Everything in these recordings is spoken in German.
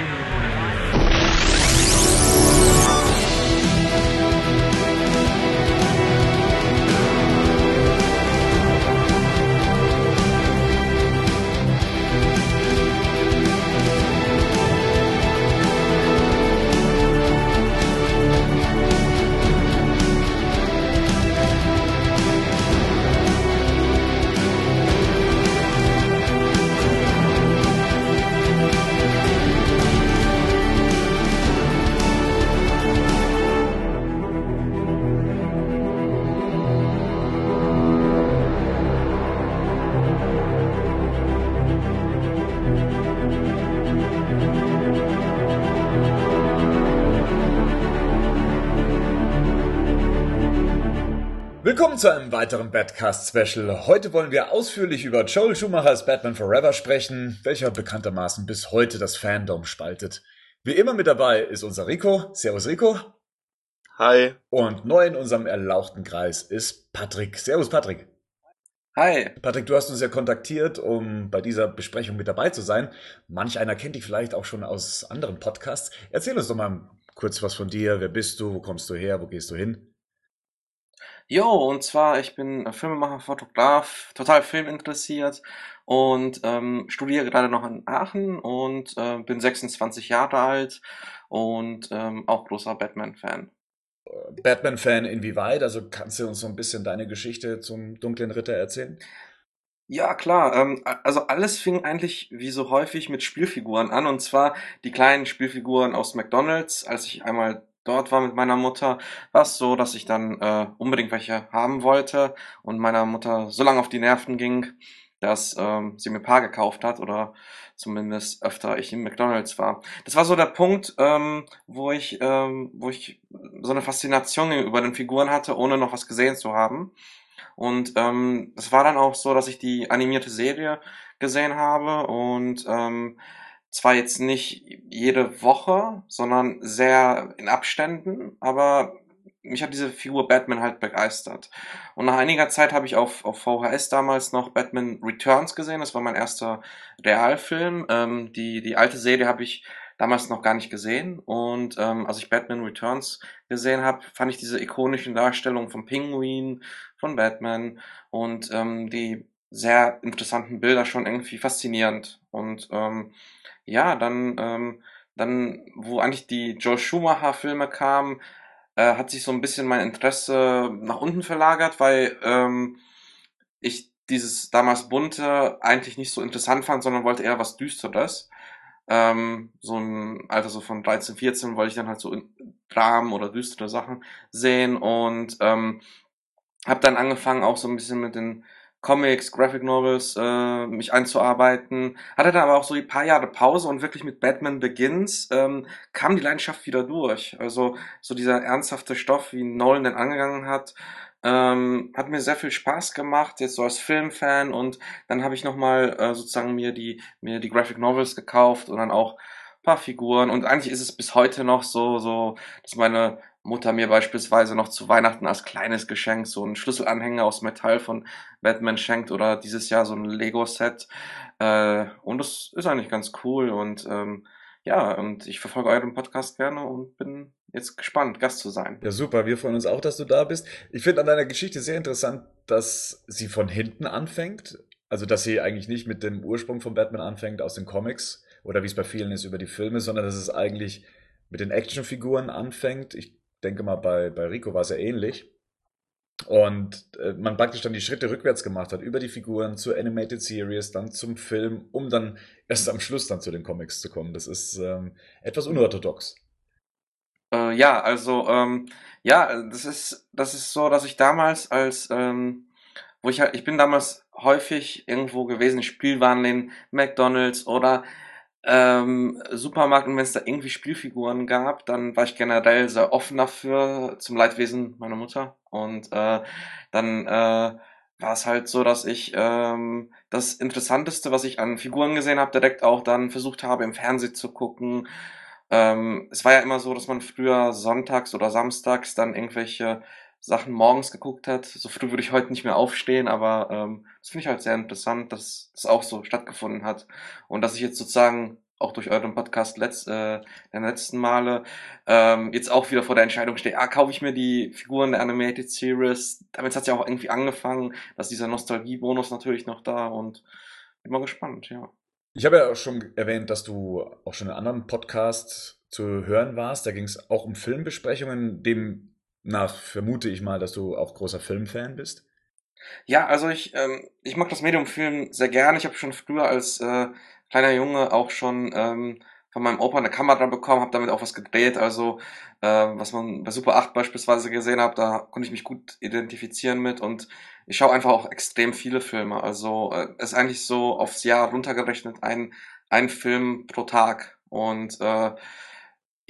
Amen. Weiteren Batcast Special. Heute wollen wir ausführlich über Joel Schumachers Batman Forever sprechen, welcher bekanntermaßen bis heute das Fandom spaltet. Wie immer mit dabei ist unser Rico. Servus Rico. Hi. Und neu in unserem erlauchten Kreis ist Patrick. Servus Patrick. Hi. Patrick, du hast uns ja kontaktiert, um bei dieser Besprechung mit dabei zu sein. Manch einer kennt dich vielleicht auch schon aus anderen Podcasts. Erzähl uns doch mal kurz was von dir. Wer bist du? Wo kommst du her? Wo gehst du hin? Jo, und zwar, ich bin Filmemacher, Fotograf, total filminteressiert und ähm, studiere gerade noch in Aachen und äh, bin 26 Jahre alt und ähm, auch großer Batman-Fan. Batman-Fan inwieweit? Also kannst du uns so ein bisschen deine Geschichte zum Dunklen Ritter erzählen? Ja, klar. Ähm, also alles fing eigentlich wie so häufig mit Spielfiguren an. Und zwar die kleinen Spielfiguren aus McDonald's, als ich einmal dort war mit meiner Mutter, war es so, dass ich dann äh, unbedingt welche haben wollte und meiner Mutter so lange auf die Nerven ging, dass ähm, sie mir Paar gekauft hat oder zumindest öfter ich in McDonald's war. Das war so der Punkt, ähm, wo ich, ähm, wo ich so eine Faszination über den Figuren hatte, ohne noch was gesehen zu haben. Und ähm, es war dann auch so, dass ich die animierte Serie gesehen habe und ähm, zwar jetzt nicht jede Woche, sondern sehr in Abständen, aber mich hat diese Figur Batman halt begeistert. Und nach einiger Zeit habe ich auf, auf VHS damals noch Batman Returns gesehen. Das war mein erster Realfilm. Ähm, die, die alte Serie habe ich damals noch gar nicht gesehen. Und ähm, als ich Batman Returns gesehen habe, fand ich diese ikonischen Darstellungen vom Pinguin, von Batman und ähm, die sehr interessanten Bilder schon irgendwie faszinierend. Und ähm, ja, dann, ähm, dann, wo eigentlich die Joel Schumacher-Filme kamen, äh, hat sich so ein bisschen mein Interesse nach unten verlagert, weil ähm, ich dieses damals bunte eigentlich nicht so interessant fand, sondern wollte eher was Düsteres. Ähm, so ein Alter so von 13, 14 wollte ich dann halt so Dramen oder düstere Sachen sehen und ähm, habe dann angefangen auch so ein bisschen mit den Comics, Graphic Novels äh, mich einzuarbeiten. Hatte dann aber auch so ein paar Jahre Pause und wirklich mit Batman Begins ähm, kam die Leidenschaft wieder durch. Also so dieser ernsthafte Stoff, wie Nolan den angegangen hat, ähm, hat mir sehr viel Spaß gemacht, jetzt so als Filmfan und dann habe ich nochmal äh, sozusagen mir die, mir die Graphic Novels gekauft und dann auch paar Figuren und eigentlich ist es bis heute noch so, so, dass meine Mutter mir beispielsweise noch zu Weihnachten als kleines Geschenk so einen Schlüsselanhänger aus Metall von Batman schenkt oder dieses Jahr so ein Lego-Set. Äh, und das ist eigentlich ganz cool und ähm, ja, und ich verfolge euren Podcast gerne und bin jetzt gespannt, Gast zu sein. Ja, super. Wir freuen uns auch, dass du da bist. Ich finde an deiner Geschichte sehr interessant, dass sie von hinten anfängt. Also, dass sie eigentlich nicht mit dem Ursprung von Batman anfängt aus den Comics oder wie es bei vielen ist über die Filme, sondern dass es eigentlich mit den Actionfiguren anfängt. Ich denke mal, bei, bei Rico war es ja ähnlich. Und äh, man praktisch dann die Schritte rückwärts gemacht hat, über die Figuren zur Animated Series, dann zum Film, um dann erst am Schluss dann zu den Comics zu kommen. Das ist ähm, etwas unorthodox. Äh, ja, also ähm, ja, das ist das ist so, dass ich damals als ähm, wo ich halt ich bin damals häufig irgendwo gewesen, Spielwarenläden, McDonald's oder ähm, Supermarkt und wenn es da irgendwie Spielfiguren gab, dann war ich generell sehr offen dafür, zum Leidwesen meiner Mutter. Und äh, dann äh, war es halt so, dass ich ähm, das Interessanteste, was ich an Figuren gesehen habe, direkt auch dann versucht habe, im Fernsehen zu gucken. Ähm, es war ja immer so, dass man früher sonntags oder samstags dann irgendwelche Sachen morgens geguckt hat. So früh würde ich heute nicht mehr aufstehen, aber ähm, das finde ich halt sehr interessant, dass das auch so stattgefunden hat. Und dass ich jetzt sozusagen auch durch euren Podcast letzt, äh, der letzten Male, ähm, jetzt auch wieder vor der Entscheidung stehe, ah, kaufe ich mir die Figuren der Animated Series. Damit hat es ja auch irgendwie angefangen, dass dieser Nostalgie-Bonus natürlich noch da und bin mal gespannt, ja. Ich habe ja auch schon erwähnt, dass du auch schon in anderen Podcasts zu hören warst. Da ging es auch um Filmbesprechungen. Demnach vermute ich mal, dass du auch großer Filmfan bist. Ja, also ich, ähm, ich mag das Medium Film sehr gerne. Ich habe schon früher als äh, kleiner Junge auch schon ähm, von meinem Opa eine Kamera bekommen, habe damit auch was gedreht. Also äh, was man bei Super 8 beispielsweise gesehen hat, da konnte ich mich gut identifizieren mit und ich schaue einfach auch extrem viele Filme. Also äh, ist eigentlich so aufs Jahr runtergerechnet ein, ein Film pro Tag. Und äh,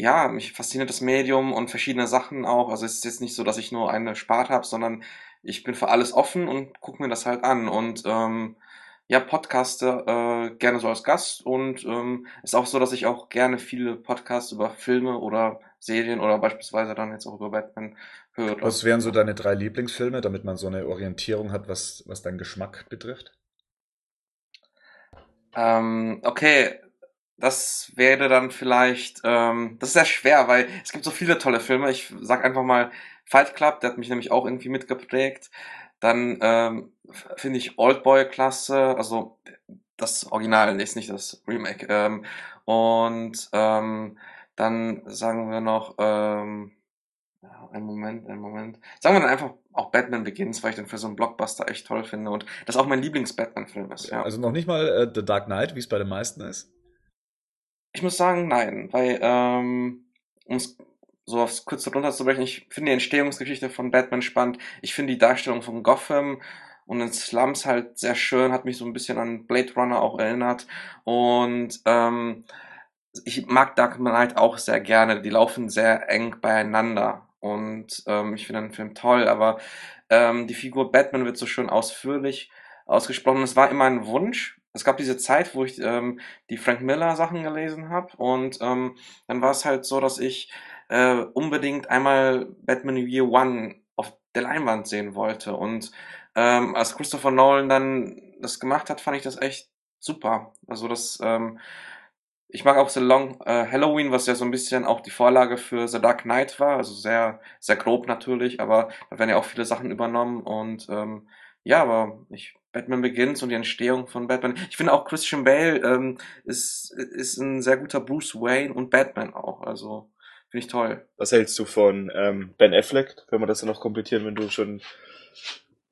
ja, mich fasziniert das Medium und verschiedene Sachen auch. Also es ist jetzt nicht so, dass ich nur eine Sparte habe, sondern ich bin für alles offen und gucke mir das halt an. Und ähm, ja, Podcaste äh, gerne so als Gast und ähm, ist auch so, dass ich auch gerne viele Podcasts über Filme oder Serien oder beispielsweise dann jetzt auch über Batman höre. Was wären so deine drei Lieblingsfilme, damit man so eine Orientierung hat, was, was deinen Geschmack betrifft? Ähm, okay, das wäre dann vielleicht, ähm, das ist sehr schwer, weil es gibt so viele tolle Filme. Ich sag einfach mal Fight Club, der hat mich nämlich auch irgendwie mitgeprägt. Dann ähm, finde ich Oldboy klasse, also das Original ist nicht das Remake. Ähm, und ähm, dann sagen wir noch, ähm, ja, einen Moment, einen Moment. Sagen wir dann einfach auch Batman Begins, weil ich den für so einen Blockbuster echt toll finde und das auch mein Lieblings-Batman-Film ist. Ja. Also noch nicht mal äh, The Dark Knight, wie es bei den meisten ist? Ich muss sagen, nein, weil, ähm, um es so aufs kurze runterzubrechen, ich finde die Entstehungsgeschichte von Batman spannend. Ich finde die Darstellung von Gotham und den Slums halt sehr schön, hat mich so ein bisschen an Blade Runner auch erinnert. Und ähm, ich mag Dark Knight auch sehr gerne. Die laufen sehr eng beieinander. Und ähm, ich finde den Film toll, aber ähm, die Figur Batman wird so schön ausführlich ausgesprochen. Es war immer ein Wunsch, es gab diese Zeit, wo ich ähm, die Frank Miller Sachen gelesen habe und ähm, dann war es halt so, dass ich äh, unbedingt einmal Batman Year One auf der Leinwand sehen wollte und ähm, als Christopher Nolan dann das gemacht hat, fand ich das echt super. Also das ähm, ich mag auch The Long äh, Halloween, was ja so ein bisschen auch die Vorlage für The Dark Knight war, also sehr sehr grob natürlich, aber da werden ja auch viele Sachen übernommen und ähm, ja, aber ich Batman Begins und die Entstehung von Batman. Ich finde auch Christian Bale ähm, ist, ist ein sehr guter Bruce Wayne und Batman auch. Also finde ich toll. Was hältst du von ähm, Ben Affleck? Können wir das dann noch komplettieren, wenn du schon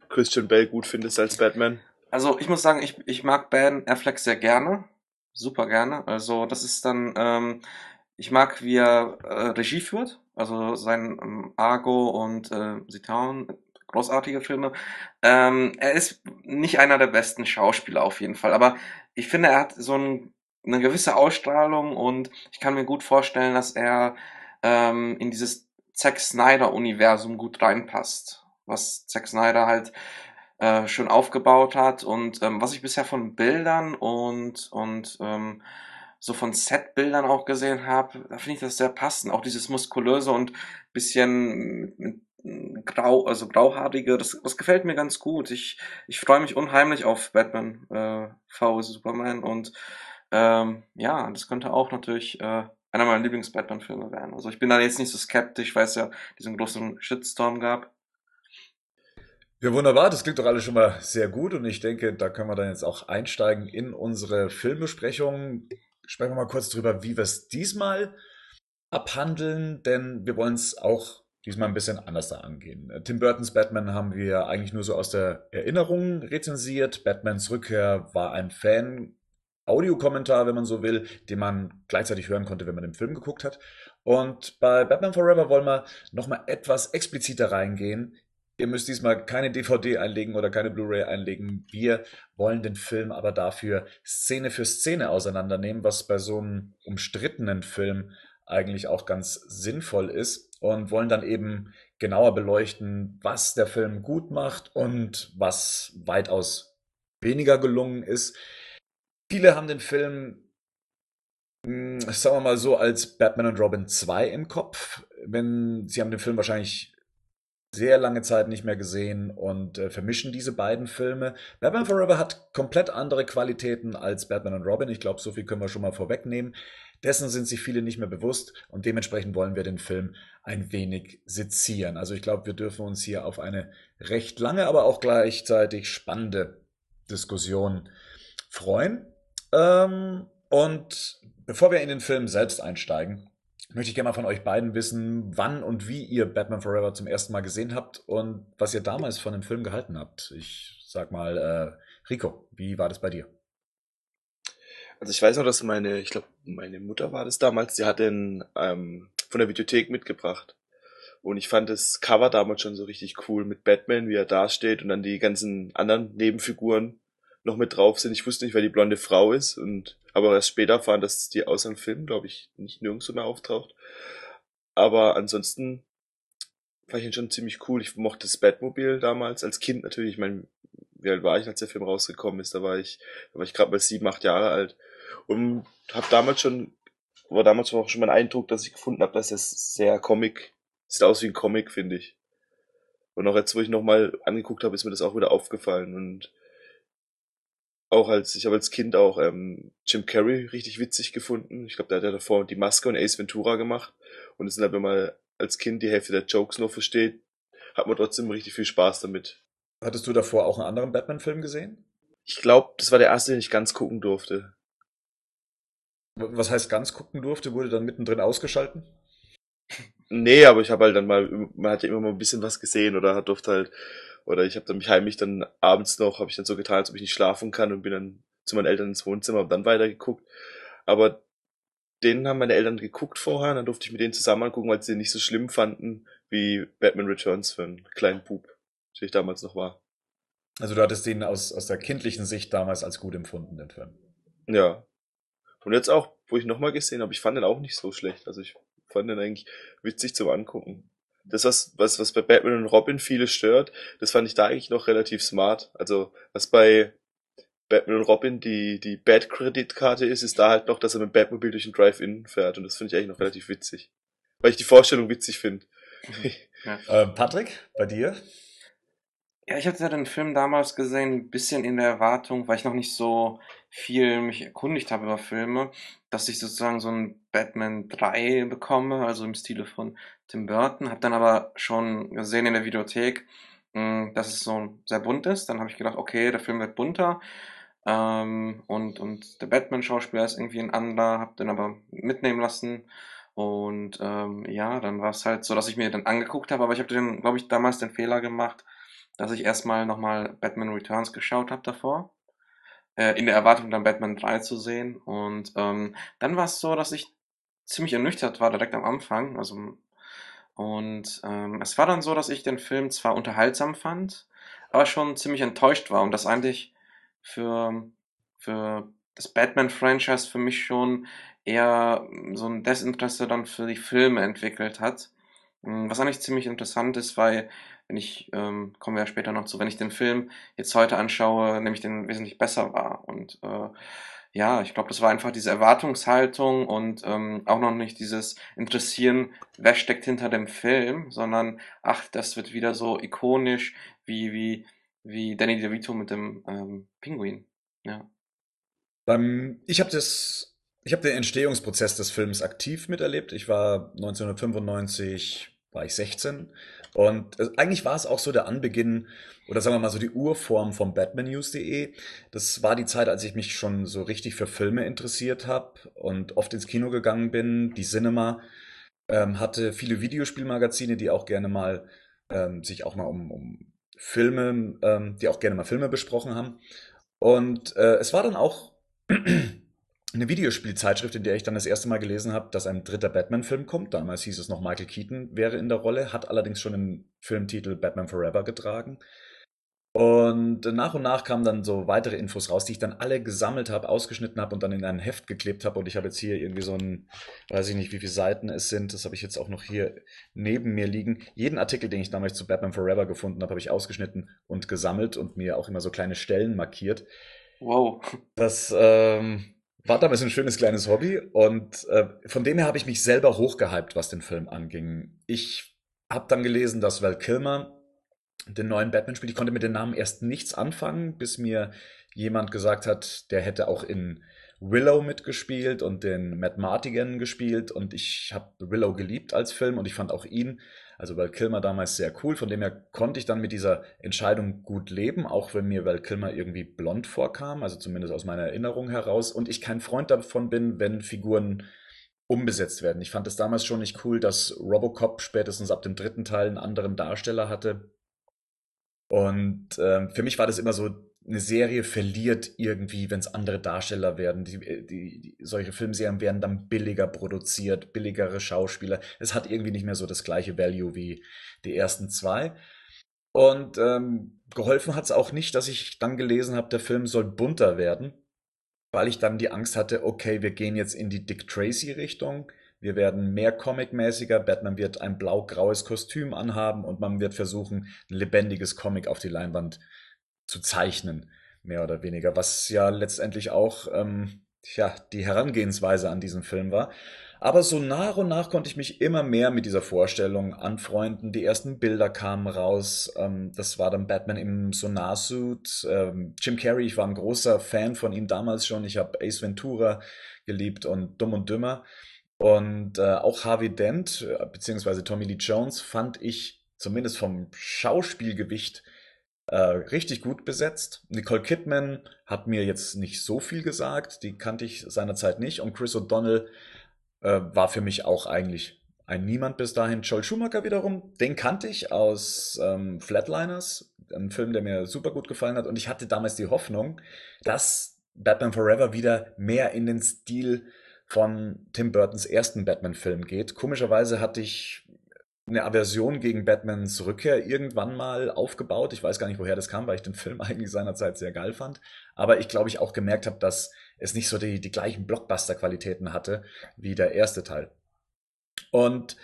Christian Bale gut findest als Batman? Also ich muss sagen, ich, ich mag Ben Affleck sehr gerne. Super gerne. Also das ist dann, ähm, ich mag, wie er äh, Regie führt. Also sein ähm, Argo und äh, Town großartige Filme. Ähm, er ist nicht einer der besten Schauspieler auf jeden Fall, aber ich finde, er hat so ein, eine gewisse Ausstrahlung und ich kann mir gut vorstellen, dass er ähm, in dieses Zack Snyder-Universum gut reinpasst, was Zack Snyder halt äh, schön aufgebaut hat und ähm, was ich bisher von Bildern und und ähm, so von Setbildern auch gesehen habe, da finde ich das sehr passend. Auch dieses muskulöse und bisschen mit, grau, also grauhaarige, das, das gefällt mir ganz gut. Ich, ich freue mich unheimlich auf Batman äh, v Superman und ähm, ja, das könnte auch natürlich äh, einer meiner Lieblings-Batman-Filme werden. Also ich bin da jetzt nicht so skeptisch, weil es ja diesen großen Shitstorm gab. Ja, wunderbar. Das klingt doch alles schon mal sehr gut und ich denke, da können wir dann jetzt auch einsteigen in unsere Filmbesprechung. Sprechen wir mal kurz drüber, wie wir es diesmal abhandeln, denn wir wollen es auch diesmal ein bisschen anders da angehen. Äh, Tim Burtons Batman haben wir eigentlich nur so aus der Erinnerung rezensiert. Batmans Rückkehr war ein Fan. Audiokommentar, wenn man so will, den man gleichzeitig hören konnte, wenn man den Film geguckt hat. Und bei Batman Forever wollen wir nochmal etwas expliziter reingehen. Ihr müsst diesmal keine DVD einlegen oder keine Blu-ray einlegen. Wir wollen den Film aber dafür Szene für Szene auseinandernehmen, was bei so einem umstrittenen Film eigentlich auch ganz sinnvoll ist und wollen dann eben genauer beleuchten, was der Film gut macht und was weitaus weniger gelungen ist. Viele haben den Film, hm, sagen wir mal so, als Batman und Robin 2 im Kopf. Wenn, sie haben den Film wahrscheinlich sehr lange Zeit nicht mehr gesehen und äh, vermischen diese beiden Filme. Batman Forever hat komplett andere Qualitäten als Batman und Robin. Ich glaube, so viel können wir schon mal vorwegnehmen. Dessen sind sich viele nicht mehr bewusst und dementsprechend wollen wir den Film ein wenig sezieren. Also ich glaube, wir dürfen uns hier auf eine recht lange, aber auch gleichzeitig spannende Diskussion freuen. Ähm, und bevor wir in den Film selbst einsteigen, möchte ich gerne mal von euch beiden wissen, wann und wie ihr Batman Forever zum ersten Mal gesehen habt und was ihr damals von dem Film gehalten habt. Ich sag mal, äh, Rico, wie war das bei dir? Also ich weiß noch, dass meine, ich glaube, meine Mutter war das damals, die hat den ähm, von der Videothek mitgebracht. Und ich fand das Cover damals schon so richtig cool mit Batman, wie er dasteht und dann die ganzen anderen Nebenfiguren noch mit drauf sind. Ich wusste nicht, wer die blonde Frau ist und aber erst später erfahren, dass die außer dem Film, glaube ich, nicht nirgendwo mehr auftaucht. Aber ansonsten fand ich ihn schon ziemlich cool. Ich mochte das Batmobil damals als Kind natürlich. Ich meine, wie alt war ich, als der Film rausgekommen ist? Da war ich, da war ich gerade mal sieben, acht Jahre alt und habe damals schon, war damals auch schon mein Eindruck, dass ich gefunden habe, dass das sehr Comic, sieht aus wie ein Comic, finde ich. Und auch jetzt, wo ich nochmal angeguckt habe, ist mir das auch wieder aufgefallen und auch als, ich habe als Kind auch ähm, Jim Carrey richtig witzig gefunden. Ich glaube, der hat ja davor die Maske und Ace Ventura gemacht. Und es sind halt, wenn man als Kind die Hälfte der Jokes nur versteht, hat man trotzdem richtig viel Spaß damit. Hattest du davor auch einen anderen Batman-Film gesehen? Ich glaube, das war der erste, den ich ganz gucken durfte. Was heißt ganz gucken durfte? Wurde dann mittendrin ausgeschalten? Nee, aber ich habe halt dann mal, man hat ja immer mal ein bisschen was gesehen oder hat durfte halt, oder ich habe dann mich heimlich dann abends noch, habe ich dann so getan, als ob ich nicht schlafen kann und bin dann zu meinen Eltern ins Wohnzimmer und dann weitergeguckt. Aber den haben meine Eltern geguckt vorher, dann durfte ich mit denen zusammen angucken, weil sie den nicht so schlimm fanden wie Batman Returns für einen kleinen Bub, der ich damals noch war. Also du hattest den aus, aus der kindlichen Sicht damals als gut empfunden, den Film. Ja, und jetzt auch, wo ich nochmal gesehen habe, ich fand den auch nicht so schlecht. Also ich fand den eigentlich witzig zum Angucken. Das, was, was, was bei Batman und Robin viele stört, das fand ich da eigentlich noch relativ smart. Also, was bei Batman und Robin die, die Bad-Kreditkarte ist, ist da halt noch, dass er mit Batmobil durch den Drive-In fährt. Und das finde ich eigentlich noch relativ witzig. Weil ich die Vorstellung witzig finde. Ja. äh, Patrick, bei dir? Ja, ich hatte den Film damals gesehen, ein bisschen in der Erwartung, weil ich noch nicht so viel mich erkundigt habe über Filme, dass ich sozusagen so ein Batman 3 bekomme, also im Stile von Tim Burton. Habe dann aber schon gesehen in der Videothek, hm, dass es so sehr bunt ist. Dann habe ich gedacht, okay, der Film wird bunter. Ähm, und, und der Batman-Schauspieler ist irgendwie ein anderer, habe den aber mitnehmen lassen. Und ähm, ja, dann war es halt so, dass ich mir den angeguckt habe, aber ich habe den, glaube ich, damals den Fehler gemacht, dass ich erstmal nochmal Batman Returns geschaut habe davor. Äh, in der Erwartung dann Batman 3 zu sehen. Und ähm, dann war es so, dass ich ziemlich ernüchtert war direkt am Anfang. Also, und ähm, es war dann so, dass ich den Film zwar unterhaltsam fand, aber schon ziemlich enttäuscht war und das eigentlich für, für das Batman-Franchise für mich schon eher so ein Desinteresse dann für die Filme entwickelt hat. Was eigentlich ziemlich interessant ist, weil wenn ich, ähm, kommen wir ja später noch zu, wenn ich den Film jetzt heute anschaue, nämlich den wesentlich besser war. Und äh, ja, ich glaube, das war einfach diese Erwartungshaltung und ähm, auch noch nicht dieses Interessieren, wer steckt hinter dem Film, sondern ach, das wird wieder so ikonisch wie, wie, wie Danny DeVito mit dem ähm, Pinguin. Ja. Ähm, ich habe das, ich habe den Entstehungsprozess des Films aktiv miterlebt. Ich war 1995 war ich 16 und äh, eigentlich war es auch so der Anbeginn oder sagen wir mal so die Urform vom batmannews.de. Das war die Zeit, als ich mich schon so richtig für Filme interessiert habe und oft ins Kino gegangen bin. Die Cinema ähm, hatte viele Videospielmagazine, die auch gerne mal ähm, sich auch mal um, um Filme, ähm, die auch gerne mal Filme besprochen haben. Und äh, es war dann auch eine Videospielzeitschrift, in der ich dann das erste Mal gelesen habe, dass ein dritter Batman-Film kommt. Damals hieß es noch, Michael Keaton wäre in der Rolle, hat allerdings schon den Filmtitel Batman Forever getragen. Und nach und nach kamen dann so weitere Infos raus, die ich dann alle gesammelt habe, ausgeschnitten habe und dann in ein Heft geklebt habe. Und ich habe jetzt hier irgendwie so ein, weiß ich nicht, wie viele Seiten es sind. Das habe ich jetzt auch noch hier neben mir liegen. Jeden Artikel, den ich damals zu Batman Forever gefunden habe, habe ich ausgeschnitten und gesammelt und mir auch immer so kleine Stellen markiert. Wow. Das ähm, war damals ein schönes kleines Hobby und äh, von dem her habe ich mich selber hochgehypt, was den Film anging. Ich habe dann gelesen, dass Val Kilmer den neuen Batman spielt. Ich konnte mit dem Namen erst nichts anfangen, bis mir jemand gesagt hat, der hätte auch in Willow mitgespielt und den Matt Martigan gespielt und ich habe Willow geliebt als Film und ich fand auch ihn, also Val Kilmer damals sehr cool, von dem her konnte ich dann mit dieser Entscheidung gut leben, auch wenn mir Val Kilmer irgendwie blond vorkam, also zumindest aus meiner Erinnerung heraus und ich kein Freund davon bin, wenn Figuren umbesetzt werden. Ich fand es damals schon nicht cool, dass Robocop spätestens ab dem dritten Teil einen anderen Darsteller hatte. Und äh, für mich war das immer so, eine Serie verliert irgendwie, wenn es andere Darsteller werden. Die, die, die, solche Filmserien werden dann billiger produziert, billigere Schauspieler. Es hat irgendwie nicht mehr so das gleiche Value wie die ersten zwei. Und ähm, geholfen hat es auch nicht, dass ich dann gelesen habe, der Film soll bunter werden weil ich dann die Angst hatte, okay, wir gehen jetzt in die Dick Tracy-Richtung. Wir werden mehr Comic-mäßiger. Batman wird ein blau-graues Kostüm anhaben und man wird versuchen, ein lebendiges Comic auf die Leinwand zu zeichnen, mehr oder weniger. Was ja letztendlich auch ähm, ja, die Herangehensweise an diesen Film war. Aber so nach und nach konnte ich mich immer mehr mit dieser Vorstellung anfreunden. Die ersten Bilder kamen raus. Ähm, das war dann Batman im Sonarsuit. Ähm, Jim Carrey, ich war ein großer Fan von ihm damals schon. Ich habe Ace Ventura geliebt und Dumm und Dümmer. Und äh, auch Harvey Dent, äh, beziehungsweise Tommy Lee Jones, fand ich zumindest vom Schauspielgewicht äh, richtig gut besetzt. Nicole Kidman hat mir jetzt nicht so viel gesagt, die kannte ich seinerzeit nicht. Und Chris O'Donnell äh, war für mich auch eigentlich ein Niemand bis dahin. Joel Schumacher wiederum, den kannte ich aus ähm, Flatliners, ein Film, der mir super gut gefallen hat. Und ich hatte damals die Hoffnung, dass Batman Forever wieder mehr in den Stil von Tim Burtons ersten Batman-Film geht. Komischerweise hatte ich eine Aversion gegen Batmans Rückkehr irgendwann mal aufgebaut. Ich weiß gar nicht, woher das kam, weil ich den Film eigentlich seinerzeit sehr geil fand. Aber ich glaube, ich auch gemerkt habe, dass es nicht so die, die gleichen Blockbuster-Qualitäten hatte wie der erste Teil. Und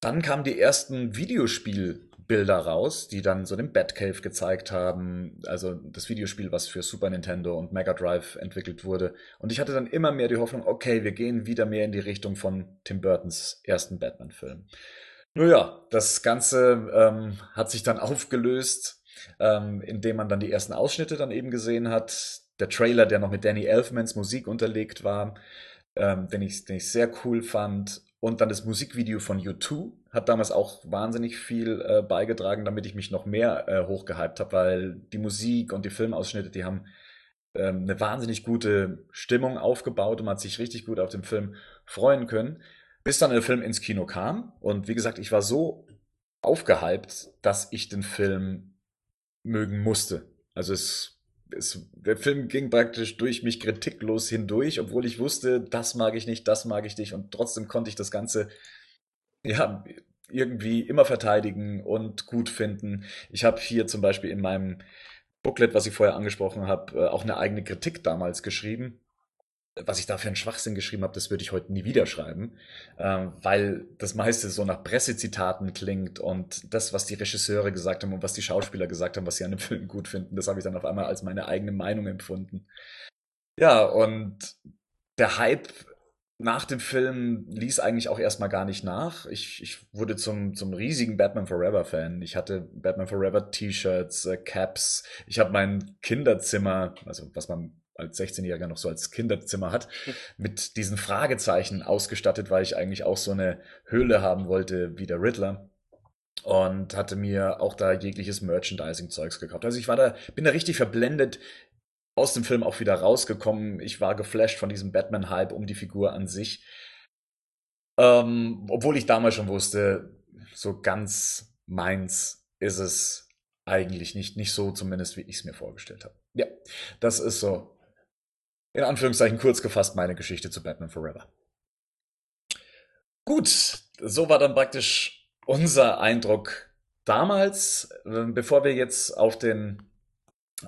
dann kamen die ersten Videospielbilder raus, die dann so den Batcave gezeigt haben, also das Videospiel, was für Super Nintendo und Mega Drive entwickelt wurde. Und ich hatte dann immer mehr die Hoffnung, okay, wir gehen wieder mehr in die Richtung von Tim Burtons ersten Batman-Film. Naja, das Ganze ähm, hat sich dann aufgelöst, ähm, indem man dann die ersten Ausschnitte dann eben gesehen hat der Trailer, der noch mit Danny Elfmans Musik unterlegt war, ähm, den, ich, den ich sehr cool fand. Und dann das Musikvideo von U2 hat damals auch wahnsinnig viel äh, beigetragen, damit ich mich noch mehr äh, hochgehypt habe, weil die Musik und die Filmausschnitte, die haben ähm, eine wahnsinnig gute Stimmung aufgebaut und man hat sich richtig gut auf den Film freuen können. Bis dann der Film ins Kino kam. Und wie gesagt, ich war so aufgehypt, dass ich den Film mögen musste. Also es es, der Film ging praktisch durch mich kritiklos hindurch, obwohl ich wusste, das mag ich nicht, das mag ich nicht und trotzdem konnte ich das Ganze ja irgendwie immer verteidigen und gut finden. Ich habe hier zum Beispiel in meinem Booklet, was ich vorher angesprochen habe, äh, auch eine eigene Kritik damals geschrieben was ich da für einen Schwachsinn geschrieben habe, das würde ich heute nie wieder schreiben, ähm, weil das meiste so nach Pressezitaten klingt und das, was die Regisseure gesagt haben und was die Schauspieler gesagt haben, was sie an dem Film gut finden, das habe ich dann auf einmal als meine eigene Meinung empfunden. Ja, und der Hype nach dem Film ließ eigentlich auch erstmal gar nicht nach. Ich, ich wurde zum, zum riesigen Batman Forever Fan. Ich hatte Batman Forever T-Shirts, äh, Caps. Ich habe mein Kinderzimmer, also was man als 16-Jähriger noch so als Kinderzimmer hat, mit diesen Fragezeichen ausgestattet, weil ich eigentlich auch so eine Höhle haben wollte wie der Riddler. Und hatte mir auch da jegliches Merchandising-Zeugs gekauft. Also ich war da, bin da richtig verblendet aus dem Film auch wieder rausgekommen. Ich war geflasht von diesem Batman-Hype um die Figur an sich. Ähm, obwohl ich damals schon wusste, so ganz meins ist es eigentlich nicht, nicht so zumindest, wie ich es mir vorgestellt habe. Ja, das ist so in Anführungszeichen kurz gefasst meine Geschichte zu Batman Forever. Gut, so war dann praktisch unser Eindruck damals. Ähm, bevor wir jetzt auf den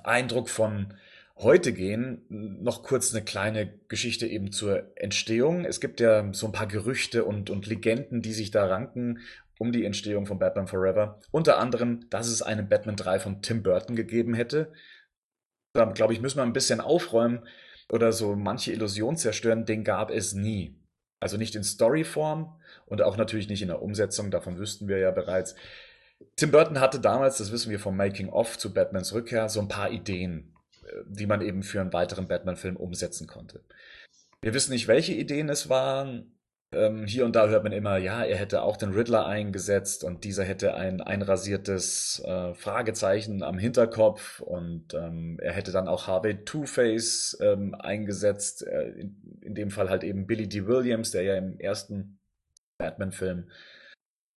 Eindruck von heute gehen, noch kurz eine kleine Geschichte eben zur Entstehung. Es gibt ja so ein paar Gerüchte und, und Legenden, die sich da ranken um die Entstehung von Batman Forever. Unter anderem, dass es einen Batman 3 von Tim Burton gegeben hätte. Da, glaube ich, müssen wir ein bisschen aufräumen oder so manche Illusion zerstören, den gab es nie. Also nicht in Storyform und auch natürlich nicht in der Umsetzung, davon wüssten wir ja bereits. Tim Burton hatte damals, das wissen wir vom Making of zu Batmans Rückkehr, so ein paar Ideen, äh, die man eben für einen weiteren Batman-Film umsetzen konnte. Wir wissen nicht, welche Ideen es waren. Ähm, hier und da hört man immer, ja, er hätte auch den Riddler eingesetzt und dieser hätte ein einrasiertes äh, Fragezeichen am Hinterkopf und ähm, er hätte dann auch Harvey Two-Face ähm, eingesetzt, äh, in, in, dem Fall halt eben Billy D. Williams, der ja im ersten Batman-Film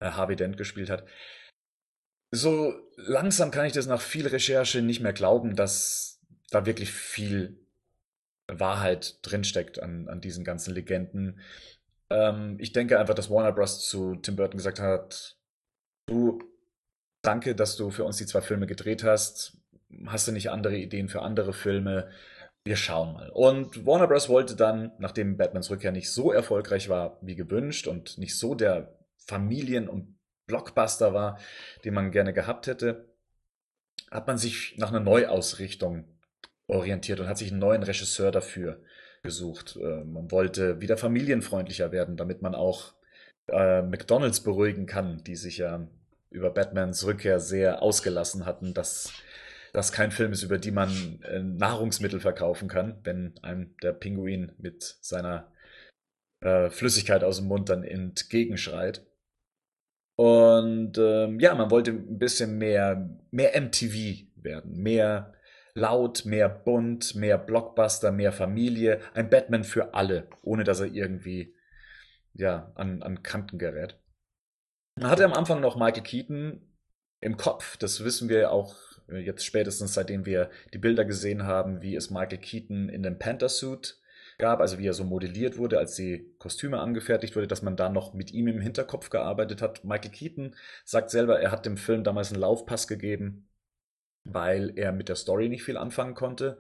äh, Harvey Dent gespielt hat. So langsam kann ich das nach viel Recherche nicht mehr glauben, dass da wirklich viel Wahrheit drinsteckt an, an diesen ganzen Legenden. Ähm, ich denke einfach, dass Warner Bros. zu Tim Burton gesagt hat, du, danke, dass du für uns die zwei Filme gedreht hast. Hast du nicht andere Ideen für andere Filme? Wir schauen mal. Und Warner Bros. wollte dann, nachdem Batmans Rückkehr nicht so erfolgreich war wie gewünscht und nicht so der Familien- und Blockbuster war, den man gerne gehabt hätte, hat man sich nach einer Neuausrichtung orientiert und hat sich einen neuen Regisseur dafür gesucht. Äh, man wollte wieder familienfreundlicher werden, damit man auch äh, McDonalds beruhigen kann, die sich ja über Batmans Rückkehr sehr ausgelassen hatten, dass das kein Film ist, über die man äh, Nahrungsmittel verkaufen kann, wenn einem der Pinguin mit seiner äh, Flüssigkeit aus dem Mund dann entgegenschreit. Und ähm, ja, man wollte ein bisschen mehr, mehr MTV werden, mehr laut, mehr bunt, mehr Blockbuster, mehr Familie. Ein Batman für alle, ohne dass er irgendwie ja, an, an Kanten gerät. Man hatte am Anfang noch Michael Keaton im Kopf. Das wissen wir auch äh, jetzt spätestens, seitdem wir die Bilder gesehen haben, wie es Michael Keaton in dem Panther-Suit gab, also wie er so modelliert wurde, als die Kostüme angefertigt wurde, dass man da noch mit ihm im Hinterkopf gearbeitet hat. Michael Keaton sagt selber, er hat dem Film damals einen Laufpass gegeben, weil er mit der Story nicht viel anfangen konnte,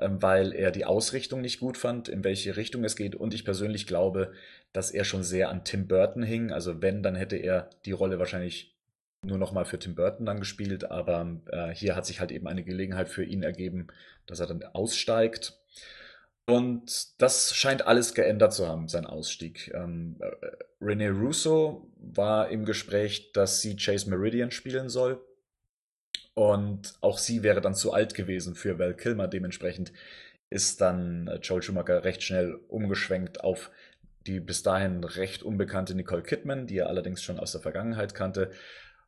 ähm, weil er die Ausrichtung nicht gut fand, in welche Richtung es geht. Und ich persönlich glaube, dass er schon sehr an Tim Burton hing. Also wenn, dann hätte er die Rolle wahrscheinlich nur noch mal für Tim Burton dann gespielt. Aber äh, hier hat sich halt eben eine Gelegenheit für ihn ergeben, dass er dann aussteigt. Und das scheint alles geändert zu haben, sein Ausstieg. Ähm, äh, Rene Russo war im Gespräch, dass sie Chase Meridian spielen soll. Und auch sie wäre dann zu alt gewesen für Val Kilmer. Dementsprechend ist dann äh, Joel Schumacher recht schnell umgeschwenkt auf die bis dahin recht unbekannte Nicole Kidman, die er allerdings schon aus der Vergangenheit kannte.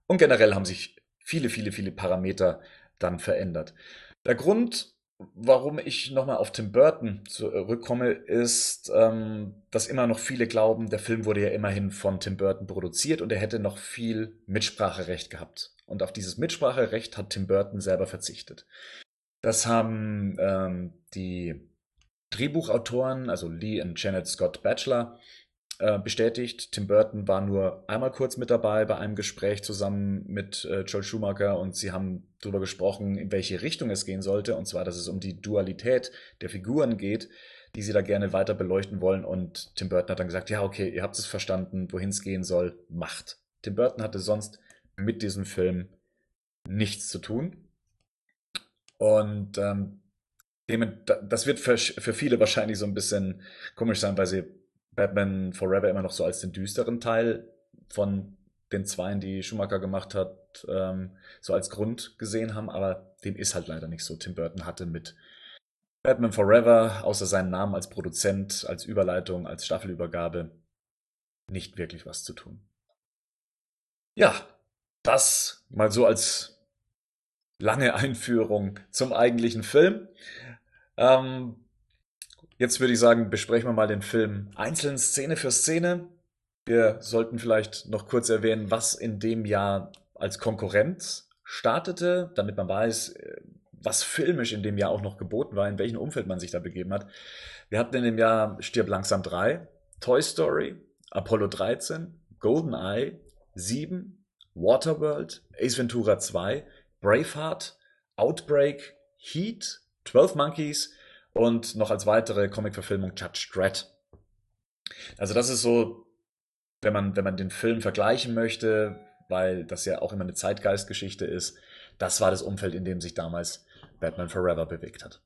Und generell haben sich viele, viele, viele Parameter dann verändert. Der Grund, warum ich nochmal auf Tim Burton zurückkomme, ist, ähm, dass immer noch viele glauben, der Film wurde ja immerhin von Tim Burton produziert und er hätte noch viel Mitspracherecht gehabt. Und auf dieses Mitspracherecht hat Tim Burton selber verzichtet. Das haben ähm, die Drehbuchautoren, also Lee und Janet Scott Batchelor, äh, bestätigt. Tim Burton war nur einmal kurz mit dabei bei einem Gespräch zusammen mit äh, Joel Schumacher und sie haben darüber gesprochen, in welche Richtung es gehen sollte. Und zwar, dass es um die Dualität der Figuren geht, die sie da gerne weiter beleuchten wollen. Und Tim Burton hat dann gesagt, ja, okay, ihr habt es verstanden, wohin es gehen soll, macht. Tim Burton hatte sonst mit diesem Film nichts zu tun. Und ähm, das wird für, für viele wahrscheinlich so ein bisschen komisch sein, weil sie Batman Forever immer noch so als den düsteren Teil von den Zweien, die Schumacher gemacht hat, ähm, so als Grund gesehen haben, aber dem ist halt leider nicht so. Tim Burton hatte mit Batman Forever, außer seinen Namen als Produzent, als Überleitung, als Staffelübergabe, nicht wirklich was zu tun. Ja, das mal so als lange Einführung zum eigentlichen Film. Ähm, jetzt würde ich sagen, besprechen wir mal den Film einzeln Szene für Szene. Wir sollten vielleicht noch kurz erwähnen, was in dem Jahr als Konkurrenz startete, damit man weiß, was filmisch in dem Jahr auch noch geboten war, in welchem Umfeld man sich da begeben hat. Wir hatten in dem Jahr Stirb langsam 3, Toy Story, Apollo 13, Golden Eye, 7, Waterworld, Ace Ventura 2, Braveheart, Outbreak, Heat, 12 Monkeys und noch als weitere Comic-Verfilmung Judge Dredd. Also das ist so, wenn man, wenn man den Film vergleichen möchte, weil das ja auch immer eine Zeitgeistgeschichte ist, das war das Umfeld, in dem sich damals Batman Forever bewegt hat.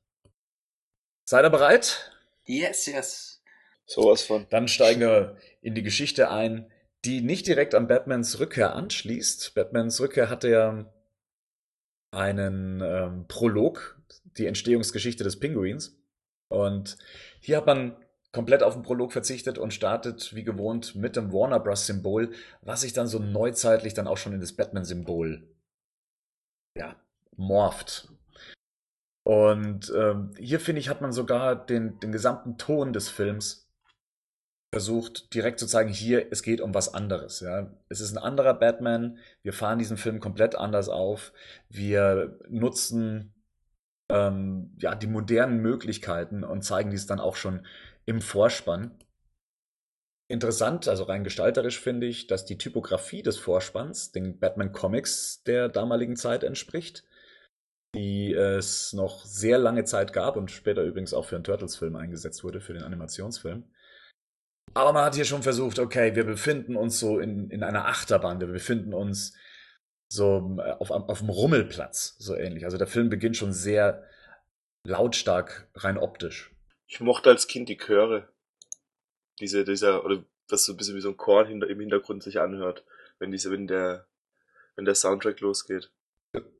Seid ihr bereit? Yes, yes. Sowas von. Dann steigen wir in die Geschichte ein, die nicht direkt an Batmans Rückkehr anschließt. Batmans Rückkehr hatte ja einen ähm, Prolog, die Entstehungsgeschichte des Pinguins. Und hier hat man komplett auf den Prolog verzichtet und startet wie gewohnt mit dem Warner Bros. Symbol, was sich dann so neuzeitlich dann auch schon in das Batman-Symbol ja, morpht. Und ähm, hier finde ich, hat man sogar den, den gesamten Ton des Films versucht direkt zu zeigen, hier, es geht um was anderes. Ja. Es ist ein anderer Batman. Wir fahren diesen Film komplett anders auf. Wir nutzen ähm, ja, die modernen Möglichkeiten und zeigen dies dann auch schon im Vorspann. Interessant, also rein gestalterisch finde ich, dass die Typografie des Vorspanns den Batman Comics der damaligen Zeit entspricht, die es noch sehr lange Zeit gab und später übrigens auch für einen Turtles-Film eingesetzt wurde, für den Animationsfilm. Aber man hat hier schon versucht, okay, wir befinden uns so in, in einer Achterbahn, wir befinden uns so äh, auf, auf einem Rummelplatz, so ähnlich. Also der Film beginnt schon sehr lautstark, rein optisch. Ich mochte als Kind die Chöre. Diese, dieser, oder was so ein bisschen wie so ein Chor hinter, im Hintergrund sich anhört, wenn diese, wenn der, wenn der Soundtrack losgeht.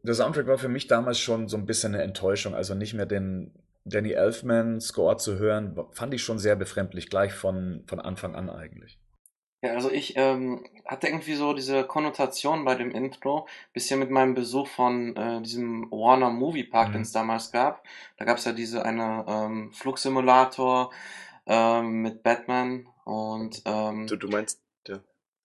Der Soundtrack war für mich damals schon so ein bisschen eine Enttäuschung, also nicht mehr den Danny Elfman Score zu hören, fand ich schon sehr befremdlich, gleich von, von Anfang an eigentlich. Ja, also ich ähm, hatte irgendwie so diese Konnotation bei dem Intro, bisschen mit meinem Besuch von äh, diesem Warner Movie Park, mhm. den es damals gab. Da gab es ja diese eine ähm, Flugsimulator ähm, mit Batman und ähm, du, du meinst ja,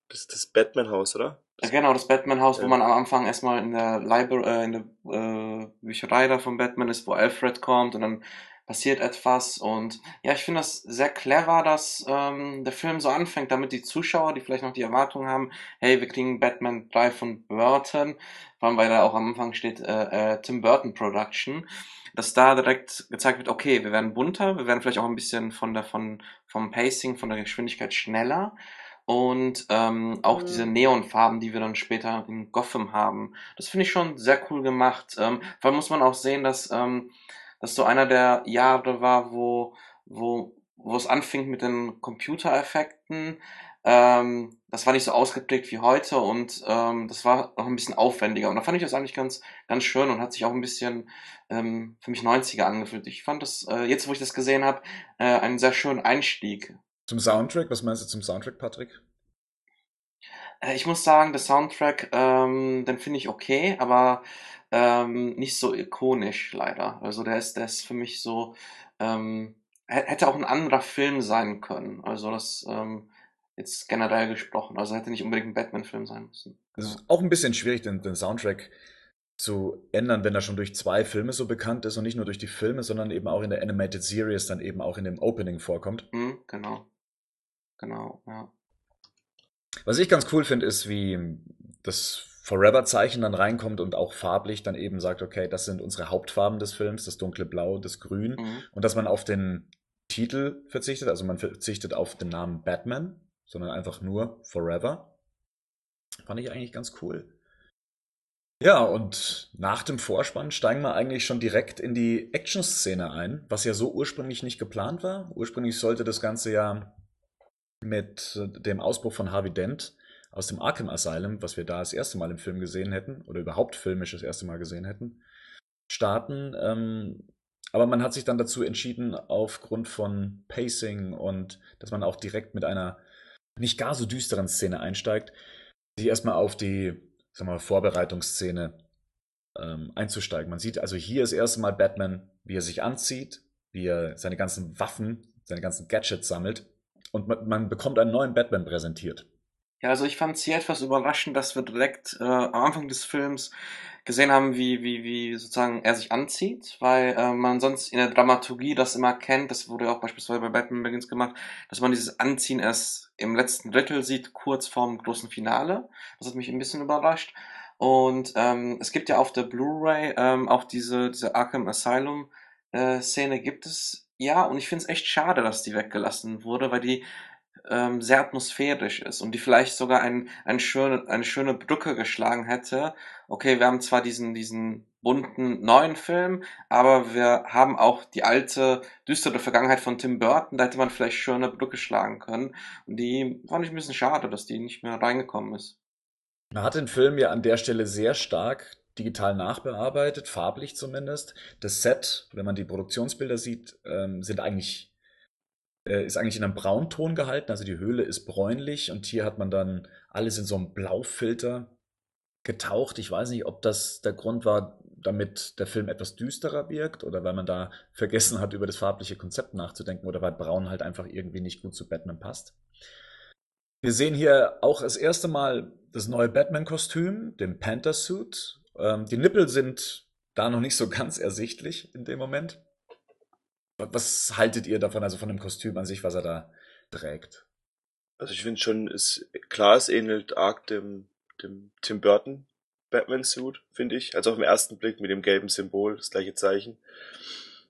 das, das Batman-Haus, oder? Genau, das Batman-Haus, wo man am Anfang erstmal in der Library, äh, in der äh, Bücherei da von Batman ist, wo Alfred kommt und dann passiert etwas. Und ja, ich finde das sehr clever, dass ähm, der Film so anfängt, damit die Zuschauer, die vielleicht noch die Erwartung haben, hey, wir kriegen Batman 3 von Burton, vor allem weil da auch am Anfang steht äh, äh, Tim Burton Production, dass da direkt gezeigt wird, okay, wir werden bunter, wir werden vielleicht auch ein bisschen von der von vom Pacing, von der Geschwindigkeit schneller und ähm, auch mhm. diese Neonfarben, die wir dann später in Gotham haben. Das finde ich schon sehr cool gemacht. Ähm, vor allem muss man auch sehen, dass ähm, das so einer der Jahre war, wo, wo, wo es anfing mit den Computereffekten. Ähm, das war nicht so ausgeprägt wie heute und ähm, das war noch ein bisschen aufwendiger. Und da fand ich das eigentlich ganz, ganz schön und hat sich auch ein bisschen ähm, für mich 90er angefühlt. Ich fand das, äh, jetzt wo ich das gesehen habe, äh, einen sehr schönen Einstieg. Zum Soundtrack, was meinst du zum Soundtrack, Patrick? Äh, ich muss sagen, der Soundtrack, ähm, den finde ich okay, aber ähm, nicht so ikonisch leider. Also der ist, der ist für mich so, ähm, hätte auch ein anderer Film sein können. Also das ähm, jetzt generell gesprochen. Also hätte nicht unbedingt ein Batman-Film sein müssen. Es ist auch ein bisschen schwierig, den, den Soundtrack zu ändern, wenn er schon durch zwei Filme so bekannt ist und nicht nur durch die Filme, sondern eben auch in der Animated Series dann eben auch in dem Opening vorkommt. Mhm, genau. Genau, ja. Was ich ganz cool finde, ist, wie das Forever-Zeichen dann reinkommt und auch farblich dann eben sagt, okay, das sind unsere Hauptfarben des Films, das dunkle Blau, das Grün. Mhm. Und dass man auf den Titel verzichtet, also man verzichtet auf den Namen Batman, sondern einfach nur Forever. Fand ich eigentlich ganz cool. Ja, und nach dem Vorspann steigen wir eigentlich schon direkt in die Action-Szene ein, was ja so ursprünglich nicht geplant war. Ursprünglich sollte das Ganze ja mit dem Ausbruch von Harvey Dent aus dem Arkham Asylum, was wir da das erste Mal im Film gesehen hätten, oder überhaupt filmisch das erste Mal gesehen hätten, starten. Ähm, aber man hat sich dann dazu entschieden, aufgrund von Pacing und dass man auch direkt mit einer nicht gar so düsteren Szene einsteigt, sich erstmal auf die sag mal, Vorbereitungsszene ähm, einzusteigen. Man sieht also hier das erste Mal Batman, wie er sich anzieht, wie er seine ganzen Waffen, seine ganzen Gadgets sammelt und man, bekommt einen neuen Batman präsentiert. Ja, also ich fand es hier etwas überraschend, dass wir direkt äh, am Anfang des Films gesehen haben, wie, wie, wie sozusagen er sich anzieht, weil äh, man sonst in der Dramaturgie das immer kennt, das wurde auch beispielsweise bei Batman Begins gemacht, dass man dieses Anziehen erst im letzten Drittel sieht, kurz vorm großen Finale. Das hat mich ein bisschen überrascht. Und ähm, es gibt ja auf der Blu-ray ähm, auch diese, diese Arkham Asylum äh, Szene gibt es ja, und ich finde es echt schade, dass die weggelassen wurde, weil die ähm, sehr atmosphärisch ist und die vielleicht sogar ein, ein schöne, eine schöne Brücke geschlagen hätte. Okay, wir haben zwar diesen, diesen bunten neuen Film, aber wir haben auch die alte, düstere Vergangenheit von Tim Burton, da hätte man vielleicht schon eine Brücke schlagen können. Und die fand ich ein bisschen schade, dass die nicht mehr reingekommen ist. Man hat den Film ja an der Stelle sehr stark digital nachbearbeitet, farblich zumindest. Das Set, wenn man die Produktionsbilder sieht, ähm, sind eigentlich äh, ist eigentlich in einem Braunton gehalten, also die Höhle ist bräunlich und hier hat man dann alles in so einem Blaufilter getaucht. Ich weiß nicht, ob das der Grund war, damit der Film etwas düsterer wirkt oder weil man da vergessen hat, über das farbliche Konzept nachzudenken oder weil Braun halt einfach irgendwie nicht gut zu Batman passt. Wir sehen hier auch das erste Mal das neue Batman-Kostüm, den Panther-Suit. Ähm, die Nippel sind da noch nicht so ganz ersichtlich in dem Moment. Was haltet ihr davon, also von dem Kostüm an sich, was er da trägt? Also ich finde schon, ist klar, es ähnelt arg dem, dem Tim Burton Batman-Suit, finde ich. Also auf den ersten Blick mit dem gelben Symbol, das gleiche Zeichen.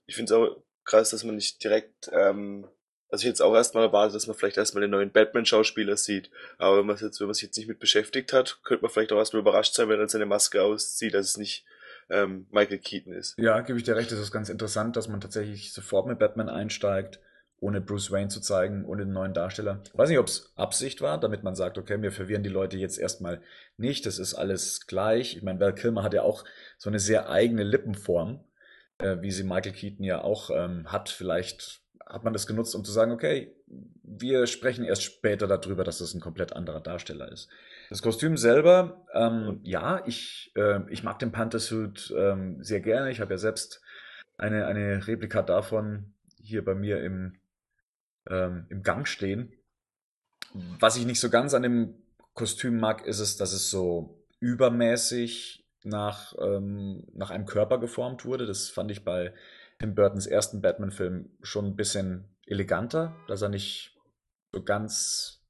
Ich finde es auch krass, dass man nicht direkt, ähm, also ich jetzt auch erstmal erwartet, dass man vielleicht erstmal den neuen Batman-Schauspieler sieht. Aber wenn man jetzt, wenn man sich jetzt nicht mit beschäftigt hat, könnte man vielleicht auch erstmal überrascht sein, wenn er seine Maske auszieht, dass es nicht ähm, Michael Keaton ist. Ja, gebe ich dir recht, es ist ganz interessant, dass man tatsächlich sofort mit Batman einsteigt ohne Bruce Wayne zu zeigen, ohne den neuen Darsteller. Ich weiß nicht, ob es Absicht war, damit man sagt, okay, wir verwirren die Leute jetzt erstmal nicht, das ist alles gleich. Ich meine, Val Kilmer hat ja auch so eine sehr eigene Lippenform, äh, wie sie Michael Keaton ja auch ähm, hat. Vielleicht hat man das genutzt, um zu sagen, okay, wir sprechen erst später darüber, dass das ein komplett anderer Darsteller ist. Das Kostüm selber, ähm, ja, ich, äh, ich mag den Panther-Suit ähm, sehr gerne. Ich habe ja selbst eine, eine Replika davon hier bei mir im ähm, im Gang stehen. Was ich nicht so ganz an dem Kostüm mag, ist es, dass es so übermäßig nach, ähm, nach einem Körper geformt wurde. Das fand ich bei Tim Burtons ersten Batman-Film schon ein bisschen eleganter, dass er nicht so ganz,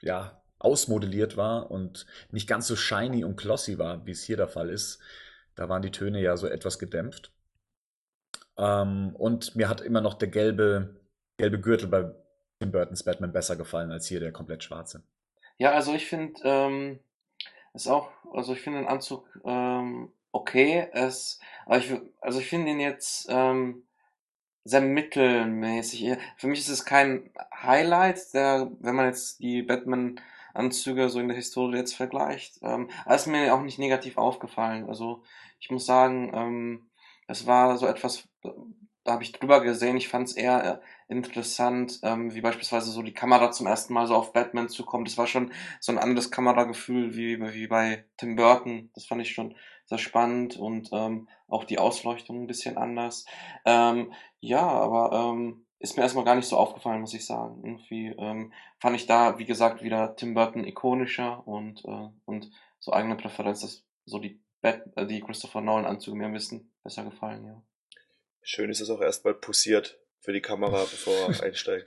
ja, ausmodelliert war und nicht ganz so shiny und glossy war, wie es hier der Fall ist. Da waren die Töne ja so etwas gedämpft. Ähm, und mir hat immer noch der gelbe gelbe Gürtel bei Tim Burtons Batman besser gefallen als hier der komplett schwarze. Ja, also ich finde ähm, ist auch, also ich finde den Anzug ähm, okay. Es, aber ich, also ich finde ihn jetzt ähm, sehr mittelmäßig. Für mich ist es kein Highlight, der, wenn man jetzt die Batman Anzüge so in der Historie jetzt vergleicht. Ähm, aber ist mir auch nicht negativ aufgefallen. Also ich muss sagen, ähm, es war so etwas, da habe ich drüber gesehen. Ich fand es eher interessant, ähm, wie beispielsweise so die Kamera zum ersten Mal so auf Batman zu kommen. Das war schon so ein anderes Kameragefühl wie, wie bei Tim Burton. Das fand ich schon sehr spannend und ähm, auch die Ausleuchtung ein bisschen anders. Ähm, ja, aber ähm, ist mir erstmal gar nicht so aufgefallen, muss ich sagen. Irgendwie ähm, fand ich da, wie gesagt, wieder Tim Burton ikonischer und, äh, und so eigene Präferenz, dass so die, Bat äh, die Christopher Nolan Anzüge mir ein bisschen besser gefallen, ja. Schön ist es auch erstmal posiert für die Kamera, bevor er einsteigt.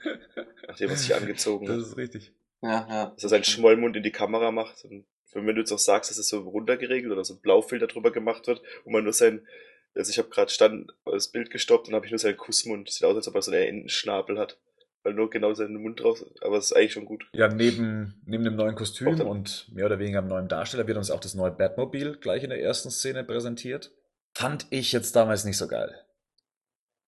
nachdem er sich angezogen hat. Das ist richtig. Ja, ja. Dass er seinen Schmollmund in die Kamera macht. Und wenn du jetzt auch sagst, dass es so runtergeregelt oder so ein Blaufilter drüber gemaut wird, wo man nur sein, also ich habe gerade stand das Bild gestoppt und habe ich nur seinen Kussmund. Sieht aus, als ob er so einen Entenschnabel hat. Weil nur genau seinen Mund draus, aber es ist eigentlich schon gut. Ja, neben, neben dem neuen Kostüm und mehr oder weniger einem neuen Darsteller wird uns auch das neue Batmobil gleich in der ersten Szene präsentiert. Fand ich jetzt damals nicht so geil.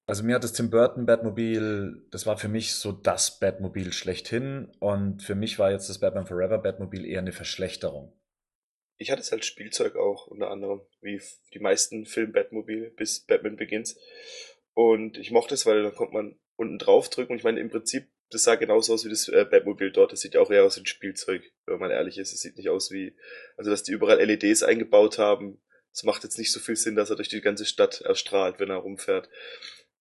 Also mir hat das Tim Burton Batmobil, das war für mich so das Batmobil schlechthin und für mich war jetzt das Batman Forever Batmobil eher eine Verschlechterung. Ich hatte es als Spielzeug auch, unter anderem, wie die meisten Film Batmobil bis Batman Begins. Und ich mochte es, weil dann konnte man unten drauf drücken und ich meine, im Prinzip, das sah genauso aus wie das äh, Batmobil dort. Das sieht ja auch eher aus wie ein Spielzeug, wenn man ehrlich ist. Es sieht nicht aus wie, also dass die überall LEDs eingebaut haben. Es macht jetzt nicht so viel Sinn, dass er durch die ganze Stadt erstrahlt, wenn er rumfährt.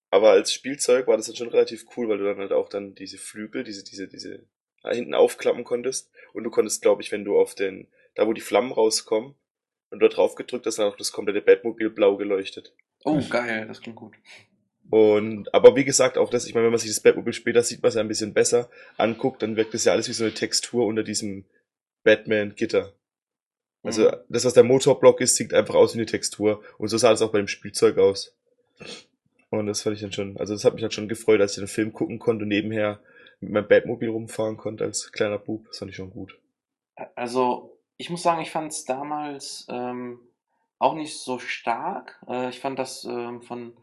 Aber als Spielzeug war das dann schon relativ cool, weil du dann halt auch dann diese Flügel, diese, diese, diese hinten aufklappen konntest. Und du konntest, glaube ich, wenn du auf den, da wo die Flammen rauskommen, und du da drauf gedrückt hast, dann auch das komplette Batmobil blau geleuchtet. Oh, geil, das klingt gut. Und, aber wie gesagt, auch das, ich meine, wenn man sich das Batmobil später sieht, was ja ein bisschen besser anguckt, dann wirkt das ja alles wie so eine Textur unter diesem Batman-Gitter. Also, mhm. das, was der Motorblock ist, sieht einfach aus wie eine Textur. Und so sah es auch bei dem Spielzeug aus. Und das fand ich dann schon, also das hat mich dann schon gefreut, als ich den Film gucken konnte und nebenher mit meinem Batmobil rumfahren konnte als kleiner Bub. Das fand ich schon gut. Also, ich muss sagen, ich fand es damals ähm, auch nicht so stark. Äh, ich fand das ähm, von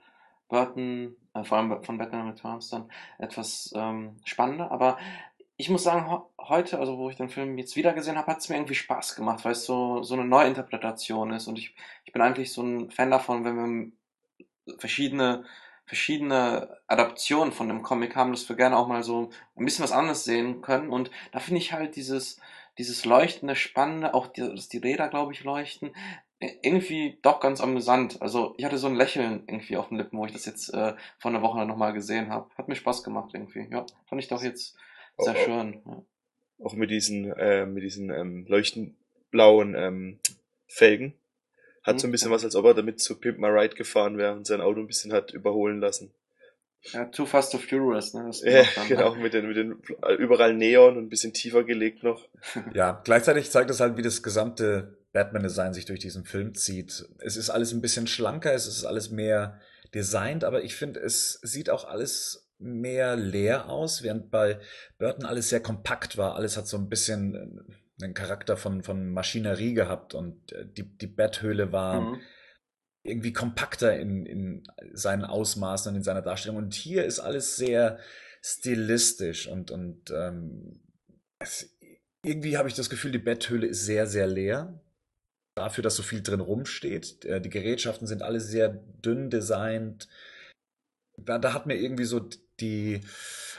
Burton, äh, vor allem von Batman Returns dann etwas ähm, spannender. Aber ich muss sagen, ho heute, also wo ich den Film jetzt wieder gesehen habe, hat es mir irgendwie Spaß gemacht, weil es so, so eine Neuinterpretation ist. Und ich, ich bin eigentlich so ein Fan davon, wenn wir verschiedene, verschiedene Adaptionen von dem Comic haben, dass wir gerne auch mal so ein bisschen was anderes sehen können. Und da finde ich halt dieses, dieses leuchtende, spannende, auch die, dass die Räder, glaube ich, leuchten, irgendwie doch ganz amüsant. Also ich hatte so ein Lächeln irgendwie auf den Lippen, wo ich das jetzt äh, vor einer Woche nochmal gesehen habe. Hat mir Spaß gemacht irgendwie. Ja, fand ich doch jetzt sehr auch, schön. Ja. Auch mit diesen, äh, mit diesen ähm, leuchtend blauen ähm, Felgen. Hat so ein bisschen was, als ob er damit zu Pimp My Ride gefahren wäre und sein Auto ein bisschen hat überholen lassen. Ja, Too Fast to Furious, ne? Das Ja, genau, mit den, mit den überall Neon und ein bisschen tiefer gelegt noch. Ja, gleichzeitig zeigt es halt, wie das gesamte Batman-Design sich durch diesen Film zieht. Es ist alles ein bisschen schlanker, es ist alles mehr designt, aber ich finde, es sieht auch alles mehr leer aus, während bei Burton alles sehr kompakt war. Alles hat so ein bisschen äh, einen Charakter von, von Maschinerie gehabt und äh, die, die Betthöhle war Mhm. Irgendwie kompakter in, in seinen Ausmaßen und in seiner Darstellung. Und hier ist alles sehr stilistisch und, und ähm, es, irgendwie habe ich das Gefühl, die Betthöhle ist sehr, sehr leer. Dafür, dass so viel drin rumsteht. Äh, Die Gerätschaften sind alle sehr dünn designt. Da, da hat mir irgendwie so die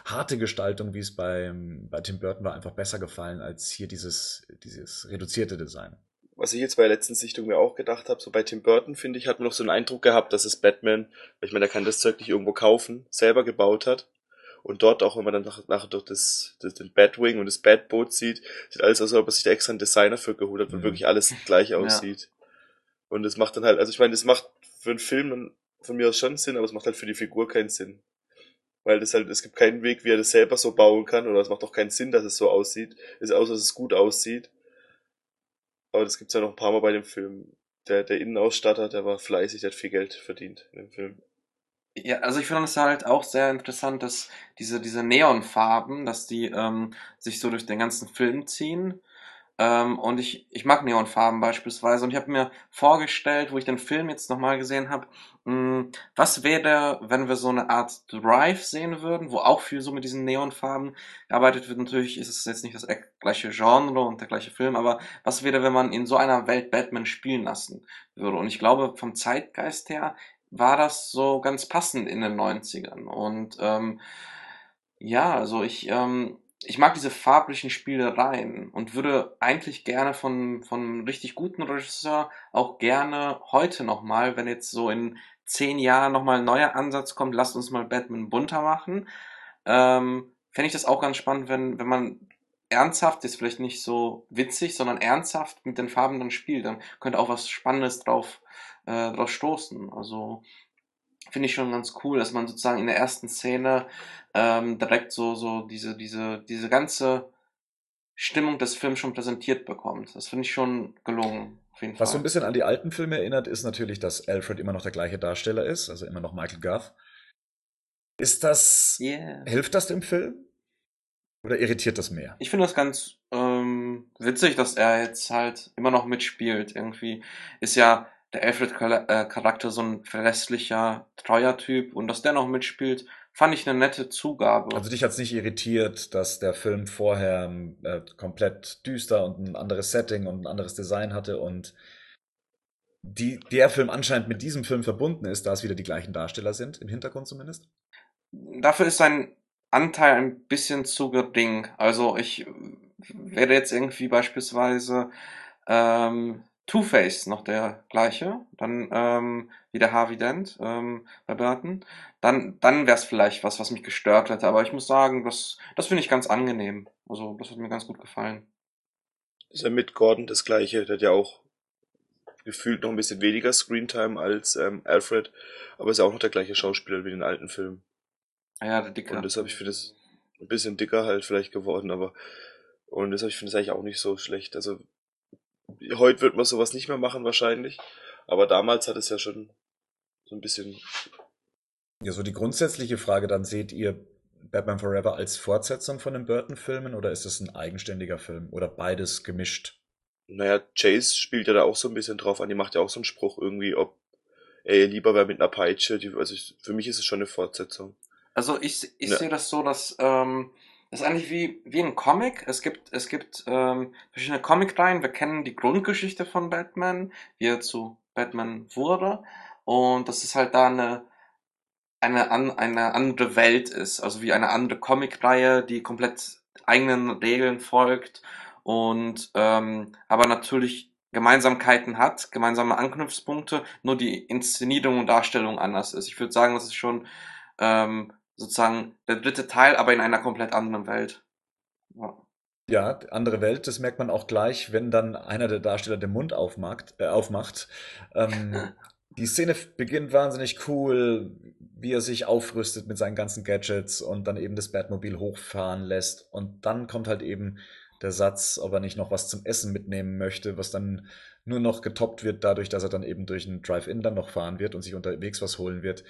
harte Gestaltung, wie es bei, bei Tim Burton war, einfach besser gefallen als hier dieses, dieses reduzierte Design. Was ich jetzt bei der letzten Sichtung mir auch gedacht habe, so bei Tim Burton, finde ich, hat man noch so einen Eindruck gehabt, dass es Batman, weil ich meine, der kann das Zeug nicht irgendwo kaufen, selber gebaut hat. Und dort auch, wenn man dann nachher nach durch das, das, den Batwing und das Batboot sieht, sieht alles aus, als ob er sich da extra einen Designer für geholt hat, wo Mhm. wirklich alles gleich aussieht. Und es macht dann halt, also ich meine, das macht für einen Film dann von mir aus schon Sinn, aber es macht halt für die Figur keinen Sinn. Weil das halt, es gibt keinen Weg, wie er das selber so bauen kann, oder es macht auch keinen Sinn, dass es so aussieht. Es ist außer, dass es gut aussieht. Aber das gibt's ja noch ein paar Mal bei dem Film. Der, der Innenausstatter, der war fleißig, der hat viel Geld verdient in dem Film. Ja, also ich finde es halt auch sehr interessant, dass diese, diese Neonfarben, dass die ähm, sich so durch den ganzen Film ziehen. Ähm, und ich, ich mag Neonfarben beispielsweise. Und ich habe mir vorgestellt, wo ich den Film jetzt nochmal gesehen habe, mh, was wäre, wenn wir so eine Art Drive sehen würden, wo auch viel so mit diesen Neonfarben gearbeitet wird. Natürlich ist es jetzt nicht das e- gleiche Genre und der gleiche Film, aber was wäre, wenn man in so einer Welt Batman spielen lassen würde? Und ich glaube, vom Zeitgeist her war das so ganz passend in den 90ern. Und ähm, ja, also ich, ähm, ich mag diese farblichen Spielereien und würde eigentlich gerne von, von einem richtig guten Regisseur auch gerne heute nochmal, wenn jetzt so in zehn Jahren nochmal ein neuer Ansatz kommt, lasst uns mal Batman bunter machen. Ähm, Fände ich das auch ganz spannend, wenn, wenn man ernsthaft, jetzt vielleicht nicht so witzig, sondern ernsthaft mit den Farben dann spielt, dann könnte auch was Spannendes drauf, äh, drauf stoßen. Also finde ich schon ganz cool, dass man sozusagen in der ersten Szene ähm, direkt so, so diese, diese, diese ganze Stimmung des Films schon präsentiert bekommt. Das finde ich schon gelungen. Auf jeden Was so ein bisschen an die alten Filme erinnert, ist natürlich, dass Alfred immer noch der gleiche Darsteller ist, also immer noch Michael Gough. Ist das, Yeah. hilft das dem Film? Oder irritiert das mehr? Ich finde das ganz ähm, witzig, dass er jetzt halt immer noch mitspielt. Irgendwie ist ja der Alfred-Charakter so ein verlässlicher, treuer Typ und dass der noch mitspielt, fand ich eine nette Zugabe. Also dich hat's nicht irritiert, dass der Film vorher äh, komplett düster und ein anderes Setting und ein anderes Design hatte und die, der Film anscheinend mit diesem Film verbunden ist, da es wieder die gleichen Darsteller sind, im Hintergrund zumindest? Dafür ist sein Anteil ein bisschen zu gering. Also ich wäre jetzt irgendwie beispielsweise ähm, Two-Face noch der gleiche, dann ähm, wie der Harvey Dent ähm, bei Burton, dann, dann wäre es vielleicht was, was mich gestört hätte. Aber ich muss sagen, das, das finde ich ganz angenehm. Also das hat mir ganz gut gefallen. Ist ja mit Gordon das gleiche, der hat ja auch gefühlt noch ein bisschen weniger Screentime als ähm, Alfred, aber ist ja auch noch der gleiche Schauspieler wie in den alten Filmen. Ja, der Dicke. Und deshalb, ich finde es ein bisschen dicker halt vielleicht geworden, aber und deshalb, ich finde es eigentlich auch nicht so schlecht. Also heute wird man sowas nicht mehr machen wahrscheinlich, aber damals hat es ja schon so ein bisschen Ja, so die grundsätzliche Frage, dann seht ihr Batman Forever als Fortsetzung von den Burton-Filmen oder ist es ein eigenständiger Film oder beides gemischt? Naja, Chase spielt ja da auch so ein bisschen drauf an. Die macht ja auch so einen Spruch irgendwie, ob er lieber wäre mit einer Peitsche. Die, also ich, für mich ist es schon eine Fortsetzung. Also ich, ich Ja. sehe das so, dass ähm, das ist eigentlich wie, wie ein Comic. Es gibt, es gibt ähm, verschiedene Comicreihen. Wir kennen die Grundgeschichte von Batman, wie er zu Batman wurde. Und das ist halt da eine, eine, eine andere Welt ist. Also wie eine andere Comicreihe, die komplett eigenen Regeln folgt und ähm, aber natürlich Gemeinsamkeiten hat, gemeinsame Anknüpfpunkte, nur die Inszenierung und Darstellung anders ist. Ich würde sagen, das ist schon ähm, sozusagen der dritte Teil, aber in einer komplett anderen Welt. Ja. Ja, andere Welt, das merkt man auch gleich, wenn dann einer der Darsteller den Mund aufmacht. Äh, aufmacht. Ähm, die Szene beginnt wahnsinnig cool, wie er sich aufrüstet mit seinen ganzen Gadgets und dann eben das Batmobil hochfahren lässt. Und dann kommt halt eben der Satz, ob er nicht noch was zum Essen mitnehmen möchte, was dann nur noch getoppt wird dadurch, dass er dann eben durch einen Drive-In dann noch fahren wird und sich unterwegs was holen wird.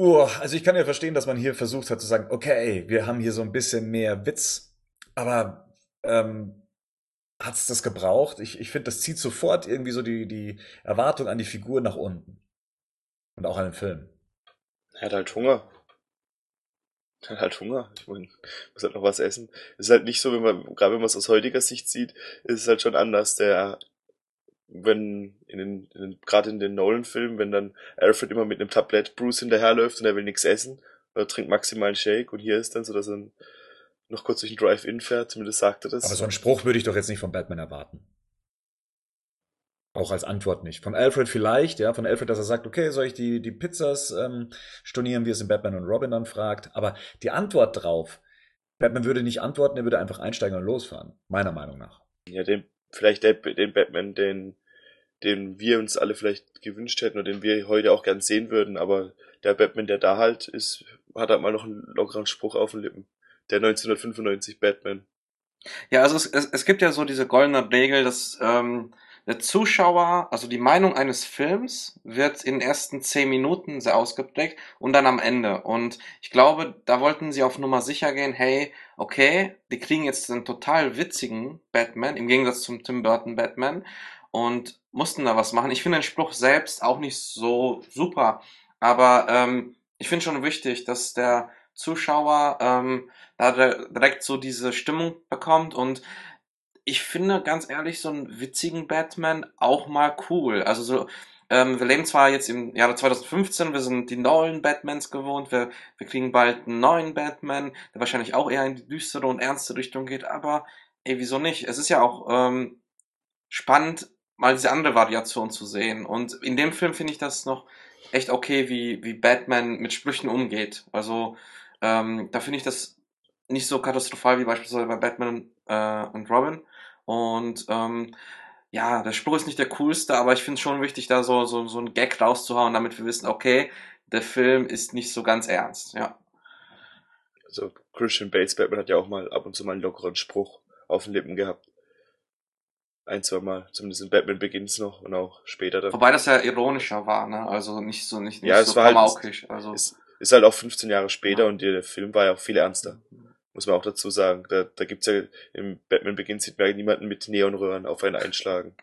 Uh, also ich kann ja verstehen, dass man hier versucht hat zu sagen, okay, wir haben hier so ein bisschen mehr Witz, aber ähm, hat es das gebraucht? Ich, ich finde, das zieht sofort irgendwie so die, die Erwartung an die Figur nach unten. Und auch an den Film. Er hat halt Hunger. Er hat halt Hunger. Ich meine, muss halt noch was essen. Es ist halt nicht so, wenn man, gerade wenn man es aus heutiger Sicht sieht, ist es halt schon anders. Der, wenn in den, den gerade in den Nolan-Filmen, wenn dann Alfred immer mit einem Tablett Bruce hinterherläuft und er will nichts essen, oder trinkt maximal einen Shake und hier ist dann so, dass er noch kurz durch den Drive-In fährt, zumindest sagt er das. Aber so einen Spruch würde ich doch jetzt nicht von Batman erwarten. Auch als Antwort nicht. Von Alfred vielleicht, ja, von Alfred, dass er sagt, okay, soll ich die, die Pizzas ähm, stornieren, wie es in Batman und Robin dann fragt. Aber die Antwort drauf, Batman würde nicht antworten, er würde einfach einsteigen und losfahren. Meiner Meinung nach. Ja, den, vielleicht den Batman, den, den wir uns alle vielleicht gewünscht hätten oder den wir heute auch gern sehen würden, aber der Batman, der da halt ist, hat halt mal noch einen lockeren Spruch auf den Lippen. Der 1995 Batman. Ja, also es, es, es gibt ja so diese goldene Regel, dass ähm, der Zuschauer, also die Meinung eines Films wird in den ersten zehn Minuten sehr ausgeprägt und dann am Ende. Und ich glaube, da wollten sie auf Nummer sicher gehen, hey, okay, die kriegen jetzt einen total witzigen Batman, im Gegensatz zum Tim Burton Batman, und mussten da was machen. Ich finde den Spruch selbst auch nicht so super, aber ähm, ich finde schon wichtig, dass der Zuschauer ähm, da direkt so diese Stimmung bekommt und ich finde ganz ehrlich so einen witzigen Batman auch mal cool. Also so, ähm, wir leben zwar jetzt im Jahre 2015, wir sind die neuen Batmans gewohnt, wir, wir kriegen bald einen neuen Batman, der wahrscheinlich auch eher in die düstere und ernste Richtung geht, aber ey, wieso nicht? Es ist ja auch ähm, spannend, mal diese andere Variation zu sehen. Und in dem Film finde ich das noch echt okay, wie, wie Batman mit Sprüchen umgeht. Also ähm, da finde ich das nicht so katastrophal wie beispielsweise bei Batman äh, und Robin. Und ähm, ja, der Spruch ist nicht der coolste, aber ich finde es schon wichtig, da so, so, so einen Gag rauszuhauen, damit wir wissen, okay, der Film ist nicht so ganz ernst. Ja. Also Christian Bates Batman hat ja auch mal ab und zu mal einen lockeren Spruch auf den Lippen gehabt. Ein, zwei Mal, zumindest in Batman Begins noch und auch später dann. Wobei das ja ironischer war, ne? Also nicht so nicht, nicht Ja, so es war halt-. Also Ist, ist halt auch 15 Jahre später Ja. und der Film war ja auch viel ernster. Muss man auch dazu sagen. Da, da gibt's ja im Batman Begins sieht man ja niemanden mit Neonröhren auf einen einschlagen.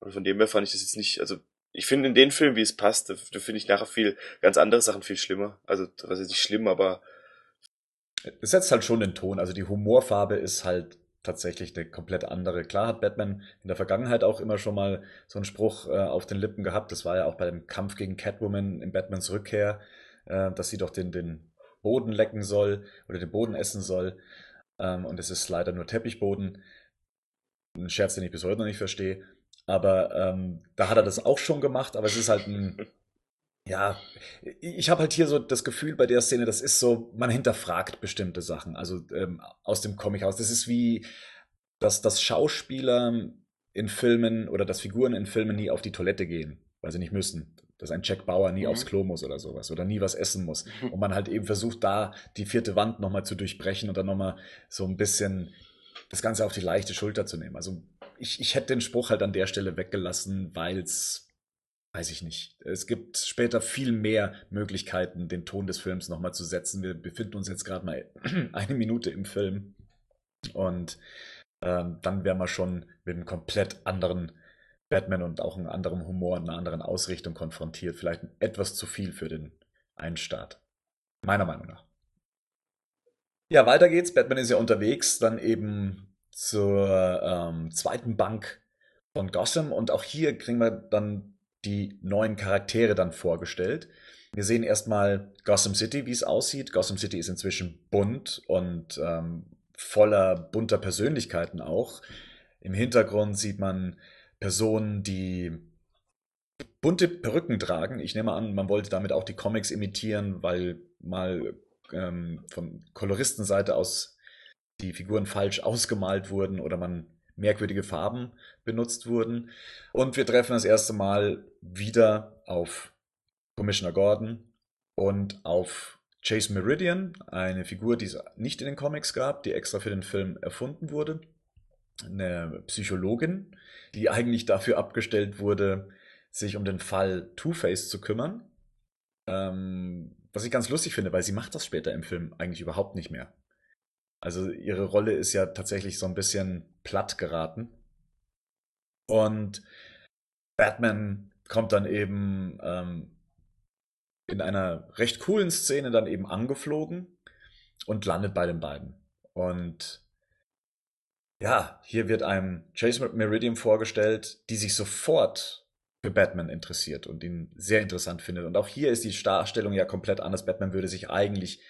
Und von dem her fand ich das jetzt nicht, also ich finde in den Filmen, wie es passt, da, da finde ich nachher viel, ganz andere Sachen viel schlimmer. Also, was ist nicht schlimm, aber Es setzt halt schon den Ton. Also die Humorfarbe ist halt tatsächlich eine komplett andere. Klar hat Batman in der Vergangenheit auch immer schon mal so einen Spruch äh, auf den Lippen gehabt. Das war ja auch bei dem Kampf gegen Catwoman in Batmans Rückkehr, äh, dass sie doch den, den Boden lecken soll oder den Boden essen soll. Ähm, und es ist leider nur Teppichboden. Ein Scherz, den ich bis heute noch nicht verstehe. Aber ähm, da hat er das auch schon gemacht, aber es ist halt ein. Ja, ich habe halt hier so das Gefühl bei der Szene, das ist so, man hinterfragt bestimmte Sachen, also ähm, aus dem Comic aus. Das ist wie, dass, dass Schauspieler in Filmen oder dass Figuren in Filmen nie auf die Toilette gehen, weil sie nicht müssen. Dass ein Jack Bauer nie Mhm. aufs Klo muss oder sowas oder nie was essen muss. Mhm. Und man halt eben versucht, da die vierte Wand nochmal zu durchbrechen und dann nochmal so ein bisschen das Ganze auf die leichte Schulter zu nehmen. Also ich, ich hätte den Spruch halt an der Stelle weggelassen, weil es, weiß ich nicht, es gibt später viel mehr Möglichkeiten, den Ton des Films nochmal zu setzen. Wir befinden uns jetzt gerade mal eine Minute im Film und ähm, dann wären wir schon mit einem komplett anderen Batman und auch einem anderen Humor und einer anderen Ausrichtung konfrontiert. Vielleicht etwas zu viel für den Einstart. Meiner Meinung nach. Ja, weiter geht's. Batman ist ja unterwegs, dann eben zur ähm, zweiten Bank von Gotham und auch hier kriegen wir dann die neuen Charaktere dann vorgestellt. Wir sehen erstmal Gotham City, wie es aussieht. Gotham City ist inzwischen bunt und ähm, voller bunter Persönlichkeiten auch. Im Hintergrund sieht man Personen, die bunte Perücken tragen. Ich nehme an, man wollte damit auch die Comics imitieren, weil mal ähm, von Koloristenseite aus die Figuren falsch ausgemalt wurden oder man merkwürdige Farben benutzt wurden. Und wir treffen das erste Mal wieder auf Commissioner Gordon und auf Chase Meridian, eine Figur, die es nicht in den Comics gab, die extra für den Film erfunden wurde. Eine Psychologin, die eigentlich dafür abgestellt wurde, sich um den Fall Two-Face zu kümmern. Ähm, was ich ganz lustig finde, weil sie macht das später im Film eigentlich überhaupt nicht mehr. Also ihre Rolle ist ja tatsächlich so ein bisschen platt geraten. Und Batman kommt dann eben ähm, in einer recht coolen Szene dann eben angeflogen und landet bei den beiden. Und ja, hier wird einem Chase Meridian vorgestellt, die sich sofort für Batman interessiert und ihn sehr interessant findet. Und auch hier ist die Darstellung ja komplett anders. Batman würde sich eigentlich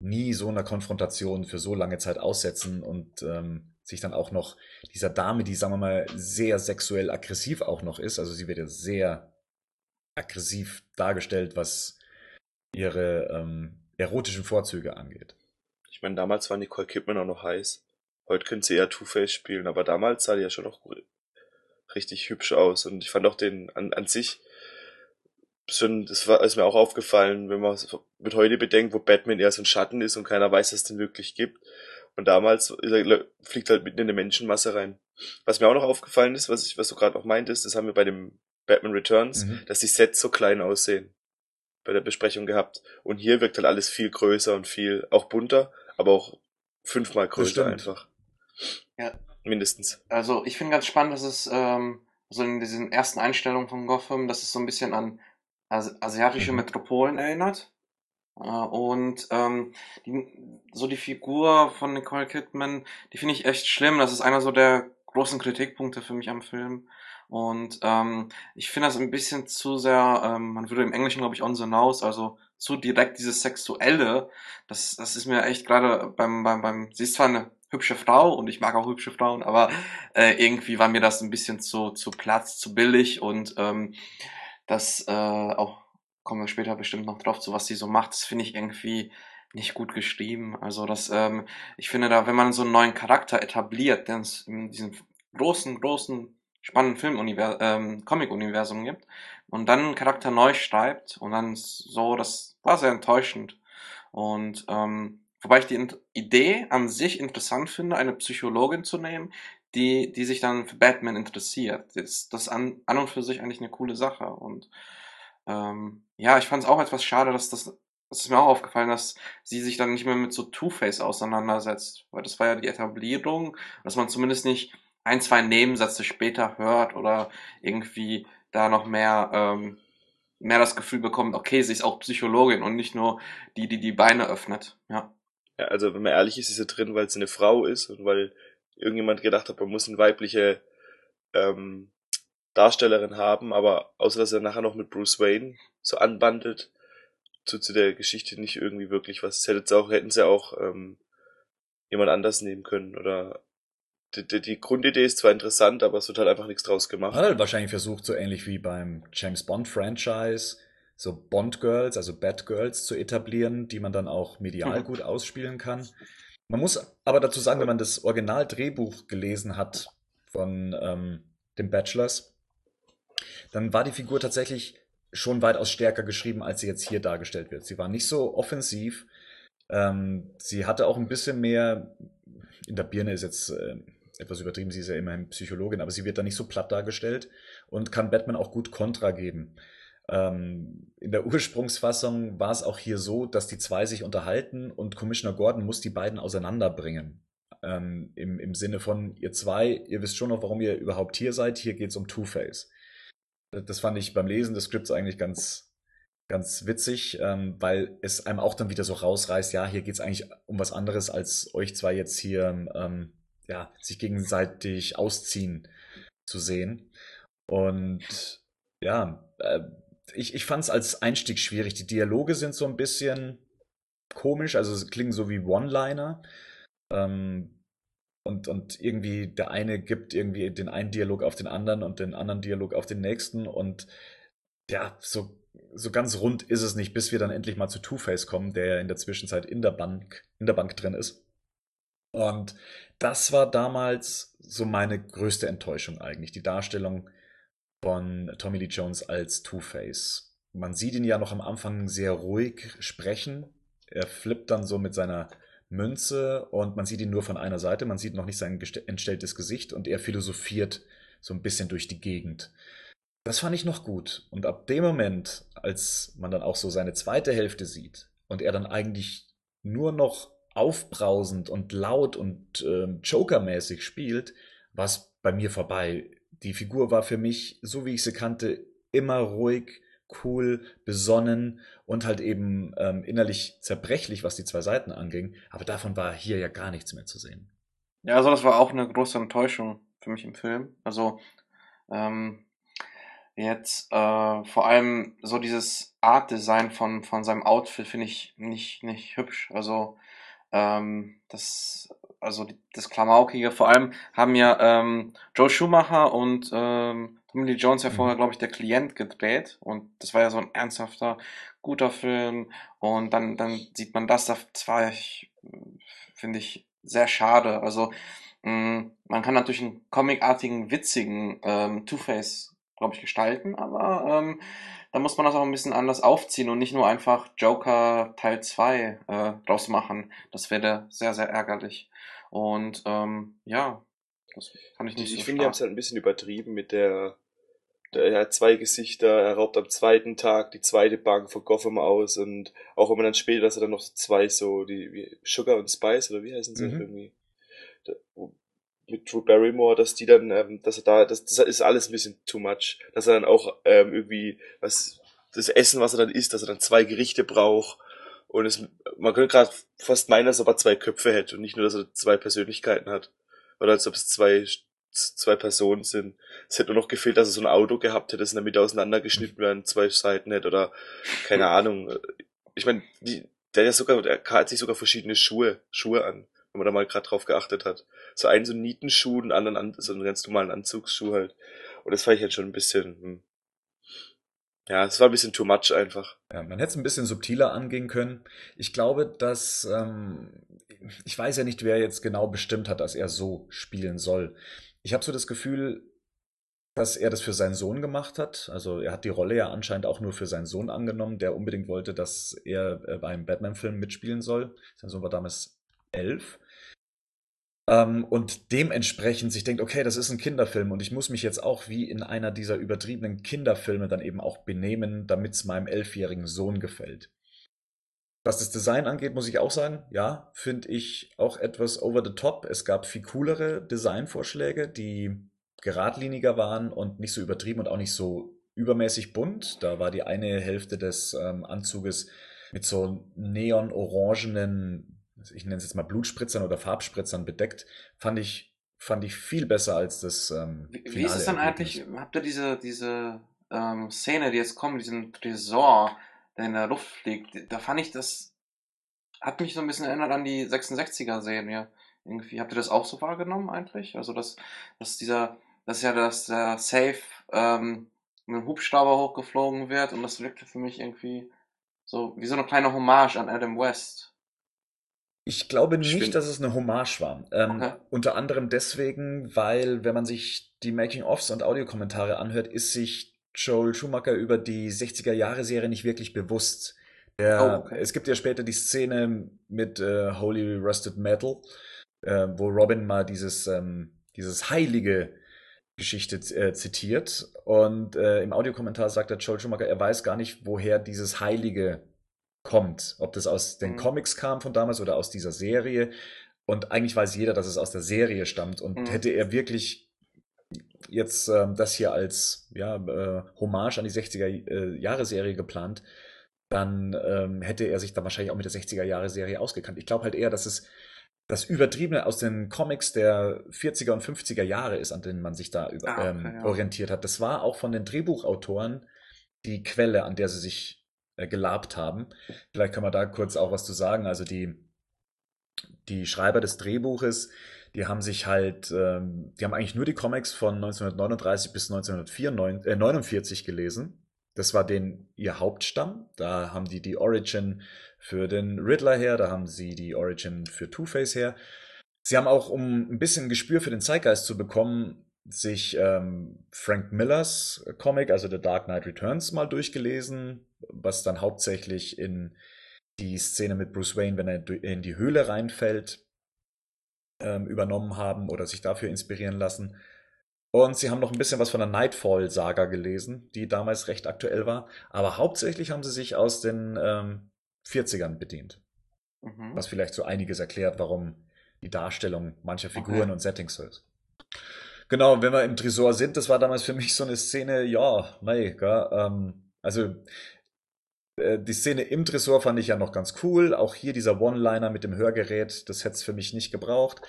nie so einer Konfrontation für so lange Zeit aussetzen und ähm, sich dann auch noch dieser Dame, die, sagen wir mal, sehr sexuell aggressiv auch noch ist, also sie wird ja sehr aggressiv dargestellt, was ihre ähm, erotischen Vorzüge angeht. Ich meine, damals war Nicole Kidman auch noch heiß. Heute könnte sie eher Two-Face spielen, aber damals sah die ja schon noch richtig hübsch aus. Und ich fand auch den an, an sich schon, das war, ist mir auch aufgefallen, wenn man mit heute bedenkt, wo Batman eher so ein Schatten ist und keiner weiß, dass es den wirklich gibt. Und damals er, fliegt halt mitten in eine Menschenmasse rein. Was mir auch noch aufgefallen ist, was ich, was du gerade auch meintest, das haben wir bei dem Batman Returns, mhm. dass die Sets so klein aussehen bei der Besprechung gehabt. Und hier wirkt halt alles viel größer und viel, auch bunter, aber auch fünfmal größer einfach. Ja. Mindestens. Also ich finde ganz spannend, dass es ähm, so in diesen ersten Einstellungen von Gotham, dass es so ein bisschen an asiatische mhm. Metropolen erinnert. Äh, und ähm, die, so die Figur von Nicole Kidman, die finde ich echt schlimm. Das ist einer so der großen Kritikpunkte für mich am Film. Und ähm, ich finde das ein bisschen zu sehr, ähm, man würde im Englischen, glaube ich, on the nose, also zu direkt dieses Sexuelle. Das, das ist mir echt gerade beim, beim, beim, sie ist zwar eine hübsche Frau und ich mag auch hübsche Frauen, aber äh, irgendwie war mir das ein bisschen zu, zu platz, zu billig und ähm, das äh, auch kommen wir später bestimmt noch drauf, zu was sie so macht, das finde ich irgendwie nicht gut geschrieben. Also das, ähm, ich finde da, wenn man so einen neuen Charakter etabliert, der es in diesem großen, großen spannenden Filmuniversum, ähm, Comic-Universum gibt und dann einen Charakter neu schreibt und dann so, das war sehr enttäuschend. Und ähm, wobei ich die Idee an sich interessant finde, eine Psychologin zu nehmen, die, die sich dann für Batman interessiert. Das, ist das an, an und für sich eigentlich eine coole Sache. Und ähm, ja, ich fand es auch etwas schade, dass das das ist mir auch aufgefallen, dass sie sich dann nicht mehr mit so Two-Face auseinandersetzt. Weil das war ja die Etablierung, dass man zumindest nicht ein, zwei Nebensätze später hört oder irgendwie da noch mehr, ähm, mehr das Gefühl bekommt, okay, sie ist auch Psychologin und nicht nur die, die die Beine öffnet. Ja. Ja, also wenn man ehrlich ist, ist sie drin, weil sie eine Frau ist und weil irgendjemand gedacht hat, man muss eine weibliche ähm, Darstellerin haben, aber außer dass er nachher noch mit Bruce Wayne so anbandelt, zu, zu der Geschichte nicht irgendwie wirklich was. Das hätte auch, hätten sie auch ähm, jemand anders nehmen können oder die, die, die, Grundidee ist zwar interessant, aber es wird halt einfach nichts draus gemacht. Hat halt wahrscheinlich versucht, so ähnlich wie beim James Bond Franchise, so Bond Girls, also Bad Girls zu etablieren, die man dann auch medial mhm. gut ausspielen kann. Man muss aber dazu sagen, wenn man das Original-Drehbuch gelesen hat von ähm, den Bachelors, dann war die Figur tatsächlich schon weitaus stärker geschrieben, als sie jetzt hier dargestellt wird. Sie war nicht so offensiv. Ähm, sie hatte auch ein bisschen mehr, in der Birne ist jetzt äh, etwas übertrieben, sie ist ja immerhin Psychologin, aber sie wird da nicht so platt dargestellt und kann Batman auch gut Kontra geben. Ähm, in der Ursprungsfassung war es auch hier so, dass die zwei sich unterhalten und Commissioner Gordon muss die beiden auseinanderbringen. Ähm, im, Im Sinne von, ihr zwei, ihr wisst schon noch, warum ihr überhaupt hier seid. Hier geht es um Two-Face. Das fand ich beim Lesen des Skripts eigentlich ganz, ganz witzig, ähm, weil es einem auch dann wieder so rausreißt, ja, hier geht es eigentlich um was anderes, als euch zwei jetzt hier ähm, ja, sich gegenseitig ausziehen zu sehen. Und ja, äh, ich, ich fand es als Einstieg schwierig. Die Dialoge sind so ein bisschen komisch, also klingen so wie One-Liner. Ähm, und, und irgendwie der eine gibt irgendwie den einen Dialog auf den anderen und den anderen Dialog auf den nächsten. Und ja, so, so ganz rund ist es nicht, bis wir dann endlich mal zu Two-Face kommen, der ja in der Zwischenzeit in der Bank, in der Bank drin ist. Und das war damals so meine größte Enttäuschung eigentlich, die Darstellung von Tommy Lee Jones als Two-Face. Man sieht ihn ja noch am Anfang sehr ruhig sprechen. Er flippt dann so mit seiner Münze und man sieht ihn nur von einer Seite. Man sieht noch nicht sein entstelltes Gesicht und er philosophiert so ein bisschen durch die Gegend. Das fand ich noch gut. Und ab dem Moment, als man dann auch so seine zweite Hälfte sieht und er dann eigentlich nur noch aufbrausend und laut und äh, Joker-mäßig spielt, war es bei mir vorbei. Die Figur war für mich, so wie ich sie kannte, immer ruhig, cool, besonnen und halt eben ähm, innerlich zerbrechlich, was die zwei Seiten anging. Aber davon war hier ja gar nichts mehr zu sehen. Ja, also das war auch eine große Enttäuschung für mich im Film. Also ähm, jetzt äh, vor allem so dieses Art-Design von, von seinem Outfit finde ich nicht, nicht hübsch. Also ähm, das, also das Klamaukige, vor allem haben ja ähm, Joe Schumacher und ähm, Tommy Lee Jones ja vorher, mhm. glaube ich, der Klient gedreht. Und das war ja so ein ernsthafter, guter Film. Und dann, dann sieht man das, das war, finde ich, sehr schade. Also mh, mm, man kann natürlich einen comicartigen, witzigen ähm, Two-Face, glaube ich, gestalten, aber ähm, da muss man das auch ein bisschen anders aufziehen und nicht nur einfach Joker Teil 2 äh, draus machen. Das wäre sehr, sehr ärgerlich. Und ähm, ja, das kann ich nicht Ich so finde, die haben es halt ein bisschen übertrieben mit der, der er hat zwei Gesichter, er raubt am zweiten Tag die zweite Bank von Gotham aus und auch wenn man dann später, dass er dann noch zwei so, die wie Sugar und Spice oder wie heißen sie mhm. irgendwie, da, mit Drew Barrymore, dass die dann, ähm, dass er da, das, das ist alles ein bisschen too much, dass er dann auch ähm, irgendwie was das Essen, was er dann isst, dass er dann zwei Gerichte braucht und es, man könnte gerade fast meinen, dass er aber zwei Köpfe hätte und nicht nur, dass er zwei Persönlichkeiten hat oder als ob es zwei zwei Personen sind. Es hätte nur noch gefehlt, dass er so ein Auto gehabt hätte, das in der Mitte auseinandergeschnitten werden, zwei Seiten hätte oder keine Ahnung. Ich meine, die, der hat ja sogar, der hat sich sogar verschiedene Schuhe, Schuhe an wenn man da mal gerade drauf geachtet hat. So einen so einen Nietenschuh, einen anderen so einen ganz normalen Anzugsschuh halt. Und das fand ich halt schon ein bisschen, hm. ja, es war ein bisschen too much einfach. Ja, man hätte es ein bisschen subtiler angehen können. Ich glaube, dass, ähm, ich weiß ja nicht, wer jetzt genau bestimmt hat, dass er so spielen soll. Ich habe so das Gefühl, dass er das für seinen Sohn gemacht hat. Also er hat die Rolle ja anscheinend auch nur für seinen Sohn angenommen, der unbedingt wollte, dass er äh, beim Batman-Film mitspielen soll. Sein Sohn war damals elf. Ähm, und dementsprechend sich denkt, okay, das ist ein Kinderfilm und ich muss mich jetzt auch wie in einer dieser übertriebenen Kinderfilme dann eben auch benehmen, damit es meinem elfjährigen Sohn gefällt. Was das Design angeht, muss ich auch sagen, ja, finde ich auch etwas over the top. Es gab viel coolere Designvorschläge, die geradliniger waren und nicht so übertrieben und auch nicht so übermäßig bunt. Da war die eine Hälfte des ähm, Anzuges mit so neon-orangenen ich nenne es jetzt mal Blutspritzern oder Farbspritzern bedeckt, fand ich, fand ich viel besser als das. Ähm, wie, wie ist es dann eigentlich? Habt ihr diese, diese ähm, Szene, die jetzt kommt, diesen Tresor, der in der Luft fliegt? Da fand ich das, hat mich so ein bisschen erinnert an die 66er-Serie. Irgendwie, habt ihr das auch so wahrgenommen eigentlich? Also, dass, dass dieser, das ist ja das der Safe ähm, mit einem Hubschrauber hochgeflogen wird und das wirkte für mich irgendwie so wie so eine kleine Hommage an Adam West. Ich glaube nicht, dass es eine Hommage war. Ähm, okay. Unter anderem deswegen, weil, wenn man sich die Making-ofs und Audiokommentare anhört, ist sich Joel Schumacher über die 60er-Jahre-Serie nicht wirklich bewusst. Der, oh, okay. Es gibt ja später die Szene mit äh, Holy Rusted Metal, äh, wo Robin mal dieses, ähm, dieses heilige Geschichte äh, zitiert. Und äh, im Audiokommentar sagt der Joel Schumacher, er weiß gar nicht, woher dieses heilige kommt. Ob das aus den mhm. Comics kam von damals oder aus dieser Serie. Und eigentlich weiß jeder, dass es aus der Serie stammt. Und Mhm. hätte er wirklich jetzt ähm, das hier als ja, äh, Hommage an die 60er-Jahre-Serie geplant, dann ähm, hätte er sich dann wahrscheinlich auch mit der 60er-Jahre-Serie ausgekannt. Ich glaube halt eher, dass es das Übertriebene aus den Comics der 40er und 50er Jahre ist, an denen man sich da über, Ah, okay, ähm, ja. orientiert hat. Das war auch von den Drehbuchautoren die Quelle, an der sie sich äh, gelabt haben. Vielleicht kann man da kurz auch was zu sagen. Also die, die Schreiber des Drehbuches, die haben sich halt, ähm, die haben eigentlich nur die Comics von 1939 bis 1949 gelesen. Das war den ihr Hauptstamm. Da haben die die Origin für den Riddler her, da haben sie die Origin für Two-Face her. Sie haben auch, um ein bisschen Gespür für den Zeitgeist zu bekommen, sich ähm, Frank Millers Comic, also The Dark Knight Returns, mal durchgelesen, was dann hauptsächlich in die Szene mit Bruce Wayne, wenn er in die Höhle reinfällt, ähm, übernommen haben oder sich dafür inspirieren lassen. Und sie haben noch ein bisschen was von der Nightfall-Saga gelesen, die damals recht aktuell war. Aber hauptsächlich haben sie sich aus den ähm, 40ern bedient. Mhm. Was vielleicht so einiges erklärt, warum die Darstellung mancher Figuren Okay. und Settings so ist. Genau, wenn wir im Tresor sind, das war damals für mich so eine Szene, ja, mei, ähm, also äh, die Szene im Tresor fand ich ja noch ganz cool. Auch hier dieser One-Liner mit dem Hörgerät, das hätte es für mich nicht gebraucht.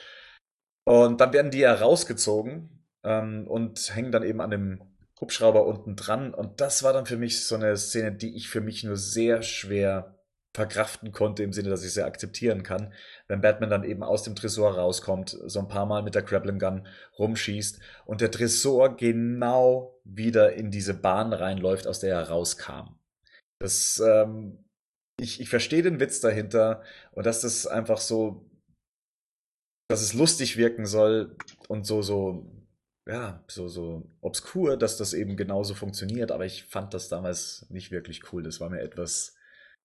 Und dann werden die ja rausgezogen ähm, und hängen dann eben an dem Hubschrauber unten dran. Und das war dann für mich so eine Szene, die ich für mich nur sehr schwer verkraften konnte, im Sinne, dass ich sie akzeptieren kann, wenn Batman dann eben aus dem Tresor rauskommt, so ein paar Mal mit der Grappling Gun rumschießt und der Tresor genau wieder in diese Bahn reinläuft, aus der er rauskam. Das, ähm, ich, ich verstehe den Witz dahinter und dass das einfach so, dass es lustig wirken soll und so, so, ja, so, so obskur, dass das eben genauso funktioniert, aber ich fand das damals nicht wirklich cool. Das war mir etwas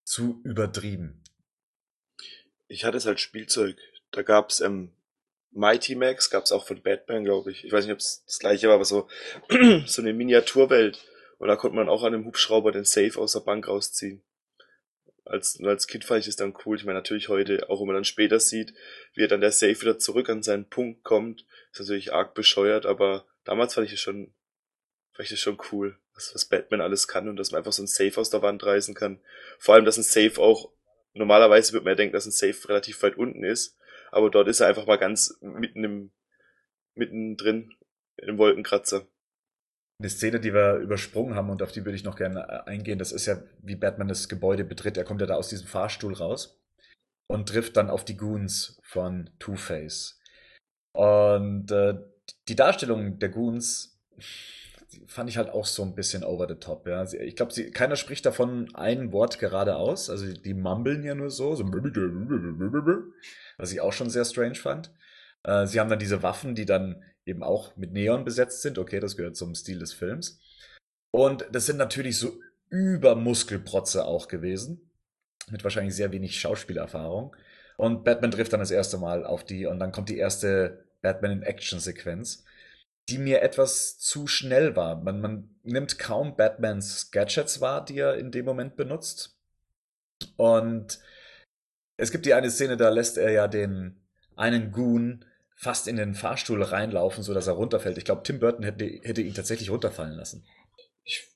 zu übertrieben. Ich hatte es als Spielzeug. Da gab's ähm, Mighty Max, gab's auch von Batman, glaube ich. Ich weiß nicht, ob es das gleiche war, aber so, so eine Miniaturwelt. Und da konnte man auch an einem Hubschrauber den Safe aus der Bank rausziehen. Als, als Kind fand ich das dann cool. Ich meine, natürlich heute, auch wenn man dann später sieht, wie er dann der Safe wieder zurück an seinen Punkt kommt, ist natürlich arg bescheuert, aber damals fand ich das schon, fand ich das schon cool, was, was Batman alles kann und dass man einfach so ein Safe aus der Wand reißen kann. Vor allem, dass ein Safe auch, normalerweise wird man ja denken, dass ein Safe relativ weit unten ist, aber dort ist er einfach mal ganz mitten im, mittendrin, im Wolkenkratzer. Eine Szene, die wir übersprungen haben und auf die würde ich noch gerne äh, eingehen, das ist ja, wie Batman das Gebäude betritt. Er kommt ja da aus diesem Fahrstuhl raus und trifft dann auf die Goons von Two-Face. Und äh, die Darstellung der Goons fand ich halt auch so ein bisschen over the top. Ja. Ich glaube, keiner spricht davon ein Wort gerade aus. Also die mumbeln ja nur so, so was ich auch schon sehr strange fand. Äh, Sie haben dann diese Waffen, die dann eben auch mit Neon besetzt sind. Okay, das gehört zum Stil des Films. Und das sind natürlich so Übermuskelprotze auch gewesen. Mit wahrscheinlich sehr wenig Schauspielerfahrung. Und Batman trifft dann das erste Mal auf die und dann kommt die erste Batman in Action-Sequenz, die mir etwas zu schnell war. Man, man nimmt kaum Batmans Gadgets wahr, die er in dem Moment benutzt. Und es gibt die eine Szene, da lässt er ja den einen Goon fast in den Fahrstuhl reinlaufen, so dass er runterfällt. Ich glaube, Tim Burton hätte, hätte ihn tatsächlich runterfallen lassen. Ich,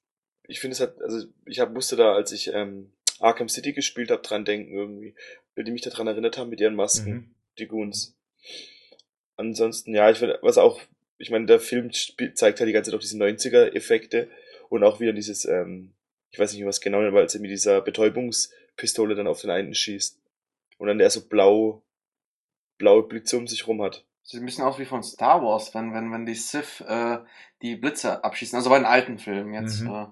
ich finde es halt, also ich hab, musste da, als ich ähm, Arkham City gespielt habe, dran denken irgendwie, weil die mich daran erinnert haben mit ihren Masken, Mhm. die Goons. Ansonsten, ja, ich finde, was auch, ich meine, der Film zeigt halt die ganze Zeit auch diese 90er-Effekte und auch wieder dieses, ähm, ich weiß nicht, was genau, aber als er mit dieser Betäubungspistole dann auf den einen schießt und dann der so blau, blaue Blitze um sich rum hat. Sieht ein bisschen aus wie von Star Wars, wenn, wenn, wenn die Sith äh, die Blitze abschießen. Also bei den alten Filmen jetzt. Mhm. Äh,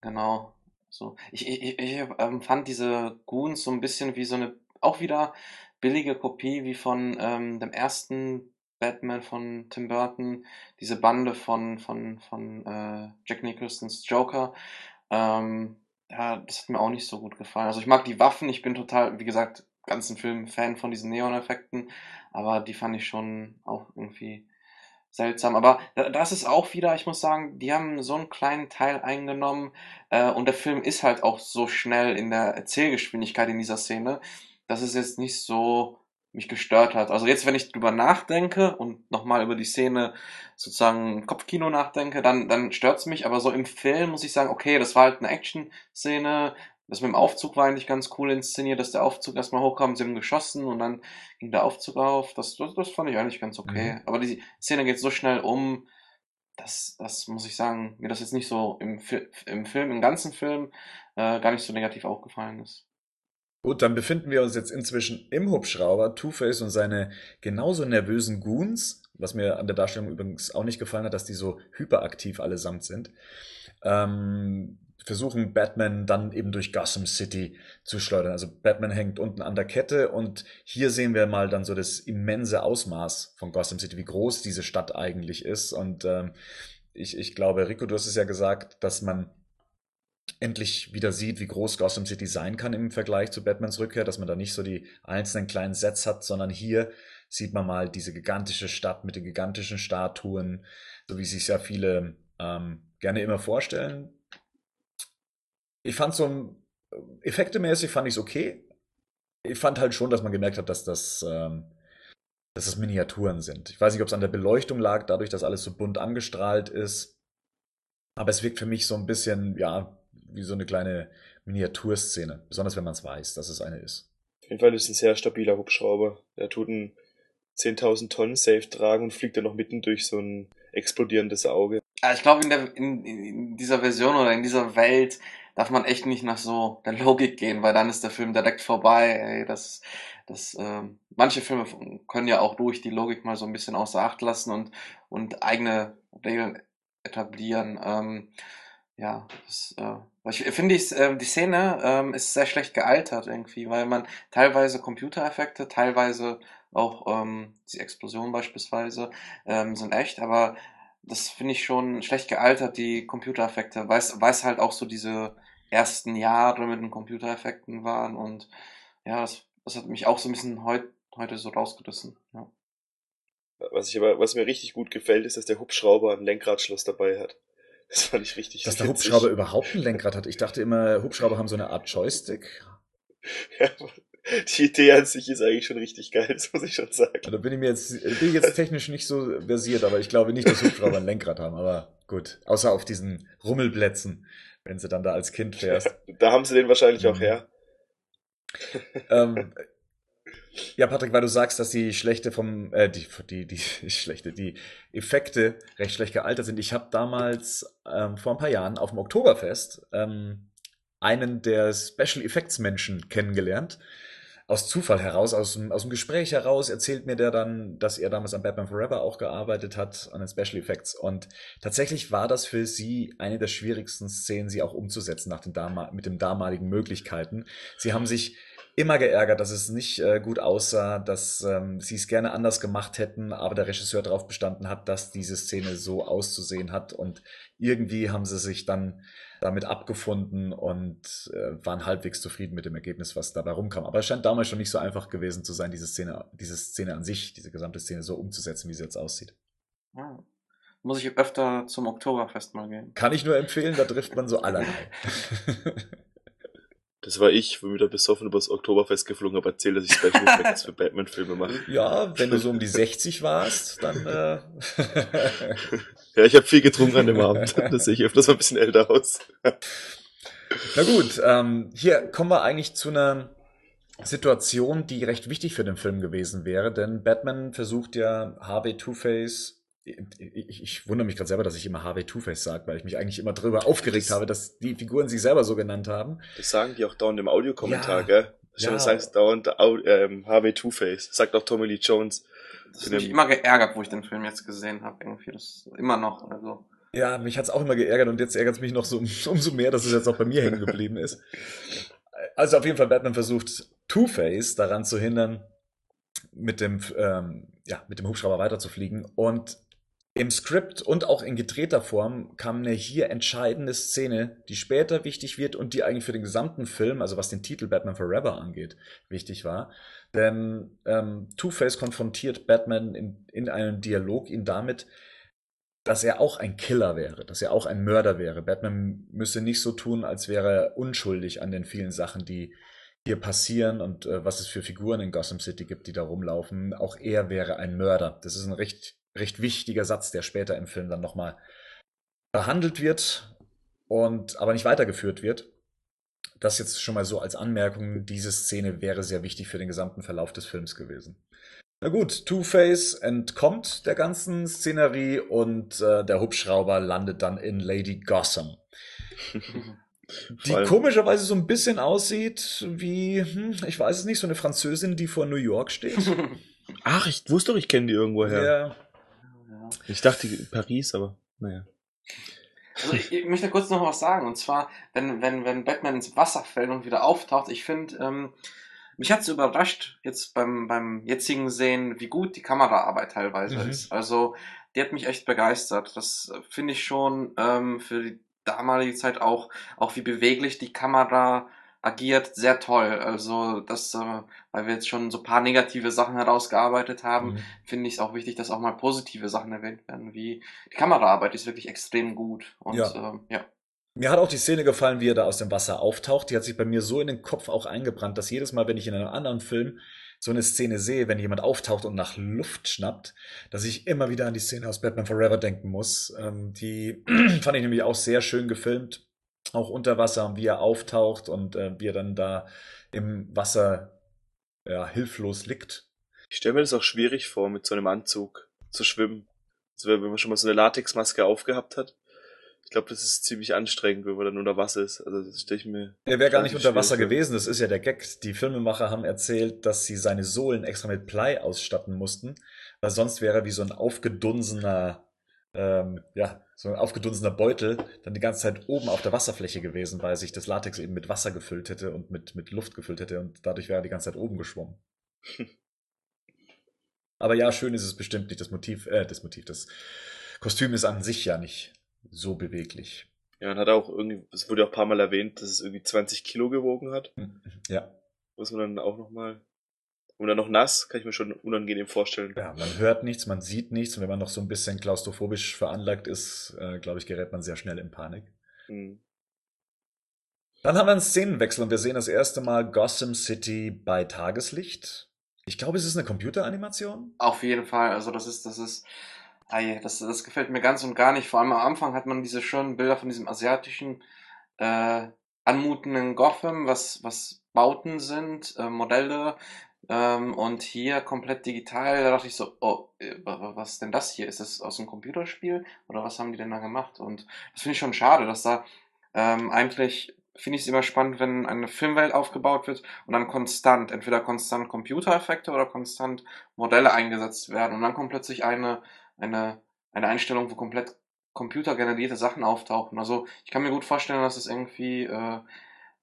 genau. So. Ich, ich, ich ich, ähm, fand diese Goons so ein bisschen wie so eine, auch wieder billige Kopie wie von ähm, dem ersten Batman von Tim Burton, diese Bande von, von, von äh, Jack Nicholsons Joker. Ähm, ja, das hat mir auch nicht so gut gefallen. Also ich mag die Waffen, ich bin total, wie gesagt, ganzen Film Fan von diesen Neon-Effekten, aber die fand ich schon auch irgendwie seltsam. Aber da- das ist auch wieder, ich muss sagen, die haben so einen kleinen Teil eingenommen äh, und der Film ist halt auch so schnell in der Erzählgeschwindigkeit in dieser Szene, dass es jetzt nicht so mich gestört hat. Also jetzt, wenn ich drüber nachdenke und nochmal über die Szene sozusagen Kopfkino nachdenke, dann, dann stört's mich. Aber so im Film muss ich sagen, okay, das war halt eine Action-Szene. Das mit dem Aufzug war eigentlich ganz cool inszeniert, dass der Aufzug erstmal hochkam, sie haben geschossen und dann ging der Aufzug auf. Das, das, das fand ich eigentlich ganz okay. Mhm. Aber die Szene geht so schnell um, das, das muss ich sagen, mir das jetzt nicht so im, im Film, im ganzen Film, äh, gar nicht so negativ aufgefallen ist. Gut, dann befinden wir uns jetzt inzwischen im Hubschrauber, Two-Face und seine genauso nervösen Goons, was mir an der Darstellung übrigens auch nicht gefallen hat, dass die so hyperaktiv allesamt sind, ähm, versuchen Batman dann eben durch Gotham City zu schleudern. Also Batman hängt unten an der Kette und hier sehen wir mal dann so das immense Ausmaß von Gotham City, wie groß diese Stadt eigentlich ist. Und ähm, ich, ich glaube, Rico, du hast es ja gesagt, dass man endlich wieder sieht, wie groß Gotham City sein kann im Vergleich zu Batmans Rückkehr, dass man da nicht so die einzelnen kleinen Sets hat, sondern hier sieht man mal diese gigantische Stadt mit den gigantischen Statuen, so wie sich ja viele ähm, gerne immer vorstellen. Ich fand so effektemäßig fand ich es okay. Ich fand halt schon, dass man gemerkt hat, dass das ähm, dass es Miniaturen sind. Ich weiß nicht, ob es an der Beleuchtung lag, dadurch, dass alles so bunt angestrahlt ist. Aber es wirkt für mich so ein bisschen, ja, wie so eine kleine Miniaturszene. Besonders wenn man es weiß, dass es eine ist. Auf jeden Fall ist es ein sehr stabiler Hubschrauber. Der tut einen 10.000 Tonnen Safe tragen und fliegt dann noch mitten durch so ein explodierendes Auge. Ich glaube, in, in, in dieser Version oder in dieser Welt darf man echt nicht nach so der Logik gehen, weil dann ist der Film direkt vorbei. Ey, das, das, ähm, manche Filme können ja auch durch die Logik mal so ein bisschen außer Acht lassen und, und eigene Regeln etablieren. Ähm, ja, das, äh, ich finde, ich, äh, die Szene ähm, ist sehr schlecht gealtert irgendwie, weil man teilweise Computereffekte, teilweise auch ähm, die Explosion beispielsweise ähm, sind echt, aber das finde ich schon schlecht gealtert, die Computereffekte, weil es halt auch so diese ersten Jahre mit den Computereffekten waren und ja, das, das hat mich auch so ein bisschen heut, heute so rausgerissen. Ja. Was, ich aber, was mir richtig gut gefällt, ist, dass der Hubschrauber ein Lenkradschloss dabei hat. Das fand ich richtig Dass der Hubschrauber überhaupt ein Lenkrad hat. Ich dachte immer, Hubschrauber haben so eine Art Joystick. Ja, die Idee an sich ist eigentlich schon richtig geil, das muss ich schon sagen. Da bin ich mir jetzt, bin ich jetzt technisch nicht so versiert, aber ich glaube nicht, dass Hubschrauber ein Lenkrad haben. Aber gut, außer auf diesen Rummelplätzen, wenn sie dann da als Kind fährst. Ja, da haben sie den wahrscheinlich mhm. auch her. ähm, ja, Patrick, weil du sagst, dass die schlechte vom, äh, die, die, die, schlechte, die Effekte recht schlecht gealtert sind. Ich habe damals ähm, vor ein paar Jahren auf dem Oktoberfest ähm, einen der Special Effects Menschen kennengelernt. Aus Zufall heraus, aus dem, aus dem Gespräch heraus, erzählt mir der dann, dass er damals an Batman Forever auch gearbeitet hat, an den Special Effects. Und tatsächlich war das für sie eine der schwierigsten Szenen, sie auch umzusetzen nach den mit den damaligen Möglichkeiten. Sie haben sich immer geärgert, dass es nicht äh, gut aussah, dass ähm, sie es gerne anders gemacht hätten, aber der Regisseur darauf bestanden hat, dass diese Szene so auszusehen hat und irgendwie haben sie sich dann damit abgefunden und äh, waren halbwegs zufrieden mit dem Ergebnis, was dabei rumkam. Aber es scheint damals schon nicht so einfach gewesen zu sein, diese Szene, diese Szene an sich, diese gesamte Szene so umzusetzen, wie sie jetzt aussieht. Ja. Muss ich öfter zum Oktoberfest mal gehen. Kann ich nur empfehlen, da trifft man so allerlei. Das war ich, wo ich wieder besoffen übers Oktoberfest geflogen habe, erzählt, dass ich Special Effects für Batman-Filme mache. Ja, wenn du so um die 60 warst, dann. Äh ja, ich habe viel getrunken an dem Abend. Das sehe ich öfters ein bisschen älter aus. Na gut, ähm, hier kommen wir eigentlich zu einer Situation, die recht wichtig für den Film gewesen wäre, denn Batman versucht ja Harvey Two-Face ich, ich wundere mich gerade selber, dass ich immer Harvey Two-Face sage, weil ich mich eigentlich immer darüber aufgeregt das, habe, dass die Figuren sich selber so genannt haben. Das sagen die auch dauernd im Audiokommentar, ja, gell? Schon ja. sagst dauernd ähm, Harvey Two-Face. Sagt auch Tommy Lee Jones. Das hat mich immer geärgert, wo ich den Film jetzt gesehen habe. Irgendwie das immer noch. Also. Ja, mich hat's auch immer geärgert und jetzt ärgert es mich noch so umso mehr, dass es jetzt auch bei mir hängen geblieben ist. Also auf jeden Fall, Batman versucht Two-Face daran zu hindern, mit dem, ähm, ja, mit dem Hubschrauber weiterzufliegen. Und im Skript und auch in gedrehter Form kam eine hier entscheidende Szene, die später wichtig wird und die eigentlich für den gesamten Film, also was den Titel Batman Forever angeht, wichtig war. Denn ähm, Two-Face konfrontiert Batman in, in einem Dialog ihn damit, dass er auch ein Killer wäre, dass er auch ein Mörder wäre. Batman müsse nicht so tun, als wäre er unschuldig an den vielen Sachen, die hier passieren und äh, was es für Figuren in Gotham City gibt, die da rumlaufen. Auch er wäre ein Mörder. Das ist ein recht, recht wichtiger Satz, der später im Film dann nochmal behandelt wird und aber nicht weitergeführt wird. Das jetzt schon mal so als Anmerkung. Diese Szene wäre sehr wichtig für den gesamten Verlauf des Films gewesen. Na gut, Two-Face entkommt der ganzen Szenerie und äh, der Hubschrauber landet dann in Lady Gotham. die komischerweise so ein bisschen aussieht wie, hm, ich weiß es nicht, so eine Französin, die vor New York steht. Ach, ich wusste doch, ich kenne die irgendwo her. Ja. Ich dachte Paris, aber naja. Also ich, ich möchte kurz noch was sagen. Und zwar, wenn, wenn, wenn Batman ins Wasser fällt und wieder auftaucht, ich finde, ähm, mich hat es überrascht, jetzt beim, beim jetzigen Sehen, wie gut die Kameraarbeit teilweise Mhm. ist. Also, die hat mich echt begeistert. Das äh, finde ich schon ähm, für die damalige Zeit auch, auch wie beweglich die Kamera agiert, sehr toll. Also, das, äh, weil wir jetzt schon so ein paar negative Sachen herausgearbeitet haben, Mhm. finde ich es auch wichtig, dass auch mal positive Sachen erwähnt werden, wie die Kameraarbeit ist wirklich extrem gut. Und Ja. ähm, ja. Mir hat auch die Szene gefallen, wie er da aus dem Wasser auftaucht. Die hat sich bei mir so in den Kopf auch eingebrannt, dass jedes Mal, wenn ich in einem anderen Film so eine Szene sehe, wenn jemand auftaucht und nach Luft schnappt, dass ich immer wieder an die Szene aus Batman Forever denken muss. Ähm, die fand ich nämlich auch sehr schön gefilmt, auch unter Wasser und wie er auftaucht und äh, wie er dann da im Wasser ja, hilflos liegt. Ich stelle mir das auch schwierig vor, mit so einem Anzug zu schwimmen. Also wenn man schon mal so eine Latexmaske aufgehabt hat. Ich glaube, das ist ziemlich anstrengend, wenn man dann unter Wasser ist. Also das stelle ich mir. Er wäre gar nicht unter Wasser vor. gewesen, das ist ja der Gag. Die Filmemacher haben erzählt, dass sie seine Sohlen extra mit Blei ausstatten mussten, weil sonst wäre er wie so ein aufgedunsener, ähm, ja, so ein aufgedunsener Beutel dann die ganze Zeit oben auf der Wasserfläche gewesen, weil sich das Latex eben mit Wasser gefüllt hätte und mit, mit Luft gefüllt hätte und dadurch wäre er die ganze Zeit oben geschwommen. Aber ja, schön ist es bestimmt nicht. Das Motiv, äh, das Motiv, das Kostüm ist an sich ja nicht so beweglich. Ja, und hat auch irgendwie, es wurde auch ein paar Mal erwähnt, dass es irgendwie 20 Kilo gewogen hat. Ja. Muss man dann auch nochmal. Und dann noch nass, kann ich mir schon unangenehm vorstellen. Ja, man hört nichts, man sieht nichts und wenn man noch so ein bisschen klaustrophobisch veranlagt ist, äh, glaube ich, gerät man sehr schnell in Panik. Hm. Dann haben wir einen Szenenwechsel und wir sehen das erste Mal Gotham City bei Tageslicht. Ich glaube, es ist eine Computeranimation. Auf jeden Fall, also das ist, das ist, ei, das, das gefällt mir ganz und gar nicht. Vor allem am Anfang hat man diese schönen Bilder von diesem asiatischen, äh, anmutenden Gotham, was, was Bauten sind, äh, Modelle, ähm, und hier komplett digital. Da dachte ich so, oh, äh, wa- wa- was ist denn das hier? Ist das aus einem Computerspiel? Oder was haben die denn da gemacht? Und das finde ich schon schade, dass da, ähm, eigentlich finde ich es immer spannend, wenn eine Filmwelt aufgebaut wird und dann konstant, entweder konstant Computereffekte oder konstant Modelle eingesetzt werden und dann kommt plötzlich eine, eine, eine Einstellung, wo komplett computergenerierte Sachen auftauchen. Also ich kann mir gut vorstellen, dass es irgendwie äh,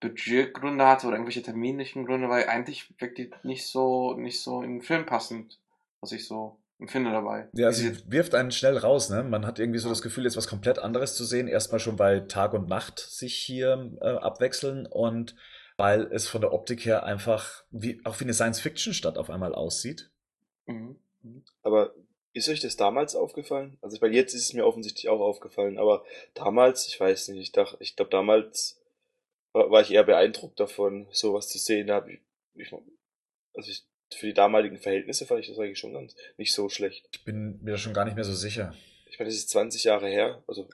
Budgetgründe hatte oder irgendwelche terminlichen Gründe, weil eigentlich wirkt die nicht so, nicht so in den Film passend, was ich so empfinde dabei. Ja, Wie sie wirft einen schnell raus, ne? Man hat irgendwie so das Gefühl, jetzt was komplett anderes zu sehen. Erstmal schon, weil Tag und Nacht sich hier äh, abwechseln und weil es von der Optik her einfach wie, auch wie eine Science-Fiction-Stadt auf einmal aussieht. Mhm. Mhm. Aber ist euch das damals aufgefallen? Also, weil jetzt ist es mir offensichtlich auch aufgefallen, aber damals, ich weiß nicht, ich dachte, ich glaube damals war ich eher beeindruckt davon, sowas zu sehen. Da hab ich, ich, also ich, für die damaligen Verhältnisse fand ich das eigentlich schon ganz nicht so schlecht. Ich bin mir da schon gar nicht mehr so sicher. Ich meine, das ist 20 Jahre her, also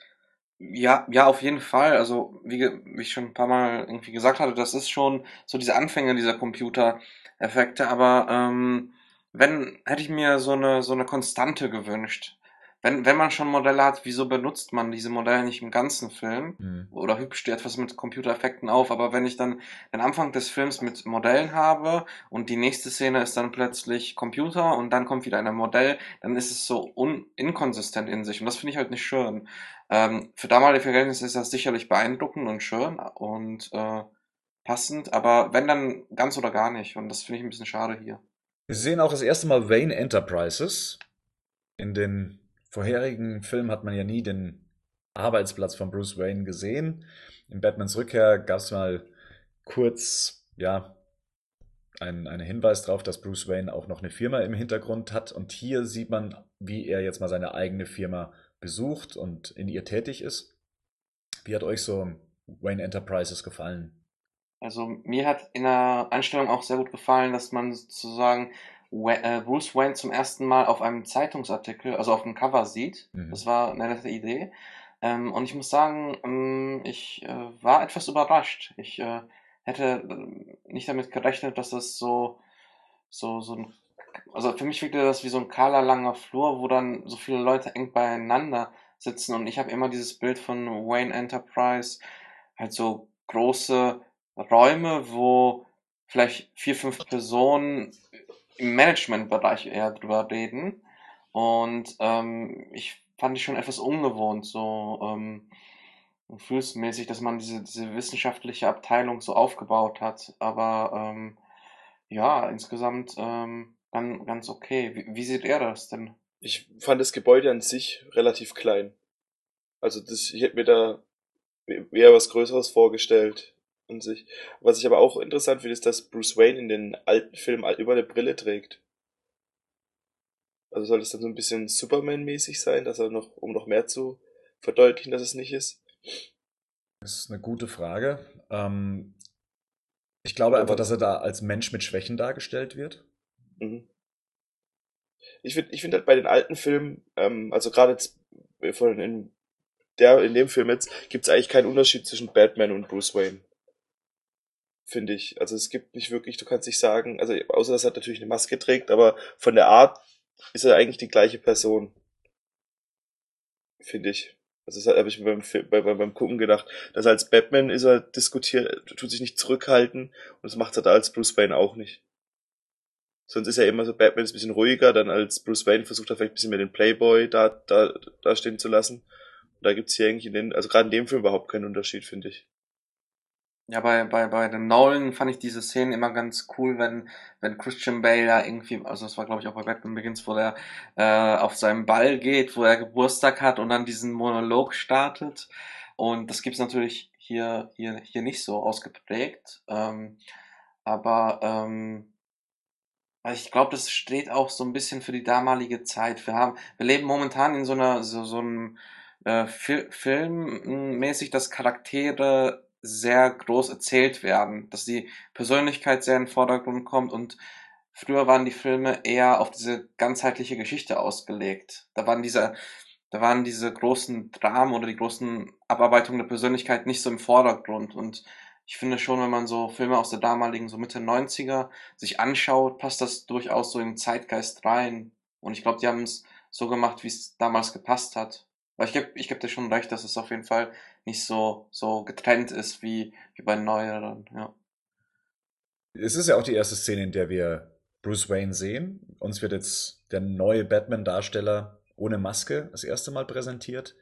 Ja, ja, auf jeden Fall. Also, wie, ge- wie ich schon ein paar Mal irgendwie gesagt hatte, das ist schon so diese Anfänge dieser Computereffekte, aber ähm, wenn, hätte ich mir so eine, so eine Konstante gewünscht. Wenn, wenn man schon Modelle hat, wieso benutzt man diese Modelle nicht im ganzen Film? Hm. Oder hübscht etwas mit Computereffekten auf, aber wenn ich dann den Anfang des Films mit Modellen habe und die nächste Szene ist dann plötzlich Computer und dann kommt wieder ein Modell, dann ist es so un inkonsistent in sich und das finde ich halt nicht schön. Ähm, für damalige Verhältnisse ist das sicherlich beeindruckend und schön und äh, passend, aber wenn dann ganz oder gar nicht und das finde ich ein bisschen schade hier. Wir sehen auch das erste Mal Wayne Enterprises. In den vorherigen Filmen hat man ja nie den Arbeitsplatz von Bruce Wayne gesehen. In Batmans Rückkehr gab es mal kurz, ja, einen, einen Hinweis darauf, dass Bruce Wayne auch noch eine Firma im Hintergrund hat. Und hier sieht man, wie er jetzt mal seine eigene Firma besucht und in ihr tätig ist. Wie hat euch so Wayne Enterprises gefallen? Also mir hat in der Einstellung auch sehr gut gefallen, dass man sozusagen Bruce Wayne zum ersten Mal auf einem Zeitungsartikel, also auf dem Cover sieht. Mhm. Das war eine nette Idee. Ähm, und ich muss sagen, ähm, ich äh, war etwas überrascht. Ich äh, hätte äh, nicht damit gerechnet, dass das so, so, so ein, also für mich wirkte das wie so ein kahler langer Flur, wo dann so viele Leute eng beieinander sitzen. Und ich habe immer dieses Bild von Wayne Enterprise, halt so große Räume, wo vielleicht vier, fünf Personen im Managementbereich eher drüber reden. Und ähm, ich fand ich schon etwas ungewohnt, so ähm, gefühlsmäßig, dass man diese, diese wissenschaftliche Abteilung so aufgebaut hat. Aber ähm, ja, insgesamt ähm, ganz, ganz okay. Wie, wie sieht er das denn? Ich fand das Gebäude an sich relativ klein. Also das, ich hätte mir da eher was Größeres vorgestellt an sich. Was ich aber auch interessant finde, ist, dass Bruce Wayne in den alten Filmen immer eine Brille trägt. Also soll das dann so ein bisschen Superman-mäßig sein, dass er noch, um noch mehr zu verdeutlichen, dass es nicht ist? Das ist eine gute Frage. Ähm, ich glaube einfach, dass er da als Mensch mit Schwächen dargestellt wird. Mhm. Ich finde ich find halt bei den alten Filmen, ähm, also gerade von in der, in dem Film jetzt, gibt es eigentlich keinen Unterschied zwischen Batman und Bruce Wayne finde ich. Also es gibt nicht wirklich, du kannst nicht sagen, also außer dass er natürlich eine Maske trägt, aber von der Art ist er eigentlich die gleiche Person. Finde ich. Also das habe ich mir beim, beim, beim Gucken gedacht. Dass als Batman ist er diskutiert, tut sich nicht zurückhalten und das macht er da als Bruce Wayne auch nicht. Sonst ist er immer so, Batman ist ein bisschen ruhiger, dann als Bruce Wayne versucht er vielleicht ein bisschen mehr den Playboy da, da, da stehen zu lassen. Und da gibt's hier eigentlich in den, also gerade in dem Film überhaupt keinen Unterschied, finde ich. Ja, bei, bei, bei den Nolan fand ich diese Szenen immer ganz cool, wenn, wenn Christian Bale da irgendwie, also das war glaube ich auch bei Batman Begins, wo der äh, auf seinem Ball geht, wo er Geburtstag hat und dann diesen Monolog startet. Und das gibt's natürlich hier, hier, hier nicht so ausgeprägt. Ähm, aber ähm, ich glaube, das steht auch so ein bisschen für die damalige Zeit. Wir haben, wir leben momentan in so einer, so, so einem äh, Fil Filmmäßig, dass Charaktere sehr groß erzählt werden, dass die Persönlichkeit sehr in den Vordergrund kommt und früher waren die Filme eher auf diese ganzheitliche Geschichte ausgelegt. Da waren diese, da waren diese großen Dramen oder die großen Abarbeitungen der Persönlichkeit nicht so im Vordergrund und ich finde schon, wenn man so Filme aus der damaligen, so Mitte 90er sich anschaut, passt das durchaus so den Zeitgeist rein. Und ich glaube, die haben es so gemacht, wie es damals gepasst hat. Aber ich gebe ich geb dir schon recht, dass es auf jeden Fall nicht so, so getrennt ist wie, wie bei neueren, ja. Es ist ja auch die erste Szene, in der wir Bruce Wayne sehen. Uns wird jetzt der neue Batman-Darsteller ohne Maske das erste Mal präsentiert.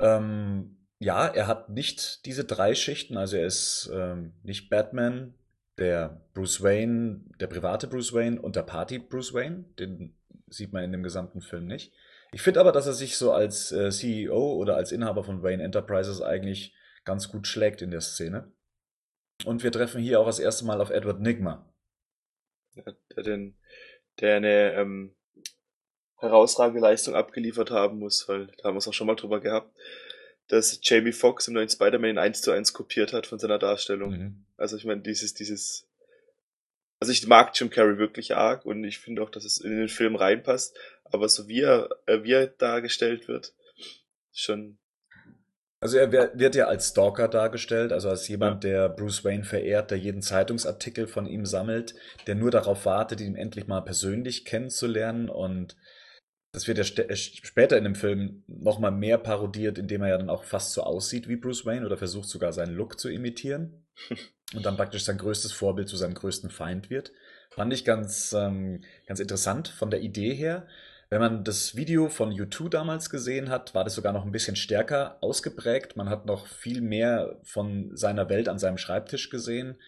Ähm, ja, er hat nicht diese drei Schichten, also er ist ähm, nicht Batman, der Bruce Wayne, der private Bruce Wayne und der Party Bruce Wayne. Den sieht man in dem gesamten Film nicht. Ich finde aber, dass er sich so als äh, CEO oder als Inhaber von Wayne Enterprises eigentlich ganz gut schlägt in der Szene. Und wir treffen hier auch das erste Mal auf Edward Nigma. Ja, der, den, der eine ähm, herausragende Leistung abgeliefert haben muss, weil da haben wir es auch schon mal drüber gehabt, dass Jamie Foxx im neuen Spider-Man in 1 zu 1 kopiert hat von seiner Darstellung. Mhm. Also ich meine, dieses, dieses also ich mag Jim Carrey wirklich arg und ich finde auch, dass es in den Film reinpasst. Aber so wie er, äh, wie er dargestellt wird, schon. Also er wird ja als Stalker dargestellt, also als jemand, der Bruce Wayne verehrt, der jeden Zeitungsartikel von ihm sammelt, der nur darauf wartet, ihn endlich mal persönlich kennenzulernen und das wird ja äh, später in dem Film nochmal mehr parodiert, indem er ja dann auch fast so aussieht wie Bruce Wayne oder versucht sogar seinen Look zu imitieren und dann praktisch sein größtes Vorbild zu seinem größten Feind wird. Fand ich ganz, ähm, ganz interessant von der Idee her. Wenn man das Video von U2 damals gesehen hat, war das sogar noch ein bisschen stärker ausgeprägt. Man hat noch viel mehr von seiner Welt an seinem Schreibtisch gesehen.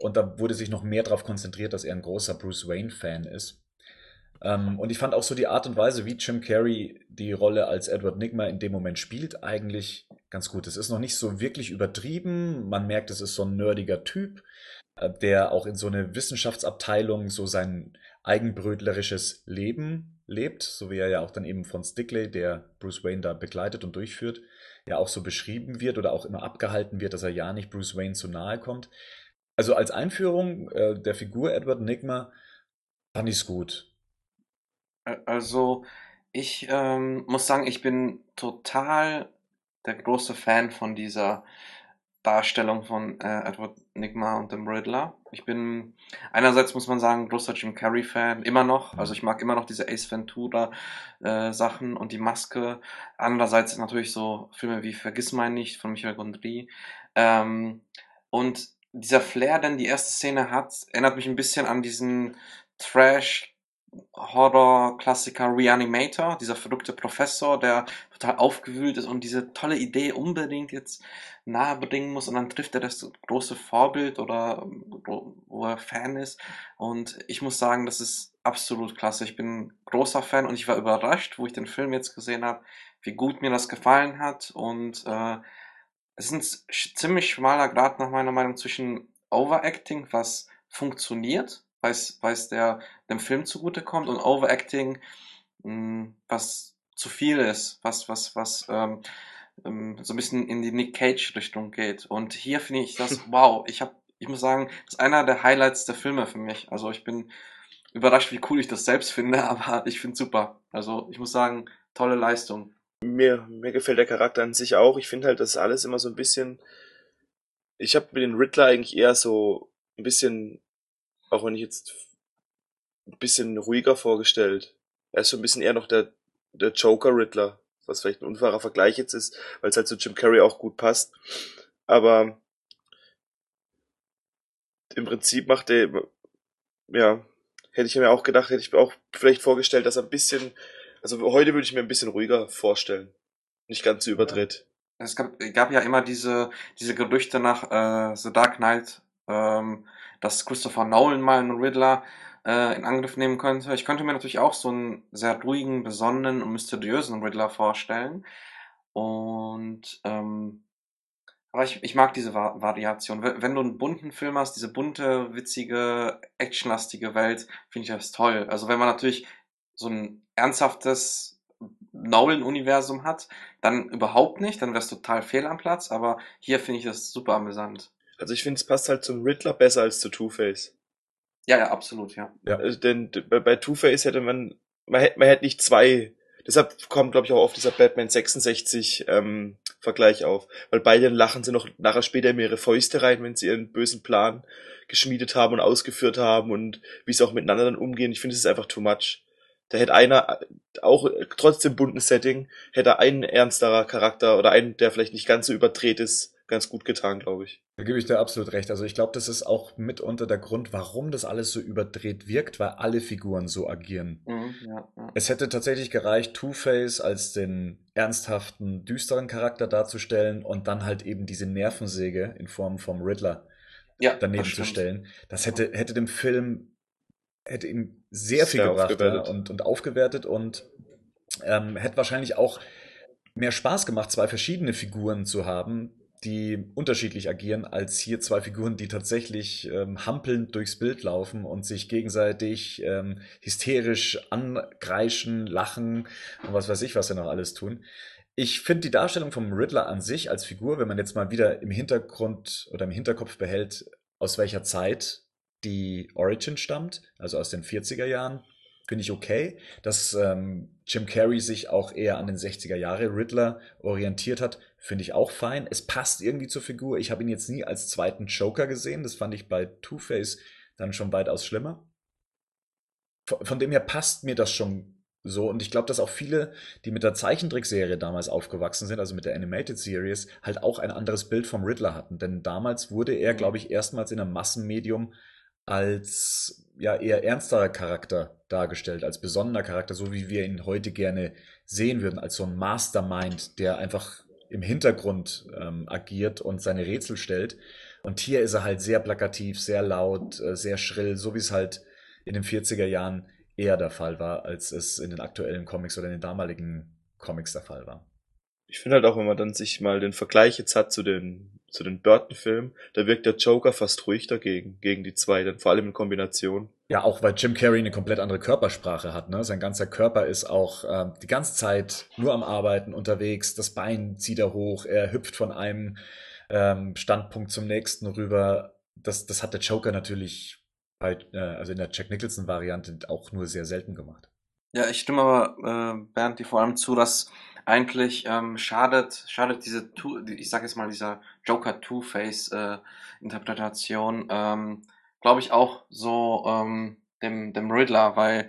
Und da wurde sich noch mehr darauf konzentriert, dass er ein großer Bruce Wayne-Fan ist. Ähm, und ich fand auch so die Art und Weise, wie Jim Carrey die Rolle als Edward Nigma in dem Moment spielt, eigentlich ganz gut. Es ist noch nicht so wirklich übertrieben. Man merkt, es ist so ein nerdiger Typ, äh, der auch in so eine Wissenschaftsabteilung so sein eigenbrötlerisches Leben lebt, so wie er ja auch dann eben von Stickley, der Bruce Wayne da begleitet und durchführt, ja auch so beschrieben wird oder auch immer abgehalten wird, dass er ja nicht Bruce Wayne zu nahe kommt. Also als Einführung äh, der Figur Edward Nigma fand ich es gut. Also, ich ähm, muss sagen, ich bin total der große Fan von dieser Darstellung von äh, Edward Nigma und dem Riddler. Ich bin einerseits muss man sagen großer Jim Carrey Fan immer noch. Also ich mag immer noch diese Ace Ventura äh, Sachen und die Maske. Andererseits natürlich so Filme wie Vergiss mein nicht von Michael Gondry. Ähm, und dieser Flair, den die erste Szene hat, erinnert mich ein bisschen an diesen Trash Horror-Klassiker Reanimator, dieser verrückte Professor, der total aufgewühlt ist und diese tolle Idee unbedingt jetzt nahebringen muss und dann trifft er das große Vorbild oder wo er Fan ist und ich muss sagen, das ist absolut klasse. Ich bin großer Fan und ich war überrascht, wo ich den Film jetzt gesehen habe, wie gut mir das gefallen hat und äh, es ist ein ziemlich schmaler Grad nach meiner Meinung zwischen Overacting, was funktioniert weil es der dem Film zugutekommt und Overacting, mh, hm, was zu viel ist, was, was, was ähm, ähm, so ein bisschen in die Nick Cage-Richtung geht. Und hier finde ich das, wow, ich habe, ich muss sagen, das ist einer der Highlights der Filme für mich. Also ich bin überrascht, wie cool ich das selbst finde, aber ich finde super. Also ich muss sagen, tolle Leistung. Mir, mir gefällt der Charakter an sich auch. Ich finde halt, das alles immer so ein bisschen. Ich habe mir den Riddler eigentlich eher so ein bisschen auch wenn ich jetzt ein bisschen ruhiger vorgestellt. Er ist so ein bisschen eher noch der, der Joker-Riddler, was vielleicht ein unfairer Vergleich jetzt ist, weil es halt zu Jim Carrey auch gut passt. Aber im Prinzip macht er, ja, hätte ich mir auch gedacht, hätte ich mir auch vielleicht vorgestellt, dass er ein bisschen, also heute würde ich mir ein bisschen ruhiger vorstellen. Nicht ganz so überdreht. Es gab, gab ja immer diese, diese Gerüchte nach äh, The Dark Knight, ähm, dass Christopher Nolan mal einen Riddler äh, in Angriff nehmen könnte. Ich könnte mir natürlich auch so einen sehr ruhigen, besonnenen und mysteriösen Riddler vorstellen. Und ähm, aber ich, ich mag diese Va Variation. Wenn du einen bunten Film hast, diese bunte, witzige, actionlastige Welt, finde ich das toll. Also wenn man natürlich so ein ernsthaftes Nolan-Universum hat, dann überhaupt nicht, dann wäre es total fehl am Platz, aber hier finde ich das super amüsant. Also ich finde, es passt halt zum Riddler besser als zu Two-Face. Ja, ja, absolut, ja. ja. Also, denn bei, bei Two-Face hätte man, man hätte, man hätte nicht zwei, deshalb kommt, glaube ich, auch oft dieser Batman 66 ähm, Vergleich auf. Weil beide lachen sie noch nachher später in ihre Fäuste rein, wenn sie ihren bösen Plan geschmiedet haben und ausgeführt haben und wie sie auch miteinander dann umgehen. Ich finde, es ist einfach too much. Da hätte einer, auch trotz dem bunten Setting, hätte ein ernsterer Charakter oder einen, der vielleicht nicht ganz so überdreht ist, ganz gut getan, glaube ich. Da gebe ich dir absolut recht. Also ich glaube, das ist auch mitunter der Grund, warum das alles so überdreht wirkt, weil alle Figuren so agieren. Mhm, ja, ja. Es hätte tatsächlich gereicht, Two-Face als den ernsthaften, düsteren Charakter darzustellen und dann halt eben diese Nervensäge in Form vom Riddler ja, daneben zu stellen. Das hätte, hätte dem Film hätte ihm sehr viel sehr gebracht ja, und, und aufgewertet und ähm, hätte wahrscheinlich auch mehr Spaß gemacht, zwei verschiedene Figuren zu haben, die unterschiedlich agieren, als hier zwei Figuren, die tatsächlich ähm, hampelnd durchs Bild laufen und sich gegenseitig ähm, hysterisch angreischen, lachen und was weiß ich, was sie noch alles tun. Ich finde die Darstellung vom Riddler an sich als Figur, wenn man jetzt mal wieder im Hintergrund oder im Hinterkopf behält, aus welcher Zeit die Origin stammt, also aus den 40er Jahren, finde ich okay. Dass ähm, Jim Carrey sich auch eher an den 60er Jahre Riddler orientiert hat, finde ich auch fein. Es passt irgendwie zur Figur. Ich habe ihn jetzt nie als zweiten Joker gesehen. Das fand ich bei Two-Face dann schon weitaus schlimmer. Von, von dem her passt mir das schon so. Und ich glaube, dass auch viele, die mit der Zeichentrickserie damals aufgewachsen sind, also mit der Animated Series, halt auch ein anderes Bild vom Riddler hatten. Denn damals wurde er, mhm. glaube ich, erstmals in einem Massenmedium als ja eher ernsterer Charakter dargestellt, als besonderer Charakter, so wie wir ihn heute gerne sehen würden, als so ein Mastermind, der einfach im Hintergrund ähm, agiert und seine Rätsel stellt. Und hier ist er halt sehr plakativ, sehr laut, äh, sehr schrill, so wie es halt in den 40er Jahren eher der Fall war, als es in den aktuellen Comics oder in den damaligen Comics der Fall war. Ich finde halt auch, wenn man dann sich mal den Vergleich jetzt hat zu den, zu den Burton-Filmen, da wirkt der Joker fast ruhig dagegen, gegen die zwei, dann vor allem in Kombination. Ja, auch weil Jim Carrey eine komplett andere Körpersprache hat. Ne? Sein ganzer Körper ist auch ähm, die ganze Zeit nur am Arbeiten unterwegs. Das Bein zieht er hoch, er hüpft von einem ähm, Standpunkt zum nächsten rüber. Das, das hat der Joker natürlich bei, äh, also in der Jack Nicholson-Variante auch nur sehr selten gemacht. Ja, ich stimme aber äh, Bernd dir vor allem zu, dass eigentlich ähm, schadet, schadet diese, ich sag jetzt mal, dieser Joker Two-Face-Interpretation, äh, ähm, glaube ich, auch so ähm, dem, dem Riddler, weil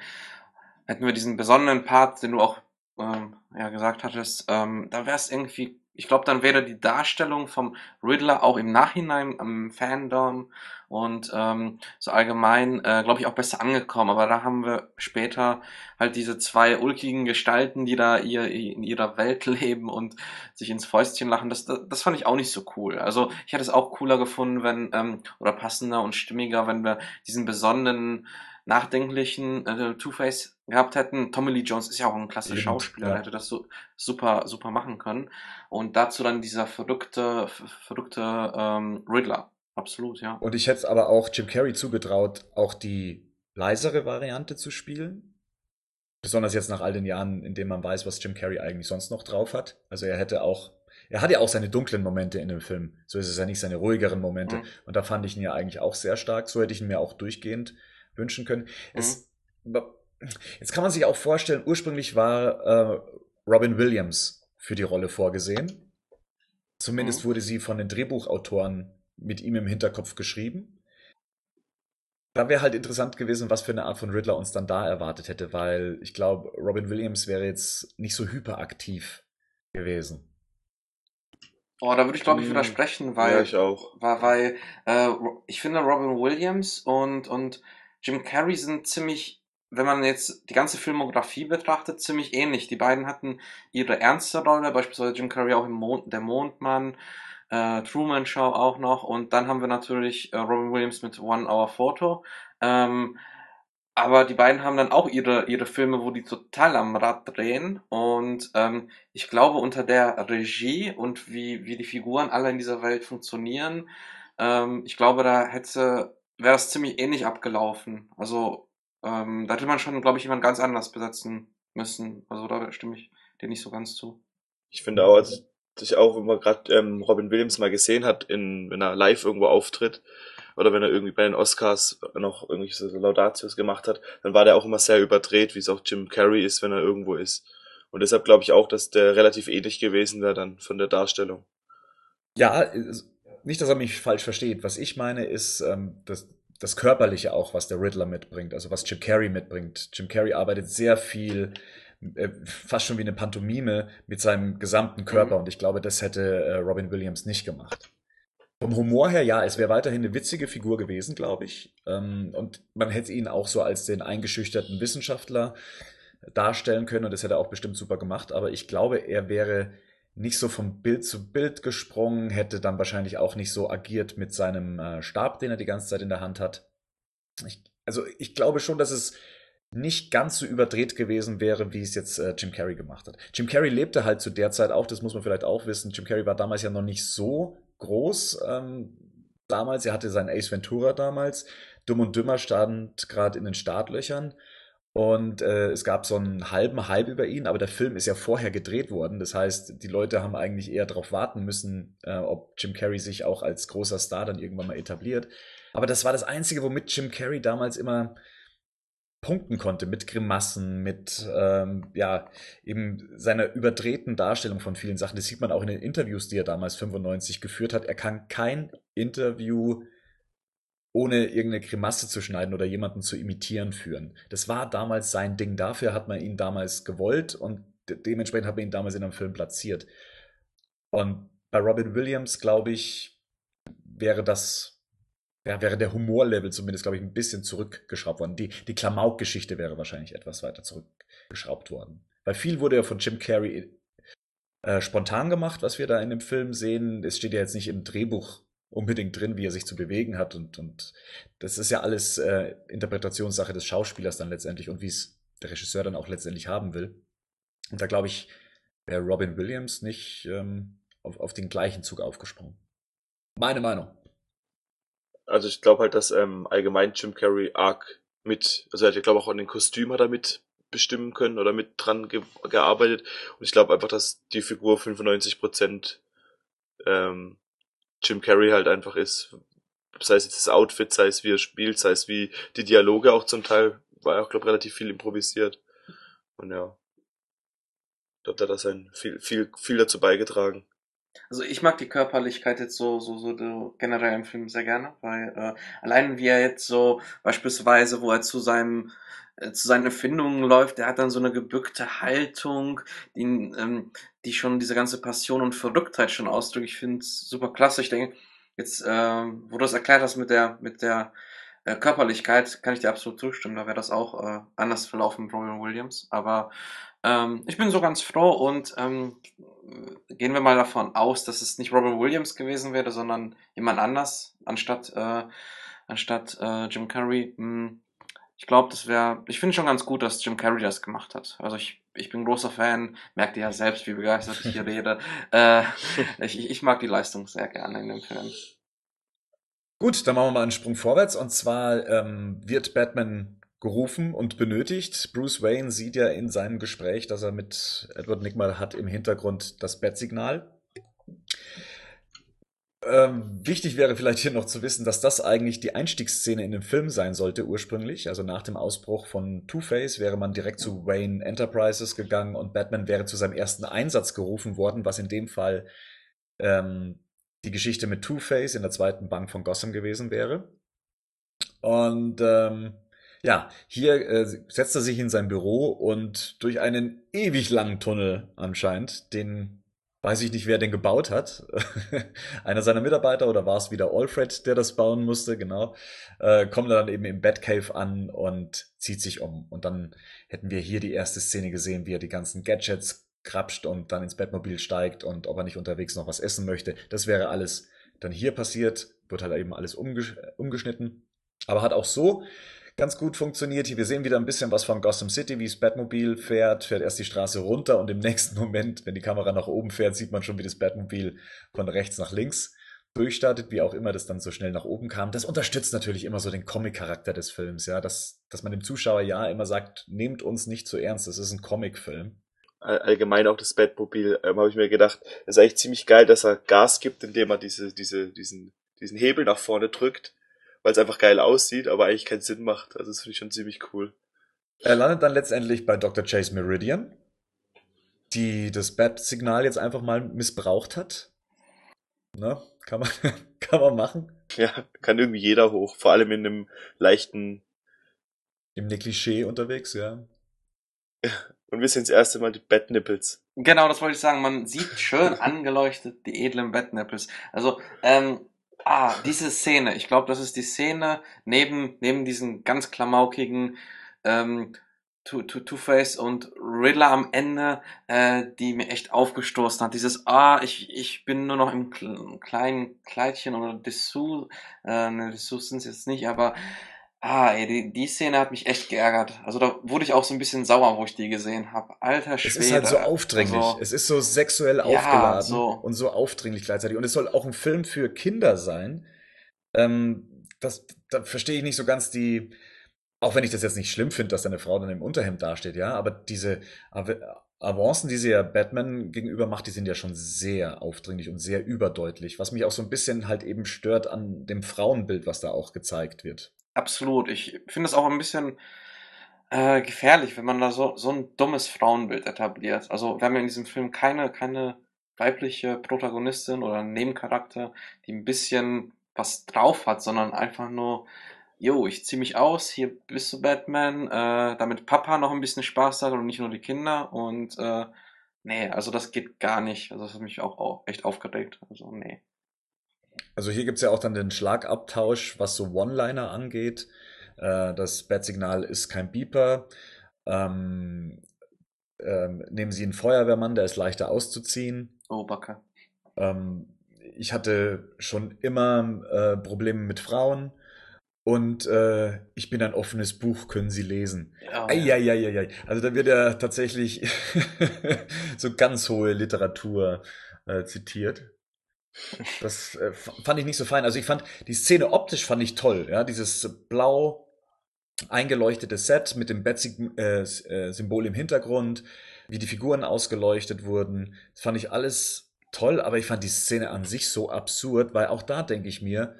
hätten wir diesen besonderen Part, den du auch ähm, ja, gesagt hattest, ähm, da wäre es irgendwie ich glaube, dann wäre die Darstellung vom Riddler auch im Nachhinein am Fandom und ähm, so allgemein, äh, glaube ich, auch besser angekommen. Aber da haben wir später halt diese zwei ulkigen Gestalten, die da ihr, in ihrer Welt leben und sich ins Fäustchen lachen. Das, das, das fand ich auch nicht so cool. Also ich hätte es auch cooler gefunden, wenn, ähm, oder passender und stimmiger, wenn wir diesen besonderen nachdenklichen äh, Two-Face gehabt hätten. Tommy Lee Jones ist ja auch ein klassischer Schauspieler, ja. der hätte das so super, super machen können. Und dazu dann dieser verrückte, verrückte ähm, Riddler. Absolut, ja. Und ich hätte es aber auch Jim Carrey zugetraut, auch die leisere Variante zu spielen. Besonders jetzt nach all den Jahren, in denen man weiß, was Jim Carrey eigentlich sonst noch drauf hat. Also er hätte auch, er hat ja auch seine dunklen Momente in dem Film. So ist es ja nicht seine ruhigeren Momente. Mhm. Und da fand ich ihn ja eigentlich auch sehr stark. So hätte ich ihn mir auch durchgehend wünschen können. Mhm. Es, jetzt kann man sich auch vorstellen, ursprünglich war äh, Robin Williams für die Rolle vorgesehen. Zumindest mhm. wurde sie von den Drehbuchautoren mit ihm im Hinterkopf geschrieben. Da wäre halt interessant gewesen, was für eine Art von Riddler uns dann da erwartet hätte, weil ich glaube, Robin Williams wäre jetzt nicht so hyperaktiv gewesen. Oh, da würde ich glaube ich hm. widersprechen, weil ja, ich auch. Weil, weil äh, ich finde Robin Williams und und Jim Carrey sind ziemlich, wenn man jetzt die ganze Filmografie betrachtet, ziemlich ähnlich. Die beiden hatten ihre ernste Rolle, beispielsweise Jim Carrey auch im Mond, der Mondmann, äh, Truman Show auch noch und dann haben wir natürlich äh, Robin Williams mit One Hour Photo. Ähm, aber die beiden haben dann auch ihre, ihre Filme, wo die total am Rad drehen. Und ähm, ich glaube, unter der Regie und wie, wie die Figuren alle in dieser Welt funktionieren, ähm, ich glaube, da hätte wäre es ziemlich ähnlich abgelaufen. Also ähm, da hätte man schon, glaube ich, jemand ganz anders besetzen müssen. Also da stimme ich dir nicht so ganz zu. Ich finde auch, also, sich auch, wenn man gerade ähm, Robin Williams mal gesehen hat, in, wenn er live irgendwo auftritt oder wenn er irgendwie bei den Oscars noch irgendwelche so Laudatios gemacht hat, dann war der auch immer sehr überdreht, wie es auch Jim Carrey ist, wenn er irgendwo ist. Und deshalb glaube ich auch, dass der relativ ähnlich gewesen wäre dann von der Darstellung. Ja, nicht, dass er mich falsch versteht. Was ich meine, ist ähm, das, Körperliche auch, was der Riddler mitbringt, also was Jim Carrey mitbringt. Jim Carrey arbeitet sehr viel, äh, fast schon wie eine Pantomime mit seinem gesamten Körper mhm. und ich glaube, das hätte äh, Robin Williams nicht gemacht. Vom Humor her, ja, es wäre weiterhin eine witzige Figur gewesen, glaube ich. Ähm, und man hätte ihn auch so als den eingeschüchterten Wissenschaftler darstellen können und das hätte er auch bestimmt super gemacht. Aber ich glaube, er wäre nicht so von Bild zu Bild gesprungen, hätte dann wahrscheinlich auch nicht so agiert mit seinem äh, Stab, den er die ganze Zeit in der Hand hat. Ich, also ich glaube schon, dass es nicht ganz so überdreht gewesen wäre, wie es jetzt äh, Jim Carrey gemacht hat. Jim Carrey lebte halt zu der Zeit auch, das muss man vielleicht auch wissen. Jim Carrey war damals ja noch nicht so groß. Ähm, damals, er hatte seinen Ace Ventura damals. Dumm und Dümmer stand gerade in den Startlöchern. Und äh, es gab so einen halben Hype über ihn, aber der Film ist ja vorher gedreht worden. Das heißt, die Leute haben eigentlich eher darauf warten müssen, äh, ob Jim Carrey sich auch als großer Star dann irgendwann mal etabliert. Aber das war das Einzige, womit Jim Carrey damals immer punkten konnte, mit Grimassen, mit ähm, ja, eben seiner überdrehten Darstellung von vielen Sachen. Das sieht man auch in den Interviews, die er damals 95 geführt hat. Er kann kein Interview ohne irgendeine Grimasse zu schneiden oder jemanden zu imitieren führen. Das war damals sein Ding. Dafür hat man ihn damals gewollt und de dementsprechend hat man ihn damals in einem Film platziert. Und bei Robin Williams, glaube ich, wäre das, ja, wäre der Humorlevel zumindest, glaube ich, ein bisschen zurückgeschraubt worden. Die, die Klamauk-Geschichte wäre wahrscheinlich etwas weiter zurückgeschraubt worden. Weil viel wurde ja von Jim Carrey äh, spontan gemacht, was wir da in dem Film sehen. Es steht ja jetzt nicht im Drehbuch unbedingt drin, wie er sich zu bewegen hat. Und, und das ist ja alles äh, Interpretationssache des Schauspielers dann letztendlich und wie es der Regisseur dann auch letztendlich haben will. Und da glaube ich, wäre Robin Williams nicht ähm, auf, auf den gleichen Zug aufgesprungen. Meine Meinung. Also ich glaube halt, dass ähm, allgemein Jim Carrey arg mit, also ja glaube auch an den Kostüm hat er mit bestimmen können oder mit dran ge gearbeitet. Und ich glaube einfach, dass die Figur 95% ähm, Jim Carrey halt einfach ist. Sei es jetzt das Outfit, sei es wie er spielt, sei es wie die Dialoge auch zum Teil, war ja auch, glaube relativ viel improvisiert. Und ja. Ich glaube, da hat er sein viel, viel, viel dazu beigetragen. Also ich mag die Körperlichkeit jetzt so, so, so generell im Film sehr gerne, weil äh, allein wie er jetzt so beispielsweise, wo er zu seinem zu seinen Erfindungen läuft, der hat dann so eine gebückte Haltung, die, ähm, die schon diese ganze Passion und Verrücktheit schon ausdrückt. Ich finde es super klasse. Ich denke, jetzt, äh, wo du das erklärt hast mit der, mit der äh, Körperlichkeit, kann ich dir absolut zustimmen. Da wäre das auch äh, anders verlaufen mit Robin Williams. Aber ähm, ich bin so ganz froh und ähm, gehen wir mal davon aus, dass es nicht Robin Williams gewesen wäre, sondern jemand anders anstatt äh, anstatt äh, Jim Carrey. Hm, ich glaube, das wäre. Ich finde schon ganz gut, dass Jim Carrey das gemacht hat. Also ich, ich bin großer Fan, merkt ihr ja selbst, wie begeistert ich hier rede. Äh, ich, ich mag die Leistung sehr gerne in dem Film. Gut, dann machen wir mal einen Sprung vorwärts. Und zwar ähm, wird Batman gerufen und benötigt. Bruce Wayne sieht ja in seinem Gespräch, das er mit Edward Nigma hat, im Hintergrund das Bat-Signal. Ähm, wichtig wäre vielleicht hier noch zu wissen, dass das eigentlich die Einstiegsszene in dem Film sein sollte ursprünglich. Also nach dem Ausbruch von Two-Face wäre man direkt zu Wayne Enterprises gegangen und Batman wäre zu seinem ersten Einsatz gerufen worden, was in dem Fall ähm, die Geschichte mit Two-Face in der zweiten Bank von Gotham gewesen wäre. Und ähm, ja, hier äh, setzt er sich in sein Büro und durch einen ewig langen Tunnel anscheinend, den weiß ich nicht, wer den gebaut hat. Einer seiner Mitarbeiter oder war es wieder Alfred, der das bauen musste, genau. Äh, kommt er dann eben im Batcave an und zieht sich um. Und dann hätten wir hier die erste Szene gesehen, wie er die ganzen Gadgets krapscht und dann ins Bettmobil steigt und ob er nicht unterwegs noch was essen möchte. Das wäre alles dann hier passiert, wird halt eben alles umgesch umgeschnitten. Aber hat auch so ganz gut funktioniert. Hier, wir sehen wieder ein bisschen was von Gotham City, wie das Batmobil fährt, fährt erst die Straße runter und im nächsten Moment, wenn die Kamera nach oben fährt, sieht man schon, wie das Batmobil von rechts nach links durchstartet, wie auch immer das dann so schnell nach oben kam. Das unterstützt natürlich immer so den Comic-Charakter des Films, ja, dass, dass man dem Zuschauer ja immer sagt, nehmt uns nicht zu ernst, das ist ein Comic-Film. Allgemein auch das Batmobil, ähm, habe ich mir gedacht, ist eigentlich ziemlich geil, dass er Gas gibt, indem er diese, diese, diesen, diesen Hebel nach vorne drückt weil es einfach geil aussieht, aber eigentlich keinen Sinn macht. Also das finde ich schon ziemlich cool. Er landet dann letztendlich bei Dr. Chase Meridian, die das Bat-Signal jetzt einfach mal missbraucht hat. Ne? Kann man, kann man machen. Ja, kann irgendwie jeder hoch, vor allem in einem leichten. Im Negligé unterwegs, ja. Und wir sehen das erste Mal die Bettnippels. Genau, das wollte ich sagen. Man sieht schön angeleuchtet die edlen Bettnippels. Also, ähm, Ah, diese Szene. Ich glaube, das ist die Szene neben, neben diesen ganz klamaukigen ähm, Two-Face und Riddler am Ende, äh, die mir echt aufgestoßen hat. Dieses, ah, ich, ich bin nur noch im kleinen Kleidchen oder Dessous, äh, ne, Dessous sind es jetzt nicht, aber Ah, ey, die, die Szene hat mich echt geärgert. Also da wurde ich auch so ein bisschen sauer, wo ich die gesehen habe. Alter Schwede. Es ist halt so aufdringlich. Also, es ist so sexuell ja, aufgeladen so. und so aufdringlich gleichzeitig. Und es soll auch ein Film für Kinder sein. Ähm, das, da verstehe ich nicht so ganz die, auch wenn ich das jetzt nicht schlimm finde, dass deine Frau dann im Unterhemd dasteht, ja, aber diese Avancen, die sie ja Batman gegenüber macht, die sind ja schon sehr aufdringlich und sehr überdeutlich, was mich auch so ein bisschen halt eben stört an dem Frauenbild, was da auch gezeigt wird. Absolut. Ich finde es auch ein bisschen äh, gefährlich, wenn man da so, so ein dummes Frauenbild etabliert. Also wir haben ja in diesem Film keine, keine weibliche Protagonistin oder Nebencharakter, die ein bisschen was drauf hat, sondern einfach nur, jo, ich zieh mich aus, hier bist du Batman, äh, damit Papa noch ein bisschen Spaß hat und nicht nur die Kinder und äh, nee, also das geht gar nicht. Also das hat mich auch, auch echt aufgeregt. Also nee. Also hier gibt's ja auch dann den Schlagabtausch, was so One-Liner angeht. Äh, das Bat-Signal ist kein Beeper. Ähm, ähm, nehmen Sie einen Feuerwehrmann, der ist leichter auszuziehen. Oh, Backe. Ähm, ich hatte schon immer äh, Probleme mit Frauen und äh, ich bin ein offenes Buch, können Sie lesen. Ja, Eieieiei. Also da wird ja tatsächlich so ganz hohe Literatur äh, zitiert. Das äh, fand ich nicht so fein. Also ich fand die Szene optisch fand ich toll. Ja, dieses blau eingeleuchtete Set mit dem Betsy-Symbol im Hintergrund, wie die Figuren ausgeleuchtet wurden. Das fand ich alles toll, aber ich fand die Szene an sich so absurd, weil auch da denke ich mir,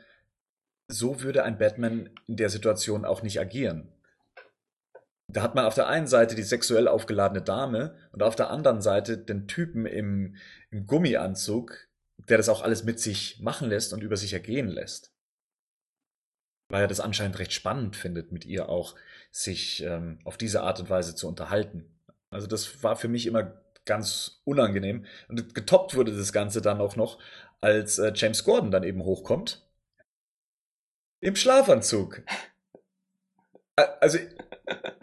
so würde ein Batman in der Situation auch nicht agieren. Da hat man auf der einen Seite die sexuell aufgeladene Dame und auf der anderen Seite den Typen im, im Gummianzug, der das auch alles mit sich machen lässt und über sich ergehen lässt. Weil er das anscheinend recht spannend findet, mit ihr auch sich ähm, auf diese Art und Weise zu unterhalten. Also das war für mich immer ganz unangenehm. Und getoppt wurde das Ganze dann auch noch, als äh, James Gordon dann eben hochkommt. Im Schlafanzug. Also,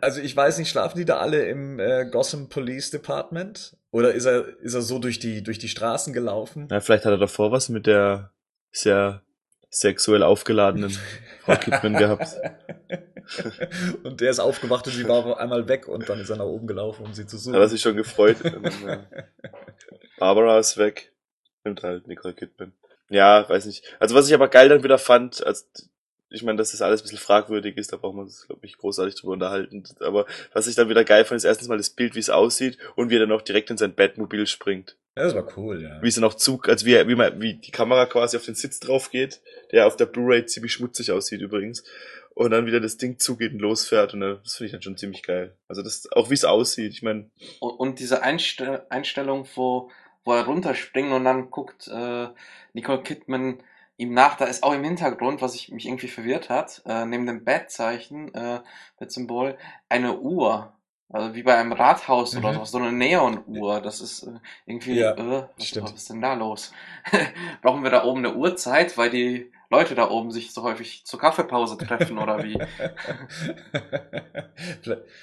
also ich weiß nicht, schlafen die da alle im äh, Gotham Police Department? Oder ist er, ist er so durch die, durch die Straßen gelaufen? Ja, vielleicht hat er davor was mit der sehr sexuell aufgeladenen Frau Kidman gehabt. und der ist aufgewacht und sie war einmal weg und dann ist er nach oben gelaufen, um sie zu suchen. Hat er sich schon gefreut. Ja. Barbara ist weg. Nimmt halt Nicole Kidman. Ja, weiß nicht. Also was ich aber geil dann wieder fand, als ich meine, dass das alles ein bisschen fragwürdig ist, da braucht man sich, glaube ich, großartig drüber unterhalten. Aber was ich dann wieder geil fand, ist erstens mal das Bild, wie es aussieht und wie er dann auch direkt in sein Batmobil springt. Ja, das war cool, ja. Wie es dann auch Zug, also wie, wie, man, wie die Kamera quasi auf den Sitz drauf geht, der auf der Blu-ray ziemlich schmutzig aussieht übrigens. Und dann wieder das Ding zugeht und losfährt und dann, das finde ich dann schon ziemlich geil. Also das, auch wie es aussieht, ich meine, Und, und diese Einstell Einstellung, wo, wo er runterspringt und dann guckt äh, Nicole Kidman ihm nach, da ist auch im Hintergrund, was ich mich irgendwie verwirrt hat, äh, neben dem Bat-Zeichen, äh, Bat-Symbol, eine Uhr. Also wie bei einem Rathaus oder Mhm. so, so eine Neonuhr. Das ist äh, irgendwie, Ja, äh, was, was ist denn da los? Brauchen wir da oben eine Uhrzeit, weil die Leute da oben sich so häufig zur Kaffeepause treffen oder wie?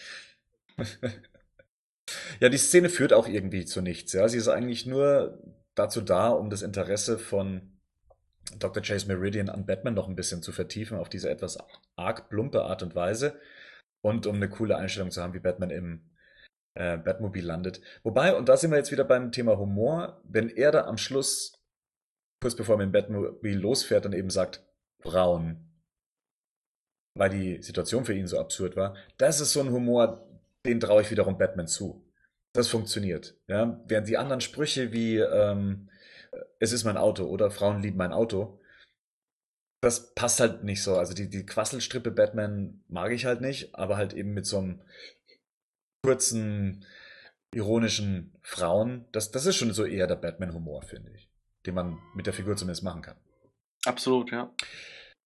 Ja, die Szene führt auch irgendwie zu nichts. Ja, sie ist eigentlich nur dazu da, um das Interesse von Dr. Chase Meridian an Batman noch ein bisschen zu vertiefen auf diese etwas arg plumpe Art und Weise und um eine coole Einstellung zu haben, wie Batman im äh, Batmobil landet. Wobei, und da sind wir jetzt wieder beim Thema Humor, wenn er da am Schluss, kurz bevor er mit dem Batmobil losfährt, dann eben sagt, Braun, weil die Situation für ihn so absurd war. Das ist so ein Humor, den traue ich wiederum Batman zu. Das funktioniert. Ja? Während die anderen Sprüche wie ähm, es ist mein Auto oder Frauen lieben mein Auto, das passt halt nicht so. Also die, die Quasselstrippe Batman mag ich halt nicht, aber halt eben mit so einem kurzen, ironischen Frauen, das, das ist schon so eher der Batman-Humor, finde ich. Den man mit der Figur zumindest machen kann. Absolut, ja.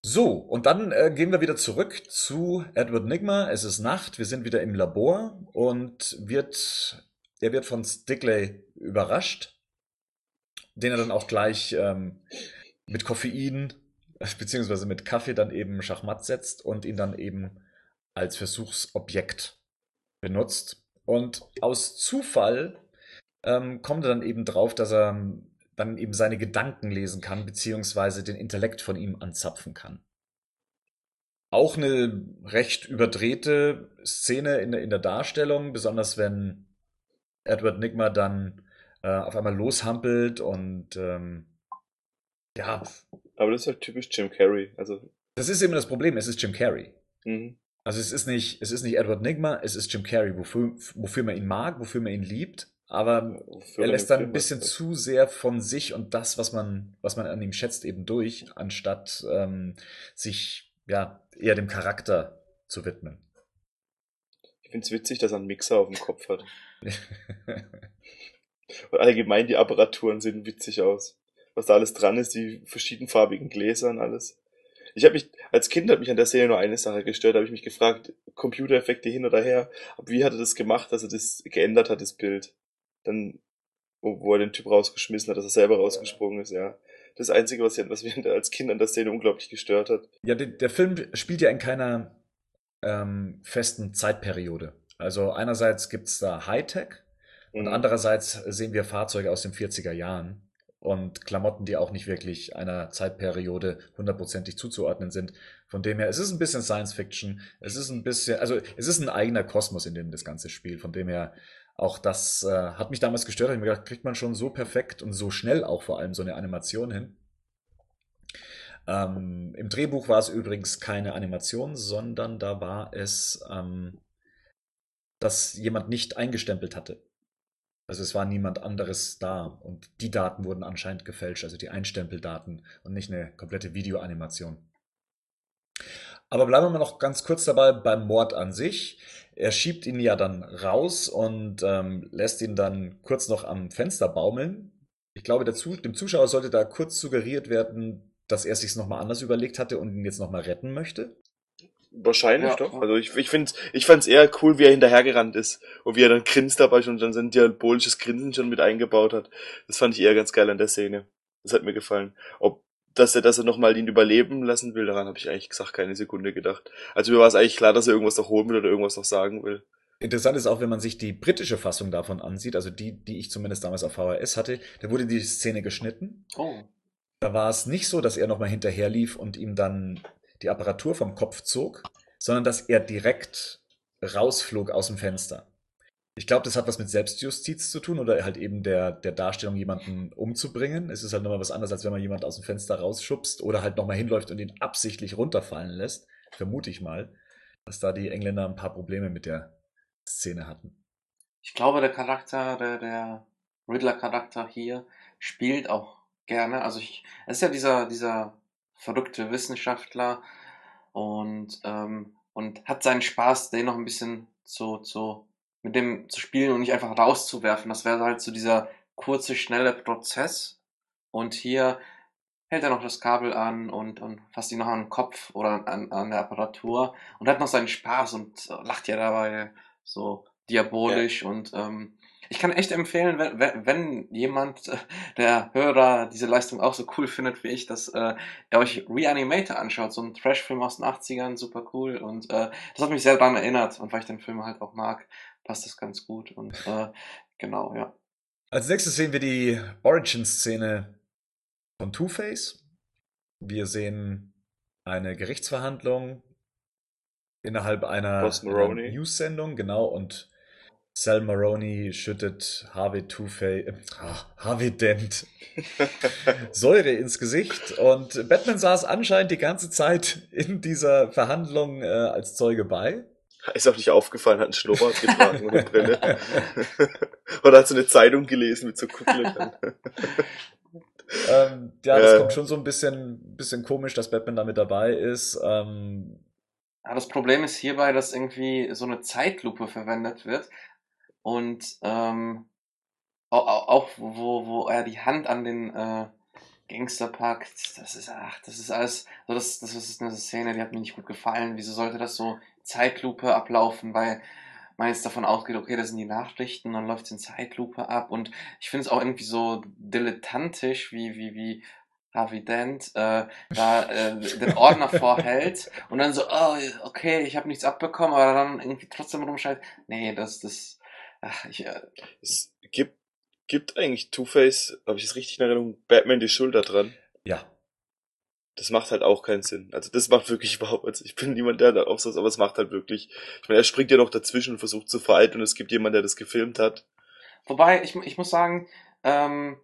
So, und dann äh, gehen wir wieder zurück zu Edward Nigma. Es ist Nacht, wir sind wieder im Labor und wird, er wird von Stickley überrascht, den er dann auch gleich ähm, mit Koffein beziehungsweise mit Kaffee dann eben Schachmatt setzt und ihn dann eben als Versuchsobjekt benutzt. Und aus Zufall ähm, kommt er dann eben drauf, dass er ähm, dann eben seine Gedanken lesen kann, beziehungsweise den Intellekt von ihm anzapfen kann. Auch eine recht überdrehte Szene in der, in der Darstellung, besonders wenn Edward Nigma dann äh, auf einmal loshampelt und ähm, ja, aber das ist halt typisch Jim Carrey. Also, das ist eben das Problem, es ist Jim Carrey. mhm. Also es ist nicht, es ist nicht Edward Nigma, es ist Jim Carrey, wofür, wofür man ihn mag, wofür man ihn liebt, aber er lässt dann ein bisschen macht. zu sehr von sich und das, was man, was man an ihm schätzt, eben durch, anstatt ähm, sich ja eher dem Charakter zu widmen. Ich find's witzig, dass er einen Mixer auf dem Kopf hat. Und allgemein die Apparaturen sehen witzig aus. Was da alles dran ist, die verschiedenfarbigen Gläser und alles. Ich habe mich, als Kind hat mich an der Szene nur eine Sache gestört, da habe ich mich gefragt, Computereffekte hin oder her, aber wie hat er das gemacht, dass er das geändert hat, das Bild? Dann, wo, er den Typ rausgeschmissen hat, dass er selber rausgesprungen ist, ja. Das Einzige, was, was mich als Kind an der Szene unglaublich gestört hat. Ja, der, der Film spielt ja in keiner ähm, festen Zeitperiode. Also einerseits gibt's da Hightech und Mhm. andererseits sehen wir Fahrzeuge aus den 40er Jahren. und Klamotten, die auch nicht wirklich einer Zeitperiode hundertprozentig zuzuordnen sind. Von dem her, es ist ein bisschen Science Fiction, es ist ein bisschen, also es ist ein eigener Kosmos, in dem das ganze Spiel. Von dem her, auch das äh, hat mich damals gestört. Ich mir gedacht, kriegt man schon so perfekt und so schnell auch vor allem so eine Animation hin. Ähm, Im Drehbuch war es übrigens keine Animation, sondern da war es, ähm, dass jemand nicht eingestempelt hatte. Also es war niemand anderes da und die Daten wurden anscheinend gefälscht, also die Einstempeldaten und nicht eine komplette Videoanimation. Aber bleiben wir mal noch ganz kurz dabei beim Mord an sich. Er schiebt ihn ja dann raus und ähm, lässt ihn dann kurz noch am Fenster baumeln. Ich glaube, dem Zuschauer sollte da kurz suggeriert werden, dass er sich nochmal anders überlegt hatte und ihn jetzt nochmal retten möchte. Wahrscheinlich ja, doch. Also ich, ich finde, ich fand's eher cool, wie er hinterhergerannt ist und wie er dann grinst dabei schon, dann sein diabolisches Grinsen schon mit eingebaut hat. Das fand ich eher ganz geil an der Szene. Das hat mir gefallen. Ob dass er, dass er nochmal ihn überleben lassen will, daran habe ich eigentlich gesagt keine Sekunde gedacht. Also mir war es eigentlich klar, dass er irgendwas noch holen will oder irgendwas noch sagen will. Interessant ist auch, wenn man sich die britische Fassung davon ansieht, also die, die ich zumindest damals auf VHS hatte, da wurde die Szene geschnitten. Oh. Da war es nicht so, dass er nochmal hinterherlief und ihm dann die Apparatur vom Kopf zog, sondern dass er direkt rausflog aus dem Fenster. Ich glaube, das hat was mit Selbstjustiz zu tun oder halt eben der, der Darstellung, jemanden umzubringen. Es ist halt nochmal was anderes, als wenn man jemanden aus dem Fenster rausschubst oder halt nochmal hinläuft und ihn absichtlich runterfallen lässt. Vermute ich mal, dass da die Engländer ein paar Probleme mit der Szene hatten. Ich glaube, der Charakter, der, der Riddler-Charakter hier spielt auch gerne. Also ich, es ist ja dieser, dieser verrückte Wissenschaftler und, ähm, und hat seinen Spaß, den noch ein bisschen zu, zu, mit dem zu spielen und nicht einfach rauszuwerfen. Das wäre halt so dieser kurze, schnelle Prozess. Und hier hält er noch das Kabel an und, und fasst ihn noch an den Kopf oder an, an der Apparatur und hat noch seinen Spaß und lacht ja dabei so diabolisch ja. und ähm, ich kann echt empfehlen, wenn, wenn jemand, äh, der Hörer, diese Leistung auch so cool findet wie ich, dass äh, er euch Reanimator anschaut, so ein Trash-Film aus den 80ern, super cool. Und äh, das hat mich sehr daran erinnert. Und weil ich den Film halt auch mag, passt das ganz gut. Und äh, genau, ja. Als nächstes sehen wir die Origin-Szene von Two-Face. Wir sehen eine Gerichtsverhandlung innerhalb einer, einer News-Sendung, genau, und Sal Maroney schüttet Harvey Two-Face, äh, Harvey Dent Säure ins Gesicht und Batman saß anscheinend die ganze Zeit in dieser Verhandlung äh, als Zeuge bei. Ist auch nicht aufgefallen, hat einen Schnurrbart getragen und eine Brille. Oder hat so eine Zeitung gelesen mit so Kucklöchern. ähm, ja, das äh. kommt schon so ein bisschen, bisschen komisch, dass Batman da mit dabei ist. Ähm, ja, das Problem ist hierbei, dass irgendwie so eine Zeitlupe verwendet wird. Und ähm, auch, auch wo, wo er die Hand an den äh, Gangster packt, das ist, ach, das ist alles, so das, das ist eine Szene, die hat mir nicht gut gefallen. Wieso sollte das so Zeitlupe ablaufen? Weil man jetzt davon ausgeht, okay, das sind die Nachrichten, dann läuft es in Zeitlupe ab. Und ich finde es auch irgendwie so dilettantisch, wie, wie, wie Harvey Dent äh, da äh, den Ordner vorhält und dann so, oh, okay, ich habe nichts abbekommen, aber dann irgendwie trotzdem rumschreit, nee, das, das, Ach, ich, äh, es gibt, gibt eigentlich Two-Face, habe ich es richtig in Erinnerung, Batman die Schulter dran? Ja. Das macht halt auch keinen Sinn. Also das macht wirklich überhaupt, also ich bin niemand, der da aufsatz, aber es macht halt wirklich. Ich meine, er springt ja noch dazwischen und versucht zu fighten und es gibt jemanden, der das gefilmt hat. Wobei, ich, ich muss sagen, ähm,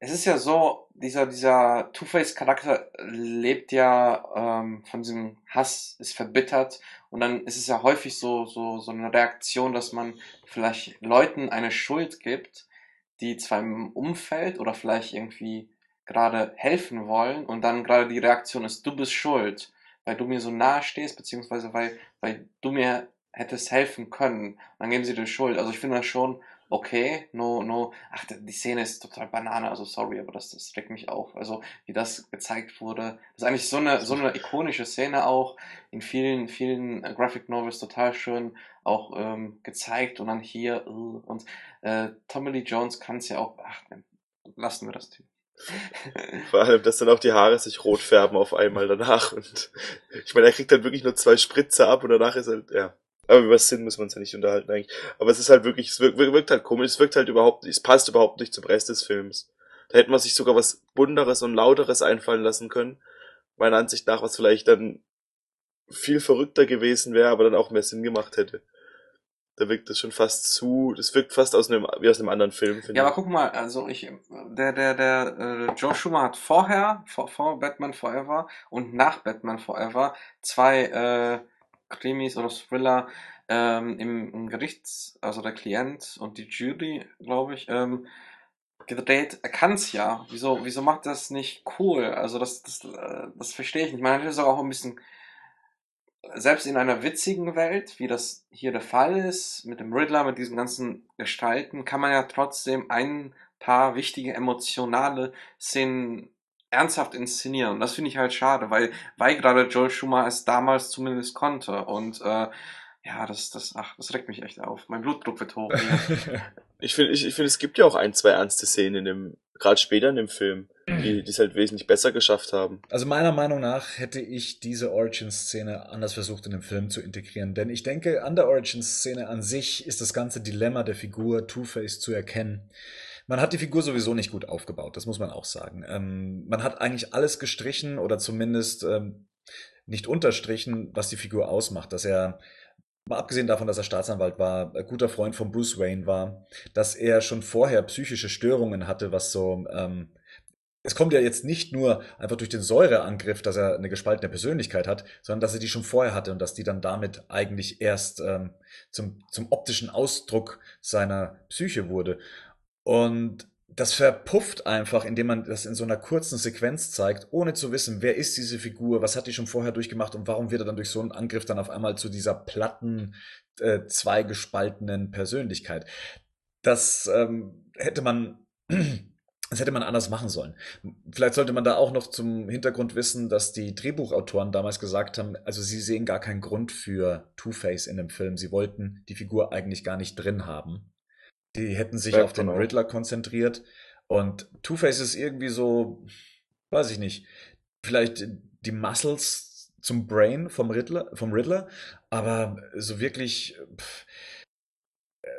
es ist ja so, dieser, dieser Two-Face-Charakter lebt ja ähm, von diesem Hass, ist verbittert und dann ist es ja häufig so, so, so eine Reaktion, dass man vielleicht Leuten eine Schuld gibt, die zwar im Umfeld oder vielleicht irgendwie gerade helfen wollen und dann gerade die Reaktion ist, du bist schuld, weil du mir so nahe stehst, beziehungsweise weil, weil du mir hättest helfen können. Dann geben sie dir Schuld. Also ich finde das schon okay, no, no, ach, die Szene ist total Banane, also sorry, aber das, das regt mich auf. Also, wie das gezeigt wurde, das ist eigentlich so eine, so eine ikonische Szene auch, in vielen, vielen Graphic Novels total schön auch ähm, gezeigt und dann hier, uh, und äh, Tommy Lee Jones kann es ja auch, ach, lassen wir das Typ. Vor allem, dass dann auch die Haare sich rot färben auf einmal danach und ich meine, er kriegt dann wirklich nur zwei Spritze ab und danach ist er, ja. Aber über Sinn müssen wir uns ja nicht unterhalten eigentlich. Aber es ist halt wirklich, es wirkt, wirkt halt komisch, es wirkt halt überhaupt nicht, es passt überhaupt nicht zum Rest des Films. Da hätte man sich sogar was bunteres und lauteres einfallen lassen können. Meiner Ansicht nach, was vielleicht dann viel verrückter gewesen wäre, aber dann auch mehr Sinn gemacht hätte. Da wirkt das schon fast zu, das wirkt fast aus einem, wie aus einem anderen Film, finde Ja, aber guck mal, also ich, der, der, der, äh, Joe Schumer hat vorher, vor, vor Batman Forever und nach Batman Forever zwei, äh, Krimis oder Thriller, ähm, im, im Gerichts, also der Klient und die Jury, glaube ich, ähm, gedreht. Er kann's ja. Wieso, wieso macht das nicht cool? Also das, das, äh, das verstehe ich nicht. Man hätte es auch ein bisschen selbst in einer witzigen Welt, wie das hier der Fall ist, mit dem Riddler, mit diesen ganzen Gestalten, kann man ja trotzdem ein paar wichtige emotionale Szenen ernsthaft inszenieren. Und das finde ich halt schade, weil, weil gerade Joel Schumer es damals zumindest konnte. Und äh, ja, das, das, ach, das regt mich echt auf. Mein Blutdruck wird hoch. ich finde, ich, ich finde, es gibt ja auch ein, zwei ernste Szenen in dem, gerade später in dem Film, die die es halt wesentlich besser geschafft haben. Also meiner Meinung nach hätte ich diese Origin-Szene anders versucht in den Film zu integrieren, denn ich denke, an der Origin-Szene an sich ist das ganze Dilemma der Figur Two-Face zu erkennen. Man hat die Figur sowieso nicht gut aufgebaut, das muss man auch sagen. Ähm, man hat eigentlich alles gestrichen oder zumindest ähm, nicht unterstrichen, was die Figur ausmacht, dass er Mal abgesehen davon, dass er Staatsanwalt war, ein guter Freund von Bruce Wayne war, dass er schon vorher psychische Störungen hatte, was so ähm, es kommt ja jetzt nicht nur einfach durch den Säureangriff, dass er eine gespaltene Persönlichkeit hat, sondern dass er die schon vorher hatte und dass die dann damit eigentlich erst ähm, zum, zum optischen Ausdruck seiner Psyche wurde. Und das verpufft einfach, indem man das in so einer kurzen Sequenz zeigt, ohne zu wissen, wer ist diese Figur, was hat die schon vorher durchgemacht und warum wird er dann durch so einen Angriff dann auf einmal zu dieser platten, äh, zweigespaltenen Persönlichkeit. Das ähm, hätte man das hätte man anders machen sollen. Vielleicht sollte man da auch noch zum Hintergrund wissen, dass die Drehbuchautoren damals gesagt haben, also sie sehen gar keinen Grund für Two-Face in dem Film. Sie wollten die Figur eigentlich gar nicht drin haben. Die hätten sich ja, auf den genau. Riddler konzentriert. Und Two-Face ist irgendwie so, weiß ich nicht, vielleicht die Muscles zum Brain vom Riddler, vom Riddler aber so wirklich pff,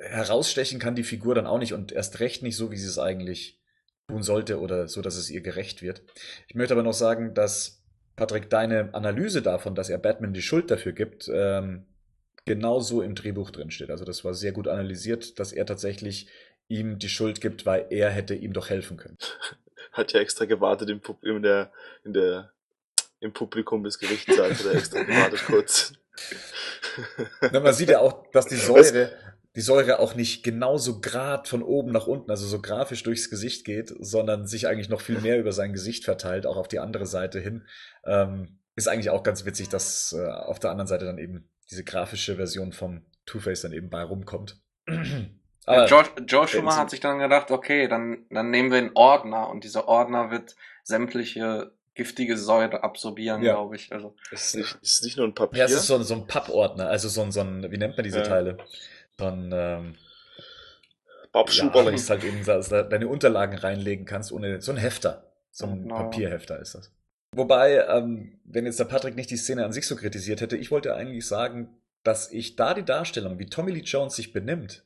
herausstechen kann die Figur dann auch nicht und erst recht nicht so, wie sie es eigentlich tun sollte oder so, dass es ihr gerecht wird. Ich möchte aber noch sagen, dass Patrick, deine Analyse davon, dass er Batman die Schuld dafür gibt, ähm, genauso im Drehbuch drin steht. Also das war sehr gut analysiert, dass er tatsächlich ihm die Schuld gibt, weil er hätte ihm doch helfen können. Hat ja extra gewartet im, Pub in der, in der, im Publikum des Gerichtssaals, hat er extra gewartet kurz. Na, man sieht ja auch, dass die Säure, die Säure auch nicht genauso grad von oben nach unten, also so grafisch durchs Gesicht geht, sondern sich eigentlich noch viel mehr über sein Gesicht verteilt, auch auf die andere Seite hin. Ähm, ist eigentlich auch ganz witzig, dass äh, auf der anderen Seite dann eben diese grafische Version vom Two-Face dann eben bei rumkommt. Aber George, George Schumer hat sich dann gedacht, okay, dann, dann nehmen wir einen Ordner und dieser Ordner wird sämtliche giftige Säure absorbieren, ja. glaube ich. Also. Ist es nicht, ist nicht nur ein Papier? Ja, es ist so, so ein Pappordner, also so ein, so ein, wie nennt man diese ja. Teile? von ähm, Babschuberling. Ja, ist halt eben, dass du deine Unterlagen reinlegen kannst, ohne so ein Hefter. So ein genau. Papierhefter ist das. Wobei, ähm, wenn jetzt der Patrick nicht die Szene an sich so kritisiert hätte, ich wollte eigentlich sagen, dass ich da die Darstellung, wie Tommy Lee Jones sich benimmt,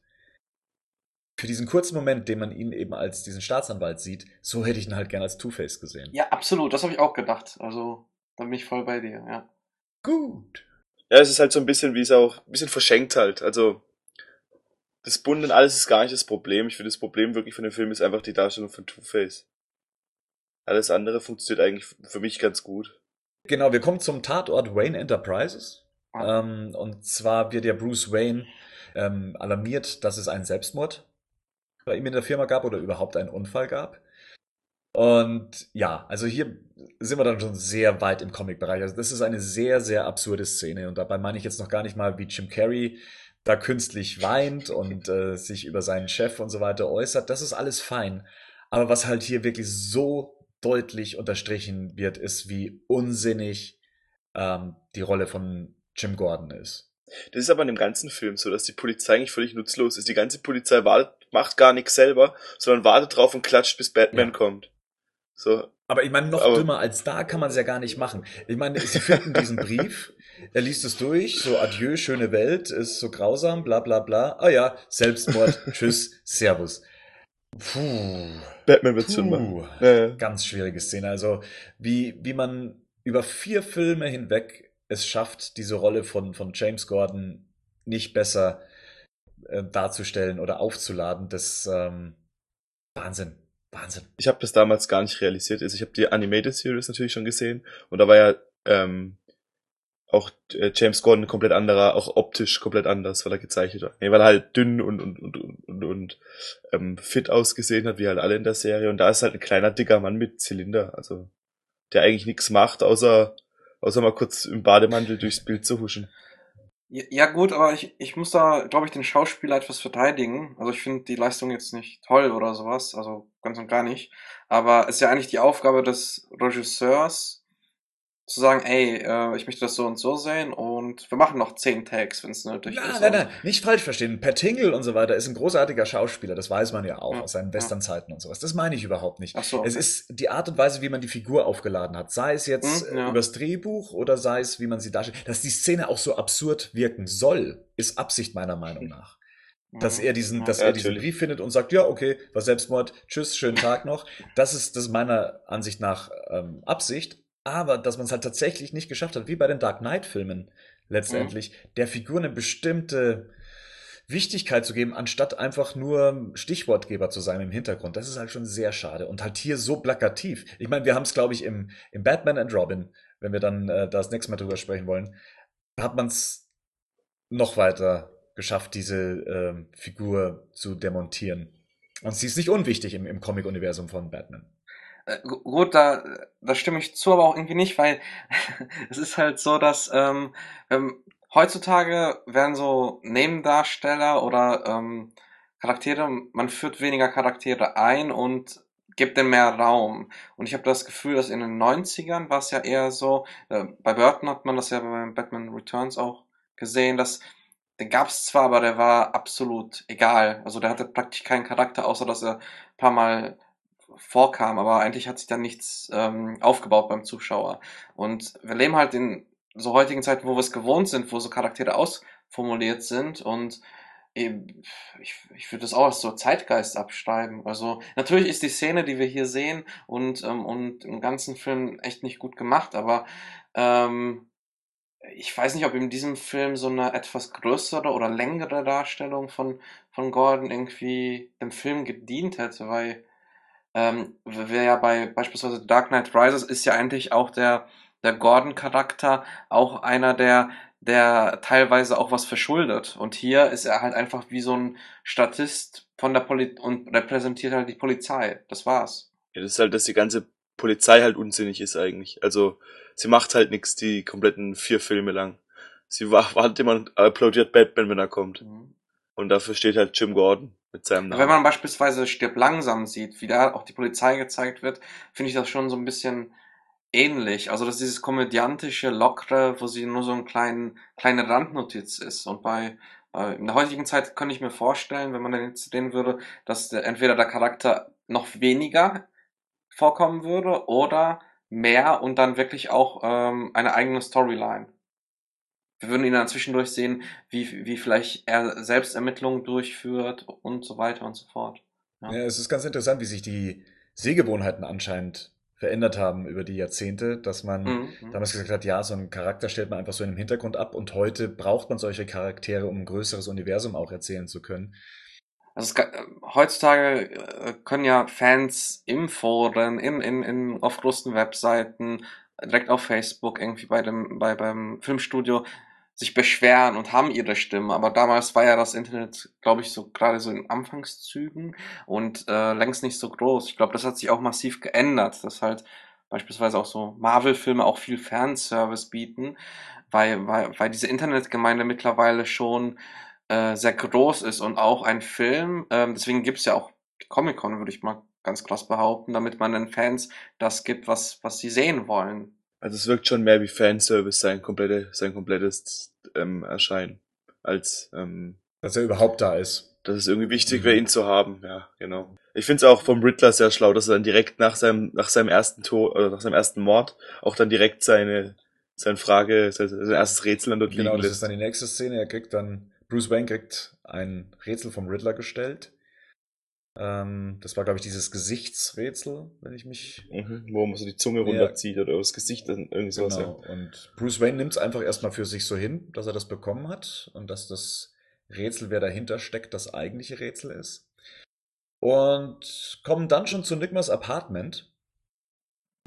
für diesen kurzen Moment, den man ihn eben als diesen Staatsanwalt sieht, so hätte ich ihn halt gern als Two-Face gesehen. Ja, absolut, das habe ich auch gedacht. Also, da bin ich voll bei dir, ja. Gut. Ja, es ist halt so ein bisschen, wie es auch, ein bisschen verschenkt halt. Also, das Bund und alles ist gar nicht das Problem. Ich finde, das Problem wirklich von dem Film ist einfach die Darstellung von Two-Face. Alles andere funktioniert eigentlich für mich ganz gut. Genau, wir kommen zum Tatort Wayne Enterprises. Ah. Ähm, und zwar wird ja Bruce Wayne ähm, alarmiert, dass es einen Selbstmord bei ihm in der Firma gab oder überhaupt einen Unfall gab. Und ja, also hier sind wir dann schon sehr weit im Comic-Bereich. Also das ist eine sehr, sehr absurde Szene. Und dabei meine ich jetzt noch gar nicht mal, wie Jim Carrey da künstlich weint und äh, sich über seinen Chef und so weiter äußert, das ist alles fein. Aber was halt hier wirklich so deutlich unterstrichen wird, ist, wie unsinnig ähm, die Rolle von Jim Gordon ist. Das ist aber in dem ganzen Film so, dass die Polizei eigentlich völlig nutzlos ist. Die ganze Polizei wartet, macht gar nichts selber, sondern wartet drauf und klatscht, bis Batman ja. kommt. So. Aber ich meine, noch aber, dümmer als da kann man es ja gar nicht machen. Ich meine, sie finden diesen Brief, er liest es durch, so adieu, schöne Welt, ist so grausam, bla bla bla. Ah ja, Selbstmord, tschüss, Servus. Puh. Batman wird's schon machen. Ganz schwierige Szene. Also, wie, wie man über vier Filme hinweg es schafft, diese Rolle von, von James Gordon nicht besser äh, darzustellen oder aufzuladen, das ähm, Wahnsinn. Wahnsinn. Ich habe das damals gar nicht realisiert. Also ich habe die Animated Series natürlich schon gesehen und da war ja ähm, auch äh, James Gordon komplett anderer, auch optisch komplett anders, weil er gezeichnet war. Nee, weil er halt dünn und und und und, und, ähm, fit ausgesehen hat, wie halt alle in der Serie. Und da ist halt ein kleiner dicker Mann mit Zylinder, also der eigentlich nichts macht, außer außer mal kurz im Bademantel durchs Bild zu huschen. Ja, ja gut, aber ich, ich muss da, glaube ich, den Schauspieler etwas verteidigen. Also ich finde die Leistung jetzt nicht toll oder sowas, also ganz und gar nicht. Aber es ist ja eigentlich die Aufgabe des Regisseurs, zu sagen, ey, äh, ich möchte das so und so sehen und wir machen noch zehn Tags, wenn es nötig Nein, ist. nein, nein, nicht falsch verstehen. Per Tingle und so weiter ist ein großartiger Schauspieler, das weiß man ja auch Ja, aus seinen ja. Westernzeiten und sowas. Das meine ich überhaupt nicht. Ach so. Es ist die Art und Weise, wie man die Figur aufgeladen hat. Sei es jetzt Hm, ja. übers Drehbuch oder sei es, wie man sie darstellt. Dass die Szene auch so absurd wirken soll, ist Absicht meiner Meinung nach. Dass er diesen, Ja. dass Ja, er diesen. Brief findet und sagt, ja, okay, war Selbstmord, tschüss, schönen Tag noch. Das ist, das ist meiner Ansicht nach ähm, Absicht. Aber dass man es halt tatsächlich nicht geschafft hat, wie bei den Dark Knight-Filmen letztendlich, der Figur eine bestimmte Wichtigkeit zu geben, anstatt einfach nur Stichwortgeber zu sein im Hintergrund. Das ist halt schon sehr schade. Und halt hier so plakativ. Ich meine, wir haben es, glaube ich, im, im Batman and Robin, wenn wir dann äh, das nächste Mal drüber sprechen wollen, hat man es noch weiter geschafft, diese ähm, Figur zu demontieren. Und sie ist nicht unwichtig im, im Comic-Universum von Batman. Äh, gu- Gut, da, da stimme ich zu, aber auch irgendwie nicht, weil es ist halt so, dass ähm, ähm, heutzutage werden so Nebendarsteller oder ähm, Charaktere, man führt weniger Charaktere ein und gibt denen mehr Raum. Und ich habe das Gefühl, dass in den 90ern war es ja eher so, äh, bei Burton hat man das ja bei Batman Returns auch gesehen, dass den gab's zwar, aber der war absolut egal. Also der hatte praktisch keinen Charakter, außer dass er ein paar Mal vorkam, aber eigentlich hat sich dann nichts ähm, aufgebaut beim Zuschauer. Und wir leben halt in so heutigen Zeiten, wo wir es gewohnt sind, wo so Charaktere ausformuliert sind und eben, ich, ich würde das auch als so Zeitgeist abschreiben. Also natürlich ist die Szene, die wir hier sehen und, ähm, und im ganzen Film echt nicht gut gemacht, aber ähm, ich weiß nicht, ob in diesem Film so eine etwas größere oder längere Darstellung von, von Gordon irgendwie dem Film gedient hätte, weil ähm, wir ja bei beispielsweise Dark Knight Rises ist ja eigentlich auch der, der Gordon-Charakter auch einer, der, der teilweise auch was verschuldet. Und hier ist er halt einfach wie so ein Statist von der Poli und repräsentiert halt die Polizei. Das war's. Ja, das ist halt, dass die ganze Polizei halt unsinnig ist eigentlich. Also sie macht halt nichts die kompletten vier Filme lang. Sie wa- wartet immer und applaudiert Batman, wenn er kommt. Und dafür steht halt Jim Gordon mit seinem Namen. Wenn man beispielsweise Stirb langsam sieht, wie da auch die Polizei gezeigt wird, finde ich das schon so ein bisschen ähnlich. Also, dass dieses komödiantische, lockere, wo sie nur so ein kleinen, kleine Randnotiz ist. Und bei, äh, in der heutigen Zeit könnte ich mir vorstellen, wenn man dann jetzt sehen würde, dass der, entweder der Charakter noch weniger vorkommen würde oder mehr und dann wirklich auch ähm, eine eigene Storyline. Wir würden ihn dann zwischendurch sehen, wie, wie vielleicht er selbst Ermittlungen durchführt und so weiter und so fort. Ja. Ja, es ist ganz interessant, wie sich die Sehgewohnheiten anscheinend verändert haben über die Jahrzehnte, dass man Mhm. damals gesagt hat, ja, so einen Charakter stellt man einfach so in den Hintergrund ab und heute braucht man solche Charaktere, um ein größeres Universum auch erzählen zu können. Also es, äh, heutzutage äh, können ja Fans im Foren, in, in, in, auf großen Webseiten, direkt auf Facebook, irgendwie bei dem, bei, beim Filmstudio sich beschweren und haben ihre Stimme. Aber damals war ja das Internet, glaube ich, so gerade so in Anfangszügen und äh, längst nicht so groß. Ich glaube, das hat sich auch massiv geändert, dass halt beispielsweise auch so Marvel-Filme auch viel Fanservice bieten, weil, weil, weil diese Internetgemeinde mittlerweile schon äh, sehr groß ist und auch ein Film, ähm, deswegen gibt's ja auch Comic-Con, würde ich mal ganz krass behaupten, damit man den Fans das gibt, was, was sie sehen wollen. Also es wirkt schon mehr wie Fanservice sein komplette, sein komplettes ähm, Erscheinen. Als ähm, Dass er überhaupt da ist. dass es irgendwie wichtig Mhm. wäre, ihn zu haben. Ja, genau. Ich finde es auch vom Riddler sehr schlau, dass er dann direkt nach seinem, nach seinem ersten Tor oder nach seinem ersten Mord auch dann direkt seine, seine Frage, sein, sein erstes Rätsel dann dort Genau, liegen das ist dann die nächste Szene. Er kriegt dann, Bruce Wayne kriegt ein Rätsel vom Riddler gestellt. Ähm, das war, glaube ich, dieses Gesichtsrätsel, wenn ich mich. Mhm, wo man so die Zunge runterzieht ja. oder das Gesicht, irgendwie sowas. Genau. Ja. Und Bruce Wayne nimmt es einfach erstmal für sich so hin, dass er das bekommen hat und dass das Rätsel, wer dahinter steckt, das eigentliche Rätsel ist. Und kommen dann schon zu Nigmas Apartment,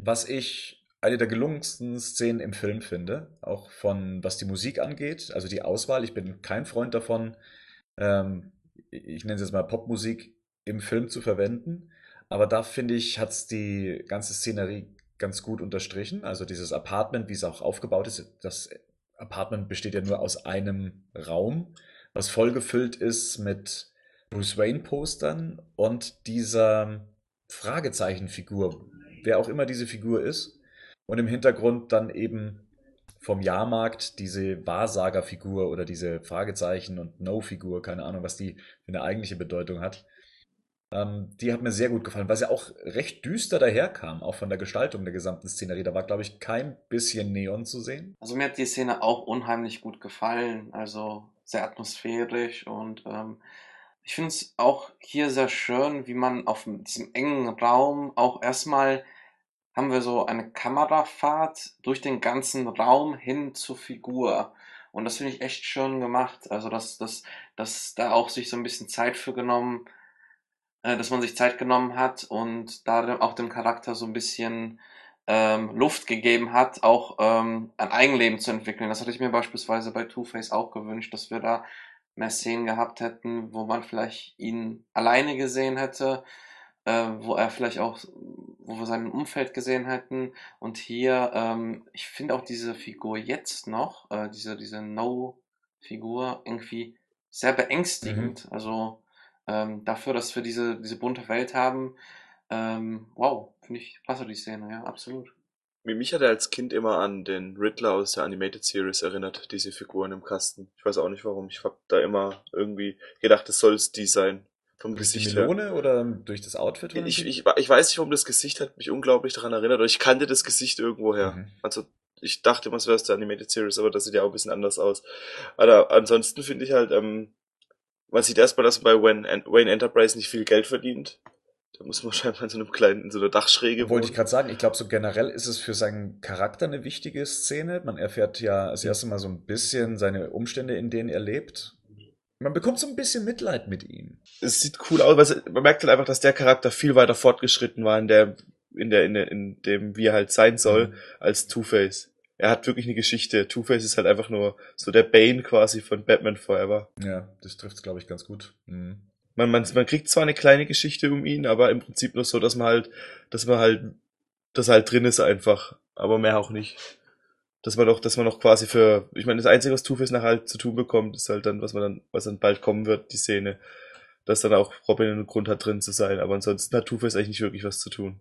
was ich eine der gelungensten Szenen im Film finde, auch von was die Musik angeht, also die Auswahl. Ich bin kein Freund davon, ähm, ich nenne es jetzt mal Popmusik im Film zu verwenden, aber da finde ich, hat es die ganze Szenerie ganz gut unterstrichen. Also dieses Apartment, wie es auch aufgebaut ist, das Apartment besteht ja nur aus einem Raum, was vollgefüllt ist mit Bruce Wayne-Postern und dieser Fragezeichenfigur, wer auch immer diese Figur ist. Und im Hintergrund dann eben vom Jahrmarkt diese Wahrsagerfigur oder diese Fragezeichen und No-Figur, keine Ahnung, was die für eine eigentliche Bedeutung hat. Ähm, die hat mir sehr gut gefallen, weil sie auch recht düster daherkam, auch von der Gestaltung der gesamten Szenerie. Da war, glaube ich, kein bisschen Neon zu sehen. Also mir hat die Szene auch unheimlich gut gefallen, also sehr atmosphärisch und ähm, ich finde es auch hier sehr schön, wie man auf diesem engen Raum auch erstmal haben wir so eine Kamerafahrt durch den ganzen Raum hin zur Figur. Und das finde ich echt schön gemacht. Also, dass, dass, dass da auch sich so ein bisschen Zeit für genommen, äh, dass man sich Zeit genommen hat und da auch dem Charakter so ein bisschen ähm, Luft gegeben hat, auch ähm, ein Eigenleben zu entwickeln. Das hatte ich mir beispielsweise bei Two-Face auch gewünscht, dass wir da mehr Szenen gehabt hätten, wo man vielleicht ihn alleine gesehen hätte, äh, wo er vielleicht auch, wo wir sein Umfeld gesehen hätten. Und hier, ähm, ich finde auch diese Figur jetzt noch, äh, diese, diese No-Figur irgendwie sehr beängstigend. Mhm. Also ähm, dafür, dass wir diese, diese bunte Welt haben, ähm, wow, finde ich klasse die Szene, ja, absolut. Mich hat er als Kind immer an den Riddler aus der Animated Series erinnert, diese Figuren im Kasten. Ich weiß auch nicht warum. Ich hab da immer irgendwie gedacht, es soll es die sein. Vom durch Gesicht die Melone her. oder durch das Outfit? Ich, ich, ich weiß nicht, warum das Gesicht hat mich unglaublich daran erinnert, aber ich kannte das Gesicht irgendwo her. Mhm. Also ich dachte immer, es wäre aus der Animated Series, aber das sieht ja auch ein bisschen anders aus. Aber ansonsten finde ich halt, ähm, man sieht erstmal, dass bei Wayne Enterprise nicht viel Geld verdient. Da muss man scheinbar in so einem kleinen, in so einer Dachschräge Wollte ich gerade sagen, ich glaube, so generell ist es für seinen Charakter eine wichtige Szene. Man erfährt ja das erste Mal so ein bisschen seine Umstände, in denen er lebt. Man bekommt so ein bisschen Mitleid mit ihm. Es sieht cool aus, weil man merkt halt einfach, dass der Charakter viel weiter fortgeschritten war in der, in der, in, der, in dem, wie er halt sein soll, mhm. als Two-Face. Er hat wirklich eine Geschichte. Two-Face ist halt einfach nur so der Bane quasi von Batman Forever. Ja, das trifft's, glaube ich, ganz gut. Mhm man, man, man kriegt zwar eine kleine Geschichte um ihn, aber im Prinzip nur so, dass man halt, dass man halt, dass halt drin ist einfach, aber mehr auch nicht. Dass man doch, dass man noch quasi für, ich meine, das Einzige, was Two-Face nachher halt zu tun bekommt, ist halt dann, was man dann, was dann bald kommen wird, die Szene, dass dann auch Robin einen Grund hat, drin zu sein, aber ansonsten hat Two-Face eigentlich nicht wirklich was zu tun.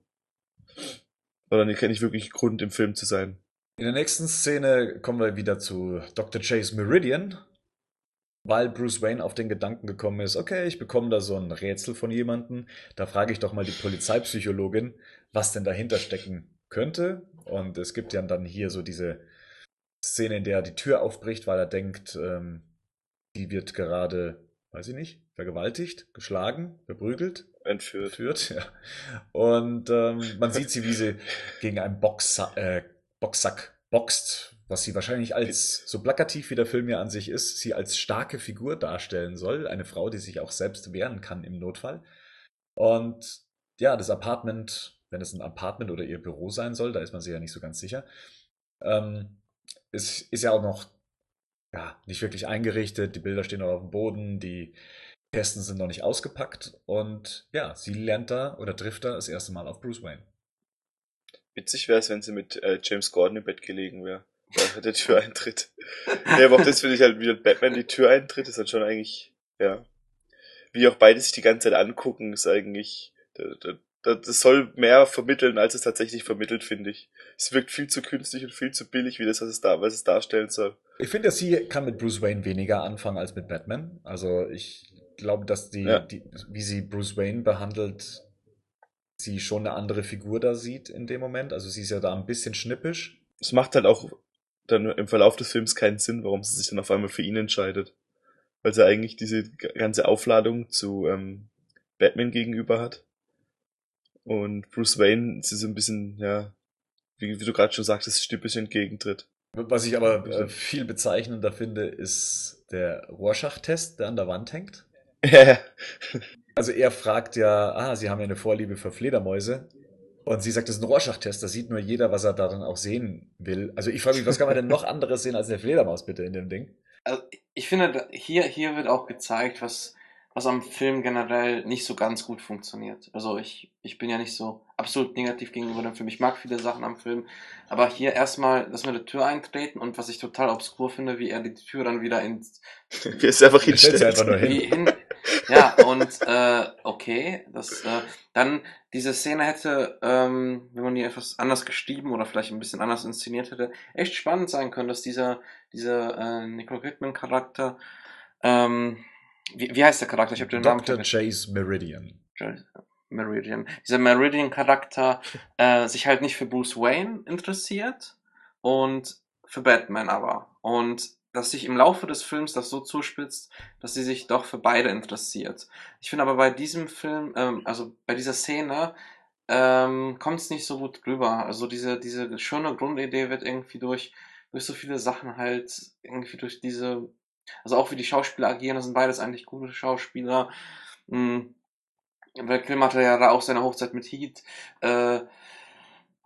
Oder nicht wirklich Grund, im Film zu sein. In der nächsten Szene kommen wir wieder zu Dr. Chase Meridian, weil Bruce Wayne auf den Gedanken gekommen ist, okay, ich bekomme da so ein Rätsel von jemandem, da frage ich doch mal die Polizeipsychologin, was denn dahinter stecken könnte. Und es gibt ja dann hier so diese Szene, in der er die Tür aufbricht, weil er denkt, ähm, die wird gerade, weiß ich nicht, vergewaltigt, geschlagen, verprügelt. Entführt. Entführt, ja. Und ähm, man sieht sie, wie sie gegen einen Boxsa äh, Boxsack boxt, was sie wahrscheinlich als, so plakativ wie der Film ja an sich ist, sie als starke Figur darstellen soll. Eine Frau, die sich auch selbst wehren kann im Notfall. Und ja, das Apartment, wenn es ein Apartment oder ihr Büro sein soll, da ist man sich ja nicht so ganz sicher, ähm, ist, ist ja auch noch ja, nicht wirklich eingerichtet. Die Bilder stehen noch auf dem Boden, die Kästen sind noch nicht ausgepackt. Und ja, sie lernt da oder trifft da das erste Mal auf Bruce Wayne. Witzig wäre es, wenn sie mit äh, James Gordon im Bett gelegen wäre bei der Tür eintritt. ja, aber auch das finde ich halt, wie Batman die Tür eintritt, ist dann schon eigentlich, ja. Wie auch beide sich die ganze Zeit angucken, ist eigentlich, das soll mehr vermitteln, als es tatsächlich vermittelt, finde ich. Es wirkt viel zu künstlich und viel zu billig, wie das, was es, da, was es darstellen soll. Ich finde, dass sie kann mit Bruce Wayne weniger anfangen als mit Batman. Also ich glaube, dass die, ja. die, wie sie Bruce Wayne behandelt, sie schon eine andere Figur da sieht in dem Moment. Also sie ist ja da ein bisschen schnippisch. Es macht halt auch dann im Verlauf des Films keinen Sinn, warum sie sich dann auf einmal für ihn entscheidet. Weil sie eigentlich diese ganze Aufladung zu ähm, Batman gegenüber hat. Und Bruce Wayne ist so ein bisschen, ja, wie, wie du gerade schon sagtest, bisschen entgegentritt. Was ich aber äh, viel bezeichnender finde, ist der Rorschach-Test, der an der Wand hängt. also er fragt ja, ah, Sie haben ja eine Vorliebe für Fledermäuse. Und sie sagt, das ist ein Rorschach-Test, da sieht nur jeder, was er darin auch sehen will. Also ich frage mich, was kann man denn noch anderes sehen als eine Fledermaus bitte in dem Ding? Also ich finde, hier, hier wird auch gezeigt, was, was am Film generell nicht so ganz gut funktioniert. Also ich, ich bin ja nicht so absolut negativ gegenüber dem Film. Ich mag viele Sachen am Film. Aber hier erstmal, dass wir die Tür eintreten und was ich total obskur finde, wie er die Tür dann wieder ins... Wie es einfach hinstellt. einfach nur hin. hin. Ja, und äh, okay, das äh, dann diese Szene hätte, ähm, wenn man die etwas anders geschrieben oder vielleicht ein bisschen anders inszeniert hätte, echt spannend sein können, dass dieser dieser äh, Nicole Kidman Charakter ähm, wie, wie heißt der Charakter? Ich habe den Namen Dr. Chase Meridian. Meridian. Dieser Meridian-Charakter äh, sich halt nicht für Bruce Wayne interessiert und für Batman aber. Und dass sich im Laufe des Films das so zuspitzt, dass sie sich doch für beide interessiert. Ich finde aber bei diesem Film, ähm, also bei dieser Szene, ähm, kommt es nicht so gut rüber. Also diese, diese schöne Grundidee wird irgendwie durch, durch so viele Sachen halt, irgendwie durch diese, also auch wie die Schauspieler agieren, das sind beides eigentlich gute Schauspieler. Mhm. Weil Kilm hatte ja da auch seine Hochzeit mit Heat. Äh,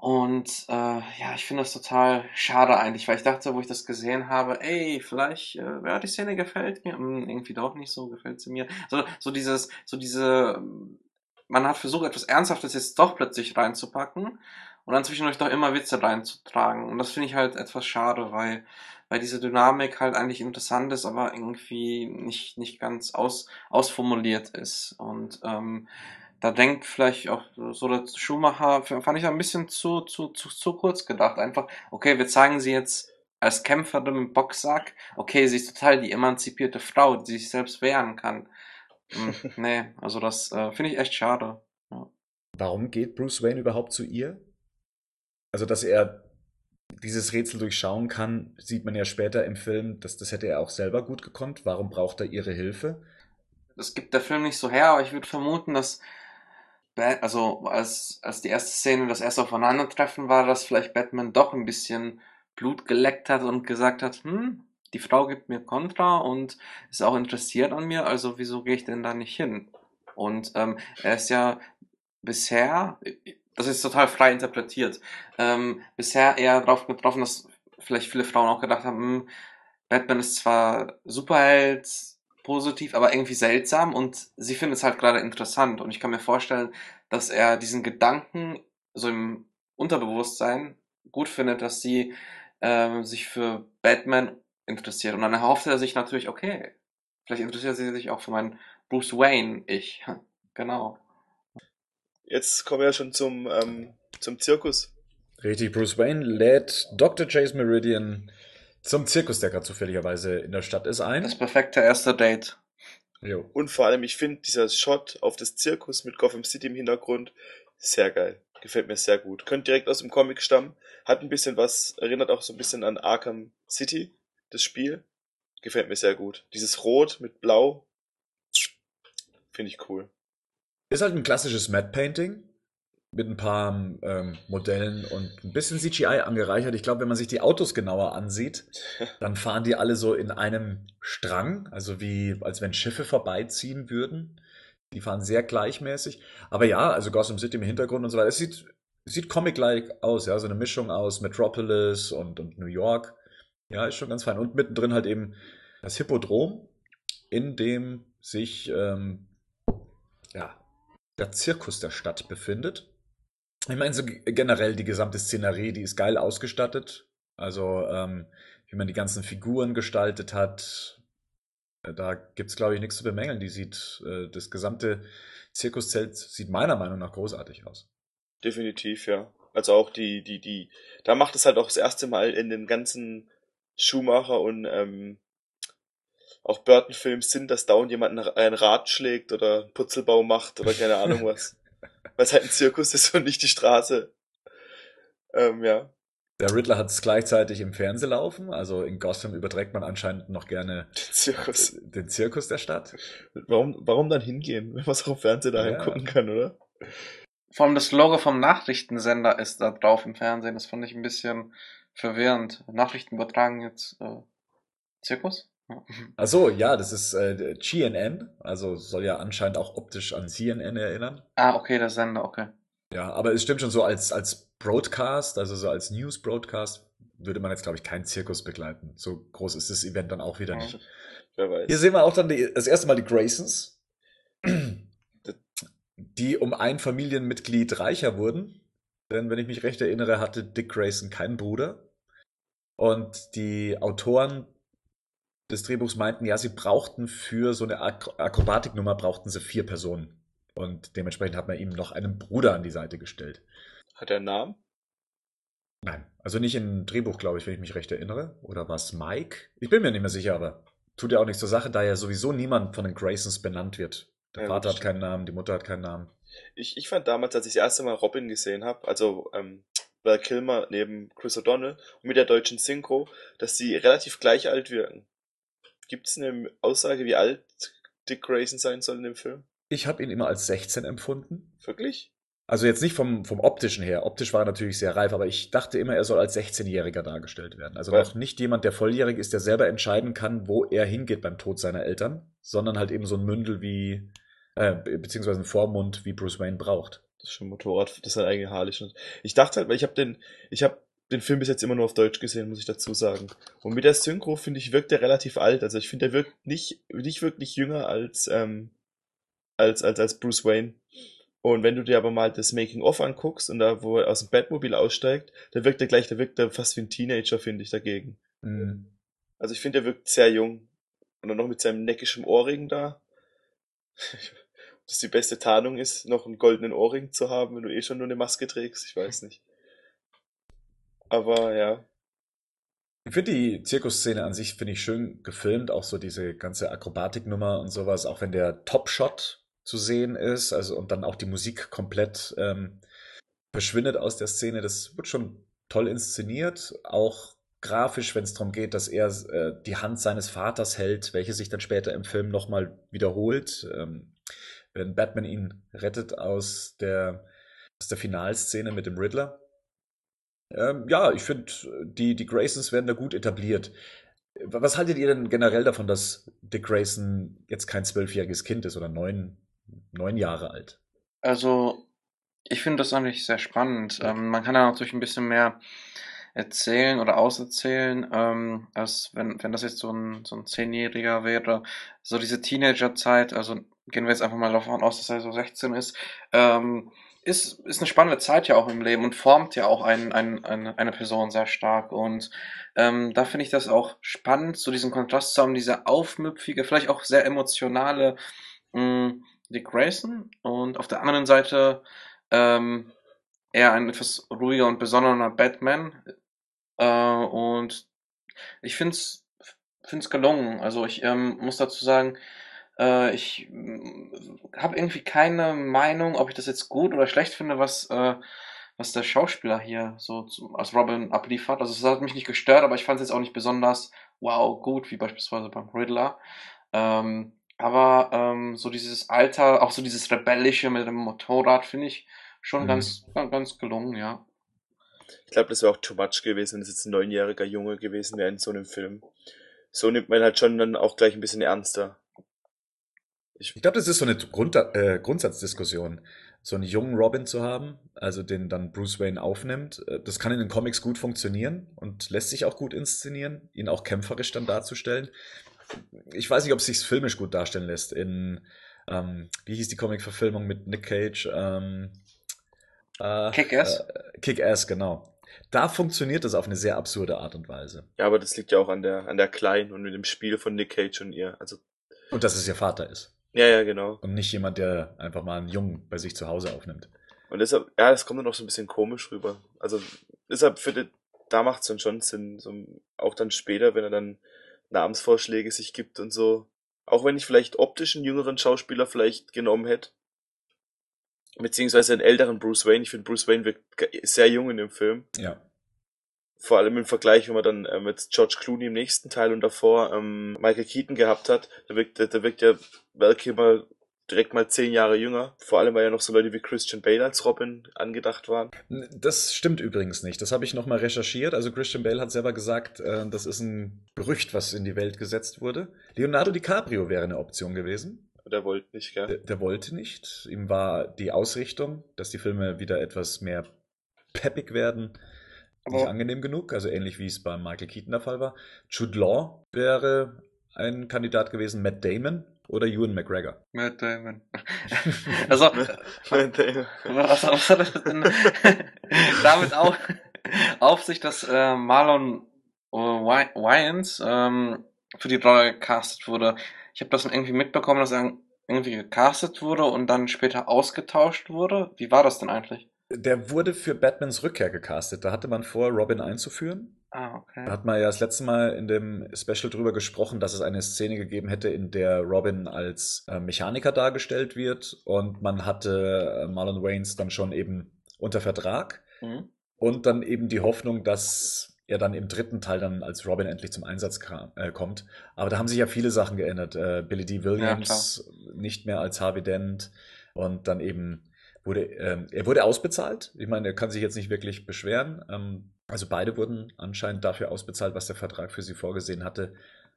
und äh, ja, ich finde das total schade eigentlich, weil ich dachte, wo ich das gesehen habe, ey, vielleicht, äh, ja, die Szene gefällt mir, hm, irgendwie doch nicht so, gefällt sie mir. So, so dieses, so diese, man hat versucht, etwas Ernsthaftes jetzt doch plötzlich reinzupacken und dann zwischendurch doch immer Witze reinzutragen. Und das finde ich halt etwas schade, weil, weil diese Dynamik halt eigentlich interessant ist, aber irgendwie nicht, nicht ganz aus, ausformuliert ist. Und ähm, da denkt vielleicht auch so der Schumacher, fand ich ein bisschen zu, zu, zu, zu kurz gedacht. Einfach, okay, wir zeigen sie jetzt als Kämpferin im Boxsack. Okay, sie ist total die emanzipierte Frau, die sich selbst wehren kann. Hm, nee, also das äh, finde ich echt schade. Ja. Warum geht Bruce Wayne überhaupt zu ihr? Also, dass er dieses Rätsel durchschauen kann, sieht man ja später im Film, dass das hätte er auch selber gut gekonnt. Warum braucht er ihre Hilfe? Das gibt der Film nicht so her, aber ich würde vermuten, dass also als, als die erste Szene das erste Aufeinandertreffen war, dass vielleicht Batman doch ein bisschen Blut geleckt hat und gesagt hat, hm, die Frau gibt mir Kontra und ist auch interessiert an mir, also wieso gehe ich denn da nicht hin? Und ähm, er ist ja bisher, das ist total frei interpretiert, ähm, bisher eher darauf getroffen, dass vielleicht viele Frauen auch gedacht haben, hm, Batman ist zwar Superheld, positiv, aber irgendwie seltsam und sie findet es halt gerade interessant und ich kann mir vorstellen, dass er diesen Gedanken so im Unterbewusstsein gut findet, dass sie äh, sich für Batman interessiert und dann erhofft er sich natürlich, okay, vielleicht interessiert sie sich auch für meinen Bruce Wayne, ich, genau. Jetzt kommen wir ja schon zum, ähm, zum Zirkus. Richtig, Bruce Wayne lädt Dr. Chase Meridian zum Zirkus, der gerade zufälligerweise in der Stadt ist, ein. Das perfekte erste Date. Jo. Und vor allem, ich finde dieser Shot auf das Zirkus mit Gotham City im Hintergrund sehr geil. Gefällt mir sehr gut. Könnte direkt aus dem Comic stammen. Hat ein bisschen was, erinnert auch so ein bisschen an Arkham City, das Spiel. Gefällt mir sehr gut. Dieses Rot mit Blau. Finde ich cool. Ist halt ein klassisches Matte Painting mit ein paar ähm, Modellen und ein bisschen CGI angereichert. Ich glaube, wenn man sich die Autos genauer ansieht, dann fahren die alle so in einem Strang, also wie als wenn Schiffe vorbeiziehen würden. Die fahren sehr gleichmäßig. Aber ja, also Gotham City im Hintergrund und so weiter. Es sieht, sieht Comic-like aus, ja, so eine Mischung aus Metropolis und, und New York. Ja, ist schon ganz fein. Und mittendrin halt eben das Hippodrom, in dem sich ähm, ja, der Zirkus der Stadt befindet. Ich meine, so generell die gesamte Szenerie, die ist geil ausgestattet. Also, ähm, wie man die ganzen Figuren gestaltet hat, äh, da gibt's glaube ich, nichts zu bemängeln. Die sieht, äh, das gesamte Zirkuszelt sieht meiner Meinung nach großartig aus. Definitiv, ja. Also auch die, die, die, da macht es halt auch das erste Mal in den ganzen Schuhmacher und ähm, auch Burton-Films Sinn, dass dauernd jemand ein Rad schlägt oder Putzelbau macht oder keine Ahnung was. Weil es halt ein Zirkus ist und nicht die Straße. Ähm, ja. Der Riddler hat es gleichzeitig im Fernsehen laufen, also in Gotham überträgt man anscheinend noch gerne Zirkus. den Zirkus der Stadt. Warum, warum dann hingehen, wenn man es auch im Fernsehen daheim Ja. gucken kann, oder? Vor allem das Logo vom Nachrichtensender ist da drauf im Fernsehen. Das fand ich ein bisschen verwirrend. Nachrichten übertragen jetzt äh, Zirkus? Ja. Ach so, ja, das ist äh, GNN, also soll ja anscheinend auch optisch an CNN erinnern. Ah, okay, der Sender, okay. Ja, aber es stimmt schon so als, als Broadcast, also so als News-Broadcast, würde man jetzt, glaube ich, keinen Zirkus begleiten. So groß ist das Event dann auch wieder Ja. nicht. Wer weiß. Hier sehen wir auch dann die, das erste Mal die Graysons, die um ein Familienmitglied reicher wurden. Denn wenn ich mich recht erinnere, hatte Dick Grayson keinen Bruder. Und die Autoren des Drehbuchs meinten, ja, sie brauchten für so eine Ak Akrobatiknummer brauchten sie vier Personen. Und dementsprechend hat man ihm noch einen Bruder an die Seite gestellt. Hat er einen Namen? Nein, also nicht im Drehbuch, glaube ich, wenn ich mich recht erinnere. Oder war es Mike? Ich bin mir nicht mehr sicher, aber tut ja auch nichts zur Sache, da ja sowieso niemand von den Graysons benannt wird. Der Ja, Vater hat keinen Namen, die Mutter hat keinen Namen. Ich, ich fand damals, als ich das erste Mal Robin gesehen habe, also ähm, Val Kilmer neben Chris O'Donnell und mit der deutschen Synchro, dass die relativ gleich alt wirken. Gibt es eine Aussage, wie alt Dick Grayson sein soll in dem Film? Ich habe ihn immer als 16 empfunden. Wirklich? Also jetzt nicht vom, vom optischen her. Optisch war er natürlich sehr reif, aber ich dachte immer, er soll als 16-Jähriger dargestellt werden. Also Weil- noch nicht jemand, der volljährig ist, der selber entscheiden kann, wo er hingeht beim Tod seiner Eltern, sondern halt eben so ein Mündel wie, äh, be- beziehungsweise ein Vormund, wie Bruce Wayne braucht. Das ist schon ein Motorrad, das sein eigene Harley schon. Ich dachte halt, weil ich habe den, ich habe den Film bis jetzt immer nur auf Deutsch gesehen, muss ich dazu sagen. Und mit der Synchro finde ich wirkt er relativ alt. Also ich finde, er wirkt nicht nicht wirklich jünger als ähm, als als als Bruce Wayne. Und wenn du dir aber mal das Making of anguckst und da wo er aus dem Batmobil aussteigt, da wirkt er gleich, da wirkt er fast wie ein Teenager, finde ich dagegen. Mhm. Also ich finde, er wirkt sehr jung. Und dann noch mit seinem neckigen Ohrring da. das die beste Tarnung ist, noch einen goldenen Ohrring zu haben, wenn du eh schon nur eine Maske trägst. Ich weiß nicht. Aber ja. Ich finde die Zirkusszene an sich finde ich schön gefilmt, auch so diese ganze Akrobatiknummer und sowas, auch wenn der Top-Shot zu sehen ist, also und dann auch die Musik komplett ähm, verschwindet aus der Szene. Das wird schon toll inszeniert, auch grafisch, wenn es darum geht, dass er äh, die Hand seines Vaters hält, welche sich dann später im Film nochmal wiederholt, ähm, wenn Batman ihn rettet aus der, aus der Finalszene mit dem Riddler. Ähm, ja, ich finde, die, die Graysons werden da gut etabliert. Was haltet ihr denn generell davon, dass Dick Grayson jetzt kein zwölfjähriges Kind ist oder neun, neun Jahre alt? Also, ich finde das eigentlich sehr spannend. Ähm, man kann da natürlich ein bisschen mehr erzählen oder auserzählen, ähm, als wenn, wenn das jetzt so ein, so ein Zehnjähriger wäre. So diese Teenagerzeit, also gehen wir jetzt einfach mal davon aus, dass er so 16 ist, ähm, ist, ist eine spannende Zeit ja auch im Leben und formt ja auch ein, ein, eine, eine Person sehr stark. Und ähm, da finde ich das auch spannend, so diesen Kontrast zu haben, diese aufmüpfige, vielleicht auch sehr emotionale mh, Dick Grayson und auf der anderen Seite ähm, eher ein etwas ruhiger und besonderer Batman. Äh, und ich finde es gelungen. Also ich ähm, muss dazu sagen, äh, ich habe irgendwie keine Meinung, ob ich das jetzt gut oder schlecht finde, was, äh, was der Schauspieler hier so zu, als Robin abliefert. Also es hat mich nicht gestört, aber ich fand es jetzt auch nicht besonders wow gut, wie beispielsweise beim Riddler. Ähm, aber ähm, so dieses Alter, auch so dieses Rebellische mit dem Motorrad, finde ich schon Mhm. ganz, ganz, ganz gelungen, ja. Ich glaube, das wäre auch too much gewesen, wenn es jetzt ein neunjähriger Junge gewesen wäre in so einem Film. So nimmt man halt schon dann auch gleich ein bisschen ernster. Ich glaube, das ist so eine Grund, äh, Grundsatzdiskussion, so einen jungen Robin zu haben, also den dann Bruce Wayne aufnimmt. Äh, Das kann in den Comics gut funktionieren und lässt sich auch gut inszenieren, ihn auch kämpferisch dann darzustellen. Ich weiß nicht, ob es sich filmisch gut darstellen lässt. In, ähm, wie hieß die Comic-Verfilmung mit Nick Cage? Ähm, äh, Kick-Ass? Äh, Kick-Ass, genau. Da funktioniert das auf eine sehr absurde Art und Weise. Ja, aber das liegt ja auch an der, an der Kleinen und mit dem Spiel von Nick Cage und ihr. Also, Und dass es ihr Vater ist. Ja, ja, genau. Und nicht jemand, der einfach mal einen Jungen bei sich zu Hause aufnimmt. Und deshalb, ja, das kommt dann auch so ein bisschen komisch rüber. Also, deshalb für die, da macht es dann schon Sinn, so, auch dann später, wenn er dann Namensvorschläge sich gibt und so. Auch wenn ich vielleicht optisch einen jüngeren Schauspieler vielleicht genommen hätte. Beziehungsweise einen älteren Bruce Wayne. Ich finde, Bruce Wayne wirkt sehr jung in dem Film. Ja. Vor allem im Vergleich, wenn man dann ähm, jetzt George Clooney im nächsten Teil und davor ähm, Michael Keaton gehabt hat, da wirkt, da, wirkt ja Val Kilmer direkt mal zehn Jahre jünger. Vor allem, weil ja noch so Leute wie Christian Bale als Robin angedacht waren. Das stimmt übrigens nicht. Das habe ich nochmal recherchiert. Also Christian Bale hat selber gesagt, äh, das ist ein Gerücht, was in die Welt gesetzt wurde. Leonardo DiCaprio wäre eine Option gewesen. Der wollte nicht, gell? Der, der wollte nicht. Ihm war die Ausrichtung, dass die Filme wieder etwas mehr peppig werden, nicht Aber- angenehm genug. Also ähnlich wie es bei Michael Keaton der Fall war. Jude Law wäre ein Kandidat gewesen, Matt Damon oder Ewan McGregor. Matt Damon. also, Der- was, was hat das denn damit auch auf sich, dass äh, Marlon äh, Wayans ähm, für die Rolle gecastet wurde? Ich habe das dann irgendwie mitbekommen, dass er irgendwie gecastet wurde und dann später ausgetauscht wurde. Wie war das denn eigentlich? Der wurde für Batmans Rückkehr gecastet. Da hatte man vor, Robin einzuführen. Ah, Da okay. hat man ja das letzte Mal in dem Special drüber gesprochen, dass es eine Szene gegeben hätte, in der Robin als äh, Mechaniker dargestellt wird und man hatte äh, Marlon Waynes dann schon eben unter Vertrag Mhm. und dann eben die Hoffnung, dass er dann im dritten Teil dann als Robin endlich zum Einsatz kam, äh, kommt. Aber da haben sich ja viele Sachen geändert. Äh, Billy D. Williams nicht mehr als Harvey Dent und dann eben wurde ähm, er wurde ausbezahlt. Ich meine, er kann sich jetzt nicht wirklich beschweren. Ähm, also beide wurden anscheinend dafür ausbezahlt, was der Vertrag für sie vorgesehen hatte.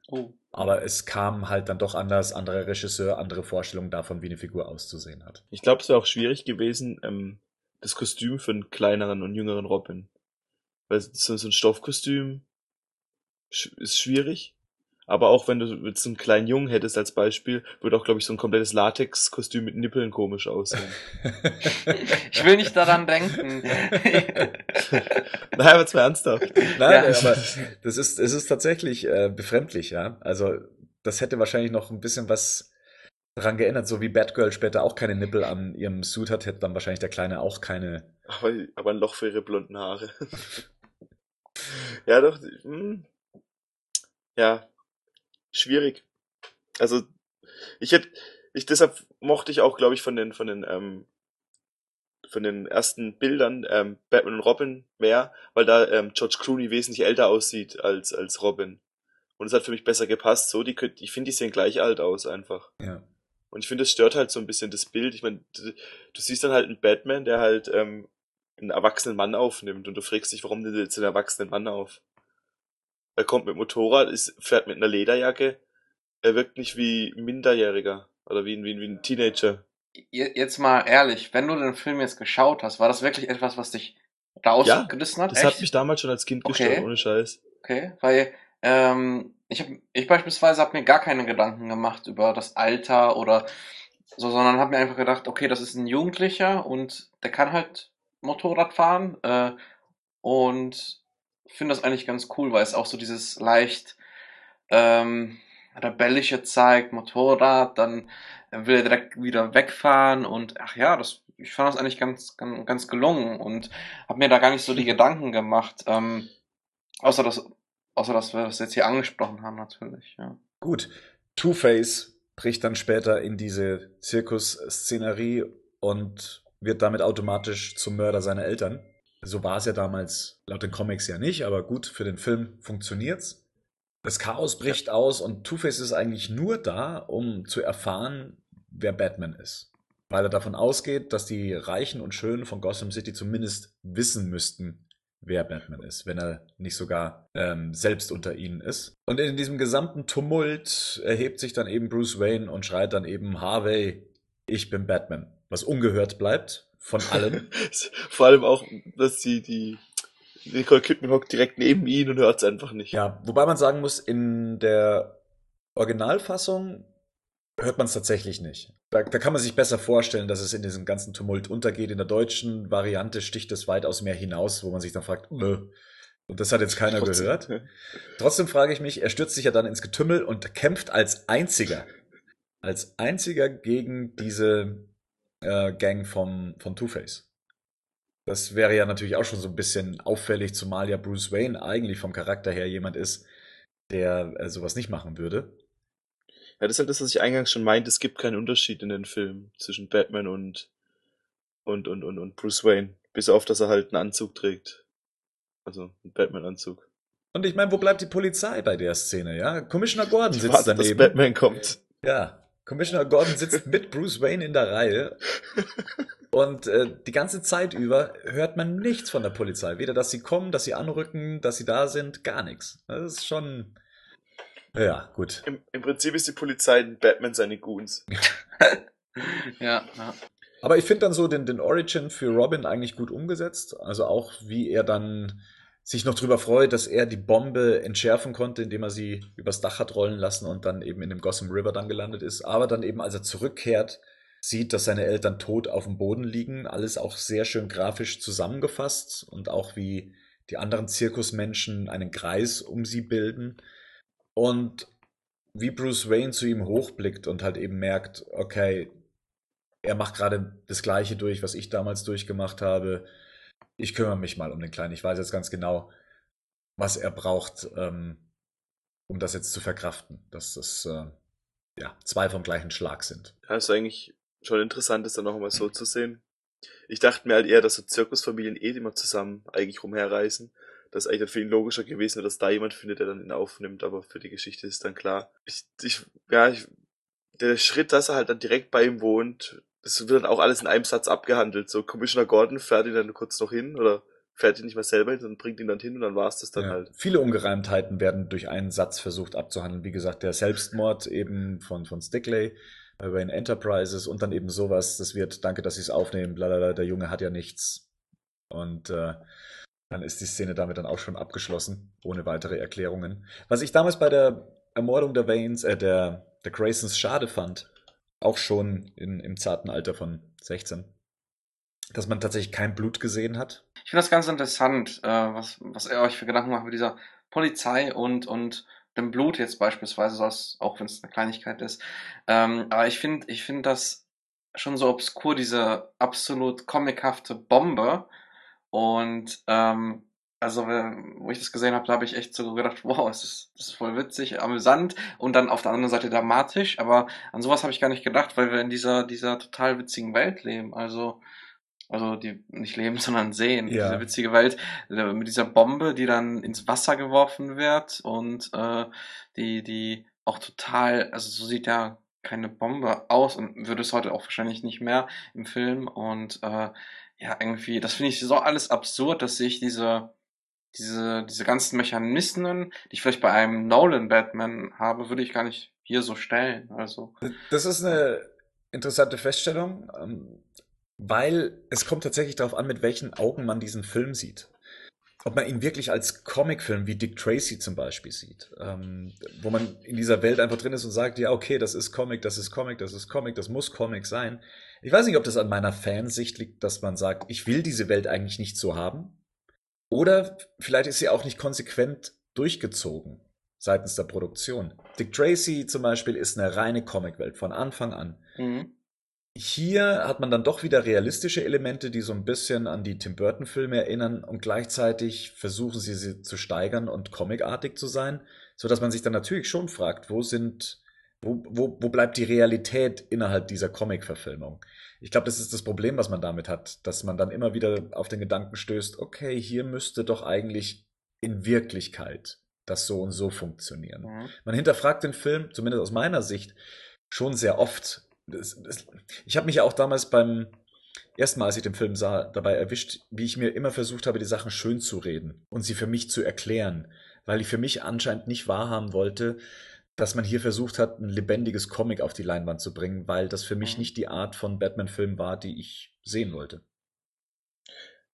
Oh. Aber es kam halt dann doch anders, anderer Regisseur, andere Vorstellungen davon, wie eine Figur auszusehen hat. Ich glaube, es wäre auch schwierig gewesen, ähm, das Kostüm für einen kleineren und jüngeren Robin. Weil so, so ein Stoffkostüm ist schwierig. Aber auch wenn du jetzt einen kleinen Jungen hättest als Beispiel, würde auch, glaube ich, so ein komplettes Latex-Kostüm mit Nippeln komisch aussehen. Ich will nicht daran denken. Nein, aber jetzt mal ernsthaft. Nein, Ja. aber das ist, es ist tatsächlich äh, befremdlich, ja. Also, das hätte wahrscheinlich noch ein bisschen was dran geändert, so wie Batgirl später auch keine Nippel an ihrem Suit hat, hätte dann wahrscheinlich der Kleine auch keine. Aber, aber ein Loch für ihre blonden Haare. ja, doch. Hm. Ja, schwierig. Also, ich hätte, ich deshalb mochte ich auch, glaube ich, von den, von den, ähm, von den ersten Bildern ähm, Batman und Robin mehr, weil da ähm, George Clooney wesentlich älter aussieht als als Robin. Und es hat für mich besser gepasst. So, die ich finde, die sehen gleich alt aus einfach. Ja. Und ich finde, das stört halt so ein bisschen das Bild. Ich meine, du, du siehst dann halt einen Batman, der halt ähm, einen erwachsenen Mann aufnimmt und du fragst dich, warum nimmt er jetzt einen erwachsenen Mann auf? Er kommt mit Motorrad, ist, fährt mit einer Lederjacke. Er wirkt nicht wie ein Minderjähriger oder wie ein, wie ein, wie ein Teenager. Je- Jetzt mal ehrlich, wenn du den Film jetzt geschaut hast, war das wirklich etwas, was dich Ja, rausgerissen hat? Das Echt? hat mich damals schon als Kind Okay. gestört, ohne Scheiß. Okay, weil ähm, ich hab, ich beispielsweise habe mir gar keine Gedanken gemacht über das Alter oder so, sondern habe mir einfach gedacht, okay, das ist ein Jugendlicher und der kann halt Motorrad fahren äh, und finde das eigentlich ganz cool, weil es auch so dieses leicht ähm, rebellische zeigt, Motorrad, dann will er direkt wieder wegfahren und ach ja, das ich fand das eigentlich ganz ganz, ganz gelungen und habe mir da gar nicht so die Gedanken gemacht. Ähm, Außer dass, außer dass wir das jetzt hier angesprochen haben, natürlich, ja. Gut. Two-Face bricht dann später in diese Zirkusszenerie und wird damit automatisch zum Mörder seiner Eltern. So war es ja damals laut den Comics ja nicht, aber gut, für den Film funktioniert's. Das Chaos bricht aus und Two-Face ist eigentlich nur da, um zu erfahren, wer Batman ist. Weil er davon ausgeht, dass die Reichen und Schönen von Gotham City zumindest wissen müssten, wer Batman ist, wenn er nicht sogar ähm, selbst unter ihnen ist. Und in diesem gesamten Tumult erhebt sich dann eben Bruce Wayne und schreit dann eben Harvey, ich bin Batman. Was ungehört bleibt von allen. Vor allem auch, dass die, die Nicole Kidman hockt direkt neben ihn und hört es einfach nicht. ja, wobei man sagen muss, in der Originalfassung hört man es tatsächlich nicht. Da, da kann man sich besser vorstellen, dass es in diesem ganzen Tumult untergeht. In der deutschen Variante sticht es weitaus mehr hinaus, wo man sich dann fragt, Nö. und das hat jetzt keiner Trotzdem. gehört. Trotzdem frage ich mich, er stürzt sich ja dann ins Getümmel und kämpft als einziger, als einziger gegen diese äh, Gang von, von Two-Face. Das wäre ja natürlich auch schon so ein bisschen auffällig, zumal ja Bruce Wayne eigentlich vom Charakter her jemand ist, der äh, sowas nicht machen würde. Ja, das ist halt das, was ich eingangs schon meinte. Es gibt keinen Unterschied in den Filmen zwischen Batman und, und, und, und, und Bruce Wayne. Bis auf, dass er halt einen Anzug trägt. Also ein Batman-Anzug. Und ich meine, wo bleibt die Polizei bei der Szene, ja? Commissioner Gordon sitzt warten, dass daneben. Batman kommt. Ja, Commissioner Gordon sitzt mit Bruce Wayne in der Reihe. Und äh, die ganze Zeit über hört man nichts von der Polizei. Weder, dass sie kommen, dass sie anrücken, dass sie da sind, gar nichts. Das ist schon. Ja, gut. Im, Im Prinzip ist die Polizei in Batman seine Goons. Ja, ja. Aber ich finde dann so den, den Origin für Robin eigentlich gut umgesetzt. Also auch, wie er dann sich noch drüber freut, dass er die Bombe entschärfen konnte, indem er sie übers Dach hat rollen lassen und dann eben in dem Gotham River dann gelandet ist. Aber dann eben, als er zurückkehrt, sieht, dass seine Eltern tot auf dem Boden liegen. Alles auch sehr schön grafisch zusammengefasst und auch wie die anderen Zirkusmenschen einen Kreis um sie bilden. Und wie Bruce Wayne zu ihm hochblickt und halt eben merkt, okay, er macht gerade das Gleiche durch, was ich damals durchgemacht habe. Ich kümmere mich mal um den Kleinen. Ich weiß jetzt ganz genau, was er braucht, ähm, um das jetzt zu verkraften. Dass das äh, ja, zwei vom gleichen Schlag sind. Ja, ist eigentlich schon interessant, das dann noch mal so zu sehen. Ich dachte mir halt eher, dass so Zirkusfamilien eh immer zusammen eigentlich rumherreisen. Das ist eigentlich dann für ihn logischer gewesen, wäre, dass da jemand findet, der dann ihn aufnimmt, aber für die Geschichte ist dann klar. Ich, ich, ja, ich, der Schritt, dass er halt dann direkt bei ihm wohnt, das wird dann auch alles in einem Satz abgehandelt. So, Commissioner Gordon fährt ihn dann kurz noch hin oder fährt ihn nicht mal selber hin, sondern bringt ihn dann hin und dann war's das dann Ja. halt. Viele Ungereimtheiten werden durch einen Satz versucht abzuhandeln. Wie gesagt, der Selbstmord eben von, von Stickley bei Wayne Enterprises und dann eben sowas, das wird, danke, dass Sie es aufnehmen, blablabla, der Junge hat ja nichts. Und äh, dann ist die Szene damit dann auch schon abgeschlossen, ohne weitere Erklärungen. Was ich damals bei der Ermordung der Waynes, äh, der, der Graysons schade fand, auch schon in, im zarten Alter von 16, dass man tatsächlich kein Blut gesehen hat. Ich finde das ganz interessant, äh, was, was er euch für Gedanken macht mit dieser Polizei und, und dem Blut jetzt beispielsweise, auch wenn es eine Kleinigkeit ist. Ähm, aber ich finde, ich finde das schon so obskur, diese absolut comichafte Bombe. Und ähm, also, wenn- wo ich das gesehen habe, da habe ich echt so gedacht, wow, das ist, das ist voll witzig, amüsant und dann auf der anderen Seite dramatisch. Aber an sowas habe ich gar nicht gedacht, weil wir in dieser, dieser total witzigen Welt leben. Also, also die nicht leben, sondern sehen. Ja. Diese witzige Welt äh, mit dieser Bombe, die dann ins Wasser geworfen wird und äh, die, die auch total, also so sieht ja keine Bombe aus und würde es heute auch wahrscheinlich nicht mehr im Film. Und äh, ja, irgendwie, das finde ich so alles absurd, dass ich diese, diese, diese ganzen Mechanismen, die ich vielleicht bei einem Nolan-Batman habe, würde ich gar nicht hier so stellen. Also, Das ist eine interessante Feststellung, ähm, weil es kommt tatsächlich darauf an, mit welchen Augen man diesen Film sieht. Ob man ihn wirklich als Comicfilm wie Dick Tracy zum Beispiel sieht, ähm, wo man in dieser Welt einfach drin ist und sagt, ja, okay, das ist Comic, das ist Comic, das ist Comic, das muss Comic sein. Ich weiß nicht, ob das an meiner Fansicht liegt, dass man sagt, ich will diese Welt eigentlich nicht so haben. Oder vielleicht ist sie auch nicht konsequent durchgezogen seitens der Produktion. Dick Tracy zum Beispiel ist eine reine Comicwelt von Anfang an. mhm. Hier hat man dann doch wieder realistische Elemente, die so ein bisschen an die Tim Burton-Filme erinnern und gleichzeitig versuchen sie sie zu steigern und comicartig zu sein, so dass man sich dann natürlich schon fragt, wo sind, wo, wo, wo bleibt die Realität innerhalb dieser Comic-Verfilmung? Ich glaube, das ist das Problem, was man damit hat, dass man dann immer wieder auf den Gedanken stößt, okay, hier müsste doch eigentlich in Wirklichkeit das so und so funktionieren. Mhm. Man hinterfragt den Film, zumindest aus meiner Sicht, schon sehr oft. Ich habe mich ja auch damals beim ersten Mal, als ich den Film sah, dabei erwischt, wie ich mir immer versucht habe, die Sachen schön zu reden und sie für mich zu erklären, weil ich für mich anscheinend nicht wahrhaben wollte, dass man hier versucht hat, ein lebendiges Comic auf die Leinwand zu bringen, weil das für mich Mhm. nicht die Art von Batman-Film war, die ich sehen wollte.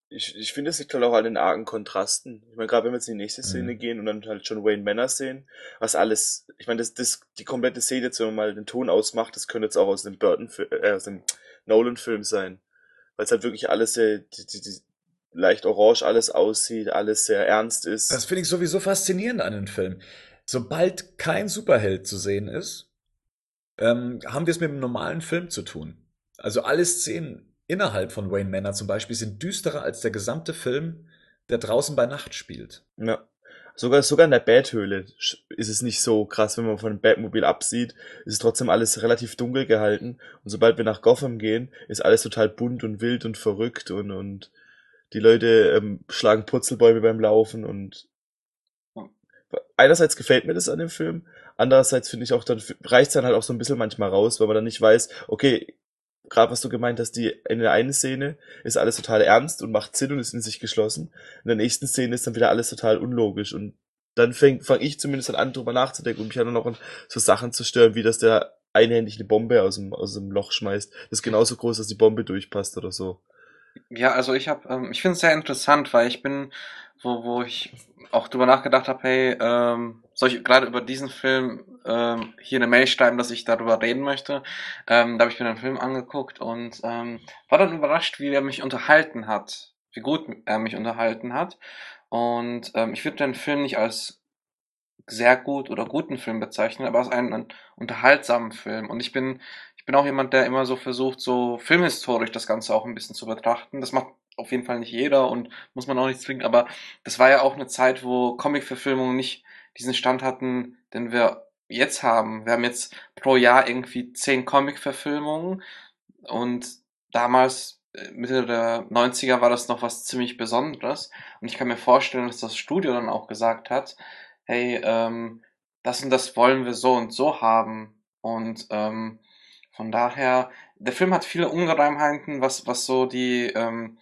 Ich, ich finde, es liegt halt auch an den argen Kontrasten. Ich meine, gerade wenn wir jetzt in die nächste Szene Mhm. gehen und dann halt schon Wayne Manor sehen, was alles, ich meine, das, das, die komplette Szene, jetzt, wenn man mal den Ton ausmacht, das könnte jetzt auch aus dem Burton, äh, aus dem Nolan-Film sein. Weil es halt wirklich alles sehr, die, die, die, leicht orange alles aussieht, alles sehr ernst ist. Das finde ich sowieso faszinierend an dem Film. Sobald kein Superheld zu sehen ist, ähm, haben wir es mit einem normalen Film zu tun. Also alle Szenen innerhalb von Wayne Manor zum Beispiel sind düsterer als der gesamte Film, der draußen bei Nacht spielt. Ja. Sogar, sogar in der Bathöhle ist es nicht so krass, wenn man von dem Batmobil absieht, ist trotzdem alles relativ dunkel gehalten. Und sobald wir nach Gotham gehen, ist alles total bunt und wild und verrückt und, und Die Leute ähm, schlagen Purzelbäume beim Laufen und einerseits gefällt mir das an dem Film, andererseits finde ich auch, dann reicht es dann halt auch so ein bisschen manchmal raus, weil man dann nicht weiß, okay, gerade was du gemeint hast, die in der einen Szene ist alles total ernst und macht Sinn und ist in sich geschlossen. In der nächsten Szene ist dann wieder alles total unlogisch und dann fange fang ich zumindest an, drüber nachzudenken und mich dann noch an so Sachen zu stören, wie dass der einhändig eine Bombe aus dem, aus dem Loch schmeißt. Das ist genauso groß, dass die Bombe durchpasst oder so. Ja, also ich habe, ähm, ich finde es sehr interessant, weil ich bin, wo, wo ich auch drüber nachgedacht habe, hey, ähm, soll ich gerade über diesen Film ähm, hier eine Mail schreiben, dass ich darüber reden möchte. Ähm, da habe ich mir den Film angeguckt und ähm, war dann überrascht, wie er mich unterhalten hat, wie gut er mich unterhalten hat. Und ähm, ich würde den Film nicht als sehr gut oder guten Film bezeichnen, aber als einen, einen unterhaltsamen Film. Und ich bin, ich bin auch jemand, der immer so versucht, so filmhistorisch das Ganze auch ein bisschen zu betrachten. Das macht auf jeden Fall nicht jeder und muss man auch nicht zwingen, aber das war ja auch eine Zeit, wo Comic-Verfilmungen nicht diesen Stand hatten, den wir jetzt haben. Wir haben jetzt pro Jahr irgendwie zehn Comic-Verfilmungen und damals, äh, Mitte der 90er, war das noch was ziemlich Besonderes. Und ich kann mir vorstellen, dass das Studio dann auch gesagt hat, hey, ähm, das und das wollen wir so und so haben. Und ähm, von daher, der Film hat viele Ungereimheiten, was, was so die, ähm,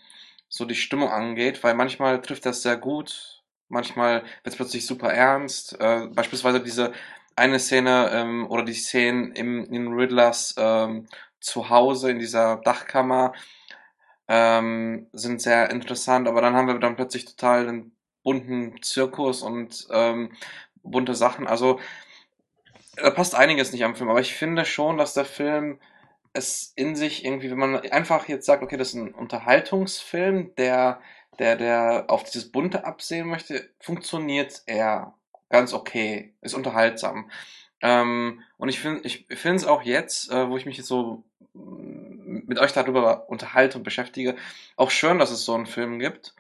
so die Stimmung angeht, weil manchmal trifft das sehr gut, manchmal wird es plötzlich super ernst. Äh, beispielsweise diese eine Szene ähm, oder die Szenen im, in Riddlers ähm, Zuhause in dieser Dachkammer ähm, sind sehr interessant, aber dann haben wir dann plötzlich total den bunten Zirkus und ähm, bunte Sachen. Also da passt einiges nicht am Film, aber ich finde schon, dass der Film es in sich irgendwie, wenn man einfach jetzt sagt, okay, das ist ein Unterhaltungsfilm, der, der, der auf dieses Bunte absehen möchte, funktioniert er ganz okay, ist unterhaltsam. Ähm, und ich finde, ich finde es auch jetzt, äh, wo ich mich jetzt so mit euch darüber unterhalte und beschäftige, auch schön, dass es so einen Film gibt,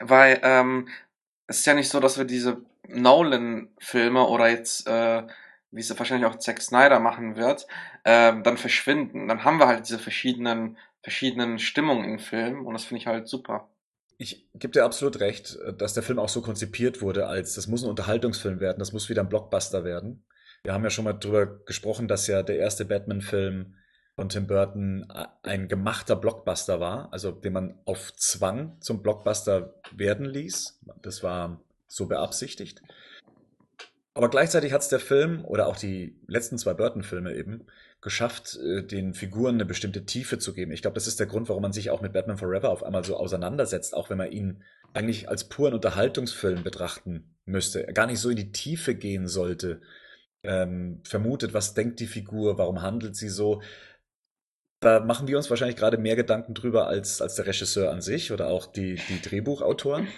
weil ähm, es ist ja nicht so, dass wir diese Nolan-Filme oder jetzt äh, wie es wahrscheinlich auch Zack Snyder machen wird, äh, dann verschwinden. Dann haben wir halt diese verschiedenen, verschiedenen Stimmungen im Film und das finde ich halt super. Ich gebe dir absolut recht, dass der Film auch so konzipiert wurde, als das muss ein Unterhaltungsfilm werden, das muss wieder ein Blockbuster werden. Wir haben ja schon mal drüber gesprochen, dass ja der erste Batman-Film von Tim Burton ein gemachter Blockbuster war, also den man auf Zwang zum Blockbuster werden ließ. Das war so beabsichtigt. Aber gleichzeitig hat es der Film oder auch die letzten zwei Burton-Filme eben geschafft, äh, den Figuren eine bestimmte Tiefe zu geben. Ich glaube, das ist der Grund, warum man sich auch mit Batman Forever auf einmal so auseinandersetzt, auch wenn man ihn eigentlich als puren Unterhaltungsfilm betrachten müsste, gar nicht so in die Tiefe gehen sollte. Ähm, vermutet, was denkt die Figur, warum handelt sie so. Da machen wir uns wahrscheinlich gerade mehr Gedanken drüber als, als der Regisseur an sich oder auch die, die Drehbuchautoren.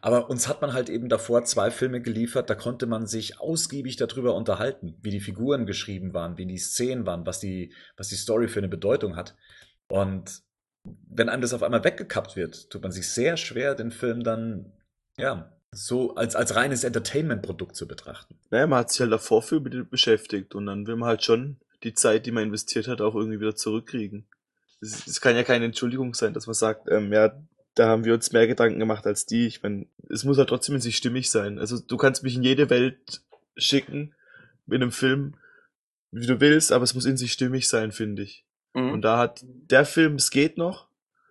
Aber uns hat man halt eben davor zwei Filme geliefert, da konnte man sich ausgiebig darüber unterhalten, wie die Figuren geschrieben waren, wie die Szenen waren, was die, was die Story für eine Bedeutung hat. Und wenn einem das auf einmal weggekappt wird, tut man sich sehr schwer, den Film dann, ja, so als, als reines Entertainment-Produkt zu betrachten. Naja, man hat sich halt davor viel beschäftigt und dann will man halt schon die Zeit, die man investiert hat, auch irgendwie wieder zurückkriegen. Es kann ja keine Entschuldigung sein, dass man sagt, ähm, ja, da haben wir uns mehr Gedanken gemacht als die. Ich meine, es muss halt trotzdem in sich stimmig sein. Also du kannst mich in jede Welt schicken mit einem Film, wie du willst, aber es muss in sich stimmig sein, finde ich. Mhm. Und da hat der Film, es geht noch,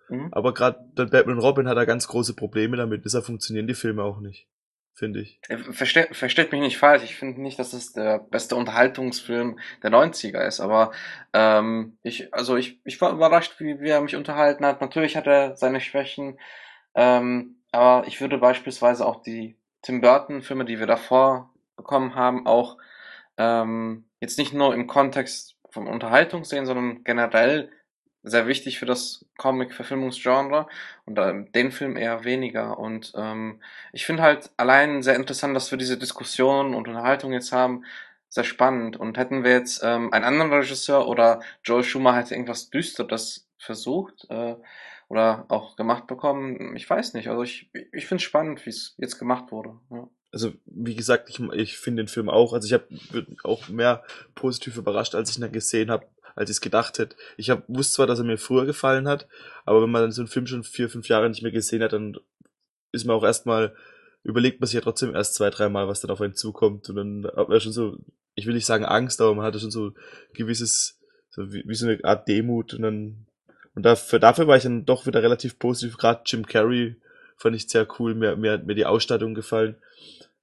mhm. aber gerade Batman Robin hat da ganz große Probleme damit, deshalb funktionieren die Filme auch nicht finde ich. Äh, versteht, versteht mich nicht falsch, ich finde nicht, dass es der beste Unterhaltungsfilm der 90er ist, aber ähm, ich, also ich, ich war überrascht, wie, wie er mich unterhalten hat. Natürlich hat er seine Schwächen, ähm, aber ich würde beispielsweise auch die Tim Burton-Filme, die wir davor bekommen haben, auch ähm, jetzt nicht nur im Kontext von Unterhaltung sehen, sondern generell sehr wichtig für das Comic-Verfilmungsgenre und äh, den Film eher weniger. Und ähm, ich finde halt allein sehr interessant, dass wir diese Diskussion und Unterhaltung jetzt haben, sehr spannend. Und hätten wir jetzt ähm, einen anderen Regisseur oder Joel Schumer hätte irgendwas Düsteres versucht äh, oder auch gemacht bekommen, ich weiß nicht. Also ich, ich finde es spannend, wie es jetzt gemacht wurde. Ja. Also wie gesagt, ich, ich finde den Film auch, also ich habe auch mehr positiv überrascht, als ich ihn dann gesehen habe als ich es gedacht hätte. Ich hab, wusste zwar, dass er mir früher gefallen hat, aber wenn man dann so einen Film schon vier, fünf Jahre nicht mehr gesehen hat, dann ist man auch erstmal, überlegt man sich ja trotzdem erst zwei, dreimal, was dann auf einen zukommt. Und dann hat man schon so, ich will nicht sagen Angst, aber man hatte schon so gewisses, so wie, wie so eine Art Demut und dann, und dafür, dafür war ich dann doch wieder relativ positiv. Gerade Jim Carrey fand ich sehr cool, mir, mir hat mir die Ausstattung gefallen.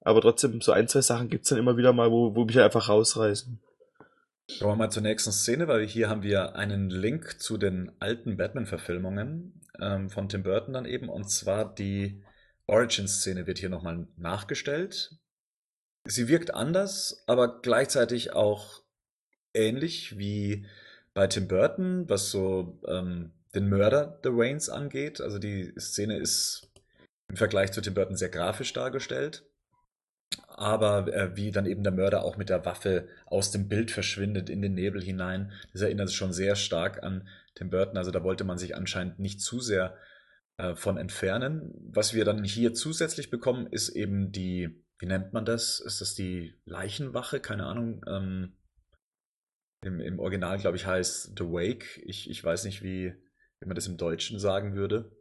Aber trotzdem, so ein, zwei Sachen gibt's dann immer wieder mal, wo, wo mich einfach rausreißen. Kommen wir mal zur nächsten Szene, weil hier haben wir einen Link zu den alten Batman-Verfilmungen ähm, von Tim Burton dann eben. Und zwar die Origin-Szene wird hier nochmal nachgestellt. Sie wirkt anders, aber gleichzeitig auch ähnlich wie bei Tim Burton, was so ähm, den Mörder der Waynes angeht. Also die Szene ist im Vergleich zu Tim Burton sehr grafisch dargestellt aber äh, wie dann eben der Mörder auch mit der Waffe aus dem Bild verschwindet in den Nebel hinein. Das erinnert schon sehr stark an Tim Burton. Also da wollte man sich anscheinend nicht zu sehr äh, von entfernen. Was wir dann hier zusätzlich bekommen, ist eben die, wie nennt man das? Ist das die Leichenwache? Keine Ahnung. Ähm, im, Im Original, glaube ich, heißt The Wake. Ich, ich weiß nicht, wie, wie man das im Deutschen sagen würde.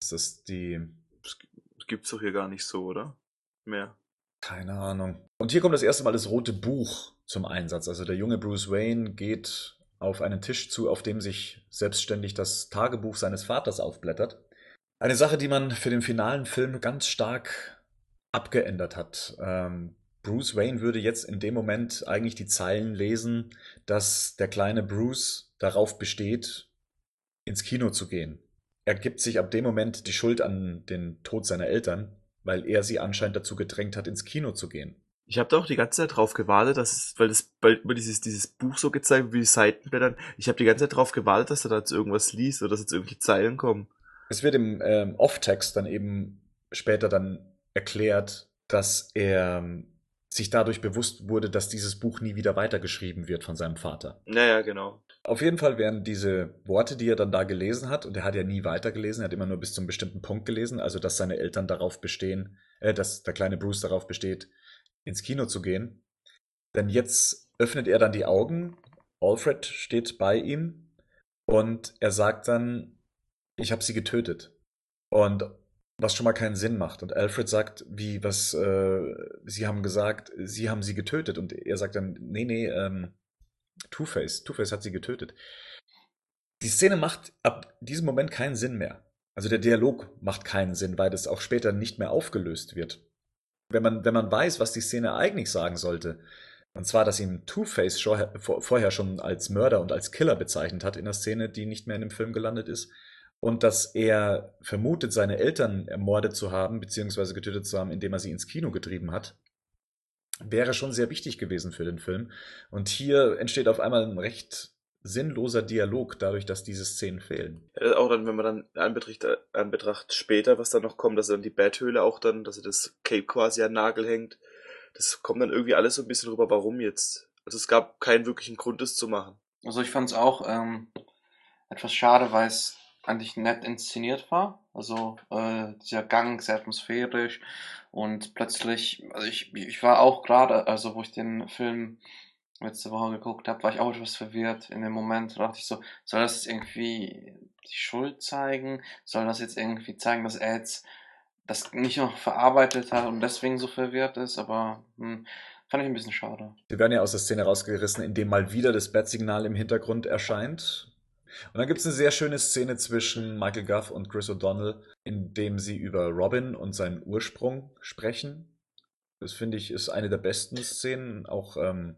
Ist das die. Das gibt's doch hier gar nicht so, oder? Mehr. Keine Ahnung. Und hier kommt das erste Mal das rote Buch zum Einsatz. Also der junge Bruce Wayne geht auf einen Tisch zu, auf dem sich selbstständig das Tagebuch seines Vaters aufblättert. Eine Sache, die man für den finalen Film ganz stark abgeändert hat. Ähm, Bruce Wayne würde jetzt in dem Moment eigentlich die Zeilen lesen, dass der kleine Bruce darauf besteht, ins Kino zu gehen. Er gibt sich ab dem Moment die Schuld an den Tod seiner Eltern weil er sie anscheinend dazu gedrängt hat, ins Kino zu gehen. Ich habe da auch die ganze Zeit drauf gewartet, dass es, weil das, weil dieses, dieses Buch so gezeigt wird, wie die Seitenblättern, ich habe die ganze Zeit drauf gewartet, dass er da jetzt irgendwas liest oder dass jetzt irgendwie Zeilen kommen. Es wird im ähm, Off-Text dann eben später dann erklärt, dass er ähm, sich dadurch bewusst wurde, dass dieses Buch nie wieder weitergeschrieben wird von seinem Vater. Naja, genau. Auf jeden Fall wären diese Worte, die er dann da gelesen hat, und er hat ja nie weitergelesen, er hat immer nur bis zum bestimmten Punkt gelesen, also dass seine Eltern darauf bestehen, äh, dass der kleine Bruce darauf besteht, ins Kino zu gehen. Denn jetzt öffnet er dann die Augen, Alfred steht bei ihm und er sagt dann, ich habe sie getötet. Und was schon mal keinen Sinn macht. Und Alfred sagt, wie, was, äh, sie haben gesagt, sie haben sie getötet. Und er sagt dann, nee, nee, ähm, Two-Face, Two-Face hat sie getötet. Die Szene macht ab diesem Moment keinen Sinn mehr. Also der Dialog macht keinen Sinn, weil das auch später nicht mehr aufgelöst wird. Wenn man, wenn man weiß, was die Szene eigentlich sagen sollte, und zwar, dass ihm Two-Face vorher schon als Mörder und als Killer bezeichnet hat in der Szene, die nicht mehr in dem Film gelandet ist, und dass er vermutet, seine Eltern ermordet zu haben, beziehungsweise getötet zu haben, indem er sie ins Kino getrieben hat, wäre schon sehr wichtig gewesen für den Film. Und hier entsteht auf einmal ein recht sinnloser Dialog, dadurch, dass diese Szenen fehlen. Ja, auch dann, wenn man dann anbetracht, anbetracht später, was dann noch kommt, dass dann die Betthöhle auch dann, dass er das Cape quasi an Nagel hängt, das kommt dann irgendwie alles so ein bisschen rüber, warum jetzt. Also es gab keinen wirklichen Grund, das zu machen. Also ich fand es auch ähm, etwas schade, weil es eigentlich nett inszeniert war. Also äh, dieser Gang sehr atmosphärisch und plötzlich, also ich, ich war auch gerade, also wo ich den Film letzte Woche geguckt habe, war ich auch etwas verwirrt in dem Moment. Da dachte ich so, soll das jetzt irgendwie die Schuld zeigen? Soll das jetzt irgendwie zeigen, dass er jetzt das nicht noch verarbeitet hat und deswegen so verwirrt ist? Aber hm, fand ich ein bisschen schade. Wir werden ja aus der Szene rausgerissen, indem mal wieder das Bat-Signal im Hintergrund erscheint. Und dann gibt es eine sehr schöne Szene zwischen Michael Guff und Chris O'Donnell, in dem sie über Robin und seinen Ursprung sprechen. Das finde ich ist eine der besten Szenen, auch ähm,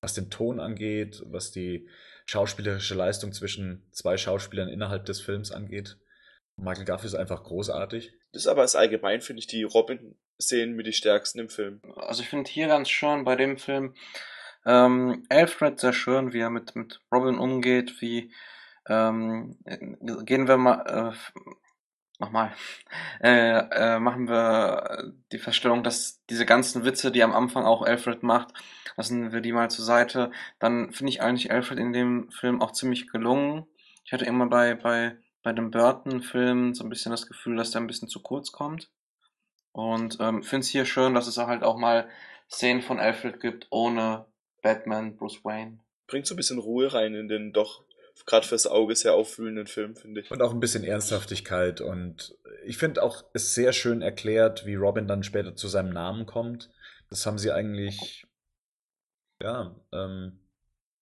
was den Ton angeht, was die schauspielerische Leistung zwischen zwei Schauspielern innerhalb des Films angeht. Michael Guff ist einfach großartig. Das ist aber als allgemein, finde ich, die Robin-Szenen mit die stärksten im Film. Also ich finde hier ganz schön bei dem Film ähm, Alfred sehr schön, wie er mit, mit Robin umgeht, wie ähm, gehen wir mal, äh, nochmal, äh, äh, machen wir die Feststellung, dass diese ganzen Witze, die am Anfang auch Alfred macht, lassen wir die mal zur Seite. Dann finde ich eigentlich Alfred in dem Film auch ziemlich gelungen. Ich hatte immer bei, bei, bei dem Burton-Film so ein bisschen das Gefühl, dass der ein bisschen zu kurz kommt. Und ähm, finde es hier schön, dass es halt auch mal Szenen von Alfred gibt, ohne Batman, Bruce Wayne. bringt so ein bisschen Ruhe rein in den doch gerade fürs Auge sehr aufwühlenden Film, finde ich. Und auch ein bisschen Ernsthaftigkeit. Und ich finde auch es sehr schön erklärt, wie Robin dann später zu seinem Namen kommt. Das haben sie eigentlich, ja, ähm,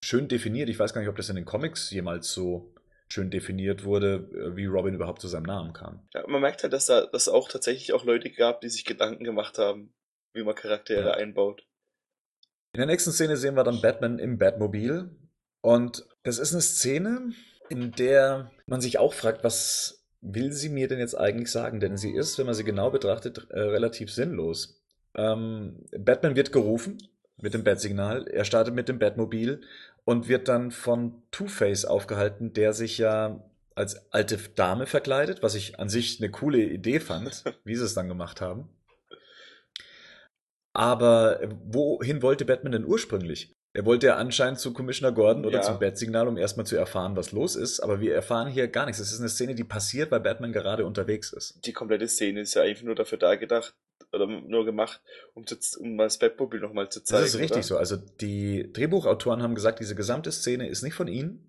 schön definiert. Ich weiß gar nicht, ob das in den Comics jemals so schön definiert wurde, äh, wie Robin überhaupt zu seinem Namen kam. Ja, man merkt halt, dass da dass auch tatsächlich auch Leute gab, die sich Gedanken gemacht haben, wie man Charaktere Ja. einbaut. In der nächsten Szene sehen wir dann Batman im Batmobil. Und das ist eine Szene, in der man sich auch fragt, was will sie mir denn jetzt eigentlich sagen? Denn sie ist, wenn man sie genau betrachtet, äh, relativ sinnlos. Ähm, Batman wird gerufen mit dem Bat-Signal. Er startet mit dem Batmobil und wird dann von Two-Face aufgehalten, der sich ja als alte Dame verkleidet, was ich an sich eine coole Idee fand, wie sie es dann gemacht haben. Aber wohin wollte Batman denn ursprünglich? Er wollte ja anscheinend zu Commissioner Gordon oder Ja. zum Bat-Signal, um erstmal zu erfahren, was los ist. Aber wir erfahren hier gar nichts. Es ist eine Szene, die passiert, weil Batman gerade unterwegs ist. Die komplette Szene ist ja einfach nur dafür da gedacht oder nur gemacht, um, zu, um mal das Batmobil nochmal zu zeigen. Das ist richtig oder? so. Also die Drehbuchautoren haben gesagt, diese gesamte Szene ist nicht von ihnen.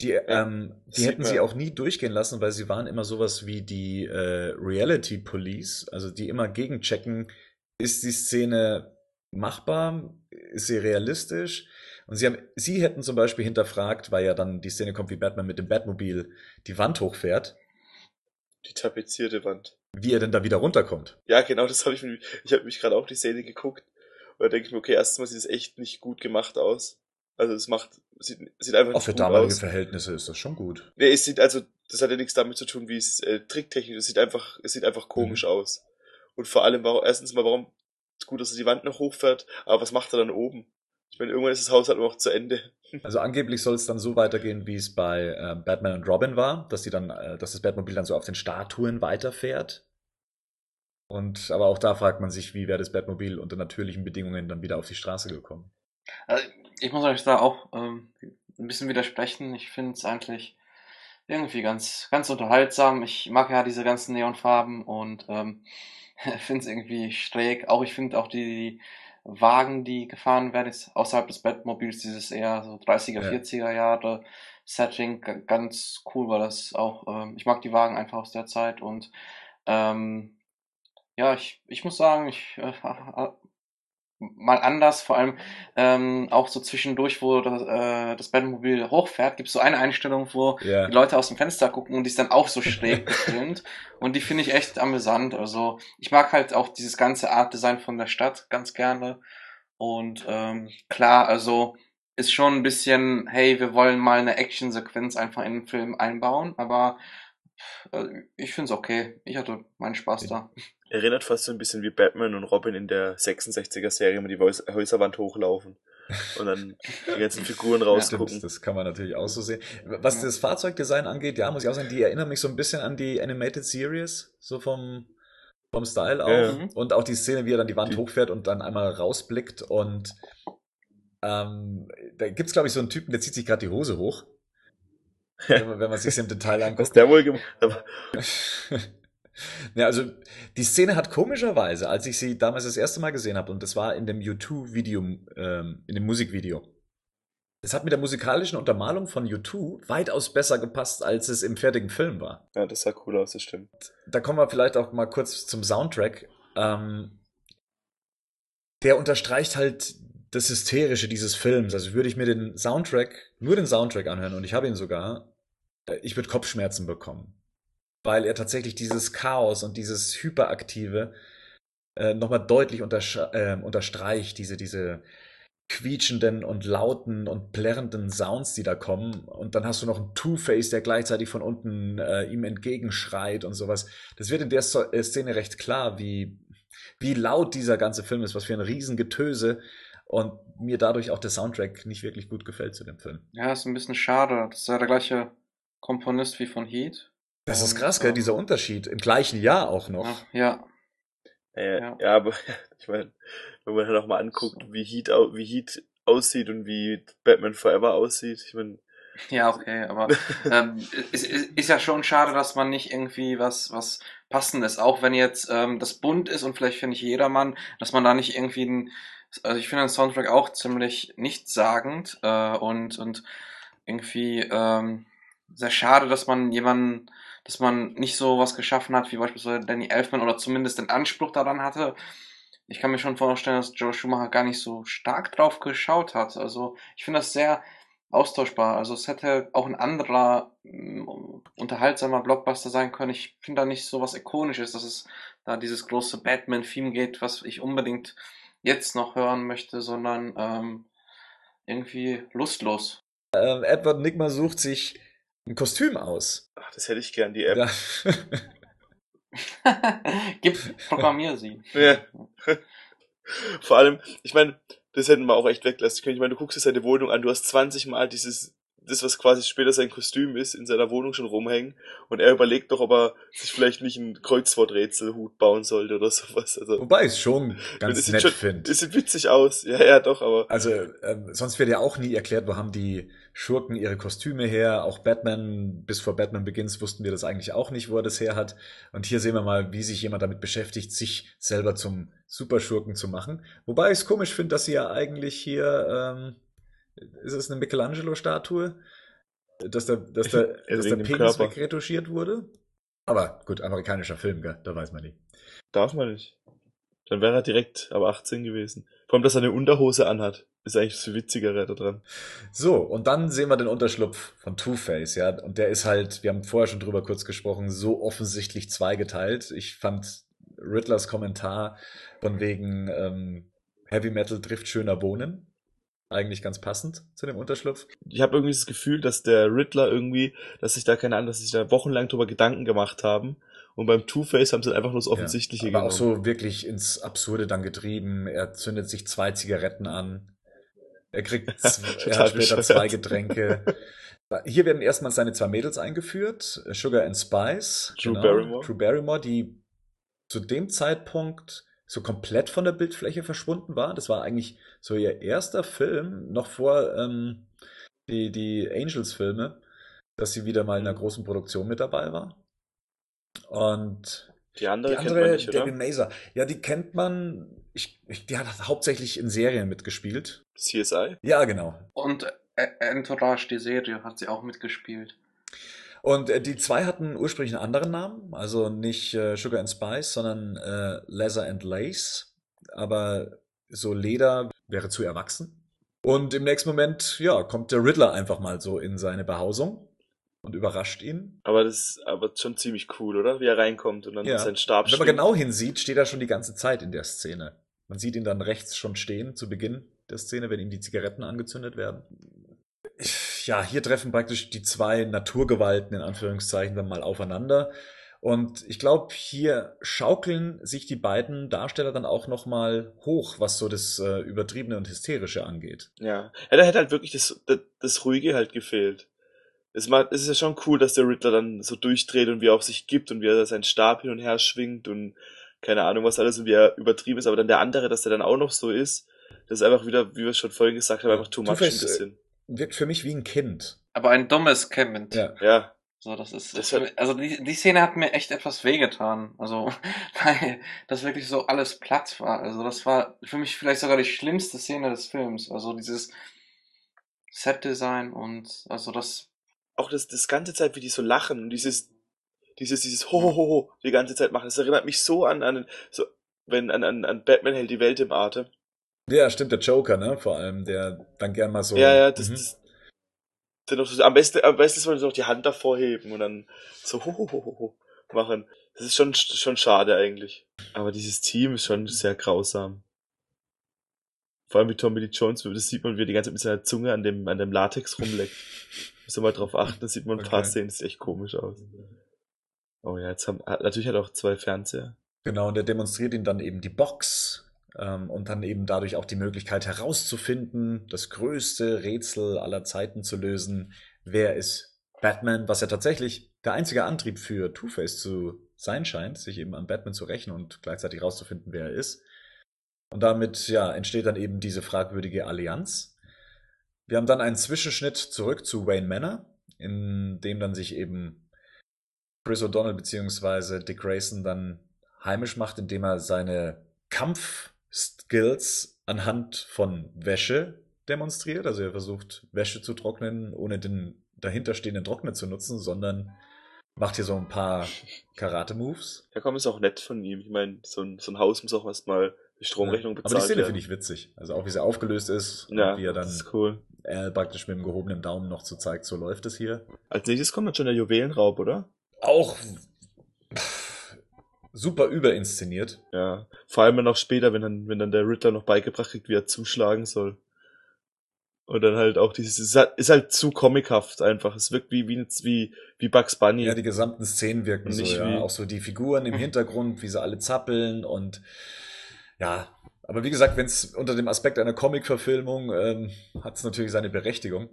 Die, ähm, die hätten sie auch nie durchgehen lassen, weil sie waren immer sowas wie die äh, Reality Police, also die immer gegenchecken, ist die Szene machbar, ist sie realistisch? Und sie haben, sie hätten zum Beispiel hinterfragt, weil ja dann die Szene kommt, wie Batman mit dem Batmobil die Wand hochfährt, Die tapezierte Wand. wie er denn da wieder runterkommt. Ja, genau, das habe ich mir. Ich habe mich gerade auch die Szene geguckt. Und da denke ich mir, okay, erstens mal sieht es echt nicht gut gemacht aus. Also es macht, sieht, sieht einfach Auch nicht für gut damalige aus. Verhältnisse ist das schon gut. Nee, es sieht also, das hat ja nichts damit zu tun, wie es äh, tricktechnisch, es sieht einfach, es sieht einfach komisch Mhm. aus. Und vor allem, warum, erstens mal, warum, gut, dass er die Wand noch hochfährt, aber was macht er dann oben? Ich meine, irgendwann ist das Haus halt noch zu Ende. Also angeblich soll es dann so weitergehen, wie es bei äh, Batman und Robin war, dass die dann, äh, dass das Batmobil dann so auf den Statuen weiterfährt. Und aber auch da fragt man sich, wie wäre das Batmobil unter natürlichen Bedingungen dann wieder auf die Straße gekommen. Also, ich muss euch da auch ähm, ein bisschen widersprechen. Ich finde es eigentlich irgendwie ganz, ganz unterhaltsam. Ich mag ja diese ganzen Neonfarben und ähm, finde es irgendwie schräg. Auch ich finde auch die Wagen, die gefahren werden, ist außerhalb des Batmobils, dieses eher so 30er, Ja. 40er Jahre Setting, ganz cool war das auch. Ähm, ich mag die Wagen einfach aus der Zeit und ähm, ja, ich, ich muss sagen, ich äh, mal anders, vor allem ähm, auch so zwischendurch, wo das, äh, das Batmobil hochfährt, gibt es so eine Einstellung, wo Ja. die Leute aus dem Fenster gucken und die ist dann auch so schräg gefilmt. Und die finde ich echt amüsant. Also ich mag halt auch dieses ganze Art-Design von der Stadt ganz gerne. Und ähm, klar, also ist schon ein bisschen, hey, wir wollen mal eine Action-Sequenz einfach in den Film einbauen, aber äh, ich finde es okay. Ich hatte meinen Spaß da. Erinnert fast so ein bisschen wie Batman und Robin in der 66er Serie, wenn die Häus- Häuserwand hochlaufen und dann die ganzen Figuren rausgucken. Stimmt, das kann man natürlich auch so sehen. Was Ja. das Fahrzeugdesign angeht, ja, muss ich auch sagen, die erinnern mich so ein bisschen an die Animated Series, so vom, vom Style auch. Ja, ja. Mhm. Und auch die Szene, wie er dann die Wand Die- hochfährt und dann einmal rausblickt und ähm, da gibt's glaube ich, so einen Typen, der zieht sich gerade die Hose hoch. wenn, man, wenn man sich im Detail Was anguckt. der wohl gemacht. ja, also die Szene hat komischerweise, als ich sie damals das erste Mal gesehen habe, und das war in dem U2-Video, ähm, in dem Musikvideo, das hat mit der musikalischen Untermalung von U2 weitaus besser gepasst, als es im fertigen Film war. Ja, das sah cool aus, das stimmt. Da kommen wir vielleicht auch mal kurz zum Soundtrack. Ähm, der unterstreicht halt das Hysterische dieses Films. Also würde ich mir den Soundtrack, nur den Soundtrack anhören, und ich habe ihn sogar, äh, ich würde Kopfschmerzen bekommen. Weil er tatsächlich dieses Chaos und dieses Hyperaktive äh, nochmal deutlich äh, unterstreicht, diese, diese quietschenden und lauten und plärrenden Sounds, die da kommen. Und dann hast du noch einen Two-Face, der gleichzeitig von unten äh, ihm entgegenschreit und sowas. Das wird in der Sto- äh, Szene recht klar, wie, wie laut dieser ganze Film ist, was für ein Riesengetöse. Und mir dadurch auch der Soundtrack nicht wirklich gut gefällt zu dem Film. Ja, ist ein bisschen schade. Das ist ja der gleiche Komponist wie von Heat. Das ist krass, gell, dieser Unterschied. Im gleichen Jahr auch noch. Ach, ja, Ja, Ja. ja. aber ich meine, wenn man halt auch mal anguckt, wie Heat, wie Heat aussieht und wie Batman Forever aussieht, ich meine, Ja, okay, aber ähm, ist, ist, ist ja schon schade, dass man nicht irgendwie was, was Passendes, auch wenn jetzt ähm, das bunt ist und vielleicht finde ich jedermann, dass man da nicht irgendwie ein, also ich finde den Soundtrack auch ziemlich nichtssagend äh, und, und irgendwie ähm, sehr schade, dass man jemanden, dass man nicht so was geschaffen hat, wie beispielsweise Danny Elfman oder zumindest den Anspruch daran hatte. Ich kann mir schon vorstellen, dass Joe Schumacher gar nicht so stark drauf geschaut hat. Also ich finde das sehr austauschbar. Also es hätte auch ein anderer mm, unterhaltsamer Blockbuster sein können. Ich finde da nicht so was Ikonisches, dass es da dieses große Batman-Theme geht, was ich unbedingt jetzt noch hören möchte, sondern ähm, irgendwie lustlos. Ähm, Edward Nigma sucht sich ein Kostüm aus. Ach, das hätte ich gern, die App. Ja. Gib, programmier sie. Ja. Vor allem, ich meine, das hätten wir auch echt weglassen können. Ich meine, du guckst dir seine Wohnung an, du hast 20 Mal dieses, das, was quasi später sein Kostüm ist, in seiner Wohnung schon rumhängen. Und er überlegt doch, ob er sich vielleicht nicht einen Kreuzworträtselhut bauen sollte oder sowas. Also, Wobei ich es schon ganz nett finde. es sieht witzig aus. Ja, ja, doch, aber Also, ähm, sonst wird ja auch nie erklärt, wo haben die Schurken ihre Kostüme her. Auch Batman, bis vor Batman Begins wussten wir das eigentlich auch nicht, wo er das her hat. Und hier sehen wir mal, wie sich jemand damit beschäftigt, sich selber zum Superschurken zu machen. Wobei ich es komisch finde, dass sie ja eigentlich hier, ähm, ist es eine Michelangelo-Statue? Dass der, dass der, dass der Penis Körper. wegretuschiert wurde? Aber gut, amerikanischer Film, gell? da weiß man nicht. darf man nicht. Dann wäre er direkt aber 18 gewesen. Vor allem, dass er eine Unterhose anhat. Ist eigentlich das Witzigere da dran. So, und dann sehen wir den Unterschlupf von Two-Face, ja. Und der ist halt, wir haben vorher schon drüber kurz gesprochen, so offensichtlich zweigeteilt. Ich fand Riddlers Kommentar von wegen ähm, Heavy Metal trifft schöner Wohnen eigentlich ganz passend zu dem Unterschlupf. Ich habe irgendwie das Gefühl, dass der Riddler irgendwie, dass sich da keine Ahnung, dass sich da wochenlang drüber Gedanken gemacht haben. Und beim Two-Face haben sie einfach nur das Offensichtliche ja, aber genommen. auch so wirklich ins Absurde dann getrieben. Er zündet sich zwei Zigaretten an. Er kriegt er hat später zwei Getränke. Hier werden erstmal seine zwei Mädels eingeführt, Sugar and Spice. Drew Barrymore. Drew Barrymore, die zu dem Zeitpunkt so komplett von der Bildfläche verschwunden war. Das war eigentlich so ihr erster Film, noch vor ähm, die, die Angels-Filme, dass sie wieder mal in einer großen Produktion mit dabei war. Und Die andere, die kennt man andere, nicht, oder? Debbie Mazer, ja, die kennt man, ich, ich, die hat hauptsächlich in Serien mitgespielt. CSI? Ja, genau. Und äh, Entourage, die Serie, hat sie auch mitgespielt. Und äh, die zwei hatten ursprünglich einen anderen Namen, also nicht äh, Sugar and Spice, sondern äh, Leather and Lace. Aber so Leder wäre zu erwachsen. Und im nächsten Moment, ja, kommt der Riddler einfach mal so in seine Behausung und überrascht ihn. Aber das ist aber schon ziemlich cool, oder? Wie er reinkommt und dann Ja. sein Stab Wenn man genau hinsieht, steht er schon die ganze Zeit in der Szene. Man sieht ihn dann rechts schon stehen zu Beginn der Szene, wenn ihm die Zigaretten angezündet werden. Ja, hier treffen praktisch die zwei Naturgewalten in Anführungszeichen dann mal aufeinander. Und ich glaube, hier schaukeln sich die beiden Darsteller dann auch noch mal hoch, was so das äh, Übertriebene und Hysterische angeht. Ja. ja, da hätte halt wirklich das, das, das Ruhige halt gefehlt. Es ist ja schon cool, dass der Riddler dann so durchdreht und wie er auf sich gibt und wie er seinen Stab hin und her schwingt und keine Ahnung was alles und wie er übertrieben ist, aber dann der andere, dass der dann auch noch so ist, das ist einfach wieder, wie wir schon vorhin gesagt haben, einfach too much ein Two-Face, bisschen. Wirkt für mich wie ein Kind. Aber ein dummes Kind. Ja. Ja, So, das ist, Das das hat- also die, die Szene hat mir echt etwas wehgetan. Also, weil das wirklich so alles platt war. Also, das war für mich vielleicht sogar die schlimmste Szene des Films. Also, dieses Set-Design und, also das, auch das, das ganze Zeit, wie die so lachen und dieses, dieses, dieses Ho, ho, ho, ho, die ganze Zeit machen, das erinnert mich so an, an, so, wenn, an, an, an Batman hält die Welt im Atem. Ja, stimmt, der Joker, ne? Vor allem, der dann gern mal so. Ja, ja, das, Mhm. das, dann noch so, am besten, am besten soll man noch die Hand davor heben und dann so ho, ho, ho, ho, machen. Das ist schon, schon schade eigentlich. Aber dieses Team ist schon sehr grausam. Vor allem wie Tommy Lee Jones, das sieht man, wie er die ganze Zeit mit seiner Zunge an dem, an dem Latex rumleckt. Muss man mal drauf achten, das sieht man ein paar Okay. Szenen, das sieht echt komisch aus. Oh ja, jetzt haben, natürlich hat er auch zwei Fernseher. Genau, und er demonstriert ihm dann eben die Box ähm, und dann eben dadurch auch die Möglichkeit herauszufinden, das größte Rätsel aller Zeiten zu lösen. Wer ist Batman? Was ja tatsächlich der einzige Antrieb für Two-Face zu sein scheint, sich eben an Batman zu rächen und gleichzeitig herauszufinden, wer er ist. Und damit ja, entsteht dann eben diese fragwürdige Allianz. Wir haben dann einen Zwischenschnitt zurück zu Wayne Manor, in dem dann sich eben Chris O'Donnell bzw. Dick Grayson dann heimisch macht, indem er seine Kampfskills anhand von Wäsche demonstriert. Also er versucht Wäsche zu trocknen, ohne den dahinterstehenden Trockner zu nutzen, sondern macht hier so ein paar Karate-Moves. Ja, komm, ist auch nett von ihm. Ich meine, so ein, so ein Haus muss auch erstmal die Stromrechnung Aber bezahlen. die Szene finde ich witzig. Also auch wie sie aufgelöst ist Ja, und wie er dann cool. Al praktisch mit dem gehobenen Daumen noch so zeigt, so läuft es hier. Als nächstes kommt dann schon der Juwelenraub, oder? Auch super überinszeniert. Ja. Vor allem dann auch später, wenn dann, wenn dann der Ritter noch beigebracht kriegt, wie er zuschlagen soll. Und dann halt auch dieses, ist halt, ist halt zu comichaft einfach. Es wirkt wie, wie, wie, wie Bugs Bunny. Ja, die gesamten Szenen wirken so, Nicht ja. wie- Auch so die Figuren im Hintergrund, wie sie alle zappeln und ja. Aber wie gesagt, wenn es unter dem Aspekt einer Comic-Verfilmung ähm, hat es natürlich seine Berechtigung.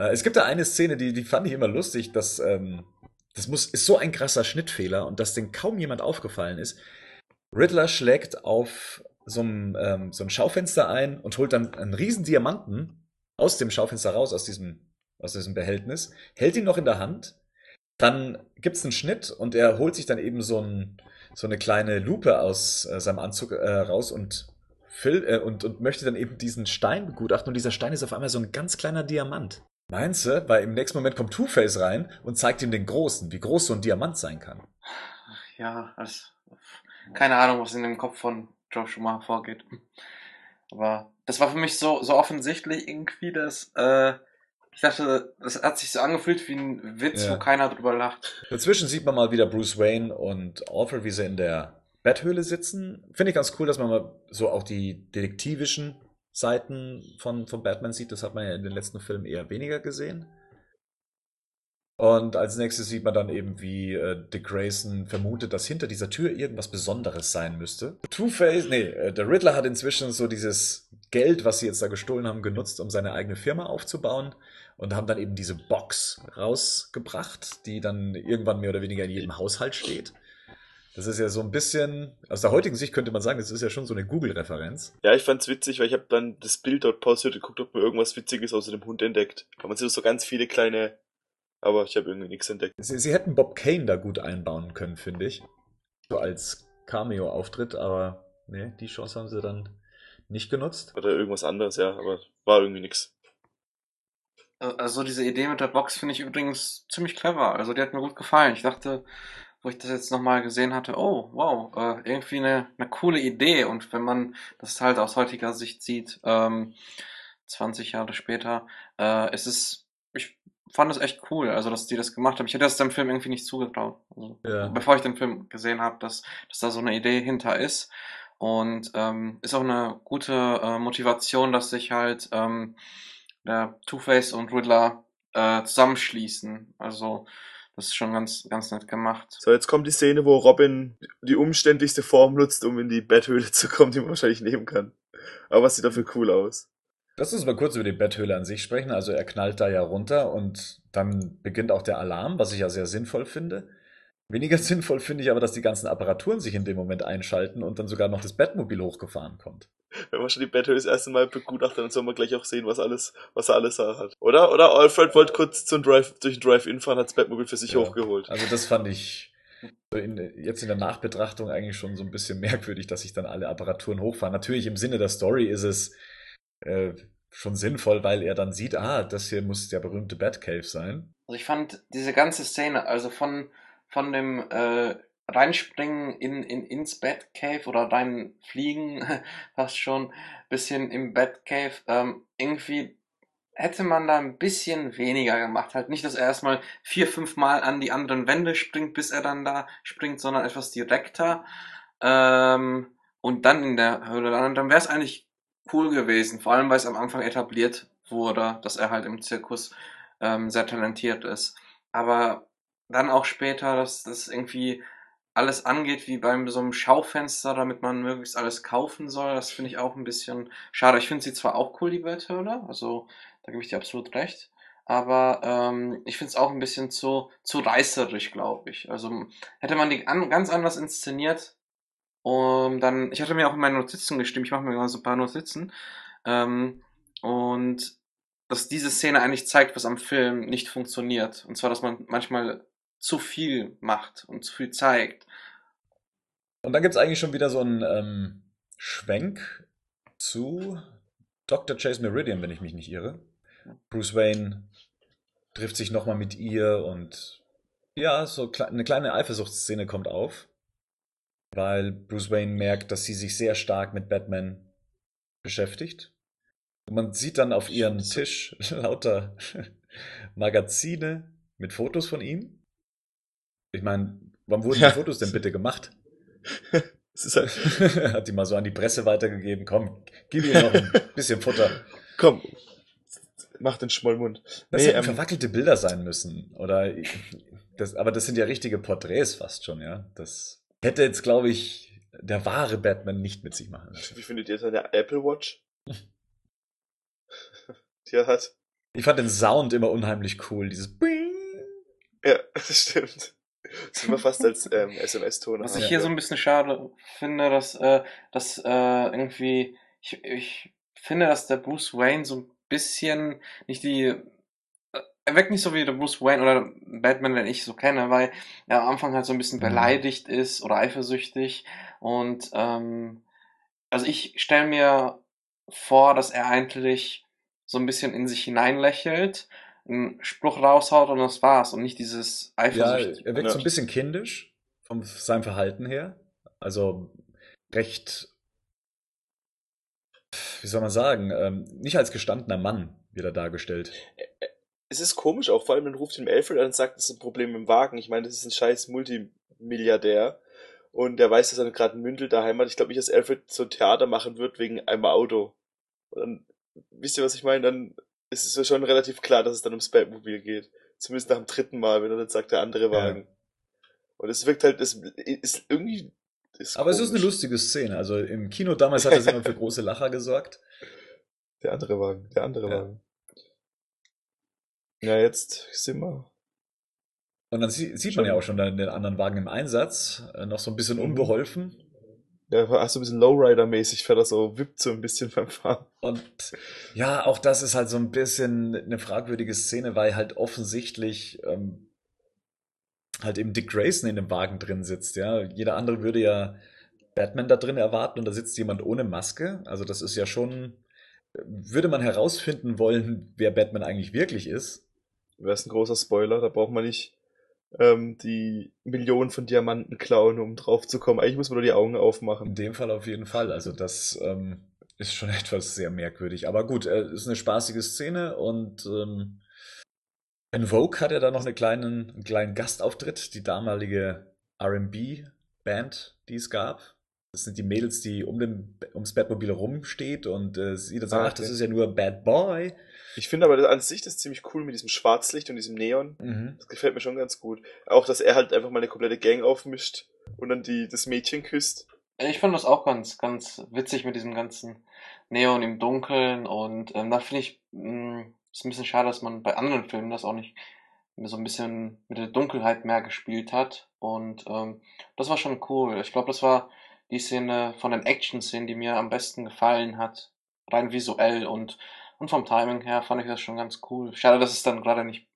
Äh, es gibt da eine Szene, die, die fand ich immer lustig, dass ähm, das muss, ist so ein krasser Schnittfehler und dass den kaum jemand aufgefallen ist. Riddler schlägt auf so ein, ähm, so ein Schaufenster ein und holt dann einen riesen Diamanten aus dem Schaufenster raus, aus diesem, aus diesem Behältnis, hält ihn noch in der Hand, dann gibt's einen Schnitt und er holt sich dann eben so, ein, so eine kleine Lupe aus äh, seinem Anzug äh, raus und, fil äh, und, und möchte dann eben diesen Stein begutachten und dieser Stein ist auf einmal so ein ganz kleiner Diamant. Meinst du? Weil im nächsten Moment kommt Two-Face rein und zeigt ihm den großen, wie groß so ein Diamant sein kann. Ja, das, keine Ahnung, was in dem Kopf von Joe Schumacher vorgeht. Aber das war für mich so, so offensichtlich irgendwie, dass, äh, ich dachte, das hat sich so angefühlt wie ein Witz, Ja. wo keiner drüber lacht. Dazwischen sieht man mal wieder Bruce Wayne und Alfred, wie sie in der Betthöhle sitzen. Finde ich ganz cool, dass man mal so auch die detektivischen Seiten von, von Batman sieht. Das hat man ja in den letzten Filmen eher weniger gesehen. Und als nächstes sieht man dann eben, wie äh, Dick Grayson vermutet, dass hinter dieser Tür irgendwas Besonderes sein müsste. Two-Face, nee, äh, der Riddler hat inzwischen so dieses Geld, was sie jetzt da gestohlen haben, genutzt, um seine eigene Firma aufzubauen und haben dann eben diese Box rausgebracht, die dann irgendwann mehr oder weniger in jedem Haushalt steht. Das ist ja so ein bisschen, aus der heutigen Sicht könnte man sagen, das ist ja schon so eine Google-Referenz. Ja, ich fand's witzig, weil ich habe dann das Bild dort pausiert und geguckt, ob man irgendwas Witziges außer dem Hund entdeckt. Aber man sieht so ganz viele kleine, aber ich habe irgendwie nichts entdeckt. Sie, sie hätten Bob Kane da gut einbauen können, finde ich. So als Cameo-Auftritt, aber nee, die Chance haben sie dann nicht genutzt. Oder irgendwas anderes, ja, aber war irgendwie nix. Äh, Also diese Idee mit der Box finde ich übrigens ziemlich clever. Also die hat mir gut gefallen. Ich dachte, wo ich das jetzt nochmal gesehen hatte, oh, wow, äh, irgendwie eine, eine coole Idee. Und wenn man das halt aus heutiger Sicht sieht, ähm, 20 Jahre später, äh, ist es, ich fand es echt cool, also dass die das gemacht haben. Ich hätte das dem Film irgendwie nicht zugetraut. Also, Ja. Bevor ich den Film gesehen habe, dass, dass da so eine Idee hinter ist. Und ähm, ist auch eine gute äh, Motivation, dass sich halt ähm, der Two-Face und Riddler äh, zusammenschließen. Also das ist schon ganz, ganz nett gemacht. So, jetzt kommt die Szene, wo Robin die umständlichste Form nutzt, um in die Betthöhle zu kommen, die man wahrscheinlich nehmen kann. Aber was sieht dafür cool aus? Lass uns mal kurz über die Betthöhle an sich sprechen. Also er knallt da ja runter und dann beginnt auch der Alarm, was ich ja sehr sinnvoll finde. Weniger sinnvoll finde ich aber, dass die ganzen Apparaturen sich in dem Moment einschalten und dann sogar noch das Bettmobil hochgefahren kommt. Wenn man schon die Betthöhle das erste Mal begutachtet, dann soll man gleich auch sehen, was alles, was er alles da hat. Oder? Oder Alfred wollte kurz zum Drive, durch den Drive-In fahren, hat das Bettmobil für sich Ja. hochgeholt. Also das fand ich in, jetzt in der Nachbetrachtung eigentlich schon so ein bisschen merkwürdig, dass sich dann alle Apparaturen hochfahren. Natürlich im Sinne der Story ist es äh, schon sinnvoll, weil er dann sieht, ah, das hier muss der berühmte Batcave sein. Also ich fand diese ganze Szene, also von, von dem äh, Reinspringen in, in, ins Batcave oder reinfliegen, fast schon, bisschen im Batcave, ähm, irgendwie hätte man da ein bisschen weniger gemacht. Halt nicht, dass er erstmal vier, fünf Mal an die anderen Wände springt, bis er dann da springt, sondern etwas direkter. Ähm, und dann in der Höhle landen. Dann wäre es eigentlich cool gewesen. Vor allem, weil es am Anfang etabliert wurde, dass er halt im Zirkus ähm, sehr talentiert ist. Aber dann auch später, dass das irgendwie alles angeht wie beim so einem Schaufenster, damit man möglichst alles kaufen soll, das finde ich auch ein bisschen schade. Ich finde sie zwar auch cool, die Betthöhle, also da gebe ich dir absolut recht, aber ähm, ich finde es auch ein bisschen zu, zu reißerisch, glaube ich. Also hätte man die an, ganz anders inszeniert, um dann, ich hatte mir auch in meine Notizen gestimmt, ich mache mir immer so ein paar Notizen, ähm, und dass diese Szene eigentlich zeigt, was am Film nicht funktioniert. Und zwar, dass man manchmal zu viel macht und zu viel zeigt. Und dann gibt es eigentlich schon wieder so einen ähm, Schwenk zu Dr. Chase Meridian, wenn ich mich nicht irre. Bruce Wayne trifft sich nochmal mit ihr und ja, so eine kleine Eifersuchtsszene kommt auf, weil Bruce Wayne merkt, dass sie sich sehr stark mit Batman beschäftigt. Und man sieht dann auf ihrem Tisch lauter Magazine mit Fotos von ihm. Ich meine, wann wurden ja. die Fotos denn bitte gemacht? Halt Hat die mal so an die Presse weitergegeben. Komm, gib ihr noch ein bisschen Futter. Komm, mach den Schmollmund. Das nee, hätten ähm, verwackelte Bilder sein müssen. Oder das, aber das sind ja richtige Porträts fast schon, ja. Das hätte jetzt, glaube ich, der wahre Batman nicht mit sich machen lassen. Wie findet ihr seine Apple Watch? die er hat. Ich fand den Sound immer unheimlich cool, dieses Bing. Ja, das stimmt. Das sind wir fast als ähm, SMS-Ton. Was ich hier so ein bisschen schade finde, dass, äh, dass äh, irgendwie, ich, ich finde, dass der Bruce Wayne so ein bisschen nicht die äh, er wirkt nicht so wie der Bruce Wayne oder Batman, den ich so kenne, weil er am Anfang halt so ein bisschen mhm. beleidigt ist oder eifersüchtig. Und ähm, also ich stelle mir vor, dass er eigentlich so ein bisschen in sich hineinlächelt einen Spruch raushaut und das war's und nicht dieses Eifersucht. Ja, er wirkt ja. so ein bisschen kindisch von seinem Verhalten her. Also recht, wie soll man sagen, ähm, nicht als gestandener Mann wieder dargestellt. Es ist komisch auch, vor allem, wenn ruft ihm Alfred an und sagt, das ist ein Problem im Wagen. Ich meine, das ist ein scheiß Multimilliardär und der weiß, dass er gerade ein Mündel daheim hat. Ich glaube nicht, dass Alfred so ein Theater machen wird wegen einem Auto. Und dann, wisst ihr, was ich meine? Dann ist es ja schon relativ klar, dass es dann ums Batmobil geht. Zumindest nach dem dritten Mal, wenn er dann sagt, der andere Wagen. Ja. Und es wirkt halt, es ist irgendwie. Ist Aber komisch. es ist eine lustige Szene. Also im Kino damals hat es immer für große Lacher gesorgt. Der andere Wagen, der andere ja. Wagen. Ja, jetzt sind wir. Und dann sieht man ja auch schon den anderen Wagen im Einsatz, äh, noch so ein bisschen unbeholfen. Ja, hast du ein bisschen Lowrider-mäßig, fährt das so, wippt so ein bisschen beim Fahren. Und ja, auch das ist halt so ein bisschen eine fragwürdige Szene, weil halt offensichtlich ähm, halt eben Dick Grayson in dem Wagen drin sitzt, ja. Jeder andere würde ja Batman da drin erwarten und da sitzt jemand ohne Maske. Also das ist ja schon, würde man herausfinden wollen, wer Batman eigentlich wirklich ist. Wäre ein großer Spoiler, da braucht man nicht ähm, die Millionen von Diamanten klauen, um drauf zu kommen. Eigentlich muss man nur die Augen aufmachen. In dem Fall auf jeden Fall. Also das ähm, ist schon etwas sehr merkwürdig. Aber gut, äh, ist eine spaßige Szene und ähm, in Vogue hat er da noch eine kleinen, einen kleinen Gastauftritt, die damalige RB-Band, die es gab. Das sind die Mädels, die um dem, ums Batmobil rumsteht und äh, sie dann sagt, ach, das ist ja nur Bad Boy. Ich finde aber an sich das ziemlich cool mit diesem Schwarzlicht und diesem Neon. Mhm. Das gefällt mir schon ganz gut. Auch, dass er halt einfach mal eine komplette Gang aufmischt und dann die, das Mädchen küsst. Ich fand das auch ganz, ganz witzig mit diesem ganzen Neon im Dunkeln und ähm, da finde ich, mh, mm, ist ein bisschen schade, dass man bei anderen Filmen das auch nicht so ein bisschen mit der Dunkelheit mehr gespielt hat und ähm, das war schon cool. Ich glaube, das war die Szene von den Action-Szenen, die mir am besten gefallen hat, rein visuell und und vom Timing her fand ich das schon ganz cool. Schade, dass es dann gerade nicht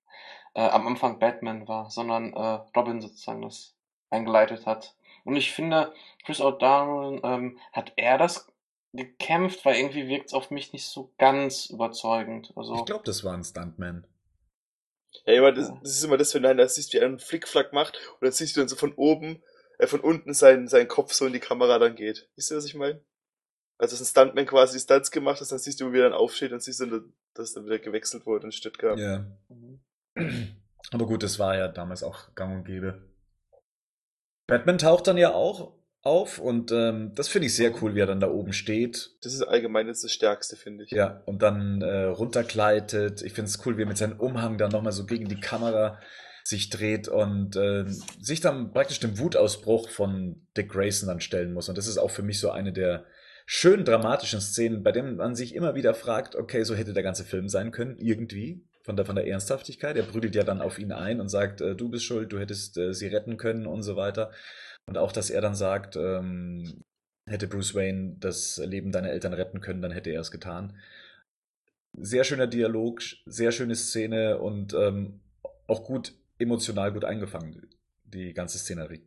äh, am Anfang Batman war, sondern äh, Robin sozusagen das eingeleitet hat. Und ich finde, Chris O'Donnell, ähm, hat er das gekämpft, weil irgendwie wirkt es auf mich nicht so ganz überzeugend. Also, ich glaube, das war ein Stuntman. Ja, immer, das, das, ist immer das, wenn du einen siehst, wie er einen Flickflack macht und dann siehst du dann so von oben, von unten sein, sein Kopf so in die Kamera dann geht. Wisst ihr, was ich meine? also ein Stuntman quasi Stunts gemacht hast, dann siehst du, wie er dann aufsteht und siehst du, dass dann wieder gewechselt wurde in Stuttgart. Ja. Aber gut, das war ja damals auch gang und gäbe. Batman taucht dann ja auch auf und ähm, das finde ich sehr cool, wie er dann da oben steht. Das ist allgemein jetzt das Stärkste, finde ich. Ja, und dann äh, runtergleitet. Ich finde es cool, wie er mit seinem Umhang dann nochmal so gegen die Kamera sich dreht und äh, sich dann praktisch dem Wutausbruch von Dick Grayson dann stellen muss. Und das ist auch für mich so eine der schön dramatischen Szenen, bei denen man sich immer wieder fragt, okay, so hätte der ganze Film sein können, irgendwie, von der, von der Ernsthaftigkeit. Er prügelt ja dann auf ihn ein und sagt, äh, du bist schuld, du hättest äh, sie retten können und so weiter. Und auch, dass er dann sagt, ähm, hätte Bruce Wayne das Leben deiner Eltern retten können, dann hätte er es getan. sehr schöner Dialog, sehr schöne Szene und ähm, auch gut emotional gut eingefangen, die ganze Szenerie.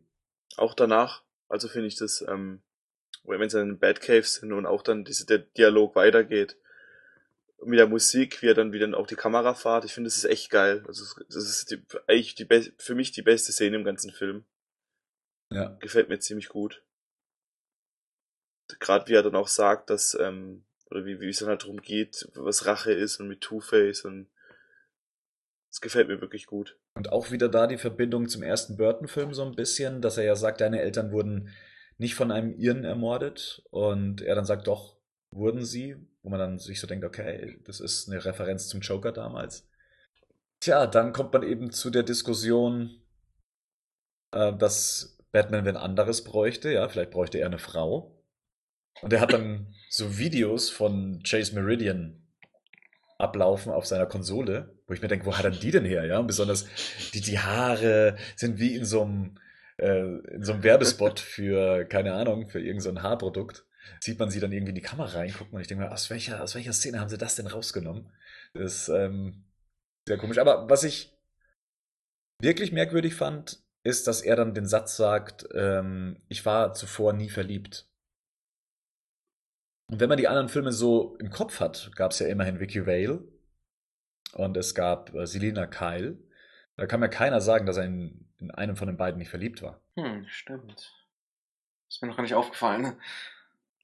Auch danach, also finde ich das, ähm, wenn sie in den Batcave sind und auch dann diese, der Dialog weitergeht, mit der Musik, wie er dann wieder auch die Kamera fahrt, ich finde, das ist echt geil. Also das ist die, eigentlich die für mich die beste Szene im ganzen Film. Ja. Gefällt mir ziemlich gut. Gerade wie er dann auch sagt, dass, ähm, oder wie, wie es dann halt darum geht, was Rache ist und mit Two-Face und das gefällt mir wirklich gut. Und auch wieder da die Verbindung zum ersten Burton-Film so ein bisschen, dass er ja sagt, deine Eltern wurden nicht von einem Iren ermordet und er dann sagt, doch, wurden sie, wo man dann sich so denkt, okay, das ist eine Referenz zum Joker damals. Tja, dann kommt man eben zu der Diskussion, äh, dass Batman wenn anderes bräuchte, ja, vielleicht bräuchte er eine Frau. Und er hat dann so Videos von Chase Meridian ablaufen auf seiner Konsole, wo ich mir denke, wo hat er die denn her, ja? Und besonders die, die Haare sind wie in so einem, äh, in so einem Werbespot für, keine Ahnung, für irgendein so Haarprodukt. Sieht man sie dann irgendwie in die Kamera reingucken und ich denke mir, aus welcher, aus welcher Szene haben sie das denn rausgenommen? Das ist ähm, sehr komisch. Aber was ich wirklich merkwürdig fand, ist, dass er dann den Satz sagt, ähm, ich war zuvor nie verliebt. Und wenn man die anderen Filme so im Kopf hat, gab es ja immerhin Vicky Vale und es gab äh, Selina Kyle. Da kann mir keiner sagen, dass er in, in, einem von den beiden nicht verliebt war. Hm, stimmt. Ist mir noch gar nicht aufgefallen.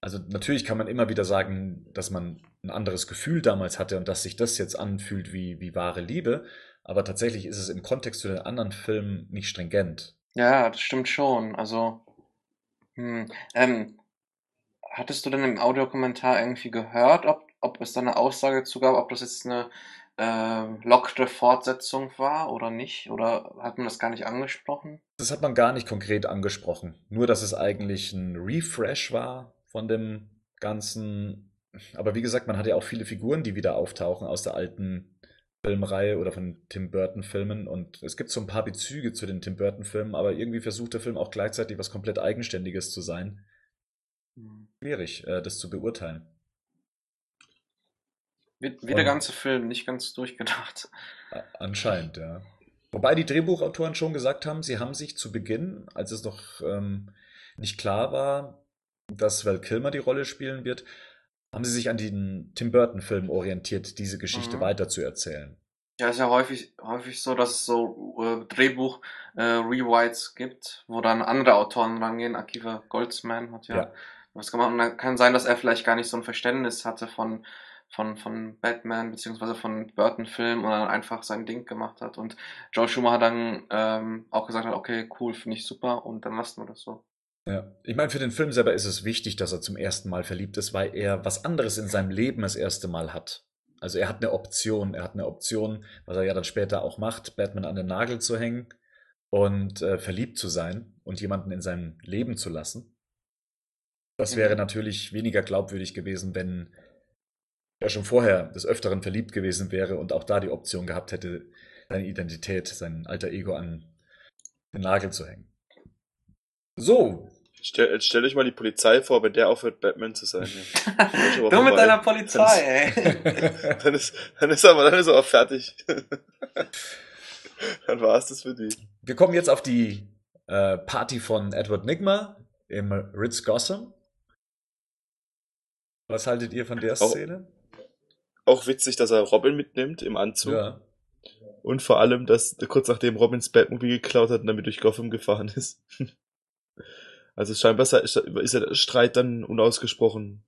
Also natürlich kann man immer wieder sagen, dass man ein anderes Gefühl damals hatte und dass sich das jetzt anfühlt wie, wie wahre Liebe. Aber tatsächlich ist es im Kontext zu den anderen Filmen nicht stringent. Ja, das stimmt schon. Also, hm, ähm, hattest du denn im Audiokommentar irgendwie gehört, ob, ob es da eine Aussage zu gab, ob das jetzt eine äh, lockte Fortsetzung war oder nicht? Oder hat man das gar nicht angesprochen? Das hat man gar nicht konkret angesprochen. Nur, dass es eigentlich ein Refresh war von dem Ganzen. Aber wie gesagt, man hat ja auch viele Figuren, die wieder auftauchen aus der alten Filmreihe oder von Tim Burton-Filmen. Und es gibt so ein paar Bezüge zu den Tim Burton-Filmen, aber irgendwie versucht der Film auch gleichzeitig was komplett Eigenständiges zu sein. Hm. Schwierig, äh, das zu beurteilen. Wie, wie der ganze Film, nicht ganz durchgedacht. Anscheinend, ja. Wobei die Drehbuchautoren schon gesagt haben, sie haben sich zu Beginn, als es noch ähm, nicht klar war, dass Val Kilmer die Rolle spielen wird, haben sie sich an den Tim Burton-Film orientiert, diese Geschichte mhm. weiterzuerzählen. Ja, ist ja häufig, häufig so, dass es so äh, Drehbuch-Rewrites äh, gibt, wo dann andere Autoren rangehen. Akiva Goldsman hat ja, ja, was gemacht. Und dann kann sein, dass er vielleicht gar nicht so ein Verständnis hatte von, von, von Batman beziehungsweise von Burton-Film und dann einfach sein Ding gemacht hat. Und Joe Schumacher dann ähm, auch gesagt hat, okay, cool, finde ich super und dann lassen wir das so. Ja, ich meine, für den Film selber ist es wichtig, dass er zum ersten Mal verliebt ist, weil er was anderes in seinem Leben das erste Mal hat. Also er hat eine Option, er hat eine Option, was er ja dann später auch macht, Batman an den Nagel zu hängen und äh, verliebt zu sein und jemanden in seinem Leben zu lassen. Das wäre mhm. natürlich weniger glaubwürdig gewesen, wenn er schon vorher des Öfteren verliebt gewesen wäre und auch da die Option gehabt hätte, seine Identität, sein alter Ego an den Nagel zu hängen. So, Stell, jetzt stellt euch mal die Polizei vor, wenn der aufhört, Batman zu sein. Ja. du mit deiner Polizei, dann ist, ey. dann ist, dann ist aber, dann ist er auch fertig. dann war es das für die. Wir kommen jetzt auf die äh, Party von Edward Nigma im Ritz Gotham. Was haltet ihr von der Szene? Auch, witzig, dass er Robin mitnimmt im Anzug. Ja. Und vor allem, dass kurz nachdem Robins Batmobil geklaut hat und damit durch Gotham gefahren ist. Also scheinbar ist der Streit dann unausgesprochen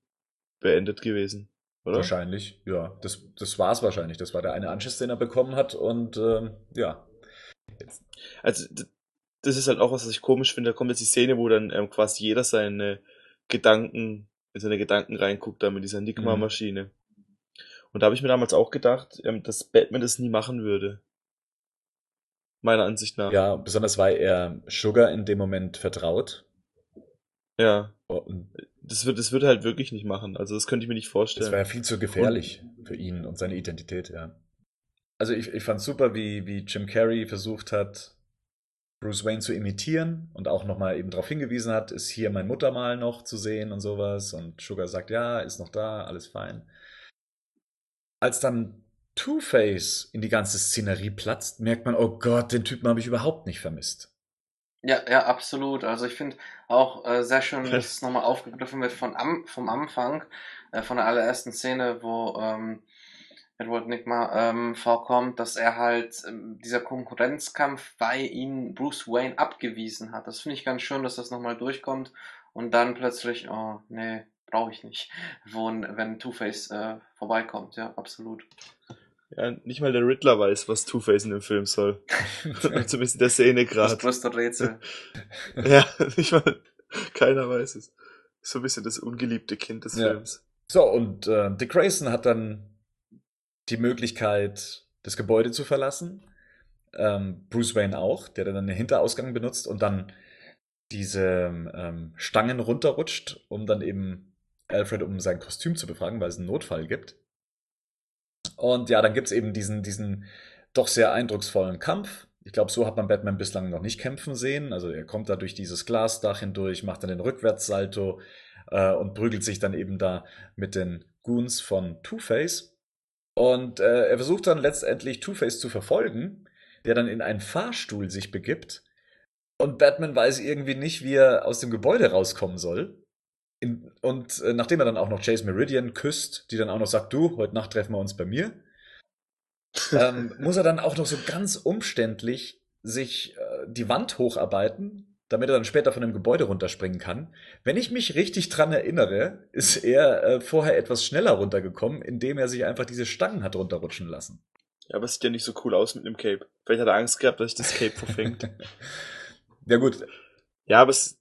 beendet gewesen, oder? Wahrscheinlich, ja. Das, das war es wahrscheinlich. Das war der eine Anschiss, den er bekommen hat und ähm, ja. Jetzt. Also das ist halt auch was, was ich komisch finde. Da kommt jetzt die Szene, wo dann ähm, quasi jeder seine Gedanken, in seine Gedanken reinguckt, da mit dieser Enigma-Maschine. Und da habe ich mir damals auch gedacht, ähm, dass Batman das nie machen würde. Meiner Ansicht nach. Ja, besonders weil er Sugar in dem Moment vertraut ja. Und das wird, das wird halt wirklich nicht machen. Also das könnte ich mir nicht vorstellen. Das wäre ja viel zu gefährlich und, für ihn und seine Identität, ja. Also ich, ich fand super, wie, wie Jim Carrey versucht hat, Bruce Wayne zu imitieren und auch nochmal eben darauf hingewiesen hat, ist hier mein Muttermal noch zu sehen und sowas. Und Sugar sagt, ja, ist noch da, alles fein. Als dann Two-Face in die ganze Szenerie platzt, merkt man, oh Gott, den Typen habe ich überhaupt nicht vermisst. Ja, ja, absolut. Also ich finde auch äh, sehr schön, dass es nochmal aufgegriffen wird von am, vom Anfang, äh, von der allerersten Szene, wo ähm, Edward Nigma ähm, vorkommt, dass er halt ähm, dieser Konkurrenzkampf bei ihm Bruce Wayne abgewiesen hat. Das finde ich ganz schön, dass das nochmal durchkommt und dann plötzlich, oh, nee, brauche ich nicht, wo, wenn Two-Face äh, vorbeikommt. Ja, absolut. Ja, nicht mal der Riddler weiß, was Two-Face in dem Film soll. Zumindest in der Szene gerade. Das größte Rätsel. ja, nicht mal, keiner weiß es. So ein bisschen das ungeliebte Kind des Ja. Films. So, und äh, Dick Grayson hat dann die Möglichkeit, das Gebäude zu verlassen. Ähm, Bruce Wayne auch, der dann den Hinterausgang benutzt und dann diese ähm, Stangen runterrutscht, um dann eben Alfred um sein Kostüm zu befragen, weil es einen Notfall gibt. Und ja, dann gibt's eben diesen, diesen doch sehr eindrucksvollen Kampf. Ich glaube, so hat man Batman bislang noch nicht kämpfen sehen. Also er kommt da durch dieses Glasdach hindurch, macht dann den Rückwärtssalto äh, und prügelt sich dann eben da mit den Goons von Two-Face. Und äh, er versucht dann letztendlich Two-Face zu verfolgen, der dann in einen Fahrstuhl sich begibt. Und Batman weiß irgendwie nicht, wie er aus dem Gebäude rauskommen soll. In, und äh, nachdem er dann auch noch Chase Meridian küsst, die dann auch noch sagt, du, heute Nacht treffen wir uns bei mir, ähm, muss er dann auch noch so ganz umständlich sich äh, die Wand hocharbeiten, damit er dann später von dem Gebäude runterspringen kann. Wenn ich mich richtig dran erinnere, ist er äh, vorher etwas schneller runtergekommen, indem er sich einfach diese Stangen hat runterrutschen lassen. Ja, aber es sieht ja nicht so cool aus mit dem Cape. Vielleicht hat er Angst gehabt, dass sich das Cape verfängt. ja gut, Ja, aber es,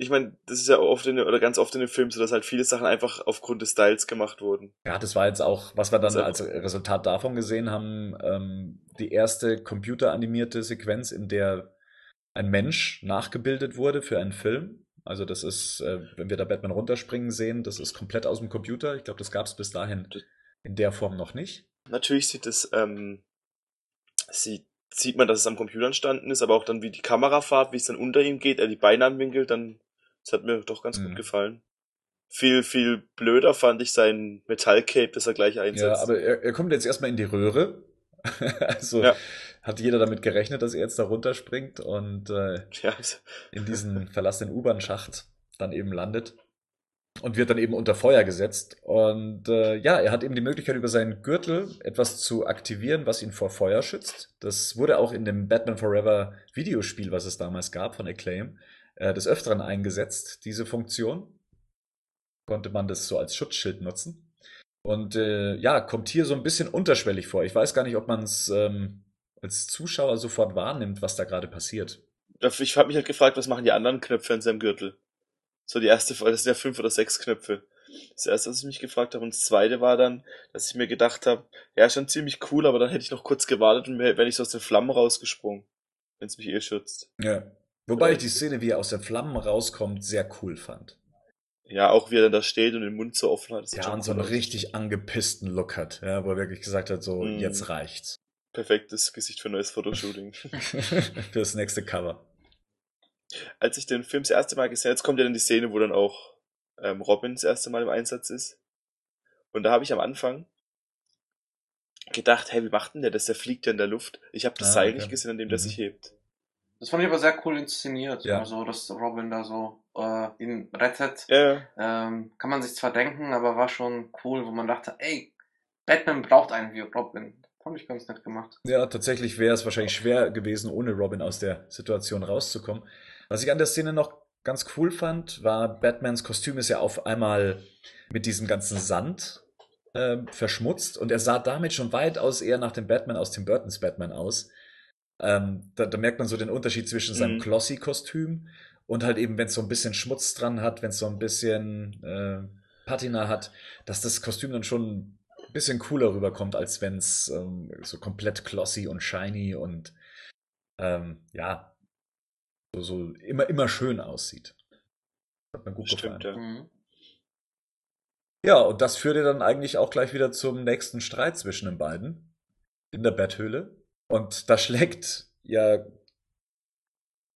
ich meine, das ist ja oft in, oder ganz oft in den Filmen so, dass halt viele Sachen einfach aufgrund des Styles gemacht wurden. Ja, das war jetzt auch, was wir dann als Resultat davon gesehen haben, ähm, die erste computeranimierte Sequenz, in der ein Mensch nachgebildet wurde für einen Film. Also das ist, äh, wenn wir da Batman runterspringen sehen, das ist komplett aus dem Computer. Ich glaube, das gab es bis dahin in der Form noch nicht. Natürlich sieht es, ähm, sieht, sieht man, dass es am Computer entstanden ist, aber auch dann wie die Kamerafahrt, wie es dann unter ihm geht, er die Beine anwinkelt, dann, das hat mir doch ganz Mhm. gut gefallen. Viel, viel blöder fand ich sein Metallcape, das er gleich Ja, einsetzt. aber er, er kommt jetzt erstmal in die Röhre. also Ja. hat jeder damit gerechnet, dass er jetzt da runterspringt und äh, ja, in diesen verlassenen U-Bahn-Schacht dann eben landet und wird dann eben unter Feuer gesetzt. Und äh, ja, er hat eben die Möglichkeit, über seinen Gürtel etwas zu aktivieren, was ihn vor Feuer schützt. Das wurde auch in dem Batman Forever Videospiel, was es damals gab von Acclaim, äh, des Öfteren eingesetzt, diese Funktion. Konnte man das so als Schutzschild nutzen. Und äh, ja, kommt hier so ein bisschen unterschwellig vor. Ich weiß gar nicht, ob man es ähm, als Zuschauer sofort wahrnimmt, was da gerade passiert. ich habe mich halt gefragt, was machen die anderen Knöpfe an seinem Gürtel? So die erste Frage, das sind ja fünf oder sechs Knöpfe. Das erste, was ich mich gefragt habe, und das zweite war dann, dass ich mir gedacht habe, ja, schon ziemlich cool, aber dann hätte ich noch kurz gewartet und wäre ich so aus den Flammen rausgesprungen, wenn es mich eh schützt. Ja. Wobei ich die Szene, wie er aus den Flammen rauskommt, sehr cool fand. Ja, auch wie er dann da steht und den Mund so offen hat. Ja, und so einen richtig angepissten Look hat, ja, wo er wirklich gesagt hat, so, Mhm. jetzt reicht's. Perfektes Gesicht für ein neues Fotoshooting. Für das nächste Cover. Als ich den Film das erste Mal gesehen habe, jetzt kommt ja dann die Szene, wo dann auch ähm, Robin das erste Mal im Einsatz ist. Und da habe ich am Anfang gedacht, hey, wie macht denn der das? Der fliegt ja in der Luft. Ich habe das Ah, Seil okay. nicht gesehen, an dem der Mhm. sich hebt. Das fand ich aber sehr cool inszeniert. Ja. Also, dass Robin da so äh, ihn rettet. Ja. Ähm, kann man sich zwar denken, aber war schon cool, wo man dachte, ey, Batman braucht einen wie Robin. Fand ich ganz nett gemacht. Ja, tatsächlich wäre es wahrscheinlich schwer gewesen, ohne Robin aus der Situation rauszukommen. Was ich an der Szene noch ganz cool fand, war, Batmans Kostüm ist ja auf einmal mit diesem ganzen Sand ähm, verschmutzt und er sah damit schon weitaus eher nach dem Batman aus Tim Burtons Batman aus. Ähm, da, da merkt man so den Unterschied zwischen seinem Mhm. Glossy-Kostüm und halt eben, wenn es so ein bisschen Schmutz dran hat, wenn es so ein bisschen äh, Patina hat, dass das Kostüm dann schon ein bisschen cooler rüberkommt, als wenn es ähm, so komplett glossy und shiny und ähm, ja, so, so immer, immer schön aussieht. Hat mir gut Stimmt, gefallen. ja. Mhm. Ja, und das führte dann eigentlich auch gleich wieder zum nächsten Streit zwischen den beiden in der Betthöhle. Und da schlägt ja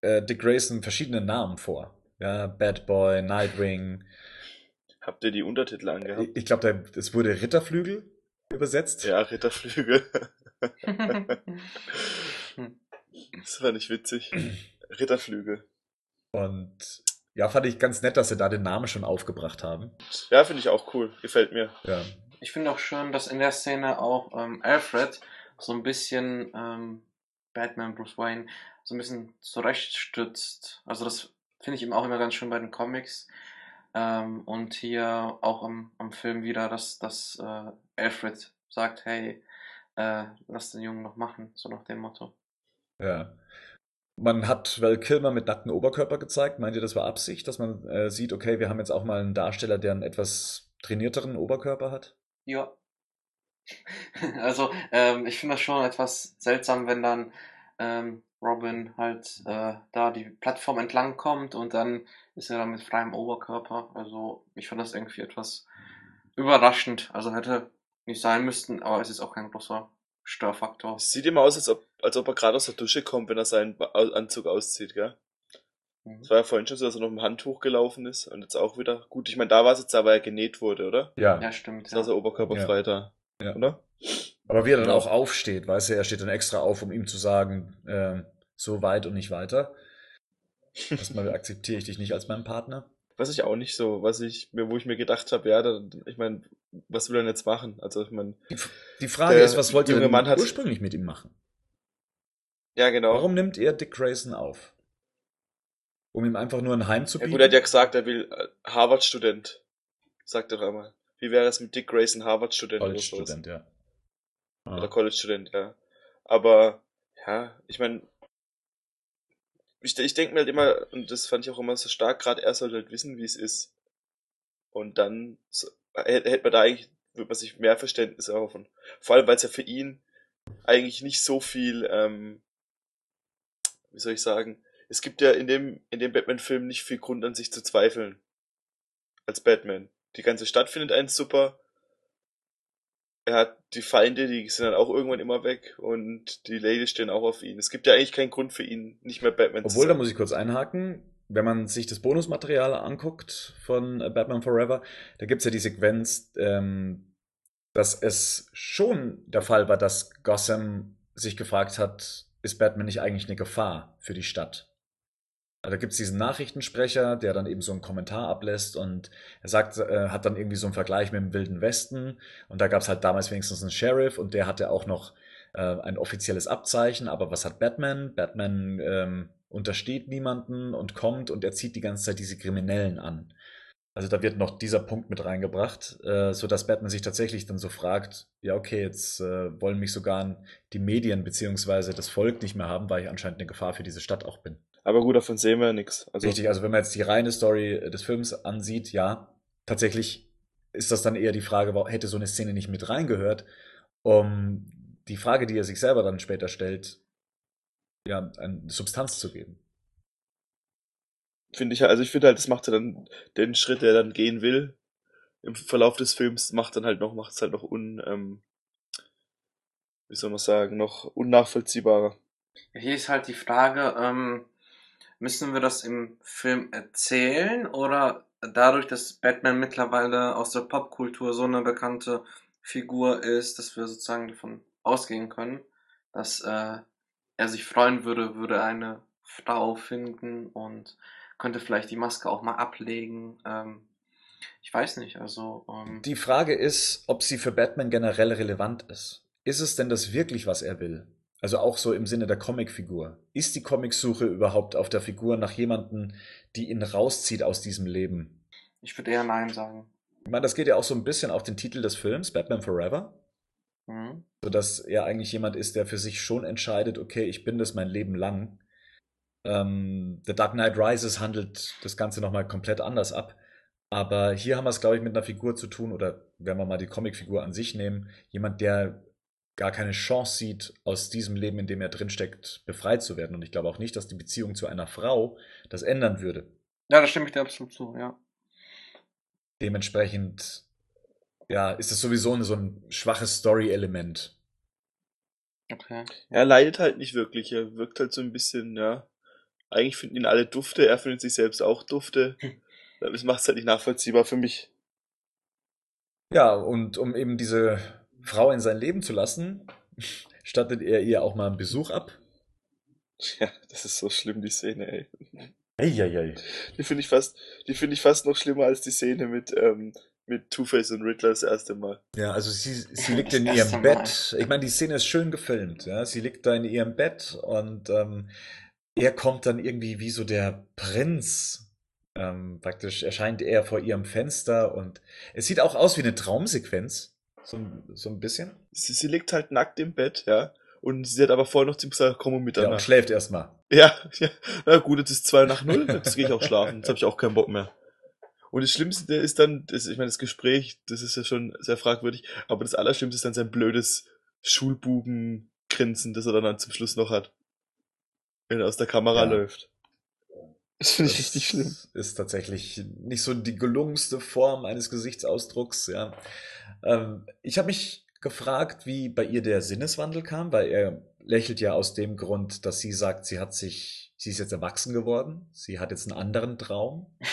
äh, Dick Grayson verschiedene Namen vor. Ja, Bad Boy, Nightwing. Habt ihr die Untertitel angehabt? Ich glaube, es wurde Ritterflügel übersetzt. Ja, Ritterflügel. das war nicht witzig. Ritterflügel. Und ja, fand ich ganz nett, dass sie da den Namen schon aufgebracht haben. Ja, finde ich auch cool. Gefällt mir. Ja. Ich finde auch schön, dass in der Szene auch ähm, Alfred so ein bisschen ähm, Batman, Bruce Wayne, so ein bisschen zurechtstützt. Also das finde ich eben auch immer ganz schön bei den Comics. Ähm, und hier auch am, am Film wieder, dass, dass äh, Alfred sagt, hey, äh, lass den Jungen noch machen, so nach dem Motto. Ja. Man hat Val Kilmer mit nacktem Oberkörper gezeigt. Meint ihr, das war Absicht, dass man äh, sieht, okay, wir haben jetzt auch mal einen Darsteller, der einen etwas trainierteren Oberkörper hat? Ja. Also, ähm, ich finde das schon etwas seltsam, wenn dann ähm, Robin halt äh, da die Plattform entlang kommt und dann ist er dann mit freiem Oberkörper. Also, ich finde das irgendwie etwas überraschend. Also hätte nicht sein müssten, aber es ist auch kein großer Störfaktor. Es sieht immer aus, als ob, als ob er gerade aus der Dusche kommt, wenn er seinen Anzug auszieht, gell? Mhm. Es war ja vorhin schon so, dass er noch im Handtuch gelaufen ist und jetzt auch wieder. Gut, ich meine, da war es jetzt da, weil er genäht wurde, oder? Ja. Ja, stimmt. Ist Ja. also oberkörperfrei da. Ja. Oder? Aber wie er dann Ja. auch aufsteht, weißt du, er steht dann extra auf, um ihm zu sagen, ähm, so weit und nicht weiter. Erstmal akzeptiere ich dich nicht als meinen Partner. Was ich auch nicht so, was ich mir, wo ich mir gedacht habe, ja, da, ich meine, was will er denn jetzt machen? Also ich meine, Die, die Frage Der ist, was wollte er denn Mann hat- ursprünglich mit ihm machen? ja genau. Warum nimmt er Dick Grayson auf? Um ihm einfach nur ein Heim zu Ja bieten? gut, er hat ja gesagt, er will äh, Harvard-Student. Sagt er doch einmal. Wie wäre das mit Dick Grayson, Harvard-Student? College-Student, ja. Ah. Oder College-Student, ja. Aber, ja, ich meine, ich, ich denke mir halt immer, und das fand ich auch immer so stark, gerade er sollte halt wissen, wie es ist. Und dann so, hätte hätte man da eigentlich, würde man sich mehr Verständnis erhoffen. Vor allem, weil es ja für ihn eigentlich nicht so viel, ähm, wie soll ich sagen, es gibt ja in dem, in dem Batman-Film nicht viel Grund an sich zu zweifeln. Als Batman. Die ganze Stadt findet einen super. Er hat die Feinde, die sind dann auch irgendwann immer weg und die Ladies stehen auch auf ihn. Es gibt ja eigentlich keinen Grund für ihn, nicht mehr Batman Obwohl, zu da sein. muss ich kurz einhaken. Wenn man sich das Bonusmaterial anguckt von äh, Batman Forever, da gibt es ja die Sequenz, ähm, dass es schon der Fall war, dass Gotham sich gefragt hat, ist Batman nicht eigentlich eine Gefahr für die Stadt? Also da gibt es diesen Nachrichtensprecher, der dann eben so einen Kommentar ablässt und er sagt, äh, hat dann irgendwie so einen Vergleich mit dem Wilden Westen und da gab es halt damals wenigstens einen Sheriff und der hatte auch noch äh, ein offizielles Abzeichen, aber was hat Batman? Batman ähm, untersteht niemanden und kommt und er zieht die ganze Zeit diese Kriminellen an. Also da wird noch dieser Punkt mit reingebracht, äh, so dass Batman sich tatsächlich dann so fragt, ja okay, jetzt äh, wollen mich sogar die Medien beziehungsweise das Volk nicht mehr haben, weil ich anscheinend eine Gefahr für diese Stadt auch bin. Aber gut, davon sehen wir ja nichts. Also, Richtig, also wenn man jetzt die reine Story des Films ansieht, ja, tatsächlich ist das dann eher die Frage, hätte so eine Szene nicht mit reingehört, um die Frage, die er sich selber dann später stellt, ja, eine Substanz zu geben. finde ich halt, also ich finde halt, das macht ja dann den Schritt, der er dann gehen will, im Verlauf des Films, macht dann halt noch, macht es halt noch un, ähm, wie soll man sagen, noch unnachvollziehbarer. Hier ist halt die Frage, ähm, müssen wir das im Film erzählen oder dadurch, dass Batman mittlerweile aus der Popkultur so eine bekannte Figur ist, dass wir sozusagen davon ausgehen können, dass äh, er sich freuen würde, würde eine Frau finden und könnte vielleicht die Maske auch mal ablegen. Ähm, ich weiß nicht, also ähm, Die Frage ist, ob sie für Batman generell relevant ist. Ist es denn das wirklich, was er will? Also auch so im Sinne der Comicfigur. Ist die Comicsuche überhaupt auf der Figur nach jemandem, die ihn rauszieht aus diesem Leben? ich würde eher Nein sagen. Ich meine, das geht ja auch so ein bisschen auf den Titel des Films, Batman Forever. Mhm. So dass er eigentlich jemand ist, der für sich schon entscheidet, okay, ich bin das mein Leben lang. Ähm, The Dark Knight Rises handelt das Ganze nochmal komplett anders ab. Aber hier haben wir es, glaube ich, mit einer Figur zu tun, oder wenn wir mal die Comicfigur an sich nehmen, jemand, der gar keine Chance sieht, aus diesem Leben, in dem er drinsteckt, befreit zu werden. Und ich glaube auch nicht, dass die Beziehung zu einer Frau das ändern würde. Ja, da stimme ich dir absolut zu, ja. Dementsprechend, ja, ist es sowieso so ein schwaches Story-Element. Okay. Er leidet halt nicht wirklich, er wirkt halt so ein bisschen, ja, eigentlich finden ihn alle dufte, er findet sich selbst auch dufte. Das macht es halt nicht nachvollziehbar für mich. Ja, und um eben diese Frau in sein Leben zu lassen, stattet er ihr auch mal einen Besuch ab. Ja, das ist so schlimm, die Szene, ey. Eieiei. Die finde ich fast, die finde ich fast noch schlimmer als die Szene mit, ähm, mit Two-Face und Riddler das erste Mal. Ja, also sie, sie liegt Das in ihrem Mal. Bett. Ich meine, die Szene ist schön gefilmt. Ja? Sie liegt da in ihrem Bett und ähm, er kommt dann irgendwie wie so der Prinz. Ähm, praktisch erscheint er vor ihrem Fenster und es sieht auch aus wie eine Traumsequenz. So, ein- so ein bisschen. Sie, sie liegt halt nackt im Bett, ja. Und sie hat aber vorher noch zu ihm gesagt, komm mal Ja, miteinander. und schläft erstmal. Ja, ja. Na gut, jetzt ist zwei nach null, jetzt gehe ich auch schlafen. Jetzt habe ich auch keinen Bock mehr. Und das Schlimmste ist dann, das, ich meine, das Gespräch, das ist ja schon sehr fragwürdig, aber das Allerschlimmste ist dann sein blödes Schulbubengrinsen, das er dann, dann zum Schluss noch hat. Wenn er aus der Kamera Ja. läuft. Das finde ich Das richtig schlimm. Ist tatsächlich nicht so die gelungenste Form eines Gesichtsausdrucks, ja. Ähm, ich habe mich gefragt, wie bei ihr der Sinneswandel kam, weil er lächelt ja aus dem Grund, dass sie sagt, sie hat sich, sie ist jetzt erwachsen geworden, sie hat jetzt einen anderen Traum.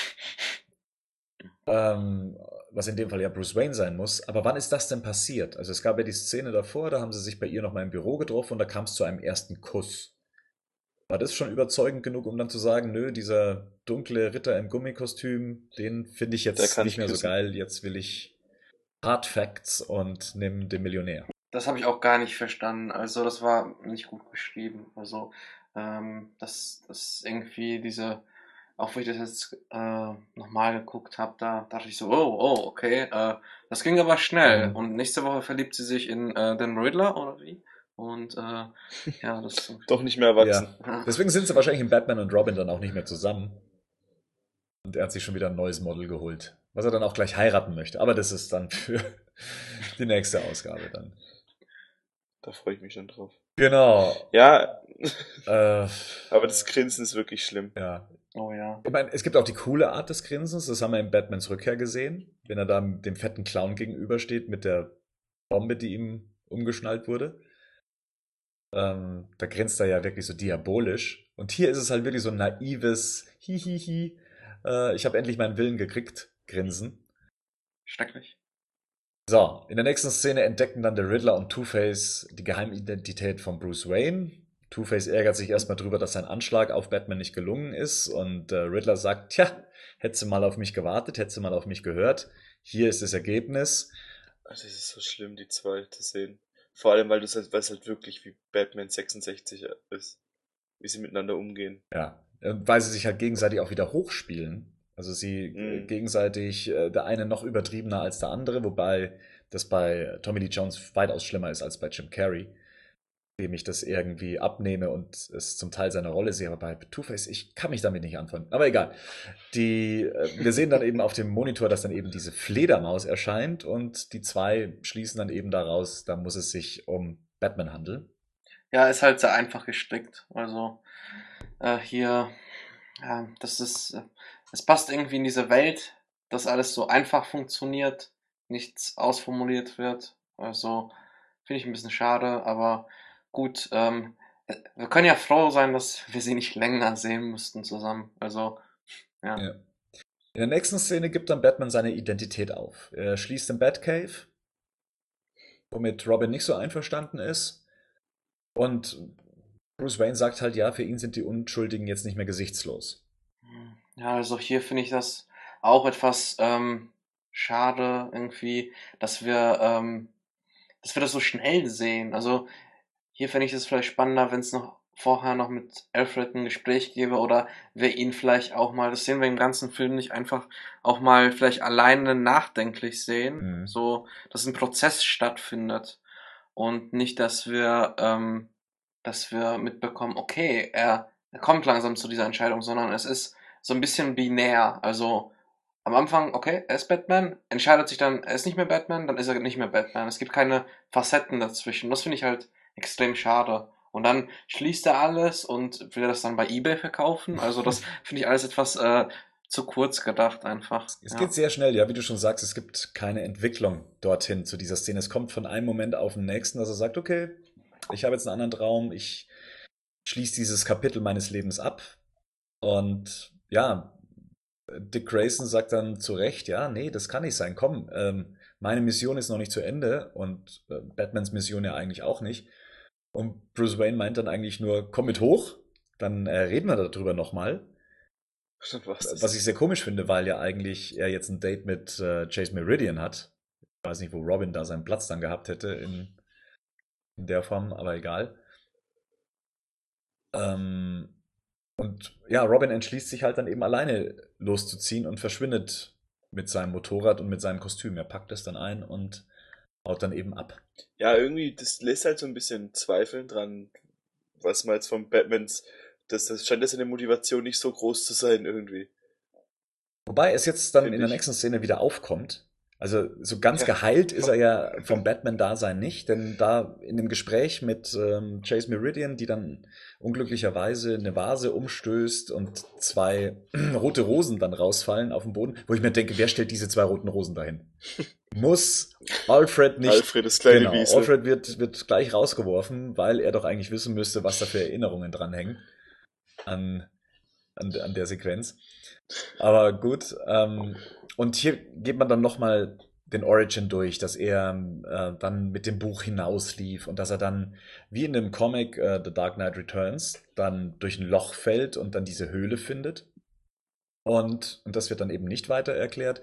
Ähm, was in dem Fall ja Bruce Wayne sein muss. Aber wann ist das denn passiert? Also es gab ja die Szene davor, da haben sie sich bei ihr noch mal im Büro getroffen und da kam es zu einem ersten Kuss. War das schon überzeugend genug, um dann zu sagen, nö, dieser dunkle Ritter im Gummikostüm, den finde ich jetzt nicht mehr so küssen. geil. Jetzt will ich Hard Facts und nimm den Millionär. Das habe ich auch gar nicht verstanden. Also das war nicht gut beschrieben. Also ähm, das, das irgendwie diese, auch wo ich das jetzt äh, nochmal geguckt habe, da dachte ich so, oh, oh, okay, äh, das ging aber schnell. Mhm. Und nächste Woche verliebt sie sich in äh, den Riddler oder wie? Und äh, ja, das Doch nicht mehr erwachsen. ja. Deswegen sind sie wahrscheinlich in Batman und Robin dann auch nicht mehr zusammen. Und er hat sich schon wieder ein neues Model geholt, was er dann auch gleich heiraten möchte. Aber das ist dann für die nächste Ausgabe dann. Da freue ich mich schon drauf. Genau. Ja, Äh, aber das Grinsen ist wirklich schlimm. ja. Oh ja. Ich meine, es gibt auch die coole Art des Grinsens, das haben wir in Batmans Rückkehr gesehen, wenn er da dem fetten Clown gegenübersteht mit der Bombe, die ihm umgeschnallt wurde. Ähm, da grinst er ja wirklich so diabolisch. Und hier ist es halt wirklich so ein naives Hihihi. Äh, ich habe endlich meinen Willen gekriegt, Grinsen. Schrecklich. So, in der nächsten Szene entdecken dann der Riddler und Two-Face die Geheimidentität von Bruce Wayne. Two-Face ärgert sich erstmal drüber, dass sein Anschlag auf Batman nicht gelungen ist und äh, Riddler sagt, tja, hättest du mal auf mich gewartet, hättest du mal auf mich gehört. Hier ist das Ergebnis. Also es ist so schlimm, die zwei zu sehen. Vor allem, weil du halt, es halt wirklich wie Batman 66 ist. Wie sie miteinander umgehen. Ja, äh, weil sie sich halt gegenseitig auch wieder hochspielen. Also sie äh, Mhm. gegenseitig, äh, der eine noch übertriebener als der andere, wobei das bei Tommy Lee Jones weitaus schlimmer ist als bei Jim Carrey, dem ich das irgendwie abnehme und es zum Teil seiner Rolle sehe, aber bei Two-Face, ich kann mich damit nicht anfangen. Aber egal. Die, äh, wir sehen dann eben auf dem Monitor, dass dann eben diese Fledermaus erscheint und die zwei schließen dann eben daraus, da muss es sich um Batman handeln. Ja, ist halt sehr einfach gestrickt. Also äh, hier, ja, das ist, äh, es passt irgendwie in diese Welt, dass alles so einfach funktioniert, nichts ausformuliert wird. Also finde ich ein bisschen schade, aber gut. Ähm, äh, wir können ja froh sein, dass wir sie nicht länger sehen mussten zusammen. Also ja. Ja. In der nächsten Szene gibt dann Batman seine Identität auf. Er schließt den Batcave, womit Robin nicht so einverstanden ist. Und Bruce Wayne sagt halt, ja, für ihn sind die Unschuldigen jetzt nicht mehr gesichtslos. Ja, also hier finde ich das auch etwas ähm, schade irgendwie, dass wir, ähm, dass wir das so schnell sehen. Also hier fände ich es vielleicht spannender, wenn es noch vorher noch mit Alfred ein Gespräch gäbe oder wir ihn vielleicht auch mal, das sehen wir im ganzen Film nicht einfach auch mal vielleicht alleine nachdenklich sehen, Mhm. so dass ein Prozess stattfindet und nicht, dass wir, ähm, dass wir mitbekommen, okay, er, er kommt langsam zu dieser Entscheidung, sondern es ist so ein bisschen binär. Also am Anfang, okay, er ist Batman, entscheidet sich dann, er ist nicht mehr Batman, dann ist er nicht mehr Batman. Es gibt keine Facetten dazwischen. Das finde ich halt extrem schade. Und dann schließt er alles und will das dann bei eBay verkaufen. Also das finde ich alles etwas äh, zu kurz gedacht einfach. Es Ja. geht sehr schnell, ja, wie du schon sagst, es gibt keine Entwicklung dorthin zu dieser Szene. Es kommt von einem Moment auf den nächsten, dass er sagt, okay, ich habe jetzt einen anderen Traum, ich schließe dieses Kapitel meines Lebens ab. Und ja, Dick Grayson sagt dann zu Recht, ja, nee, das kann nicht sein. Komm, ähm, meine Mission ist noch nicht zu Ende und äh, Batmans Mission ja eigentlich auch nicht. Und Bruce Wayne meint dann eigentlich nur, komm mit hoch, dann äh, reden wir darüber nochmal. Was, Was ich sehr komisch finde, weil ja eigentlich er jetzt ein Date mit äh, Chase Meridian hat. Ich weiß nicht, wo Robin da seinen Platz dann gehabt hätte in, in der Form, aber egal. Ähm, und ja, Robin entschließt sich halt dann eben alleine loszuziehen und verschwindet mit seinem Motorrad und mit seinem Kostüm. Er packt es dann ein und haut dann eben ab. Ja, irgendwie, das lässt halt so ein bisschen Zweifeln dran, was man jetzt von Batmans, das, das scheint das in der Motivation nicht so groß zu sein irgendwie. Wobei es jetzt dann Find in der nächsten Szene wieder aufkommt. Also so ganz geheilt ist er ja vom Batman-Dasein nicht, denn da in dem Gespräch mit ähm, Chase Meridian, die dann unglücklicherweise eine Vase umstößt und zwei rote Rosen dann rausfallen auf den Boden, wo ich mir denke, wer stellt diese zwei roten Rosen dahin? Muss Alfred nicht. Alfred ist kleine genau, Wiese. Alfred wird, wird gleich rausgeworfen, weil er doch eigentlich wissen müsste, was da für Erinnerungen dranhängen an, an, an der Sequenz. Aber gut, ähm, und hier geht man dann nochmal den Origin durch, dass er äh, dann mit dem Buch hinauslief und dass er dann, wie in dem Comic äh, The Dark Knight Returns, dann durch ein Loch fällt und dann diese Höhle findet. Und, und das wird dann eben nicht weiter erklärt,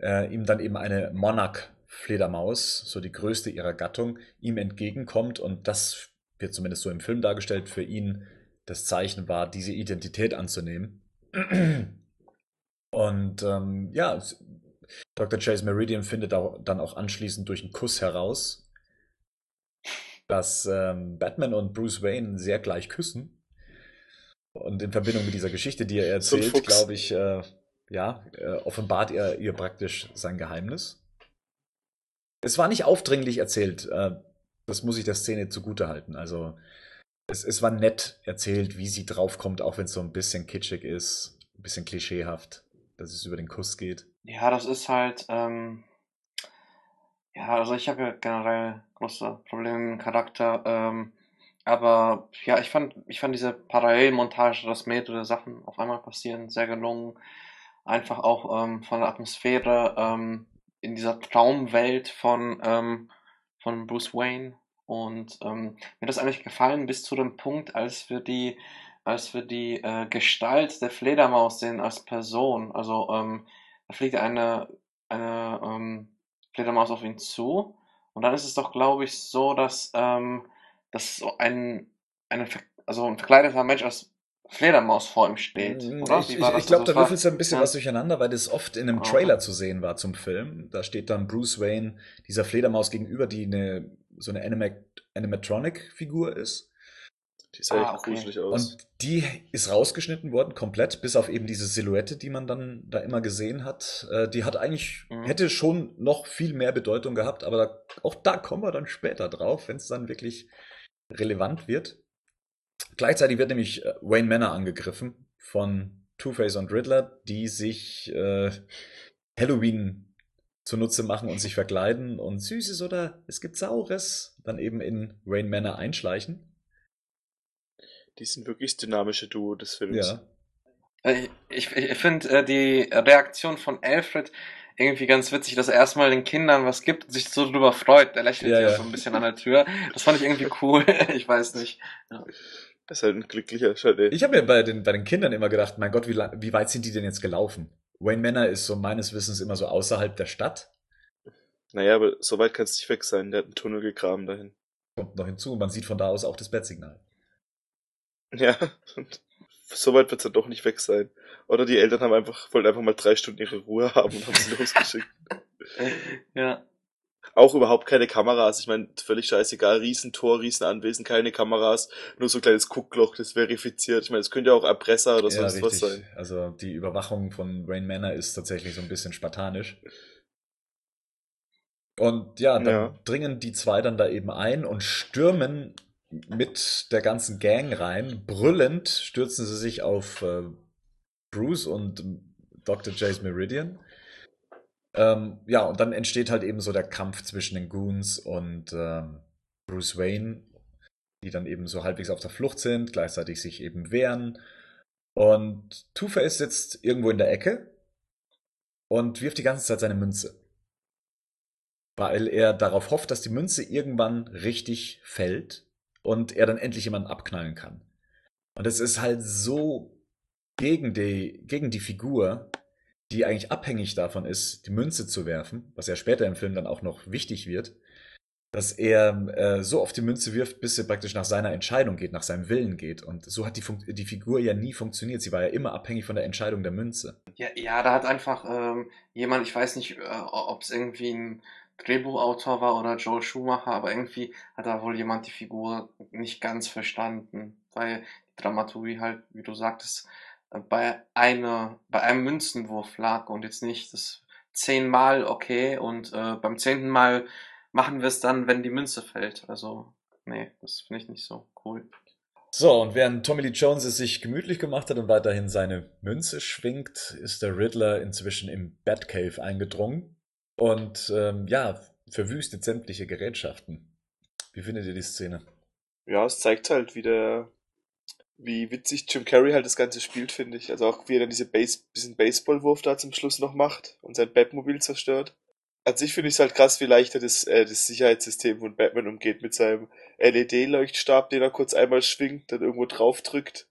äh, ihm dann eben eine Monarch-Fledermaus, so die größte ihrer Gattung, ihm entgegenkommt und das wird zumindest so im Film dargestellt, für ihn das Zeichen war, diese Identität anzunehmen. Und ähm, ja, Dr. Chase Meridian findet auch, dann auch anschließend durch einen Kuss heraus, dass ähm, Batman und Bruce Wayne sehr gleich küssen. Und in Verbindung mit dieser Geschichte, die er erzählt, so glaube ich, äh, ja, äh, offenbart er ihr praktisch sein Geheimnis. Es war nicht aufdringlich erzählt. Äh, das muss ich der Szene zugute halten. Also, es, es war nett erzählt, wie sie draufkommt, auch wenn es so ein bisschen kitschig ist, ein bisschen klischeehaft dass es über den Kuss geht. Ja, das ist halt, ähm, ja, also ich habe ja generell große Probleme mit dem Charakter, ähm, aber ja, ich fand, ich fand diese Parallelmontage, dass mehrere Sachen auf einmal passieren, sehr gelungen. Einfach auch ähm, von der Atmosphäre ähm, in dieser Traumwelt von, ähm, von Bruce Wayne. Und ähm, mir hat das eigentlich gefallen bis zu dem Punkt, als wir die als wir die äh, Gestalt der Fledermaus sehen als Person. Also ähm, da fliegt eine, eine ähm, Fledermaus auf ihn zu. Und dann ist es doch, glaube ich, so, dass, ähm, dass so ein, eine, also ein verkleideter Mensch als Fledermaus vor ihm steht, mm, oder? Ich, ich, ich glaube, da würfelst du ein bisschen ja. was durcheinander, weil das oft in einem ah, Trailer zu sehen war zum Film. Da steht dann Bruce Wayne dieser Fledermaus gegenüber, die eine, so eine Animatronic-Figur ist. Die sah ah, echt okay. gruselig aus. Und die ist rausgeschnitten worden, komplett, bis auf eben diese Silhouette, die man dann da immer gesehen hat. Äh, die hat eigentlich, mhm. hätte schon noch viel mehr Bedeutung gehabt, aber da, auch da kommen wir dann später drauf, wenn es dann wirklich relevant wird. Gleichzeitig wird nämlich äh, Wayne Manor angegriffen von Two-Face und Riddler, die sich äh, Halloween zunutze machen und sich verkleiden und Süßes oder es gibt Saures dann eben in Wayne Manor einschleichen. Die sind wirklich dynamische Duo des Films. Ja. Äh, ich, ich, finde äh, die Reaktion von Alfred irgendwie ganz witzig, dass er erstmal den Kindern was gibt und sich so drüber freut. Er lächelt ja, ja, so ein bisschen an der Tür. Das fand ich irgendwie cool. ich weiß nicht. Ja. Das ist halt ein glücklicher Schritt. Ich habe mir bei den, bei den Kindern immer gedacht, mein Gott, wie, wie weit sind die denn jetzt gelaufen? Wayne Manor ist so meines Wissens immer so außerhalb der Stadt. Naja, aber so weit kann es nicht weg sein. Der hat einen Tunnel gegraben dahin. Kommt noch hinzu. Man sieht von da aus auch das Bettsignal. Ja, so weit wird es dann doch nicht weg sein. Oder die Eltern haben einfach, wollten einfach mal drei Stunden ihre Ruhe haben und haben sie losgeschickt. ja. Auch überhaupt keine Kameras. Ich meine, völlig scheißegal. Riesentor, Riesenanwesen, keine Kameras. Nur so ein kleines Guckloch, das verifiziert. Ich meine, es könnte ja auch Erpresser oder ja, sonst richtig. was sein. Also die Überwachung von Rain Manor ist tatsächlich so ein bisschen spartanisch. Und ja, dann ja. dringen die zwei dann da eben ein und stürmen mit der ganzen Gang rein. Brüllend stürzen sie sich auf äh, Bruce und Dr. Jace Meridian. Ähm, ja, und dann entsteht halt eben so der Kampf zwischen den Goons und ähm, Bruce Wayne, die dann eben so halbwegs auf der Flucht sind, gleichzeitig sich eben wehren. Und Two-Face sitzt irgendwo in der Ecke und wirft die ganze Zeit seine Münze. Weil er darauf hofft, dass die Münze irgendwann richtig fällt und er dann endlich jemanden abknallen kann. Und es ist halt so gegen die, gegen die Figur, die eigentlich abhängig davon ist, die Münze zu werfen, was ja später im Film dann auch noch wichtig wird, dass er äh, so oft die Münze wirft, bis sie praktisch nach seiner Entscheidung geht, nach seinem Willen geht. Und so hat die, Fun die Figur ja nie funktioniert. Sie war ja immer abhängig von der Entscheidung der Münze. Ja, ja da hat einfach ähm, jemand, ich weiß nicht, äh, ob es irgendwie ein Drehbuchautor war oder Joel Schumacher, aber irgendwie hat da wohl jemand die Figur nicht ganz verstanden, weil die Dramaturgie halt, wie du sagtest, bei einer, bei einem Münzenwurf lag und jetzt nicht das zehnmal okay und äh, beim zehnten Mal machen wir es dann, wenn die Münze fällt. Also, nee, das finde ich nicht so cool. So, und während Tommy Lee Jones es sich gemütlich gemacht hat und weiterhin seine Münze schwingt, ist der Riddler inzwischen im Batcave eingedrungen und ähm, ja, verwüstet sämtliche Gerätschaften. Wie findet ihr die Szene? Ja, es zeigt halt wieder, wie witzig Jim Carrey halt das Ganze spielt, finde ich. Also auch wie er dann diese Base, bisschen Baseballwurf da zum Schluss noch macht und sein Batmobil zerstört an sich finde ich es halt krass, wie leicht er das, äh, das Sicherheitssystem von Batman umgeht mit seinem LED-Leuchtstab, den er kurz einmal schwingt, dann irgendwo drauf drückt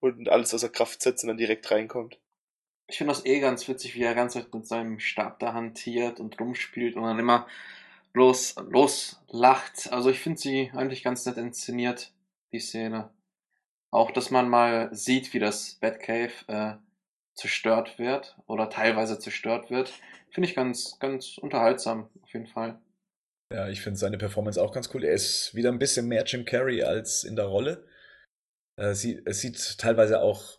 und alles außer Kraft setzt und dann direkt reinkommt. Ich finde das eh ganz witzig, wie er ganz mit seinem Stab da hantiert und rumspielt und dann immer los, los lacht. Also ich finde sie eigentlich ganz nett inszeniert, die Szene. Auch, dass man mal sieht, wie das Batcave äh, zerstört wird oder teilweise zerstört wird finde ich ganz, ganz unterhaltsam, auf jeden Fall. Ja, ich finde seine Performance auch ganz cool. Er ist wieder ein bisschen mehr Jim Carrey als in der Rolle. Äh, sie, es sieht teilweise auch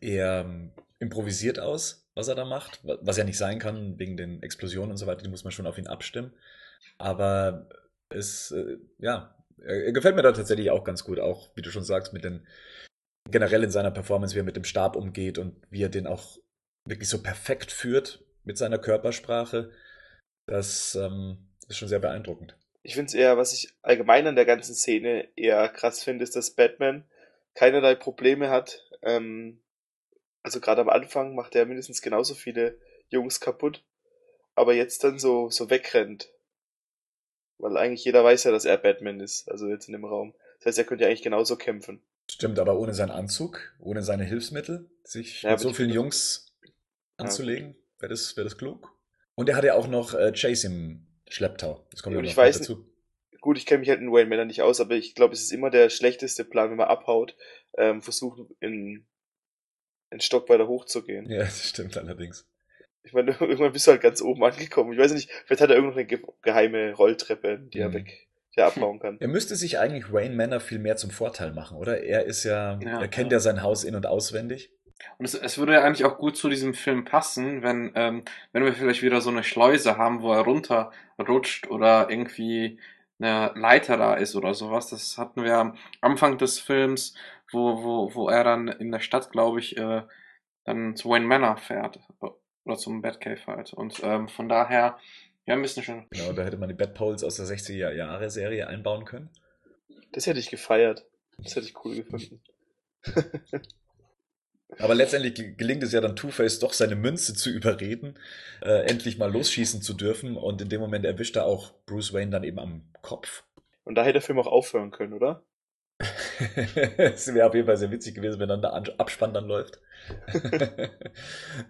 eher ähm, improvisiert aus, was er da macht, was ja nicht sein kann, wegen den Explosionen und so weiter, die muss man schon auf ihn abstimmen. Aber es, äh, ja, er gefällt mir da tatsächlich auch ganz gut, auch wie du schon sagst, mit den generell in seiner Performance, wie er mit dem Stab umgeht und wie er den auch wirklich so perfekt führt mit seiner Körpersprache. Das ähm, ist schon sehr beeindruckend. Ich finde es eher, was ich allgemein an der ganzen Szene eher krass finde, ist, dass Batman keinerlei Probleme hat. Ähm, also gerade am Anfang macht er mindestens genauso viele Jungs kaputt, aber jetzt dann so, so wegrennt. Weil eigentlich jeder weiß ja, dass er Batman ist, also jetzt in dem Raum. Das heißt, er könnte ja eigentlich genauso kämpfen. Stimmt, aber ohne seinen Anzug, ohne seine Hilfsmittel, sich ja, mit so vielen Jungs anzulegen. Ja. Wäre das, wär das klug? Und er hat ja auch noch äh, Chase im Schlepptau. Das kommt ja, ich weiß dazu. Gut, ich kenne mich halt in Wayne Manor nicht aus, aber ich glaube, es ist immer der schlechteste Plan, wenn man abhaut, ähm, versuchen in einen Stock weiter hochzugehen. Ja, das stimmt allerdings. Ich meine, irgendwann bist du halt ganz oben angekommen. Ich weiß nicht, vielleicht hat er irgendeine ge geheime Rolltreppe, die mhm. er weg, die er abbauen kann. Er müsste sich eigentlich Wayne Manor viel mehr zum Vorteil machen, oder? Er ist ja, ja er kennt ja. ja sein Haus in- und auswendig. Und es, es würde ja eigentlich auch gut zu diesem Film passen, wenn, ähm, wenn wir vielleicht wieder so eine Schleuse haben, wo er runterrutscht oder irgendwie eine Leiter da ist oder sowas. Das hatten wir am Anfang des Films, wo, wo, wo er dann in der Stadt, glaube ich, äh, dann zu Wayne Manor fährt. Oder zum Batcave halt. Und ähm, von daher, ja, ein bisschen schon. Genau, da hätte man die Batpoles aus der 60er Jahre Serie einbauen können. Das hätte ich gefeiert. Das hätte ich cool gefunden. Aber letztendlich gelingt es ja dann Two-Face doch, seine Münze zu überreden, äh, endlich mal losschießen zu dürfen. Und in dem Moment erwischt er auch Bruce Wayne dann eben am Kopf. Und da hätte der Film auch aufhören können, oder? Es wäre auf jeden Fall sehr witzig gewesen, wenn dann der Abspann dann läuft.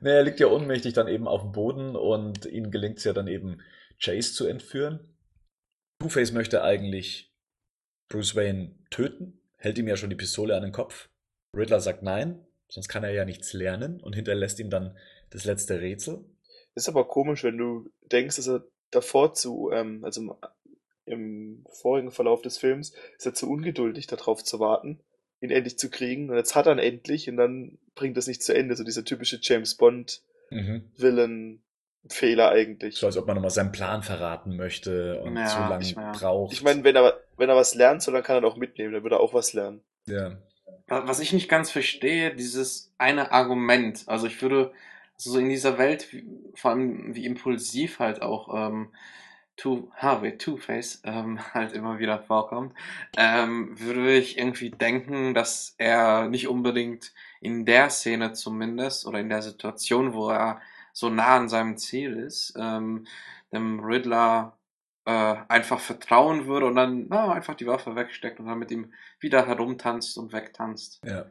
nee, er liegt ja ohnmächtig dann eben auf dem Boden und ihnen gelingt es ja dann eben, Chase zu entführen. Two-Face möchte eigentlich Bruce Wayne töten, hält ihm ja schon die Pistole an den Kopf. Riddler sagt nein, Sonst kann er ja nichts lernen und hinterlässt ihm dann das letzte Rätsel. Ist aber komisch, wenn du denkst, dass er davor zu, ähm, also im, vorigen Verlauf des Films, ist er zu ungeduldig, darauf zu warten, ihn endlich zu kriegen. Und jetzt hat er ihn endlich und dann bringt das nicht zu Ende. So dieser typische James Bond mhm. Villain. Fehler eigentlich. So als ob man nochmal seinen Plan verraten möchte und ja, zu lange braucht. Ich meine, wenn er, wenn er was lernt, so dann kann er auch mitnehmen, dann wird er auch was lernen. Ja was ich nicht ganz verstehe, dieses eine Argument. Also ich würde also so in dieser Welt, vor allem wie impulsiv halt auch ähm, Two, Harvey, Two-Face ähm, halt immer wieder vorkommt, ähm, würde ich irgendwie denken, dass er nicht unbedingt in der Szene zumindest oder in der Situation, wo er so nah an seinem Ziel ist, ähm, dem Riddler äh, einfach vertrauen würde und dann na, einfach die Waffe wegsteckt und dann mit ihm wieder herumtanzt und wegtanzt. Ja.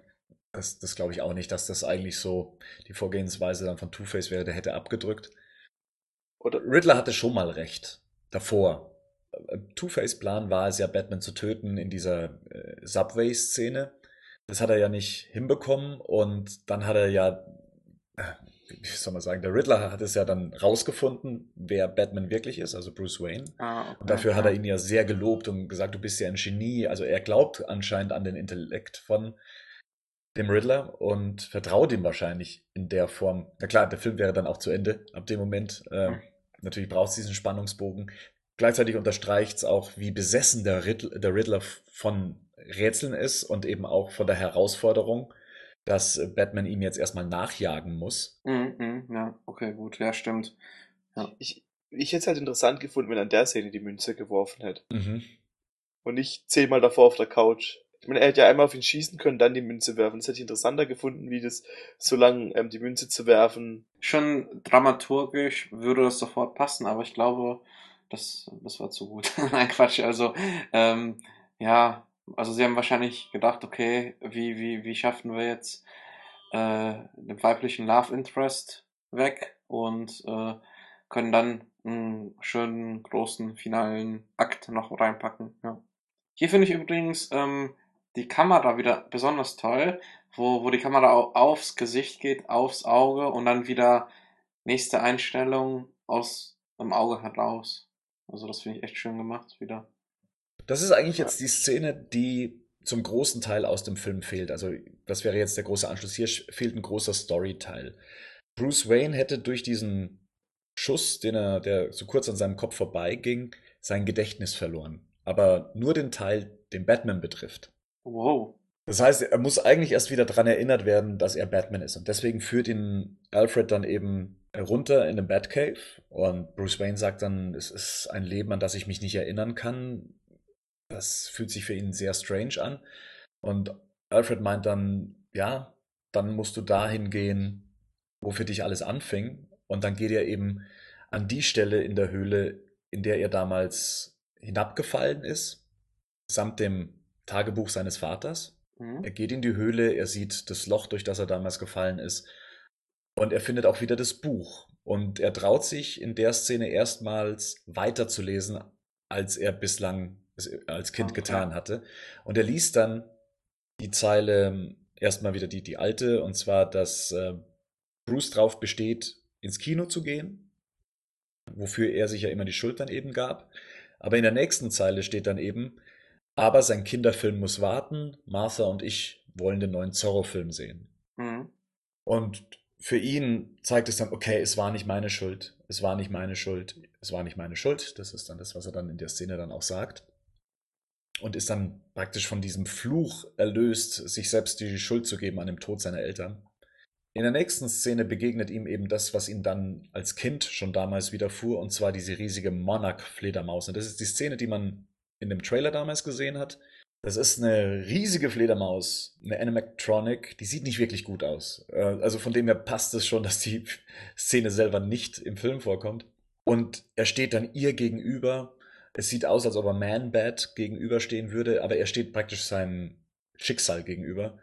Das, das glaube ich auch nicht, dass das eigentlich so die Vorgehensweise dann von Two-Face wäre, der hätte abgedrückt. Oder Riddler hatte schon mal recht. Davor. Two-Face-Plan war es ja, Batman zu töten in dieser äh, Subway-Szene. Das hat er ja nicht hinbekommen und dann hat er ja, äh, wie soll man sagen, der Riddler hat es ja dann rausgefunden, wer Batman wirklich ist, also Bruce Wayne. Ah, okay, Und dafür hat er ihn ja sehr gelobt und gesagt, du bist ja ein Genie. Also er glaubt anscheinend an den Intellekt von dem Riddler und vertraut ihm wahrscheinlich in der Form. Na klar, der Film wäre dann auch zu Ende ab dem Moment. Hm. Natürlich braucht es diesen Spannungsbogen. Gleichzeitig unterstreicht es auch, wie besessen der Riddler, der Riddler von Rätseln ist und eben auch von der Herausforderung, dass Batman ihm jetzt erstmal nachjagen muss. Mhm, mhm, ja, okay, gut, ja, stimmt. Ich, ich hätte es halt interessant gefunden, wenn er an der Szene die Münze geworfen hätte. Mhm. Und nicht zehnmal davor auf der Couch. Ich meine, er hätte ja einmal auf ihn schießen können, dann die Münze werfen. Das hätte ich interessanter gefunden, wie das, so lang ähm, die Münze zu werfen. Schon dramaturgisch würde das sofort passen, aber ich glaube, das, das war zu gut. Nein, Quatsch, also, ähm, ja, also sie haben wahrscheinlich gedacht, okay, wie, wie, wie schaffen wir jetzt äh, den weiblichen Love Interest weg und äh, können dann einen schönen großen finalen Akt noch reinpacken. Ja. Hier finde ich übrigens ähm, die Kamera wieder besonders toll, wo, wo die Kamera au- aufs Gesicht geht, aufs Auge und dann wieder nächste Einstellung aus dem Auge heraus. Also das finde ich echt schön gemacht wieder. Das ist eigentlich jetzt die Szene, die zum großen Teil aus dem Film fehlt. Also das wäre jetzt der große Anschluss. Hier fehlt ein großer Storyteil. Bruce Wayne hätte durch diesen Schuss, den er, der so kurz an seinem Kopf vorbeiging, sein Gedächtnis verloren. Aber nur den Teil, den Batman betrifft. Wow. Das heißt, er muss eigentlich erst wieder daran erinnert werden, dass er Batman ist. Und deswegen führt ihn Alfred dann eben runter in den Batcave. Und Bruce Wayne sagt dann, es ist ein Leben, an das ich mich nicht erinnern kann. Das fühlt sich für ihn sehr strange an. Und Alfred meint dann, ja, dann musst du dahin gehen, wo für dich alles anfing. Und dann geht er eben an die Stelle in der Höhle, in der er damals hinabgefallen ist, samt dem Tagebuch seines Vaters. Mhm. Er geht in die Höhle, er sieht das Loch, durch das er damals gefallen ist. Und er findet auch wieder das Buch. Und er traut sich in der Szene erstmals weiterzulesen, als er bislang als Kind Okay. getan hatte. Und er liest dann die Zeile erstmal wieder die, die alte, und zwar, dass äh, Bruce drauf besteht, ins Kino zu gehen, wofür er sich ja immer die Schuld dann eben gab. Aber in der nächsten Zeile steht dann eben, aber sein Kinderfilm muss warten, Martha und ich wollen den neuen Zorro-Film sehen. Mhm. Und für ihn zeigt es dann, okay, es war nicht meine Schuld, es war nicht meine Schuld, es war nicht meine Schuld. Das ist dann das, was er dann in der Szene dann auch sagt. Und ist dann praktisch von diesem Fluch erlöst, sich selbst die Schuld zu geben an dem Tod seiner Eltern. In der nächsten Szene begegnet ihm eben das, was ihm dann als Kind schon damals widerfuhr, und zwar diese riesige Monarch-Fledermaus. Und das ist die Szene, die man in dem Trailer damals gesehen hat. Das ist eine riesige Fledermaus, eine Animatronic, die sieht nicht wirklich gut aus. Äh, Also von dem her passt es schon, dass die Szene selber nicht im Film vorkommt. Und er steht dann ihr gegenüber. Es sieht aus, als ob er Man-Bat gegenüberstehen würde, aber er steht praktisch seinem Schicksal gegenüber.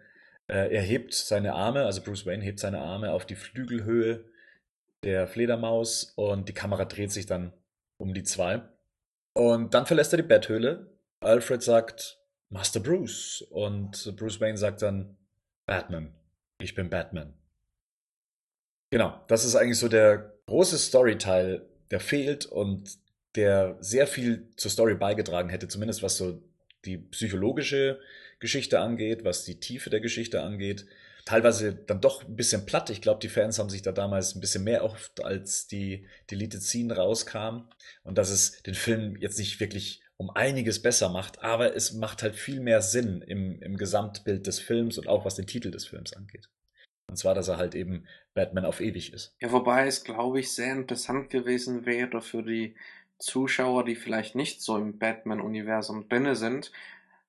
Äh, Er hebt seine Arme, also Bruce Wayne hebt seine Arme auf die Flügelhöhe der Fledermaus und die Kamera dreht sich dann um die zwei. Und dann verlässt er die Betthöhle. Alfred sagt, Master Bruce. Und Bruce Wayne sagt dann, Batman. Ich bin Batman. Genau, das ist eigentlich so der große Storyteil, der fehlt und der sehr viel zur Story beigetragen hätte, zumindest was so die psychologische Geschichte angeht, was die Tiefe der Geschichte angeht. Teilweise dann doch ein bisschen platt. Ich glaube, die Fans haben sich da damals ein bisschen mehr oft, als die Deleted Scene rauskam. Und dass es den Film jetzt nicht wirklich um einiges besser macht, aber es macht halt viel mehr Sinn im, im Gesamtbild des Films und auch was den Titel des Films angeht. Und zwar, dass er halt eben Batman auf ewig ist. Ja, wobei es, glaube ich, sehr interessant gewesen wäre für die Zuschauer, die vielleicht nicht so im Batman-Universum drinne sind.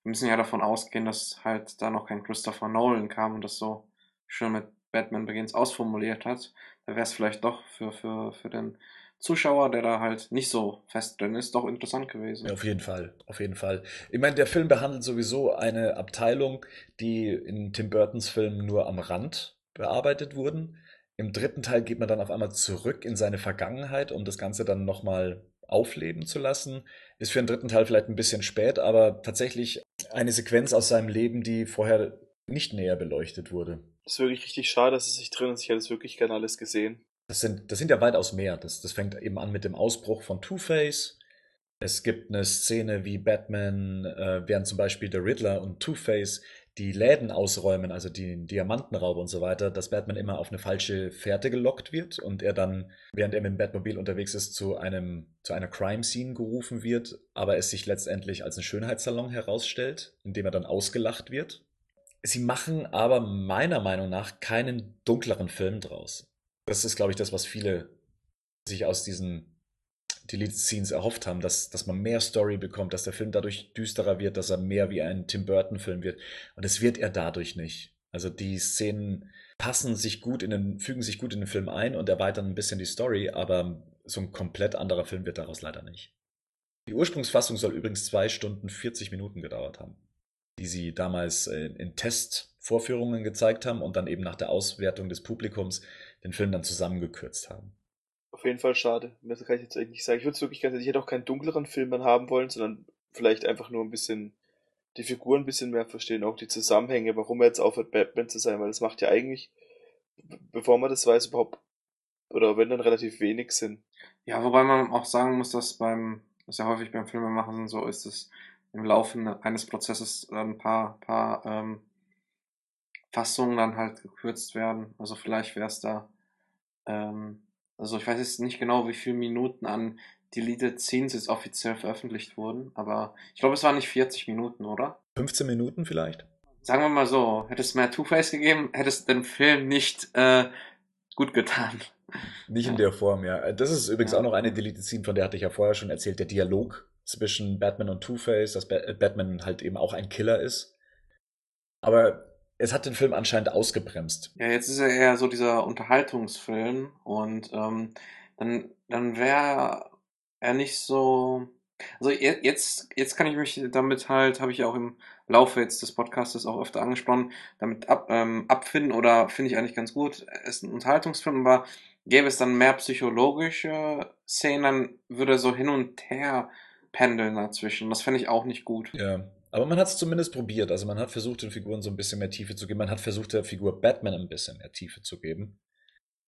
Wir müssen ja davon ausgehen, dass halt da noch kein Christopher Nolan kam und das so schön mit Batman Begins ausformuliert hat, da wäre es vielleicht doch für, für, für den Zuschauer, der da halt nicht so fest drin ist, doch interessant gewesen. Ja, auf jeden Fall, auf jeden Fall. Ich meine, der Film behandelt sowieso eine Abteilung, die in Tim Burtons Filmen nur am Rand bearbeitet wurden. Im dritten Teil geht man dann auf einmal zurück in seine Vergangenheit, um das Ganze dann nochmal aufleben zu lassen. Ist für den dritten Teil vielleicht ein bisschen spät, aber tatsächlich eine Sequenz aus seinem Leben, die vorher nicht näher beleuchtet wurde. Das ist wirklich richtig schade, dass es nicht drin ist. Ich hätte es wirklich gerne alles gesehen. Das sind, das sind ja weitaus mehr. Das, das fängt eben an mit dem Ausbruch von Two-Face. Es gibt eine Szene, wie Batman, äh, während zum Beispiel der Riddler und Two-Face die Läden ausräumen, also die Diamantenraub und so weiter, dass Batman immer auf eine falsche Fährte gelockt wird und er dann, während er mit dem Batmobil unterwegs ist, zu einem, zu einer Crime-Scene gerufen wird, aber es sich letztendlich als ein Schönheitssalon herausstellt, in dem er dann ausgelacht wird. Sie machen aber meiner Meinung nach keinen dunkleren Film draus. Das ist, glaube ich, das, was viele sich aus diesen Deleted Scenes erhofft haben, dass, dass man mehr Story bekommt, dass der Film dadurch düsterer wird, dass er mehr wie ein Tim Burton-Film wird. Und das wird er dadurch nicht. Also die Szenen passen sich gut in den, fügen sich gut in den Film ein und erweitern ein bisschen die Story, aber so ein komplett anderer Film wird daraus leider nicht. Die Ursprungsfassung soll übrigens zwei Stunden 40 Minuten gedauert haben, die sie damals in Testvorführungen gezeigt haben und dann eben nach der Auswertung des Publikums den Film dann zusammengekürzt haben. Jeden Fall schade. Das kann ich jetzt eigentlich nicht sagen. Ich würde es wirklich ganz, ich hätte auch keinen dunkleren Film dann haben wollen, sondern vielleicht einfach nur ein bisschen die Figuren ein bisschen mehr verstehen, auch die Zusammenhänge, warum er jetzt aufhört, Batman zu sein, weil das macht ja eigentlich, bevor man das weiß, überhaupt, oder wenn dann relativ wenig Sinn. Ja, wobei man auch sagen muss, dass beim, was ja häufig beim Filmemachen so ist, dass im Laufe eines Prozesses ein paar, paar ähm, Fassungen dann halt gekürzt werden. Also vielleicht wäre es da, ähm, also ich weiß jetzt nicht genau, wie viele Minuten an Deleted Scenes jetzt offiziell veröffentlicht wurden, aber ich glaube, es waren nicht 40 Minuten, oder? 15 Minuten vielleicht? Sagen wir mal so, hätte es mehr Two-Face gegeben, hätte es den Film nicht äh, gut getan. Nicht ja. in der Form, ja. Das ist übrigens ja. auch noch eine Deleted Scene, von der hatte ich ja vorher schon erzählt, der Dialog zwischen Batman und Two-Face, dass Batman halt eben auch ein Killer ist. Aber es hat den Film anscheinend ausgebremst. Ja, jetzt ist er eher so dieser Unterhaltungsfilm und ähm, dann, dann wäre er nicht so. Also jetzt, jetzt kann ich mich damit halt, habe ich auch im Laufe jetzt des Podcastes auch öfter angesprochen, damit ab, ähm, abfinden oder finde ich eigentlich ganz gut. Es ist ein Unterhaltungsfilm, aber gäbe es dann mehr psychologische Szenen, dann würde er so hin und her pendeln dazwischen. Das fände ich auch nicht gut. Ja, aber man hat es zumindest probiert. Also man hat versucht, den Figuren so ein bisschen mehr Tiefe zu geben. Man hat versucht, der Figur Batman ein bisschen mehr Tiefe zu geben.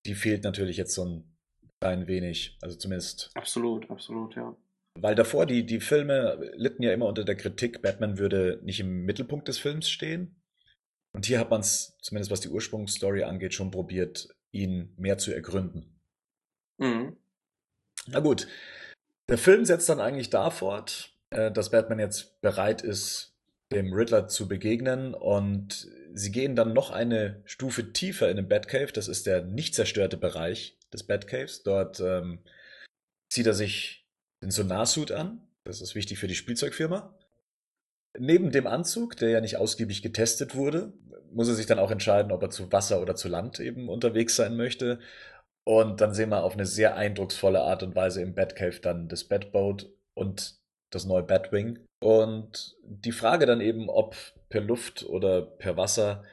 Die fehlt natürlich jetzt so ein klein wenig. Also zumindest. Absolut, absolut, ja. Weil davor, die, die Filme litten ja immer unter der Kritik, Batman würde nicht im Mittelpunkt des Films stehen. Und hier hat man es, zumindest was die Ursprungsstory angeht, schon probiert, ihn mehr zu ergründen. Mhm. Na gut. Der Film setzt dann eigentlich da fort, dass Batman jetzt bereit ist, dem Riddler zu begegnen und sie gehen dann noch eine Stufe tiefer in den Batcave. Das ist der nicht zerstörte Bereich des Batcaves. Dort ähm, zieht er sich den Sonarsuit an. Das ist wichtig für die Spielzeugfirma. Neben dem Anzug, der ja nicht ausgiebig getestet wurde, muss er sich dann auch entscheiden, ob er zu Wasser oder zu Land eben unterwegs sein möchte. Und dann sehen wir auf eine sehr eindrucksvolle Art und Weise im Batcave dann das Batboat und das neue Batwing. Und die Frage dann eben, ob per Luft oder per Wasser,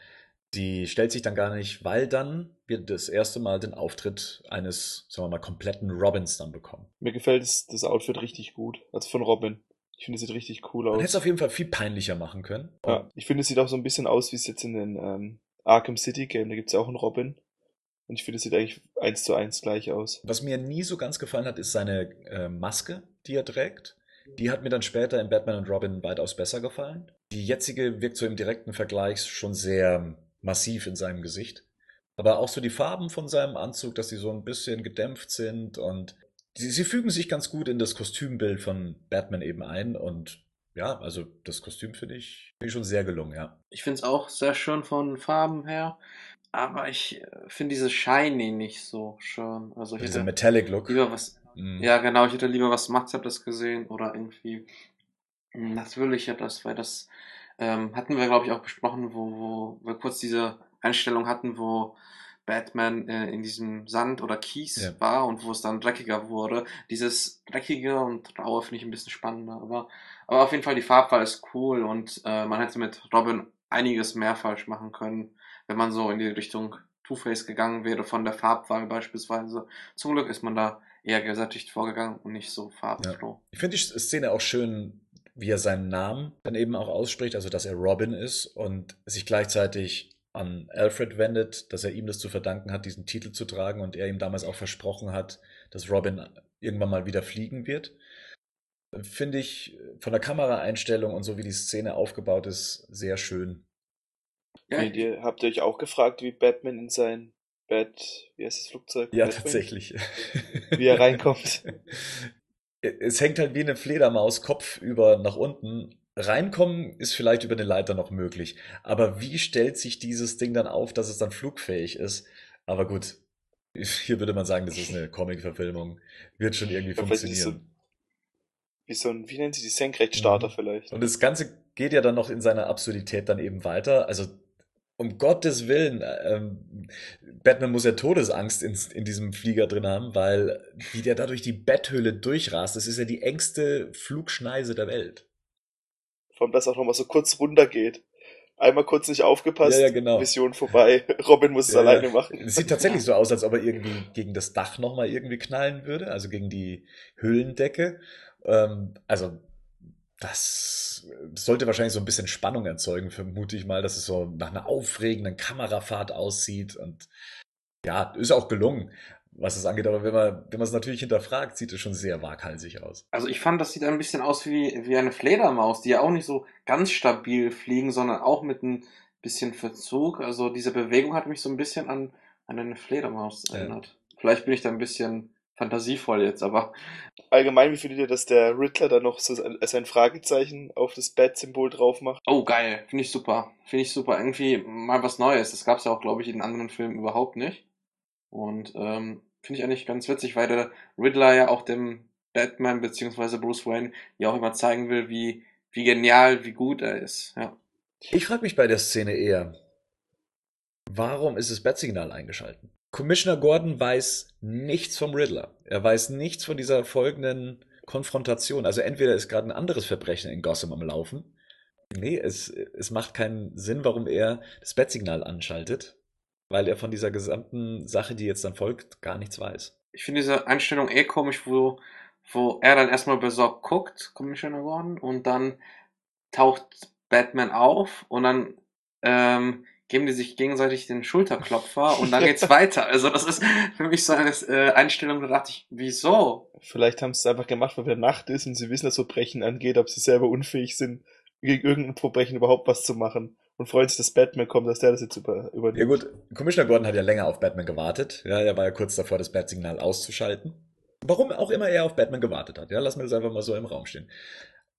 die stellt sich dann gar nicht, weil dann wir das erste Mal den Auftritt eines, sagen wir mal, kompletten Robins dann bekommen. Mir gefällt das, das Outfit richtig gut, also von Robin. Ich finde, es sieht richtig cool aus. Man hätte es auf jeden Fall viel peinlicher machen können. Ja, ich finde, es sieht auch so ein bisschen aus, wie es jetzt in den ähm, Arkham City Game, da gibt es ja auch einen Robin. Und ich finde, es sieht eigentlich eins zu eins gleich aus. Was mir nie so ganz gefallen hat, ist seine äh, Maske, die er trägt. Die hat mir dann später in Batman und Robin weitaus besser gefallen. Die jetzige wirkt so im direkten Vergleich schon sehr massiv in seinem Gesicht. Aber auch so die Farben von seinem Anzug, dass sie so ein bisschen gedämpft sind und sie, sie fügen sich ganz gut in das Kostümbild von Batman eben ein und ja, also das Kostüm finde ich, find ich schon sehr gelungen, ja. Ich finde es auch sehr schön von Farben her, aber ich äh, finde diese Shiny nicht so schön. Also Diese Metallic Look. Lieber was, Mhm. Ja, genau, ich hätte lieber was Max hat das gesehen oder irgendwie hm, ja das, weil das ähm, hatten wir, glaube ich, auch besprochen, wo, wo wir kurz diese Einstellung hatten, wo Batman äh, in diesem Sand oder Kies Ja. war und wo es dann dreckiger wurde. Dieses dreckige und raue finde ich ein bisschen spannender, aber, aber auf jeden Fall die Farbwahl ist cool und äh, man hätte mit Robin einiges mehr falsch machen können, wenn man so in die Richtung Two-Face gegangen wäre von der Farbwahl beispielsweise. Zum Glück ist man da eher gesättigt vorgegangen und nicht so farbenfroh. Ich finde die Szene auch schön, wie er seinen Namen dann eben auch ausspricht, also dass er Robin ist und sich gleichzeitig an Alfred wendet, dass er ihm das zu verdanken hat, diesen Titel zu tragen und er ihm damals auch versprochen hat, dass Robin irgendwann mal wieder fliegen wird. Finde ich von der Kameraeinstellung und so wie die Szene aufgebaut ist, sehr schön. Ja, Habt ihr, habt ihr euch auch gefragt, wie Batman in sein Bett, wie heißt das Flugzeug? Ja, tatsächlich. Wie er reinkommt. Es hängt halt wie eine Fledermaus Kopf über nach unten. Reinkommen ist vielleicht über eine Leiter noch möglich. Aber wie stellt sich dieses Ding dann auf, dass es dann flugfähig ist? Aber gut, hier würde man sagen, das ist eine Comic-Verfilmung. Wird schon irgendwie funktionieren. Wie so ein, wie nennen sie die Senkrechtstarter Mhm. vielleicht? Und das Ganze geht ja dann noch in seiner Absurdität dann eben weiter. Also, um Gottes Willen, ähm, Batman muss ja Todesangst in, in diesem Flieger drin haben, weil wie der da durch die Betthöhle durchrast, das ist ja die engste Flugschneise der Welt. Vor allem, dass auch nochmal so kurz runtergeht. Einmal kurz nicht aufgepasst, Ja, ja, genau. Mission vorbei. Robin muss es Ja, alleine machen. Es sieht tatsächlich so aus, als ob er irgendwie gegen das Dach nochmal irgendwie knallen würde, also gegen die Höhlendecke. Ähm, also, das sollte wahrscheinlich so ein bisschen Spannung erzeugen, vermute ich mal, dass es so nach einer aufregenden Kamerafahrt aussieht. Und ja, ist auch gelungen, was es angeht. Aber wenn man, wenn man es natürlich hinterfragt, sieht es schon sehr waghalsig aus. Also ich fand, das sieht ein bisschen aus wie, wie eine Fledermaus, die ja auch nicht so ganz stabil fliegen, sondern auch mit ein bisschen Verzug. Also diese Bewegung hat mich so ein bisschen an, an eine Fledermaus Ja. erinnert. Vielleicht bin ich da ein bisschen fantasievoll jetzt, aber Allgemein, wie findet ihr, dass der Riddler da noch so sein, sein Fragezeichen auf das Bat-Symbol drauf macht? oh geil, finde ich super. Finde ich super. Irgendwie mal was Neues. Das gab es ja auch, glaube ich, in anderen Filmen überhaupt nicht. Und ähm, finde ich eigentlich ganz witzig, weil der Riddler ja auch dem Batman beziehungsweise Bruce Wayne ja auch immer zeigen will, wie, wie genial, wie gut er ist. Ja. Ich frage mich bei der Szene eher, warum ist das Bat-Signal eingeschalten? Commissioner Gordon weiß nichts vom Riddler. Er weiß nichts von dieser folgenden Konfrontation. Also entweder ist gerade ein anderes Verbrechen in Gotham am Laufen. Nee, es, es macht keinen Sinn, warum er das Bat-Signal anschaltet, weil er von dieser gesamten Sache, die jetzt dann folgt, gar nichts weiß. Ich finde diese Einstellung eh komisch, wo, wo er dann erstmal besorgt guckt, Commissioner Gordon, und dann taucht Batman auf und dann ähm, geben die sich gegenseitig den Schulterklopfer und dann geht's weiter. Also das ist für mich so eine äh, Einstellung, da dachte ich, wieso? Vielleicht haben sie es einfach gemacht, weil wieder Nacht ist und sie wissen, dass Verbrechen angeht, ob sie selber unfähig sind, gegen irgendein Verbrechen überhaupt was zu machen. Und freuen sich, dass Batman kommt, dass der das jetzt über, übernimmt. Ja gut, Commissioner Gordon hat ja länger auf Batman gewartet. Ja, er war ja kurz davor, das Bat-Signal auszuschalten. Warum auch immer er auf Batman gewartet hat. Ja, lassen wir das einfach mal so im Raum stehen.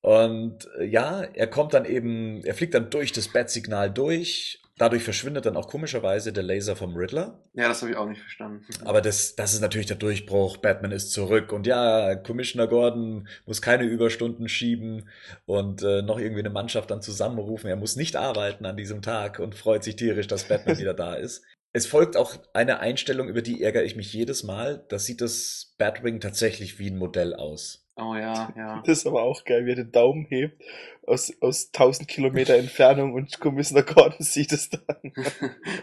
Und äh, ja, er kommt dann eben, er fliegt dann durch das Bat-Signal durch. Dadurch verschwindet dann auch komischerweise der Laser vom Riddler. Ja, das habe ich auch nicht verstanden. Aber das, das ist natürlich der Durchbruch. Batman ist zurück. Und ja, Commissioner Gordon muss keine Überstunden schieben und äh, noch irgendwie eine Mannschaft dann zusammenrufen. Er muss nicht arbeiten an diesem Tag und freut sich tierisch, dass Batman wieder da ist. Es folgt auch eine Einstellung, über die ärgere ich mich jedes Mal. Da sieht das Batwing tatsächlich wie ein Modell aus. Oh ja, ja. Das ist aber auch geil, wie er den Daumen hebt aus, aus 1000 Kilometer Entfernung und Commissioner Gordon sieht es dann.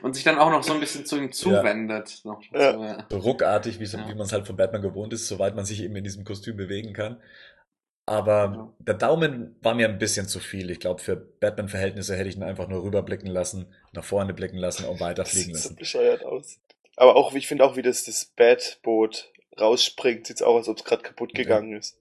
und sich dann auch noch so ein bisschen zu ihm zuwendet. Noch dazu, Ja. ja. So ruckartig, wie, so- Ja. wie man es halt von Batman gewohnt ist, soweit man sich eben in diesem Kostüm bewegen kann. Aber Ja. der Daumen war mir ein bisschen zu viel. Ich glaube, für Batman-Verhältnisse hätte ich ihn einfach nur rüberblicken lassen, nach vorne blicken lassen und Das weiterfliegen sieht so lassen. bescheuert aus. Aber auch, ich finde auch, wie das, das Bat-Boot rausspringt, sieht's auch, als ob es gerade kaputt Ja. gegangen ist.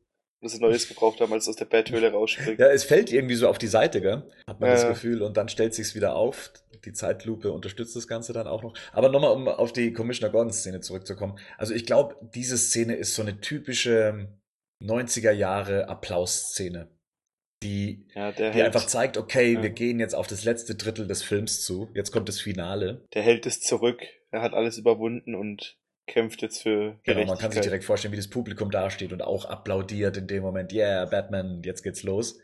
Sie Neues gebraucht haben, als es aus der Bat-Höhle rausspringt. Ja, es fällt irgendwie so auf die Seite, gell? Hat man Ja, das. Gefühl. Und dann stellt sich's wieder auf. Die Zeitlupe unterstützt das Ganze dann auch noch. Aber nochmal, um auf die Commissioner Gordon-Szene zurückzukommen. Also ich glaube, diese Szene ist so eine typische 90er Jahre Applaus-Szene. Die, Ja, die einfach zeigt, okay, Ja. wir gehen jetzt auf das letzte Drittel des Films zu. Jetzt kommt das Finale. der hält es zurück. Er hat alles überwunden und kämpft jetzt für Genau, man kann sich direkt vorstellen, wie das Publikum dasteht und auch applaudiert in dem Moment. Yeah, Batman, jetzt geht's los.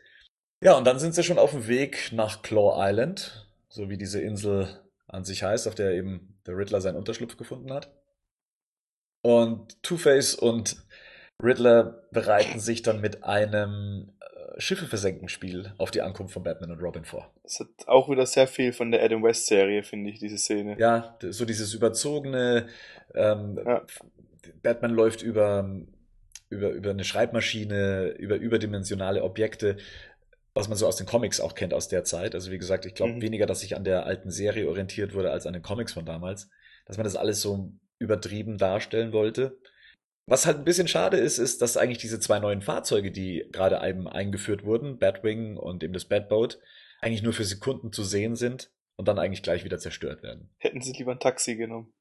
Ja, und dann sind sie schon auf dem Weg nach Claw Island, so wie diese Insel an sich heißt, auf der eben der Riddler seinen Unterschlupf gefunden hat. Und Two-Face und Riddler bereiten sich dann mit einem Schiffe versenken Spiel auf die Ankunft von Batman und Robin vor. Das hat auch wieder sehr viel von der Adam West Serie, finde ich, diese Szene. Ja, so dieses überzogene, ähm, Ja. Batman läuft über, über, über eine Schreibmaschine, über überdimensionale Objekte, was man so aus den Comics auch kennt aus der Zeit. Also wie gesagt, ich glaube Mhm. weniger, dass sich an der alten Serie orientiert wurde als an den Comics von damals. Dass man das alles so übertrieben darstellen wollte. Was halt ein bisschen schade ist, ist, dass eigentlich diese zwei neuen Fahrzeuge, die gerade eben eingeführt wurden, Batwing und eben das Batboat, eigentlich nur für Sekunden zu sehen sind und dann eigentlich gleich wieder zerstört werden. Hätten sie lieber ein Taxi genommen.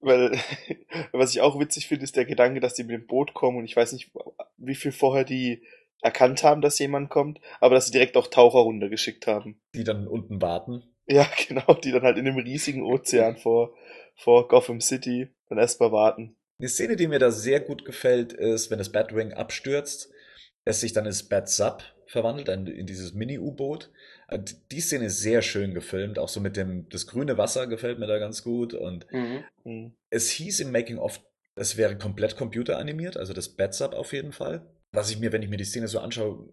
Weil, was ich auch witzig finde, ist der Gedanke, dass die mit dem Boot kommen und ich weiß nicht, wie viel vorher die erkannt haben, dass jemand kommt, aber dass sie direkt auch Taucher runtergeschickt haben. Die dann unten warten. Ja, genau, die dann halt in einem riesigen Ozean vor, vor Gotham City dann erstmal warten. Eine Szene, die mir da sehr gut gefällt, ist, wenn das Batwing abstürzt, es sich dann ins Bat-Sub verwandelt, in, in dieses Mini-U-Boot. Die Szene ist sehr schön gefilmt, auch so mit dem, das grüne Wasser gefällt mir da ganz gut. Und Mhm. Hm. es hieß im Making-of, es wäre komplett computeranimiert, also das Bat-Sub auf jeden Fall. Was ich mir, wenn ich mir die Szene so anschaue,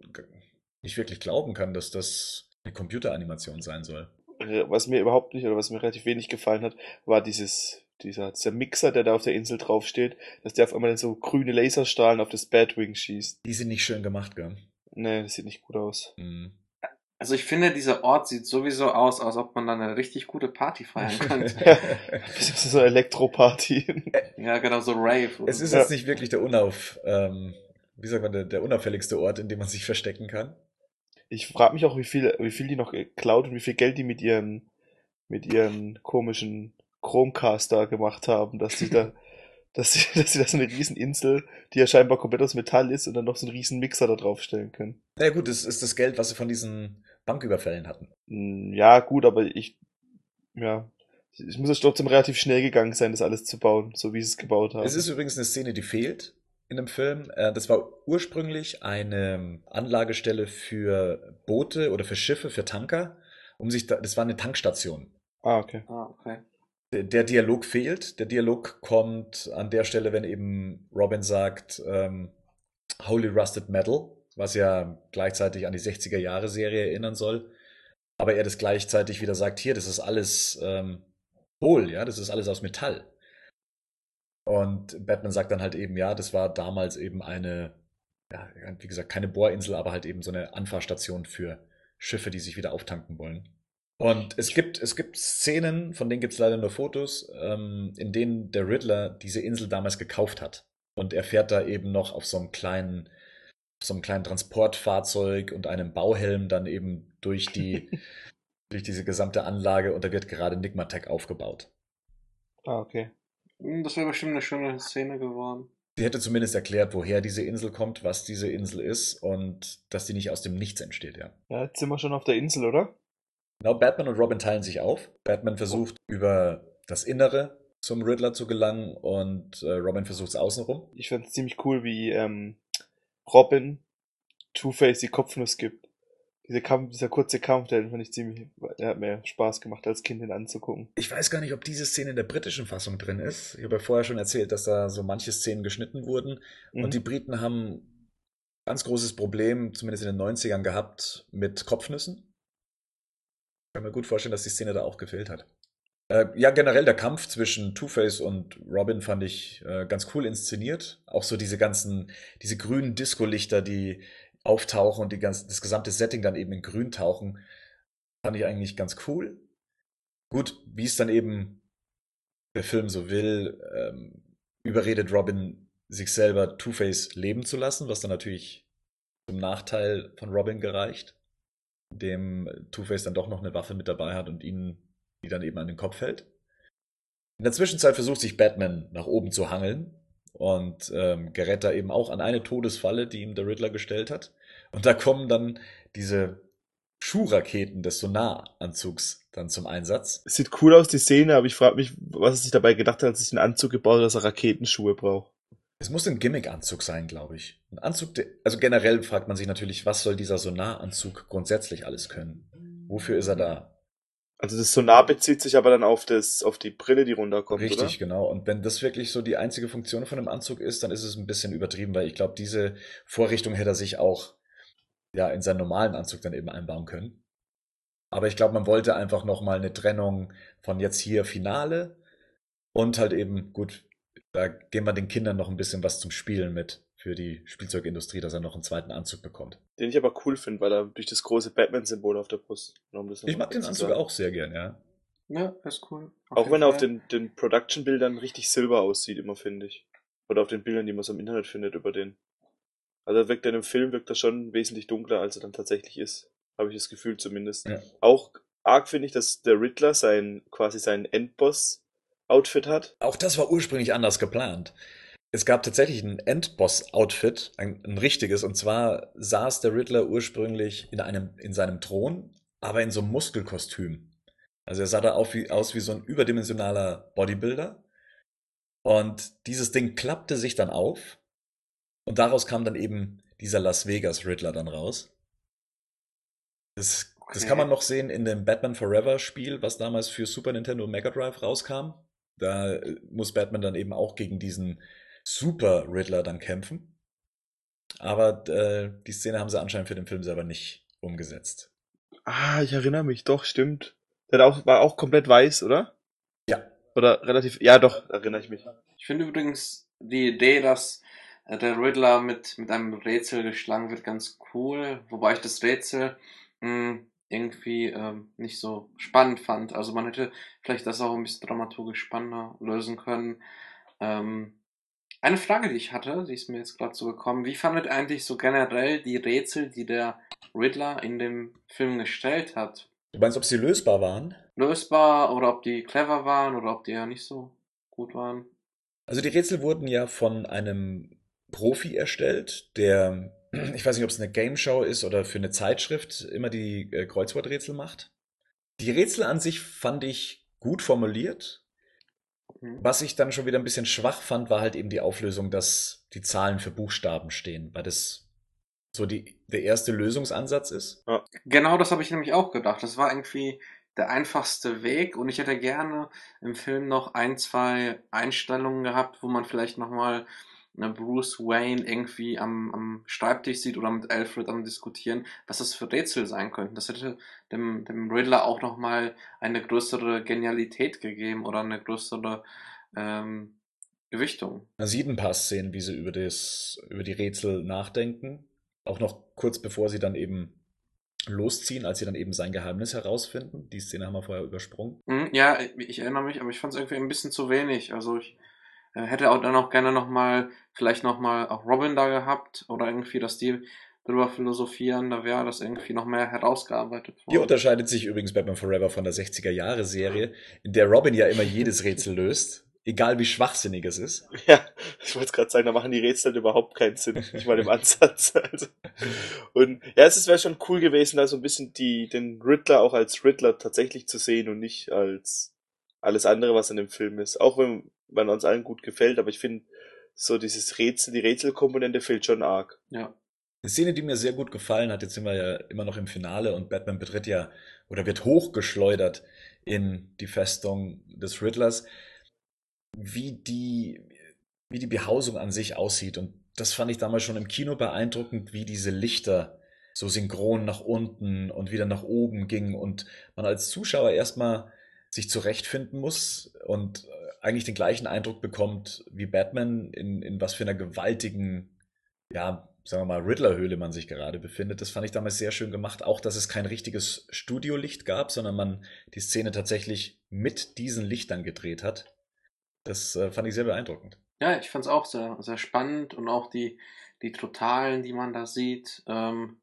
nicht wirklich glauben kann, dass das eine Computeranimation sein soll. Äh, Was mir überhaupt nicht oder was mir relativ wenig gefallen hat, war dieses, dieser, dieser Mixer, der da auf der Insel draufsteht, dass der auf einmal so grüne Laserstrahlen auf das Batwing schießt. Die sind nicht schön gemacht, gell? Nee, das sieht nicht gut aus. Mhm. Also ich finde, dieser Ort sieht sowieso aus, als ob man da eine richtig gute Party feiern könnte. Das ist so eine Elektroparty. ja, genau, so Rave. Es ist Ja. jetzt nicht wirklich der unauf, ähm, wie sagt man, der, der unauffälligste Ort, in dem man sich verstecken kann. Ich frage mich auch, wie viel, wie viel die noch geklaut und wie viel Geld die mit ihren, mit ihren komischen Chromecast gemacht haben, dass sie da, dass sie, dass sie da so eine riesen Insel, die ja scheinbar komplett aus Metall ist und dann noch so einen riesen Mixer da draufstellen können. Na ja, gut, das ist das Geld, was sie von diesen Banküberfällen hatten. Hm, Ja, gut, aber ich, ja, es muss ja trotzdem relativ schnell gegangen sein, das alles zu bauen, so wie sie es gebaut haben. Es ist übrigens eine Szene, die fehlt in dem Film. Äh, Das war ursprünglich eine Anlagestelle für Boote oder für Schiffe, für Tanker, um sich da, das war eine Tankstation. ah, okay. Ah, okay. Der- Dialog fehlt. Der Dialog kommt an der Stelle, wenn eben Robin sagt, ähm, Holy Rusted Metal, was ja gleichzeitig an die 60er Jahre Serie erinnern soll. Aber er das gleichzeitig wieder sagt, hier, das ist alles ähm, hohl, ja, das ist alles aus Metall. Und Batman sagt dann halt eben, ja, das war damals eben eine, ja, wie gesagt, keine Bohrinsel, aber halt eben so eine Anfahrstation für Schiffe, die sich wieder auftanken wollen. Und es gibt, es gibt Szenen, von denen gibt es leider nur Fotos, ähm, in denen der Riddler diese Insel damals gekauft hat. Und er fährt da eben noch auf so einem kleinen, auf so einem kleinen Transportfahrzeug und einem Bauhelm dann eben durch die, durch diese gesamte Anlage und da wird gerade Nigmatech aufgebaut. Ah, okay. Hm, Das wäre bestimmt eine schöne Szene geworden. Sie hätte zumindest erklärt, woher diese Insel kommt, was diese Insel ist und dass die nicht aus dem Nichts entsteht, ja. Ja, jetzt sind wir schon auf der Insel, oder? Genau, Batman und Robin teilen sich auf. Batman versucht über das Innere zum Riddler zu gelangen und äh, Robin versucht es außenrum. Ich fand es ziemlich cool, wie ähm, Robin Two-Face die Kopfnuss gibt. Dieser Kampf, dieser kurze Kampf, der fand ich ziemlich, der hat mir Spaß gemacht, als Kind den anzugucken. Ich weiß gar nicht, ob diese Szene in der britischen Fassung drin ist. Ich habe ja vorher schon erzählt, dass da so manche Szenen geschnitten wurden. Mhm. Und die Briten haben ein ganz großes Problem, zumindest in den 90ern, gehabt mit Kopfnüssen. Kann mir gut vorstellen, dass die Szene da auch gefehlt hat. Äh, ja, generell der Kampf zwischen Two-Face und Robin fand ich äh, ganz cool inszeniert. Auch so diese ganzen, diese grünen Disco-Lichter, die auftauchen und die ganz, das gesamte Setting dann eben in grün tauchen, fand ich eigentlich ganz cool. Gut, wie es dann eben der Film so will, ähm, überredet Robin, sich selber Two-Face leben zu lassen, was dann natürlich zum Nachteil von Robin gereicht, dem Two-Face dann doch noch eine Waffe mit dabei hat und ihn die dann eben an den Kopf hält. In der Zwischenzeit versucht sich Batman nach oben zu hangeln und ähm, gerät da eben auch an eine Todesfalle, die ihm der Riddler gestellt hat. Und da kommen dann diese Schuhraketen des Sonaranzugs dann zum Einsatz. Sieht cool aus, die Szene, aber ich frage mich, was er sich dabei gedacht hat, als sich einen Anzug gebaut hat, dass er Raketenschuhe braucht. Es muss ein Gimmick-Anzug sein, glaube ich. Ein Anzug, also generell fragt man sich natürlich, was soll dieser Sonaranzug grundsätzlich alles können? Wofür ist er da? Also das Sonar bezieht sich aber dann auf das, auf die Brille, die runterkommt, Richtig, oder? genau. Und wenn das wirklich so die einzige Funktion von einem Anzug ist, dann ist es ein bisschen übertrieben, weil ich glaube, diese Vorrichtung hätte er sich auch ja in seinen normalen Anzug dann eben einbauen können. Aber ich glaube, man wollte einfach nochmal eine Trennung von jetzt hier Finale und halt eben, gut, da geben wir den Kindern noch ein bisschen was zum Spielen mit für die Spielzeugindustrie, dass er noch einen zweiten Anzug bekommt. Den ich aber cool finde, weil er durch das große Batman-Symbol auf der Brust. Um Ich mag den zu Anzug auch sehr gern, ja. Ja, ist cool. Auch jeden wenn er auf den, den Production-Bildern richtig silber aussieht, immer finde ich. Oder auf den Bildern, die man so im Internet findet über den. Also er wirkt er in dem Film wirkt er schon wesentlich dunkler, als er dann tatsächlich ist. Habe ich das Gefühl zumindest. Ja. Auch arg finde ich, dass der Riddler sein, quasi sein Endboss-Outfit hat. Auch das war ursprünglich anders geplant. Es gab tatsächlich ein Endboss-Outfit, ein, ein richtiges, und zwar saß der Riddler ursprünglich in, einem, in seinem Thron, aber in so einem Muskelkostüm. Also er sah da wie, aus wie so ein überdimensionaler Bodybuilder. Und dieses Ding klappte sich dann auf. Und daraus kam dann eben dieser Las Vegas Riddler dann raus. Das, das Okay. kann man noch sehen in dem Batman Forever Spiel, was damals für Super Nintendo Mega Drive rauskam. Da äh, muss Batman dann eben auch gegen diesen Super Riddler dann kämpfen. Aber äh, die Szene haben sie anscheinend für den Film selber nicht umgesetzt. Ah, ich erinnere mich, doch, stimmt. Der auch, war auch komplett weiß, oder? Ja. Oder relativ, ja doch, erinnere ich mich. Ich finde übrigens die Idee, dass äh, der Riddler mit, mit einem Rätsel geschlagen wird, ganz cool. Wobei ich das Rätsel mh, irgendwie ähm, nicht so spannend fand. Also man hätte vielleicht das auch ein bisschen dramaturgisch spannender lösen können. Ähm, eine Frage, die ich hatte, die ist mir jetzt gerade so gekommen. Wie fandet eigentlich so generell die Rätsel, die der Riddler in dem Film gestellt hat? Du meinst, ob sie lösbar waren? Lösbar oder ob die clever waren oder ob die ja nicht so gut waren? Also die Rätsel wurden ja von einem Profi erstellt, der, ich weiß nicht, ob es eine Game Show ist oder für eine Zeitschrift immer die äh, Kreuzworträtsel macht. Die Rätsel an sich fand ich gut formuliert. Mhm. Was ich dann schon wieder ein bisschen schwach fand, war halt eben die Auflösung, dass die Zahlen für Buchstaben stehen, weil das so die, der erste Lösungsansatz ist. Genau das habe ich nämlich auch gedacht. Das war irgendwie der einfachste Weg und ich hätte gerne im Film noch ein, zwei Einstellungen gehabt, wo man vielleicht nochmal Bruce Wayne irgendwie am, am Schreibtisch sieht oder mit Alfred am Diskutieren, was das für Rätsel sein könnten. Das hätte dem, dem Riddler auch nochmal eine größere Genialität gegeben oder eine größere ähm, Gewichtung. Man sieht ein paar Szenen, wie sie über, das, über die Rätsel nachdenken. Auch noch kurz bevor sie dann eben losziehen, als sie dann eben sein Geheimnis herausfinden. Die Szene haben wir vorher übersprungen. Hm, Ja, ich erinnere mich, aber ich fand es irgendwie ein bisschen zu wenig. Also ich hätte auch dann auch gerne nochmal, vielleicht nochmal auch Robin da gehabt oder irgendwie, dass die drüber philosophieren, da wäre das irgendwie noch mehr herausgearbeitet Hier worden. unterscheidet sich übrigens Batman Forever von der 60er-Jahre-Serie, in der Robin ja immer jedes Rätsel löst, egal wie schwachsinnig es ist. Ja, ich wollte gerade sagen, da machen die Rätsel halt überhaupt keinen Sinn, nicht mal im Ansatz. Also. Und ja, es wäre schon cool gewesen, da so ein bisschen die, den Riddler auch als Riddler tatsächlich zu sehen und nicht als alles andere, was in dem Film ist. Auch wenn man uns allen gut gefällt, aber ich finde, so dieses Rätsel, die Rätselkomponente fehlt schon arg. Ja. Eine Szene, die mir sehr gut gefallen hat, jetzt sind wir ja immer noch im Finale und Batman betritt ja oder wird hochgeschleudert in die Festung des Riddlers, wie die, wie die Behausung an sich aussieht. Und das fand ich damals schon im Kino beeindruckend, wie diese Lichter so synchron nach unten und wieder nach oben gingen und man als Zuschauer erstmal sich zurechtfinden muss und äh, eigentlich den gleichen Eindruck bekommt wie Batman, in, in was für einer gewaltigen, ja, sagen wir mal, Riddler-Höhle man sich gerade befindet. Das fand ich damals sehr schön gemacht. Auch, dass es kein richtiges Studiolicht gab, sondern man die Szene tatsächlich mit diesen Lichtern gedreht hat. Das äh, fand ich sehr beeindruckend. Ja, ich fand es auch sehr, sehr spannend und auch die, die Totalen, die man da sieht. Ähm,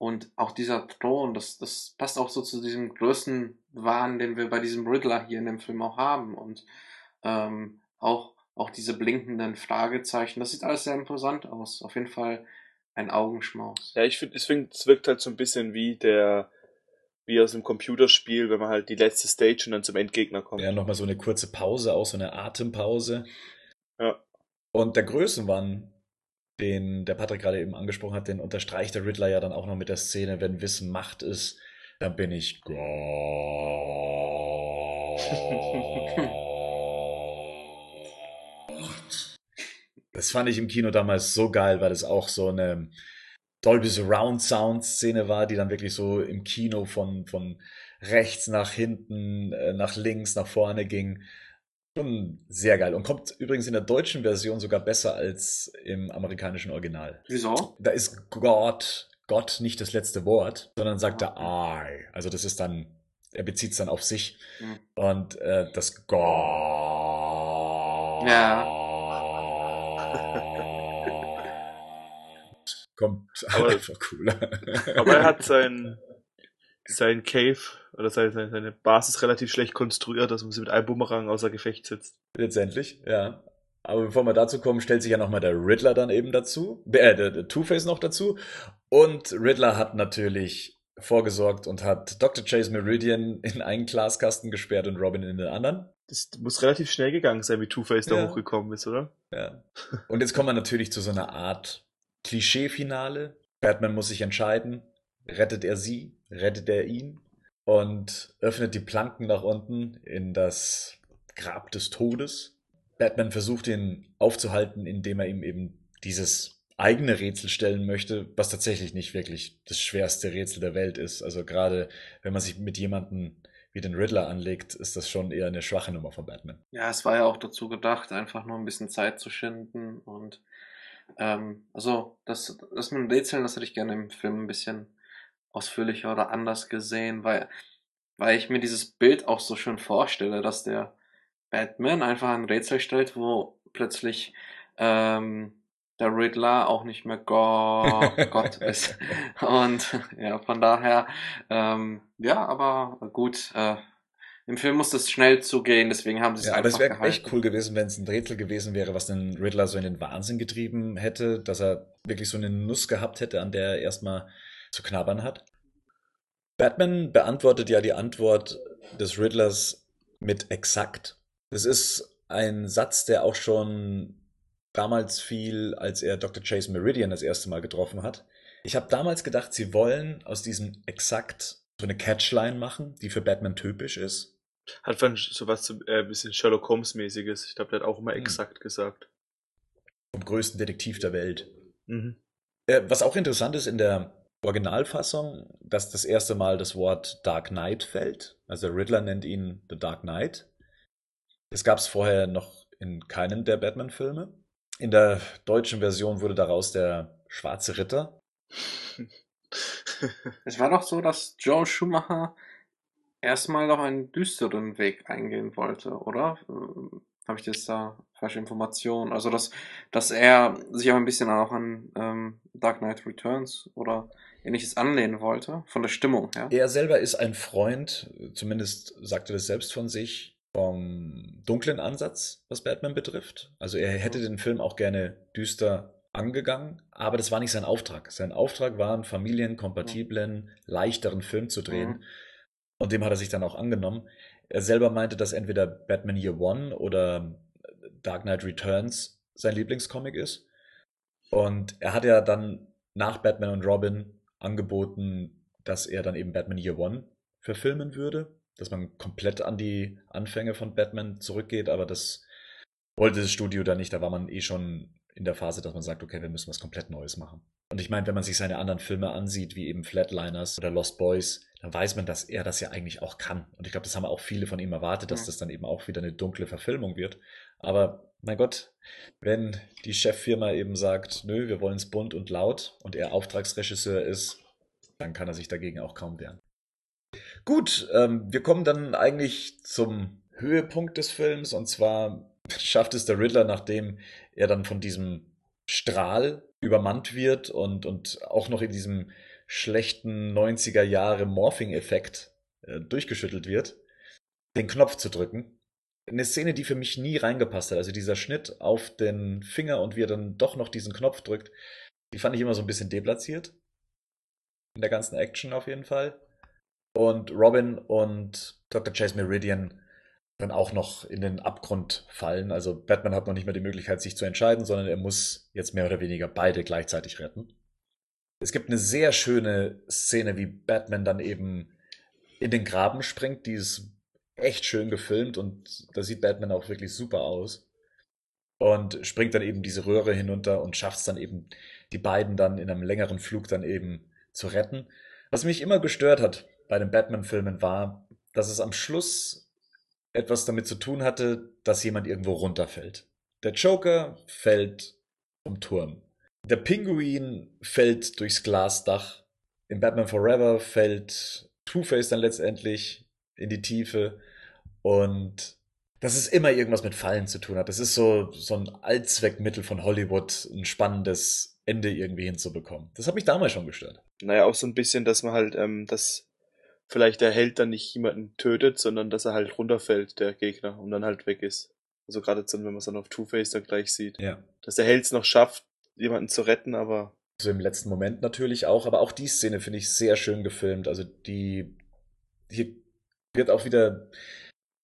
und auch dieser Thron, das, das passt auch so zu diesem Größenwahn, den wir bei diesem Riddler hier in dem Film auch haben. Und ähm, auch, auch diese blinkenden Fragezeichen, das sieht alles sehr imposant aus. Auf jeden Fall ein Augenschmaus. Ja, ich finde, es wirkt halt so ein bisschen wie der, wie aus einem Computerspiel, wenn man halt die letzte Stage und dann zum Endgegner kommt. Ja, nochmal so eine kurze Pause, auch so eine Atempause. Ja. Und der Größenwahn, den der Patrick gerade eben angesprochen hat, den unterstreicht der Riddler ja dann auch noch mit der Szene, wenn Wissen Macht ist, dann bin ich Gott. Das fand ich im Kino damals so geil, weil das auch so eine Dolby Surround Sound Szene war, die dann wirklich so im Kino von, von rechts nach hinten, äh, nach links, nach vorne ging. Schon sehr geil. Und kommt übrigens in der deutschen Version sogar besser als im amerikanischen Original. Wieso? Da ist Gott, Gott nicht das letzte Wort, sondern sagt er I. Also das ist dann, er bezieht es dann auf sich. Hm. Und äh, das Gott. Ja. Kommt Aber- einfach cooler. Aber er hat sein, sein Cave oder seine, seine, seine Basis relativ schlecht konstruiert, dass man sie mit einem Bumerang außer Gefecht setzt. Letztendlich, ja. Aber bevor wir dazu kommen, stellt sich ja nochmal der Riddler dann eben dazu. Äh, der, der Two-Face noch dazu. Und Riddler hat natürlich vorgesorgt und hat Dr. Chase Meridian in einen Glaskasten gesperrt und Robin in den anderen. Das muss relativ schnell gegangen sein, wie Two-Face da Ja. hochgekommen ist, oder? Ja. Und jetzt kommen wir natürlich zu so einer Art Klischee-Finale. Batman muss sich entscheiden. Rettet er sie? Rettet er ihn? Und öffnet die Planken nach unten in das Grab des Todes. Batman versucht ihn aufzuhalten, indem er ihm eben dieses eigene Rätsel stellen möchte, was tatsächlich nicht wirklich das schwerste Rätsel der Welt ist. Also gerade wenn man sich mit jemandem wie den Riddler anlegt, ist das schon eher eine schwache Nummer von Batman. Ja, es war ja auch dazu gedacht, einfach nur ein bisschen Zeit zu schinden und ähm, also das, das mit dem Rätseln, das hätte ich gerne im Film ein bisschen ausführlicher oder anders gesehen, weil, weil ich mir dieses Bild auch so schön vorstelle, dass der Batman einfach ein Rätsel stellt, wo plötzlich ähm, der Riddler auch nicht mehr Gott, Gott ist. Und ja, von daher, ähm, ja, aber gut, äh, im Film muss das schnell zugehen, deswegen haben sie es Ja, aber einfach es wäre echt cool gewesen, wenn es ein Rätsel gewesen wäre, was den Riddler so in den Wahnsinn getrieben hätte, dass er wirklich so eine Nuss gehabt hätte, an der er erstmal zu knabbern hat. Batman beantwortet ja die Antwort des Riddlers mit exakt. Das ist ein Satz, der auch schon damals fiel, als er Dr. Chase Meridian das erste Mal getroffen hat. Ich habe damals gedacht, sie wollen aus diesem exakt so eine Catchline machen, die für Batman typisch ist. Hat von sowas zu, äh, bisschen Sherlock Holmes-mäßiges. Ich glaube, der hat auch immer Hm. exakt gesagt. Vom größten Detektiv der Welt. Mhm. Äh, was auch interessant ist in der Originalfassung, dass das erste Mal das Wort Dark Knight fällt. Also Riddler nennt ihn The Dark Knight. Das gab es vorher noch in keinem der Batman-Filme. In der deutschen Version wurde daraus der Schwarze Ritter. Es war doch so, dass Joe Schumacher erstmal noch einen düsteren Weg eingehen wollte, oder? Habe ich das da falsche Informationen? Also, dass, dass er sich auch ein bisschen auch an ähm, Dark Knight Returns oder ähnliches anlehnen wollte, von der Stimmung her. Er selber ist ein Freund, zumindest sagt er das selbst von sich, vom dunklen Ansatz, was Batman betrifft. Also er hätte den Film auch gerne düster angegangen, aber das war nicht sein Auftrag. Sein Auftrag war, einen familienkompatiblen, leichteren Film zu drehen. Mhm. Und dem hat er sich dann auch angenommen. Er selber meinte, dass entweder Batman Year One oder Dark Knight Returns sein Lieblingscomic ist. Und er hat ja dann nach Batman und Robin angeboten, dass er dann eben Batman Year One verfilmen würde. Dass man komplett an die Anfänge von Batman zurückgeht, aber das wollte das Studio dann nicht. Da war man eh schon in der Phase, dass man sagt, okay, wir müssen was komplett Neues machen. Und ich meine, wenn man sich seine anderen Filme ansieht, wie eben Flatliners oder Lost Boys, dann weiß man, dass er das ja eigentlich auch kann. Und ich glaube, das haben auch viele von ihm erwartet, dass das dann eben auch wieder eine dunkle Verfilmung wird. Aber mein Gott, wenn die Cheffirma eben sagt, nö, wir wollen es bunt und laut und er Auftragsregisseur ist, dann kann er sich dagegen auch kaum wehren. Gut, ähm, wir kommen dann eigentlich zum Höhepunkt des Films und zwar schafft es der Riddler, nachdem er dann von diesem Strahl übermannt wird und, und auch noch in diesem schlechten 90er Jahre Morphing-Effekt äh, durchgeschüttelt wird, den Knopf zu drücken. Eine Szene, die für mich nie reingepasst hat. Also dieser Schnitt auf den Finger und wie er dann doch noch diesen Knopf drückt, die fand ich immer so ein bisschen deplatziert. In der ganzen Action auf jeden Fall. Und Robin und Dr. Chase Meridian dann auch noch in den Abgrund fallen. Also Batman hat noch nicht mehr die Möglichkeit, sich zu entscheiden, sondern er muss jetzt mehr oder weniger beide gleichzeitig retten. Es gibt eine sehr schöne Szene, wie Batman dann eben in den Graben springt, die ist echt schön gefilmt und da sieht Batman auch wirklich super aus. Und springt dann eben diese Röhre hinunter und schafft es dann eben, die beiden dann in einem längeren Flug dann eben zu retten. Was mich immer gestört hat bei den Batman-Filmen war, dass es am Schluss etwas damit zu tun hatte, dass jemand irgendwo runterfällt. Der Joker fällt vom Turm. Der Pinguin fällt durchs Glasdach. In Batman Forever fällt Two-Face dann letztendlich in die Tiefe. Und dass es immer irgendwas mit Fallen zu tun hat. Das ist so, so ein Allzweckmittel von Hollywood, ein spannendes Ende irgendwie hinzubekommen. Das hat mich damals schon gestört. Naja, auch so ein bisschen, dass man halt, ähm, dass vielleicht der Held dann nicht jemanden tötet, sondern dass er halt runterfällt, der Gegner, und dann halt weg ist. Also gerade dann, wenn man es dann auf Two-Face dann gleich sieht. Ja. Dass der Held es noch schafft, jemanden zu retten, aber. So im letzten Moment natürlich auch, aber auch die Szene finde ich sehr schön gefilmt. Also die, hier wird auch wieder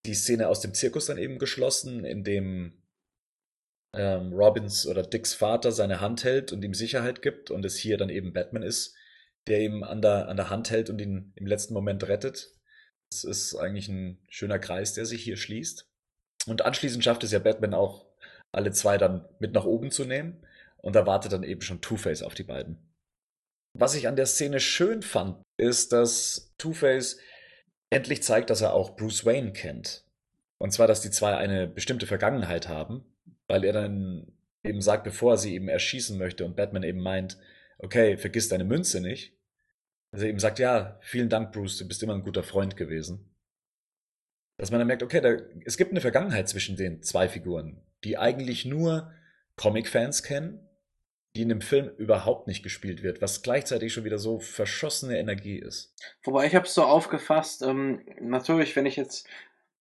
die Szene aus dem Zirkus dann eben geschlossen, in dem ähm, Robins oder Dicks Vater seine Hand hält und ihm Sicherheit gibt und es hier dann eben Batman ist, der ihm an der, an der Hand hält und ihn im letzten Moment rettet. Das ist eigentlich ein schöner Kreis, der sich hier schließt. Und anschließend schafft es ja Batman auch, alle zwei dann mit nach oben zu nehmen. Und da wartet dann eben schon Two-Face auf die beiden. Was ich an der Szene schön fand, ist, dass Two-Face endlich zeigt, dass er auch Bruce Wayne kennt. Und zwar, dass die zwei eine bestimmte Vergangenheit haben, weil er dann eben sagt, bevor er sie eben erschießen möchte und Batman eben meint, okay, vergiss deine Münze nicht. Also eben sagt, ja, vielen Dank, Bruce, du bist immer ein guter Freund gewesen. Dass man dann merkt, okay, da, es gibt eine Vergangenheit zwischen den zwei Figuren, die eigentlich nur Comic-Fans kennen, die in dem Film überhaupt nicht gespielt wird, was gleichzeitig schon wieder so verschossene Energie ist. Wobei ich habe es so aufgefasst, ähm, natürlich, wenn ich jetzt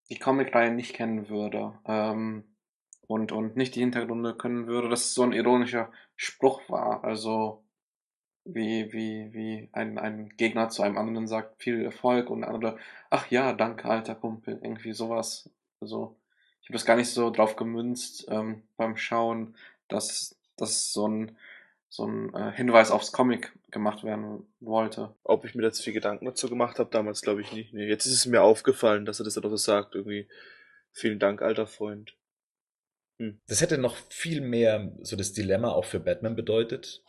die Comicreihe nicht kennen würde ähm, und, und nicht die Hintergründe können würde, dass es so ein ironischer Spruch war. Also wie, wie, wie ein, ein Gegner zu einem anderen sagt, viel Erfolg und der andere, ach ja, danke, alter Kumpel, irgendwie sowas. Also ich habe das gar nicht so drauf gemünzt ähm, beim Schauen, dass das so ein so ein äh, Hinweis aufs Comic gemacht werden wollte. Ob ich mir dazu viel Gedanken dazu gemacht habe, damals glaube ich nicht. Nee, jetzt ist es mir aufgefallen, dass er das doch so sagt, irgendwie. Vielen Dank, alter Freund. Hm. Das hätte noch viel mehr so das Dilemma auch für Batman bedeutet.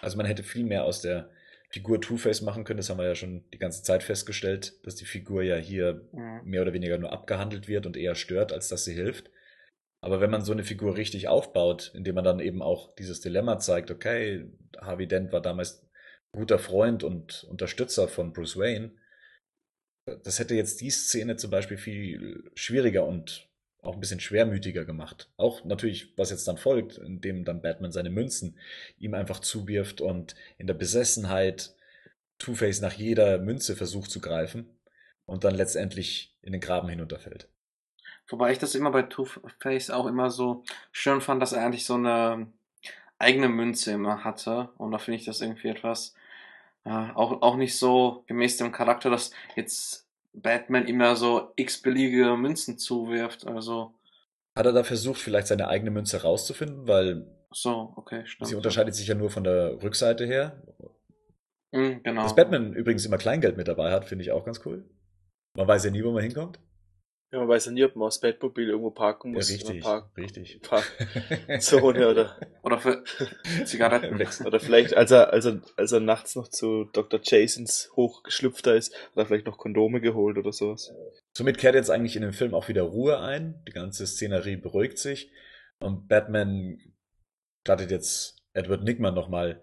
Also man hätte viel mehr aus der Figur Two-Face machen können. Das haben wir ja schon die ganze Zeit festgestellt, dass die Figur ja hier mhm. mehr oder weniger nur abgehandelt wird und eher stört, als dass sie hilft. Aber wenn man so eine Figur richtig aufbaut, indem man dann eben auch dieses Dilemma zeigt, okay, Harvey Dent war damals guter Freund und Unterstützer von Bruce Wayne, das hätte jetzt die Szene zum Beispiel viel schwieriger und auch ein bisschen schwermütiger gemacht. Auch natürlich, was jetzt dann folgt, indem dann Batman seine Münzen ihm einfach zuwirft und in der Besessenheit Two-Face nach jeder Münze versucht zu greifen und dann letztendlich in den Graben hinunterfällt. Wobei ich das immer bei Two-Face auch immer so schön fand, dass er eigentlich so eine eigene Münze immer hatte. Und da finde ich das irgendwie etwas äh, auch, auch nicht so gemäß dem Charakter, dass jetzt Batman immer so x-beliebige Münzen zuwirft. Also. Hat er da versucht, vielleicht seine eigene Münze rauszufinden? Weil. So, okay, stimmt. Sie unterscheidet sich ja nur von der Rückseite her. Mhm, genau. Dass Batman übrigens immer Kleingeld mit dabei hat, finde ich auch ganz cool. Man weiß ja nie, wo man hinkommt. Ja, man weiß ja nie, ob man das Batmobil irgendwo parken muss. Ja, richtig, parken, richtig. Zone oder. Oder für Zigaretten. oder vielleicht, als er, als er, als er nachts noch zu Dr. Jasons hochgeschlüpfter ist, hat er vielleicht noch Kondome geholt oder sowas. Somit kehrt jetzt eigentlich in dem Film auch wieder Ruhe ein. Die ganze Szenerie beruhigt sich. Und Batman stattet jetzt Edward Nickman nochmal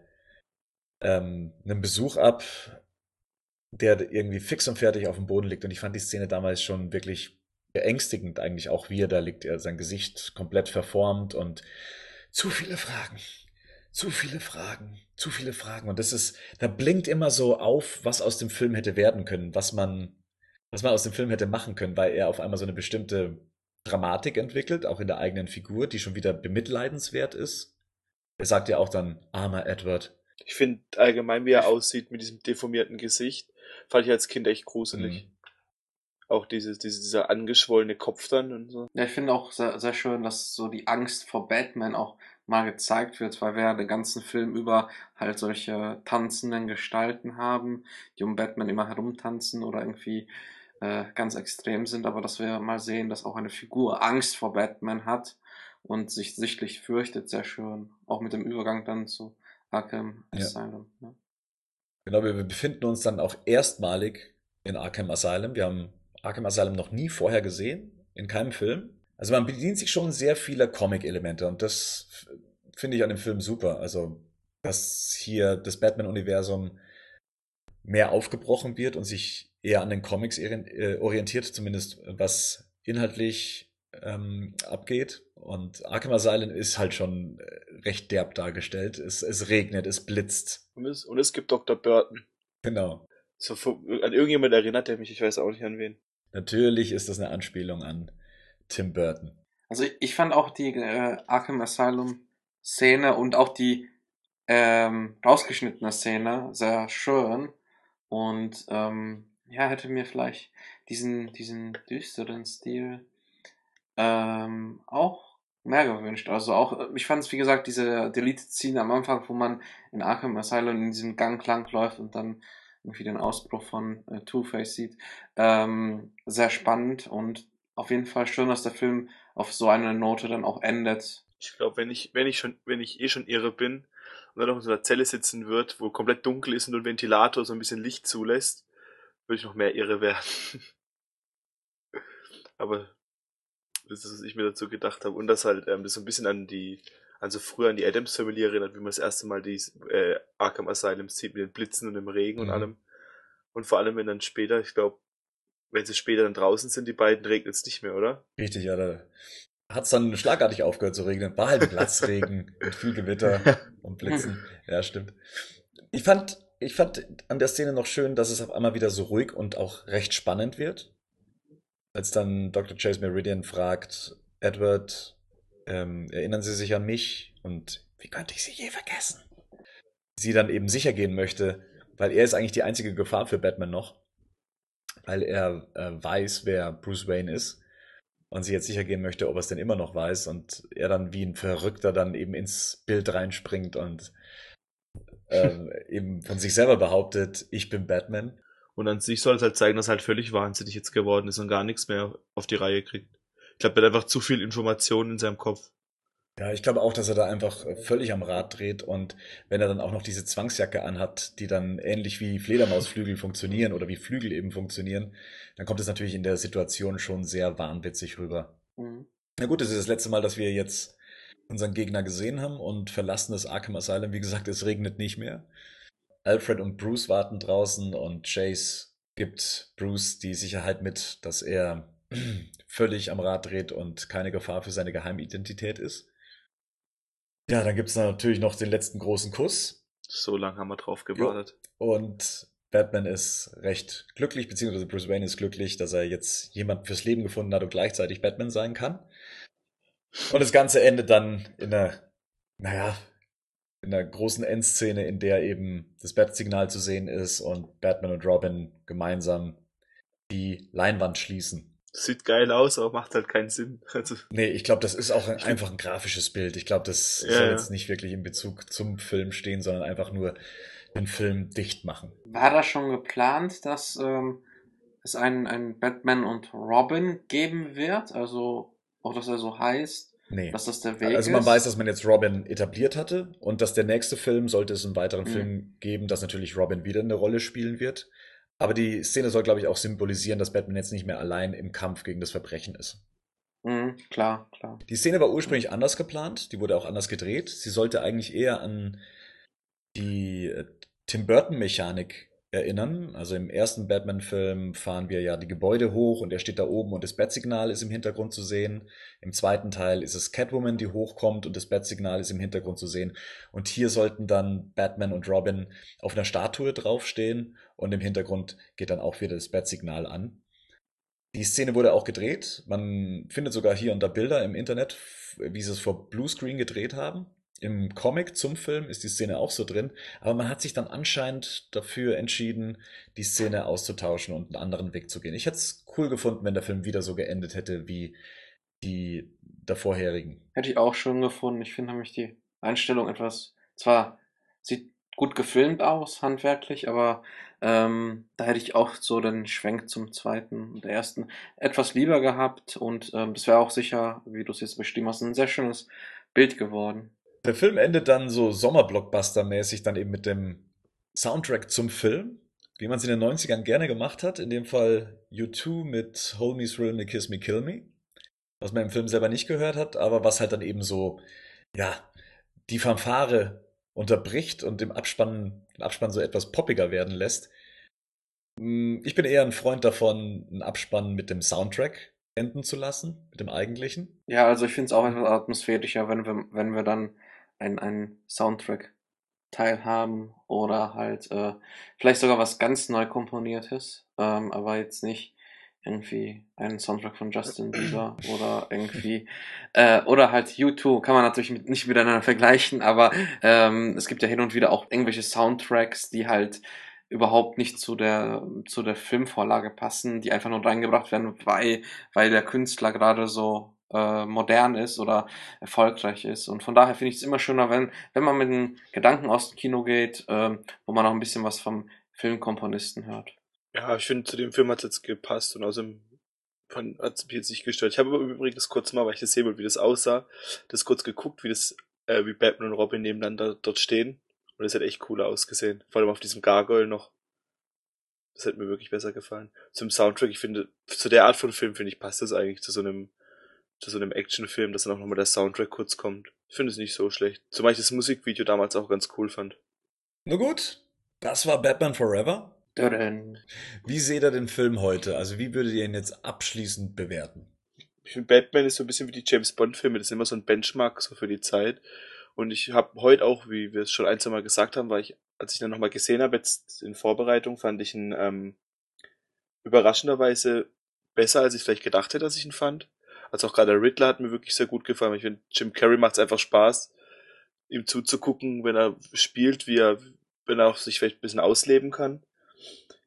ähm, einen Besuch ab, der irgendwie fix und fertig auf dem Boden liegt. Und ich fand die Szene damals schon wirklich beängstigend eigentlich auch, wie er da liegt. Er sein Gesicht komplett verformt und zu viele Fragen. Zu viele Fragen, zu viele Fragen. Und das ist, da blinkt immer so auf, was aus dem Film hätte werden können, was man, was man aus dem Film hätte machen können, weil er auf einmal so eine bestimmte Dramatik entwickelt, auch in der eigenen Figur, die schon wieder bemitleidenswert ist. Er sagt ja auch dann, armer Edward. Ich finde allgemein, wie er aussieht mit diesem deformierten Gesicht, fand ich als Kind echt gruselig. Mhm auch dieses, diese, dieser angeschwollene Kopf dann und so. Ja, ich finde auch sehr, sehr schön, dass so die Angst vor Batman auch mal gezeigt wird, weil wir den ganzen Film über halt solche tanzenden Gestalten haben, die um Batman immer herumtanzen oder irgendwie äh, ganz extrem sind, aber dass wir mal sehen, dass auch eine Figur Angst vor Batman hat und sich sichtlich fürchtet, sehr schön. Auch mit dem Übergang dann zu Arkham Asylum. Ja. Ja. Genau, wir befinden uns dann auch erstmalig in Arkham Asylum. Wir haben Arkham Asylum noch nie vorher gesehen, in keinem Film. Also man bedient sich schon sehr vieler Comic-Elemente und das finde ich an dem Film super. Also, dass hier das Batman-Universum mehr aufgebrochen wird und sich eher an den Comics äh, orientiert, zumindest was inhaltlich ähm, abgeht. Und Arkham Asylum ist halt schon äh, recht derb dargestellt. Es, es regnet, es blitzt. Und es, und es gibt Dr. Burton. Genau. So, an irgendjemand erinnert er mich, ich weiß auch nicht an wen. Natürlich ist das eine Anspielung an Tim Burton. Also ich fand auch die äh, Arkham Asylum Szene und auch die ähm, rausgeschnittene Szene sehr schön. Und ähm, ja, hätte mir vielleicht diesen, diesen düsteren Stil ähm, auch mehr gewünscht. Also auch, äh, ich fand es, wie gesagt, diese Deleted-Szene am Anfang, wo man in Arkham Asylum in diesem Gang lang läuft und dann irgendwie den Ausbruch von äh, Two-Face sieht, ähm, sehr spannend und auf jeden Fall schön, dass der Film auf so eine Note dann auch endet. Ich glaube, wenn ich, wenn ich schon, wenn ich eh schon irre bin und dann noch in so einer Zelle sitzen wird, wo komplett dunkel ist und ein Ventilator so ein bisschen Licht zulässt, würde ich noch mehr irre werden. Aber das ist, was ich mir dazu gedacht habe. Und das halt, ähm, das so ein bisschen an die, also früher an die Adams Family erinnert, wie man das erste Mal die äh, Arkham Asylum sieht mit den Blitzen und dem Regen mhm. und allem. Und vor allem, wenn dann später, ich glaube, wenn sie später dann draußen sind, die beiden, regnet es nicht mehr, oder? Richtig, ja. Da hat es dann schlagartig aufgehört zu regnen. War halt Platzregen mit viel Gewitter und Blitzen. Ja, stimmt. Ich fand, ich fand an der Szene noch schön, dass es auf einmal wieder so ruhig und auch recht spannend wird. Als dann Dr. Chase Meridian fragt, Edward, ähm, erinnern Sie sich an mich? Und wie könnte ich Sie je vergessen? Sie dann eben sicher gehen möchte, weil er ist eigentlich die einzige Gefahr für Batman noch weil er äh, weiß, wer Bruce Wayne ist und sich jetzt sicher gehen möchte, ob er es denn immer noch weiß und er dann wie ein Verrückter dann eben ins Bild reinspringt und äh, eben von sich selber behauptet, ich bin Batman. Und an sich soll es halt zeigen, dass er halt völlig wahnsinnig jetzt geworden ist und gar nichts mehr auf die Reihe kriegt. Ich glaube, er hat einfach zu viel Informationen in seinem Kopf. Ja, ich glaube auch, dass er da einfach völlig am Rad dreht und wenn er dann auch noch diese Zwangsjacke anhat, die dann ähnlich wie Fledermausflügel funktionieren oder wie Flügel eben funktionieren, dann kommt es natürlich in der Situation schon sehr wahnwitzig rüber. Mhm. Na gut, das ist das letzte Mal, dass wir jetzt unseren Gegner gesehen haben und verlassen das Arkham Asylum. Wie gesagt, es regnet nicht mehr. Alfred und Bruce warten draußen und Chase gibt Bruce die Sicherheit mit, dass er völlig am Rad dreht und keine Gefahr für seine Geheimidentität ist. Ja, dann gibt es natürlich noch den letzten großen Kuss. So lange haben wir drauf gewartet. Und Batman ist recht glücklich, beziehungsweise Bruce Wayne ist glücklich, dass er jetzt jemanden fürs Leben gefunden hat und gleichzeitig Batman sein kann. Und das Ganze endet dann in einer, naja, in einer großen Endszene, in der eben das Bat-Signal zu sehen ist und Batman und Robin gemeinsam die Leinwand schließen. Sieht geil aus, aber macht halt keinen Sinn. Also nee, ich glaube, das ist auch ein, einfach ein grafisches Bild. Ich glaube, das ja, soll jetzt nicht wirklich in Bezug zum Film stehen, sondern einfach nur den Film dicht machen. War das schon geplant, dass ähm, es einen, einen Batman und Robin geben wird? Also, auch dass er so heißt? Nee. Dass das der Weg also man ist? weiß, dass man jetzt Robin etabliert hatte und dass der nächste Film, sollte es einen weiteren mhm. Film geben, dass natürlich Robin wieder eine Rolle spielen wird. Aber die Szene soll, glaube ich, auch symbolisieren, dass Batman jetzt nicht mehr allein im Kampf gegen das Verbrechen ist. Mhm, klar, klar. Die Szene war ursprünglich anders geplant, die wurde auch anders gedreht. Sie sollte eigentlich eher an die äh, Tim Burton-Mechanik erinnern. Also im ersten Batman-Film fahren wir ja die Gebäude hoch und er steht da oben und das Bat-Signal ist im Hintergrund zu sehen. Im zweiten Teil ist es Catwoman, die hochkommt und das Bat-Signal ist im Hintergrund zu sehen. Und hier sollten dann Batman und Robin auf einer Statue draufstehen und im Hintergrund geht dann auch wieder das Bat-Signal an. Die Szene wurde auch gedreht. Man findet sogar hier und da Bilder im Internet, wie sie es vor Bluescreen gedreht haben. Im Comic zum Film ist die Szene auch so drin, aber man hat sich dann anscheinend dafür entschieden, die Szene auszutauschen und einen anderen Weg zu gehen. Ich hätte es cool gefunden, wenn der Film wieder so geendet hätte wie die davorherigen. Hätte ich auch schon gefunden. Ich finde nämlich die Einstellung etwas, zwar sieht gut gefilmt aus, handwerklich, aber ähm, da hätte ich auch so den Schwenk zum zweiten und ersten etwas lieber gehabt und ähm, das wäre auch sicher, wie du es jetzt beschrieben hast, ein sehr schönes Bild geworden. Der Film endet dann so Sommerblockbuster-mäßig dann eben mit dem Soundtrack zum Film, wie man es in den 90ern gerne gemacht hat. In dem Fall U2 mit Hold Me Thrill Me Kiss Me Kill Me. Was man im Film selber nicht gehört hat, aber was halt dann eben so, ja, die Fanfare unterbricht und dem Abspann, den Abspann so etwas poppiger werden lässt. Hm, ich bin eher ein Freund davon, einen Abspann mit dem Soundtrack enden zu lassen, mit dem eigentlichen. Ja, also ich finde es auch etwas atmosphärischer, wenn wir, wenn wir dann einen Soundtrack-Teil haben oder halt äh, vielleicht sogar was ganz neu komponiertes, ähm, aber jetzt nicht irgendwie einen Soundtrack von Justin Bieber oder irgendwie äh, oder halt U2 kann man natürlich mit, nicht miteinander vergleichen, aber ähm, es gibt ja hin und wieder auch irgendwelche Soundtracks, die halt überhaupt nicht zu der zu der Filmvorlage passen, die einfach nur reingebracht werden, weil weil der Künstler gerade so äh, modern ist oder erfolgreich ist. Und von daher finde ich es immer schöner, wenn wenn man mit den Gedanken aus dem Kino geht, äh, wo man auch ein bisschen was vom Filmkomponisten hört. Ja, ich finde, zu dem Film hat es jetzt gepasst und außerdem hat es mich jetzt nicht gestört. Ich habe übrigens kurz mal, weil ich das sehen wollte, wie das aussah, das kurz geguckt, wie das, äh, wie Batman und Robin nebeneinander dort stehen. Und das hat echt cool ausgesehen. Vor allem auf diesem Gargoyle noch. Das hat mir wirklich besser gefallen. Zum Soundtrack, ich finde, zu der Art von Film, finde ich, passt das eigentlich zu so einem, zu so einem Actionfilm, dass dann auch nochmal der Soundtrack kurz kommt. Ich finde es nicht so schlecht. Zumal ich das Musikvideo damals auch ganz cool fand. Na gut, das war Batman Forever. Dörren. Wie seht ihr den Film heute? Also wie würdet ihr ihn jetzt abschließend bewerten? Ich finde, Batman ist so ein bisschen wie die James Bond-Filme. Das ist immer so ein Benchmark so für die Zeit. Und ich habe heute auch, wie wir es schon ein, zwei Mal gesagt haben, weil ich, als ich dann nochmal gesehen habe, jetzt in Vorbereitung, fand ich ihn ähm, überraschenderweise besser, als ich vielleicht gedacht hätte, dass ich ihn fand. Also auch gerade der Riddler hat mir wirklich sehr gut gefallen. Ich finde, Jim Carrey macht es einfach Spaß, ihm zuzugucken, wenn er spielt, wie er, wenn er auch sich vielleicht ein bisschen ausleben kann.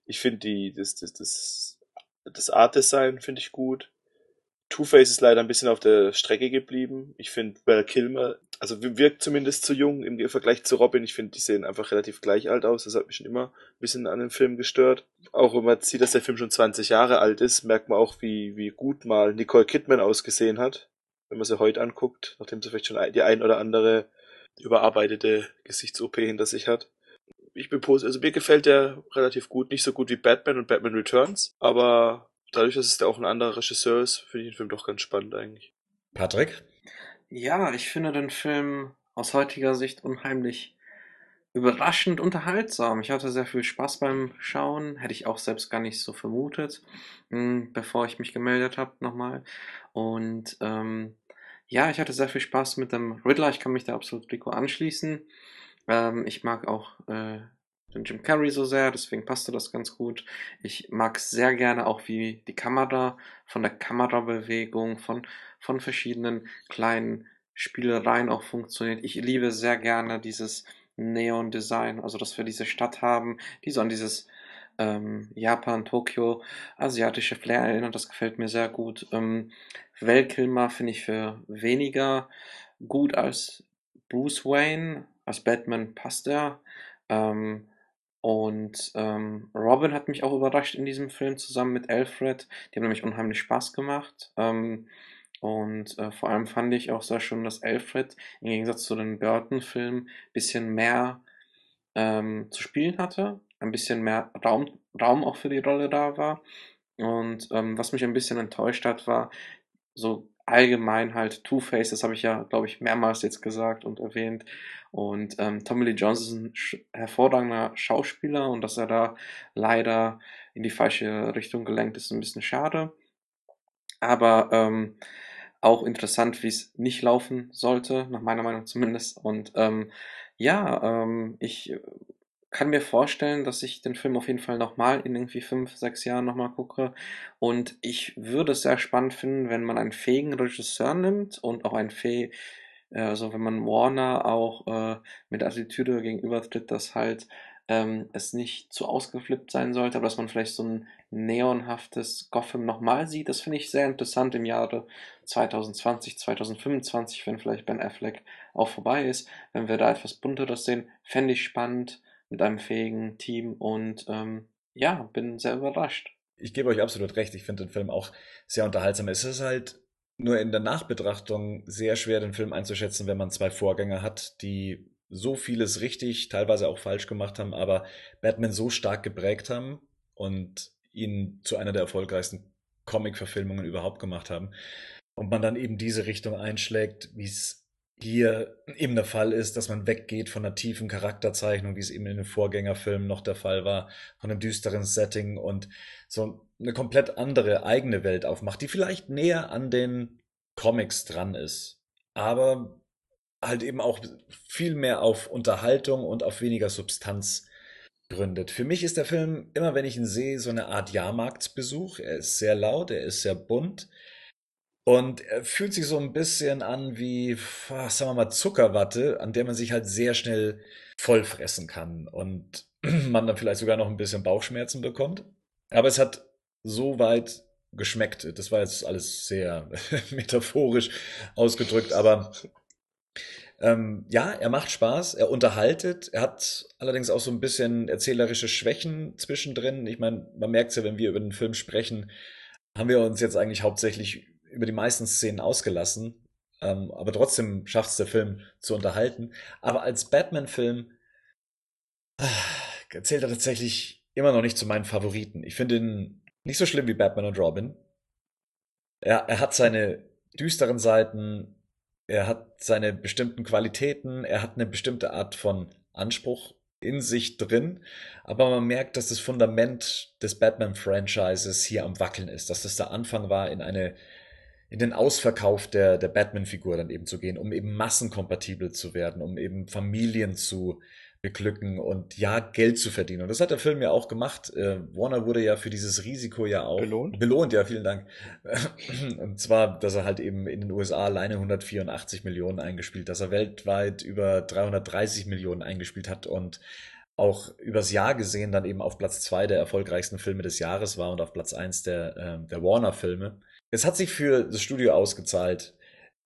Ich finde die, das, das, das, das Art Design finde ich gut. Two-Face ist leider ein bisschen auf der Strecke geblieben. Ich finde Val Kilmer, also wirkt zumindest zu jung im Vergleich zu Robin. Ich finde, die sehen einfach relativ gleich alt aus. Das hat mich schon immer ein bisschen an dem Film gestört. Auch wenn man sieht, dass der Film schon 20 Jahre alt ist, merkt man auch, wie, wie gut mal Nicole Kidman ausgesehen hat. Wenn man sie heute anguckt, nachdem sie vielleicht schon die ein oder andere überarbeitete Gesichts-OP hinter sich hat ich bin positiv. Also mir gefällt der relativ gut. Nicht so gut wie Batman und Batman Returns, aber dadurch, dass es ja auch ein anderer Regisseur ist, finde ich den Film doch ganz spannend eigentlich. Patrick? Ja, ich finde den Film aus heutiger Sicht unheimlich überraschend unterhaltsam. Ich hatte sehr viel Spaß beim Schauen, hätte ich auch selbst gar nicht so vermutet, hm, bevor ich mich gemeldet habe nochmal. Und ähm, ja, ich hatte sehr viel Spaß mit dem Riddler. Ich kann mich da absolut Rico anschließen. Ähm, ich mag auch äh, den Jim Carrey so sehr, deswegen passte das ganz gut. Ich mag sehr gerne auch, wie die Kamera von der Kamerabewegung, von, von verschiedenen kleinen Spielereien auch funktioniert. Ich liebe sehr gerne dieses Neon-Design, also dass wir diese Stadt haben, die so an dieses ähm, Japan, Tokio, asiatische Flair erinnert. Das gefällt mir sehr gut. Ähm, Val Kilmer finde ich für weniger gut als Bruce Wayne, als Batman passt er. Ähm, und ähm, Robin hat mich auch überrascht in diesem Film zusammen mit Alfred. Die haben nämlich unheimlich Spaß gemacht. Ähm, und äh, vor allem fand ich auch sehr schön, dass Alfred im Gegensatz zu den Burton-Filmen ein bisschen mehr ähm, zu spielen hatte. Ein bisschen mehr Raum, Raum auch für die Rolle da war. Und ähm, was mich ein bisschen enttäuscht hat, war so allgemein halt Two-Face, das habe ich ja, glaube ich, mehrmals jetzt gesagt und erwähnt. Und ähm, Tommy Lee Jones ist ein hervorragender Schauspieler und dass er da leider in die falsche Richtung gelenkt ist, ein bisschen schade. Aber ähm, auch interessant, wie es nicht laufen sollte, nach meiner Meinung zumindest. Und ähm, ja, ähm, ich kann mir vorstellen, dass ich den Film auf jeden Fall nochmal in irgendwie fünf, sechs Jahren nochmal gucke. Und ich würde es sehr spannend finden, wenn man einen fähigen Regisseur nimmt und auch einen fähigen, äh, also wenn man Warner auch äh, mit Attitüde gegenübertritt, dass halt ähm, es nicht zu ausgeflippt sein sollte, aber dass man vielleicht so ein neonhaftes Gotham nochmal sieht. Das finde ich sehr interessant im Jahre 2020, 2025, wenn vielleicht Ben Affleck auch vorbei ist. Wenn wir da etwas bunteres sehen, fände ich spannend mit einem fähigen Team und ähm, ja, bin sehr überrascht. Ich gebe euch absolut recht. Ich finde den Film auch sehr unterhaltsam. Es ist halt nur in der Nachbetrachtung sehr schwer, den Film einzuschätzen, wenn man zwei Vorgänger hat, die so vieles richtig, teilweise auch falsch gemacht haben, aber Batman so stark geprägt haben und ihn zu einer der erfolgreichsten Comic-Verfilmungen überhaupt gemacht haben. Und man dann eben diese Richtung einschlägt, wie es hier eben der Fall ist, dass man weggeht von einer tiefen Charakterzeichnung, wie es eben in den Vorgängerfilmen noch der Fall war, von einem düsteren Setting und so eine komplett andere eigene Welt aufmacht, die vielleicht näher an den Comics dran ist, aber halt eben auch viel mehr auf Unterhaltung und auf weniger Substanz gründet. Für mich ist der Film, immer wenn ich ihn sehe, so eine Art Jahrmarktsbesuch. Er ist sehr laut, er ist sehr bunt. Und er fühlt sich so ein bisschen an wie, sagen wir mal, Zuckerwatte, an der man sich halt sehr schnell vollfressen kann und man dann vielleicht sogar noch ein bisschen Bauchschmerzen bekommt. Aber es hat so weit geschmeckt. Das war jetzt alles sehr metaphorisch ausgedrückt, aber ähm, ja, er macht Spaß, er unterhaltet, er hat allerdings auch so ein bisschen erzählerische Schwächen zwischendrin. Ich meine, man merkt es ja, wenn wir über den Film sprechen, haben wir uns jetzt eigentlich hauptsächlich über die meisten Szenen ausgelassen. Ähm, aber trotzdem schafft es der Film zu unterhalten. Aber als Batman-Film äh, zählt er tatsächlich immer noch nicht zu meinen Favoriten. Ich finde ihn nicht so schlimm wie Batman und Robin. Er, er hat seine düsteren Seiten, er hat seine bestimmten Qualitäten, er hat eine bestimmte Art von Anspruch in sich drin, aber man merkt, dass das Fundament des Batman-Franchises hier am Wackeln ist, dass das der Anfang war, in eine in den Ausverkauf der, der Batman-Figur dann eben zu gehen, um eben massenkompatibel zu werden, um eben Familien zu beglücken und ja, Geld zu verdienen. Und das hat der Film ja auch gemacht. Äh, Warner wurde ja für dieses Risiko ja auch belohnt. Belohnt, ja, vielen Dank. Und zwar, dass er halt eben in den USA alleine 184 Millionen eingespielt, dass er weltweit über 330 Millionen eingespielt hat und auch übers Jahr gesehen dann eben auf Platz zwei der erfolgreichsten Filme des Jahres war und auf Platz eins der, äh, der Warner-Filme. Es hat sich für das Studio ausgezahlt.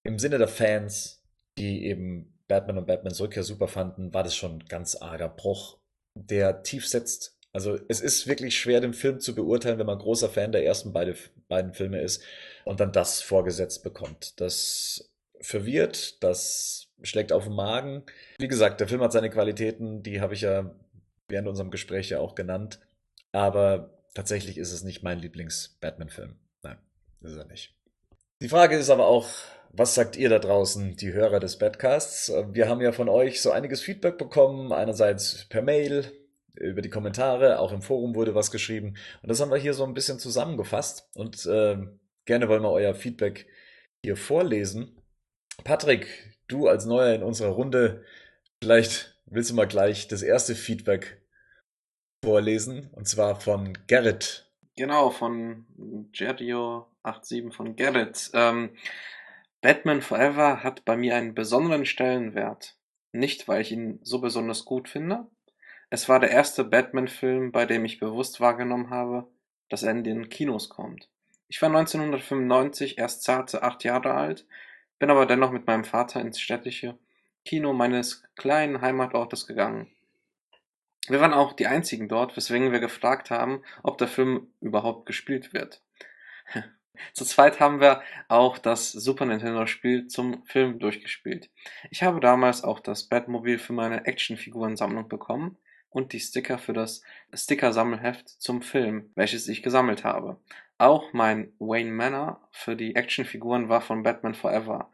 Im Sinne der Fans, die eben Batman und Batmans Rückkehr super fanden, war das schon ein ganz arger Bruch, der tief setzt. Also es ist wirklich schwer, den Film zu beurteilen, wenn man großer Fan der ersten beide, beiden Filme ist und dann das vorgesetzt bekommt. Das verwirrt, das schlägt auf den Magen. Wie gesagt, der Film hat seine Qualitäten, die habe ich ja während unserem Gespräch ja auch genannt. Aber tatsächlich ist es nicht mein Lieblings-Batman-Film. Ist er nicht. Die Frage ist aber auch, was sagt ihr da draußen, die Hörer des Badcasts? Wir haben ja von euch so einiges Feedback bekommen, einerseits per Mail, über die Kommentare, auch im Forum wurde was geschrieben. Und das haben wir hier so ein bisschen zusammengefasst und äh, gerne wollen wir euer Feedback hier vorlesen. Patrick, du als Neuer in unserer Runde, vielleicht willst du mal gleich das erste Feedback vorlesen, und zwar von Gerrit. Genau, von Gerdio87 von Gerrit. Ähm, Batman Forever hat bei mir einen besonderen Stellenwert. Nicht, weil ich ihn so besonders gut finde. Es war der erste Batman-Film, bei dem ich bewusst wahrgenommen habe, dass er in den Kinos kommt. Ich war 1995 erst zarte acht Jahre alt, bin aber dennoch mit meinem Vater ins städtische Kino meines kleinen Heimatortes gegangen. Wir waren auch die einzigen dort, weswegen wir gefragt haben, ob der Film überhaupt gespielt wird. Zu zweit haben wir auch das Super Nintendo-Spiel zum Film durchgespielt. Ich habe damals auch das Batmobil für meine Actionfigurensammlung bekommen und die Sticker für das Sticker-Sammelheft zum Film, welches ich gesammelt habe. Auch mein Wayne Manor für die Actionfiguren war von Batman Forever.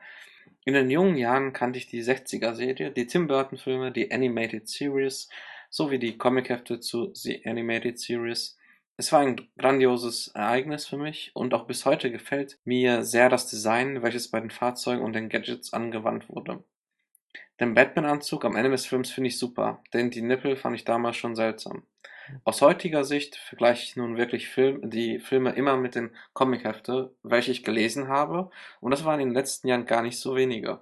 In den jungen Jahren kannte ich die 60er-Serie, die Tim Burton-Filme, die Animated Series sowie die Comichefte zu The Animated Series es war ein grandioses Ereignis für mich und auch bis heute gefällt mir sehr das Design, welches bei den Fahrzeugen und den Gadgets angewandt wurde. Den Batman-Anzug am Ende des Films finde ich super, denn die Nippel fand ich damals schon seltsam. Aus heutiger Sicht vergleiche ich nun wirklich Film, die Filme immer mit den Comichefte, welche ich gelesen habe, und das waren in den letzten Jahren gar nicht so wenige.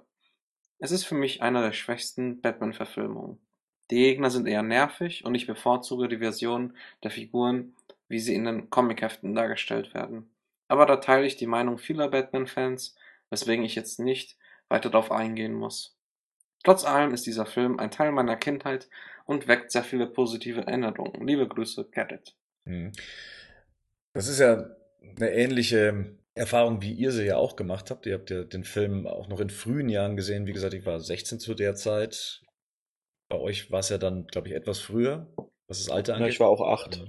Es ist für mich einer der schwächsten Batman-Verfilmungen. Die Gegner sind eher nervig und ich bevorzuge die Version der Figuren, wie sie in den Comicheften dargestellt werden. Aber da teile ich die Meinung vieler Batman-Fans, weswegen ich jetzt nicht weiter darauf eingehen muss. Trotz allem ist dieser Film ein Teil meiner Kindheit und weckt sehr viele positive Erinnerungen. Liebe Grüße, Get Mhm. Das ist ja eine ähnliche Erfahrung, wie ihr sie ja auch gemacht habt. Ihr habt ja den Film auch noch in frühen Jahren gesehen. Wie gesagt, ich war 16 zu der Zeit. Bei euch war es ja dann, glaube ich, etwas früher, was das Alter Ja, angeht. ich war auch acht.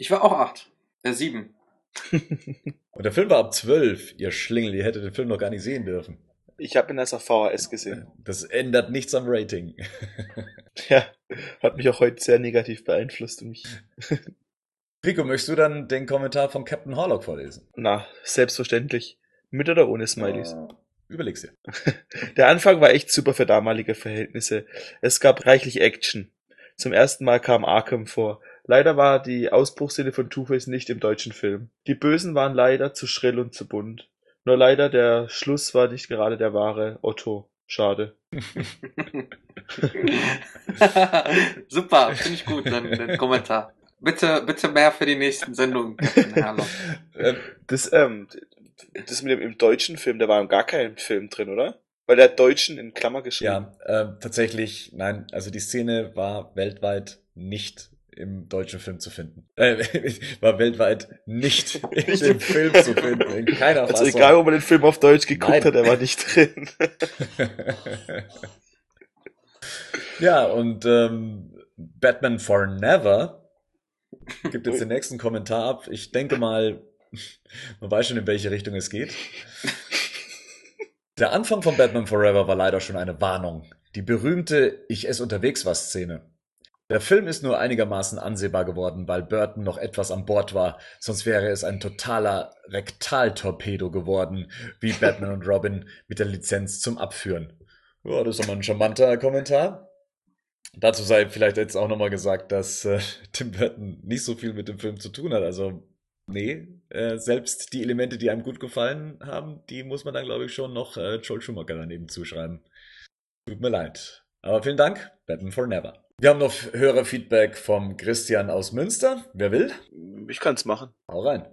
Ich war auch acht. Äh, sieben. Und der Film war ab 12, ihr Schlingel. Ihr hättet den Film noch gar nicht sehen dürfen. Ich habe ihn als auf VHS gesehen. Das ändert nichts am Rating. Ja, hat mich auch heute sehr negativ beeinflusst. Mich, Rico, möchtest du dann den Kommentar von Captain Harlock vorlesen? na, selbstverständlich. Mit oder ohne Smileys. Äh, Überleg's dir. Der Anfang war echt super für damalige Verhältnisse. Es gab reichlich Action. Zum ersten Mal kam Arkham vor. Leider war die Ausbruchsszene von Two-Face nicht im deutschen Film. Die Bösen waren leider zu schrill und zu bunt. Nur leider der Schluss war nicht gerade der wahre Otto. Schade. Super, finde ich gut, den, den Kommentar. Bitte, bitte mehr für die nächsten Sendungen. Ähm, Das, ähm, das mit dem im deutschen Film, da war gar kein Film drin, oder? Weil der hat Deutschen in Klammer geschrieben. ja, ähm, tatsächlich, nein, also die Szene war weltweit nicht im deutschen Film zu finden. Äh, war weltweit nicht in dem im- Film zu finden. In keiner Also Fassung. egal, ob man den Film auf Deutsch geguckt Nein. hat, er war nicht drin. ja, und ähm, Batman for Never gibt jetzt den nächsten Kommentar ab. Ich denke mal, man weiß schon, in welche Richtung es geht. Der Anfang von Batman Forever war leider schon eine Warnung. Die berühmte Ich ess unterwegs was Szene. Der Film ist nur einigermaßen ansehbar geworden, weil Burton noch etwas an Bord war, sonst wäre es ein totaler Rektaltorpedo geworden, wie Batman und Robin mit der Lizenz zum Abführen. Ja, das ist doch ein charmanter Kommentar. Dazu sei vielleicht jetzt auch nochmal gesagt, dass äh, Tim Burton nicht so viel mit dem Film zu tun hat. Also, nee, äh, selbst die Elemente, die einem gut gefallen haben, die muss man dann, glaube ich, schon noch äh, Joel Schumacher daneben zuschreiben. Tut mir leid. Aber vielen Dank, Batman for Never. Wir haben noch Hörerfeedback vom Christian aus Münster. Wer will? Ich kann's machen. Hau rein.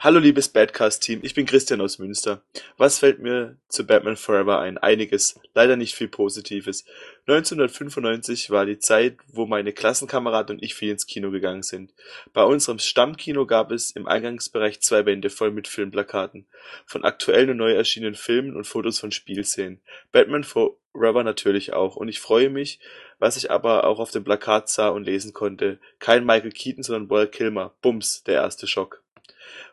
Hallo liebes Badcast-Team, ich bin Christian aus Münster. Was fällt mir zu Batman Forever ein? Einiges, leider nicht viel Positives. 1995 war die Zeit, wo meine Klassenkameraden und ich viel ins Kino gegangen sind. Bei unserem Stammkino gab es im Eingangsbereich zwei Wände voll mit Filmplakaten. Von aktuellen und neu erschienenen Filmen und Fotos von Spielszenen. Batman Forever natürlich auch. Und ich freue mich, was ich aber auch auf dem Plakat sah und lesen konnte. Kein Michael Keaton, sondern Val Kilmer. Bums, der erste Schock.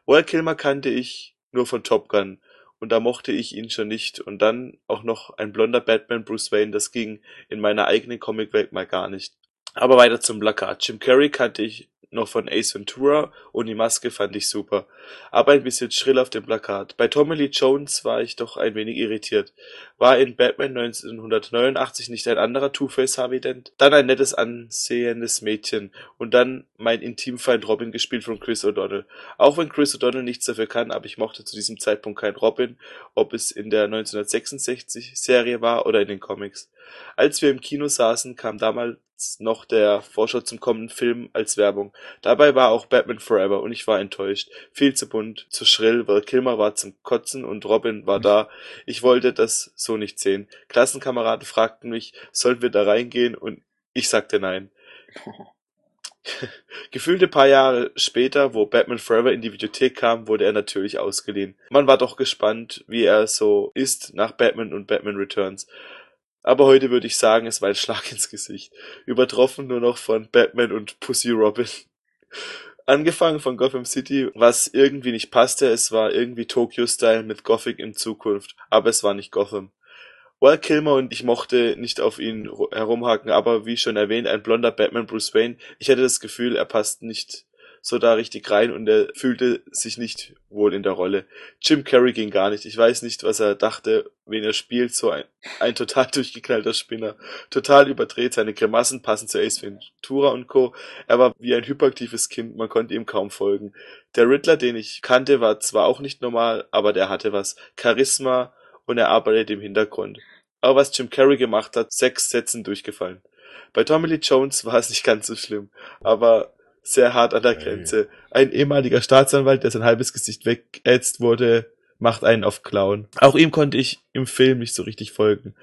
Val Kilmer kannte ich nur von Top Gun und da mochte ich ihn schon nicht und dann auch noch ein blonder Batman Bruce Wayne, das ging in meiner eigenen Comicwelt mal gar nicht. Aber weiter zum Plakat. Jim Carrey kannte ich noch von Ace Ventura und die Maske fand ich super. Aber ein bisschen schrill auf dem Plakat. Bei Tommy Lee Jones war ich doch ein wenig irritiert. War in Batman 1989 nicht ein anderer Two-Face Harvey Dent? Dann ein nettes ansehendes Mädchen und dann mein Intimfeind Robin gespielt von Chris O'Donnell. Auch wenn Chris O'Donnell nichts dafür kann, aber ich mochte zu diesem Zeitpunkt kein Robin, ob es in der 1966 Serie war oder in den Comics. Als wir im Kino saßen, kam damals noch der Vorschau zum kommenden Film als Werbung. Dabei war auch Batman Forever und ich war enttäuscht. Viel zu bunt, zu schrill, weil Kilmer war zum Kotzen und Robin war da. Ich wollte das so nicht sehen. Klassenkameraden fragten mich, sollen wir da reingehen und ich sagte nein. Gefühlte paar Jahre später, wo Batman Forever in die Videothek kam, wurde er natürlich ausgeliehen. Man war doch gespannt, wie er so ist nach Batman und Batman Returns. Aber heute würde ich sagen, es war ein Schlag ins Gesicht. Übertroffen nur noch von Batman und Pussy Robin. Angefangen von Gotham City, was irgendwie nicht passte, es war irgendwie Tokyo-Style mit Gothic in Zukunft, aber es war nicht Gotham. Val Kilmer und ich mochte nicht auf ihn ru- herumhaken, aber wie schon erwähnt, ein blonder Batman Bruce Wayne. Ich hatte das Gefühl, er passt nicht so da richtig rein und er fühlte sich nicht wohl in der Rolle. Jim Carrey ging gar nicht. Ich weiß nicht, was er dachte, wen er spielt. So ein, ein total durchgeknallter Spinner. Total überdreht. Seine Grimassen passen zu Ace Ventura und Co. Er war wie ein hyperaktives Kind. Man konnte ihm kaum folgen. Der Riddler, den ich kannte, war zwar auch nicht normal, aber der hatte was. Charisma und er arbeitet im Hintergrund. Aber was Jim Carrey gemacht hat, sechs Sätzen durchgefallen. Bei Tommy Lee Jones war es nicht ganz so schlimm, aber sehr hart an der Grenze. Ein ehemaliger Staatsanwalt, der sein halbes Gesicht wegätzt wurde, macht einen auf Clown. Auch ihm konnte ich im Film nicht so richtig folgen.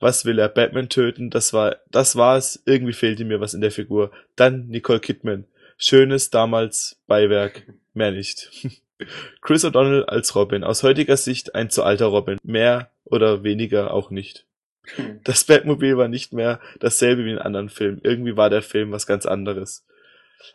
Was will er? Batman töten? Das war, das war's. Irgendwie fehlte mir was in der Figur. Dann Nicole Kidman. Schönes damals Beiwerk. Mehr nicht. Chris O'Donnell als Robin. Aus heutiger Sicht ein zu alter Robin. Mehr oder weniger auch nicht. Hm. Das Batmobil war nicht mehr dasselbe wie in anderen Filmen. Irgendwie war der Film was ganz anderes.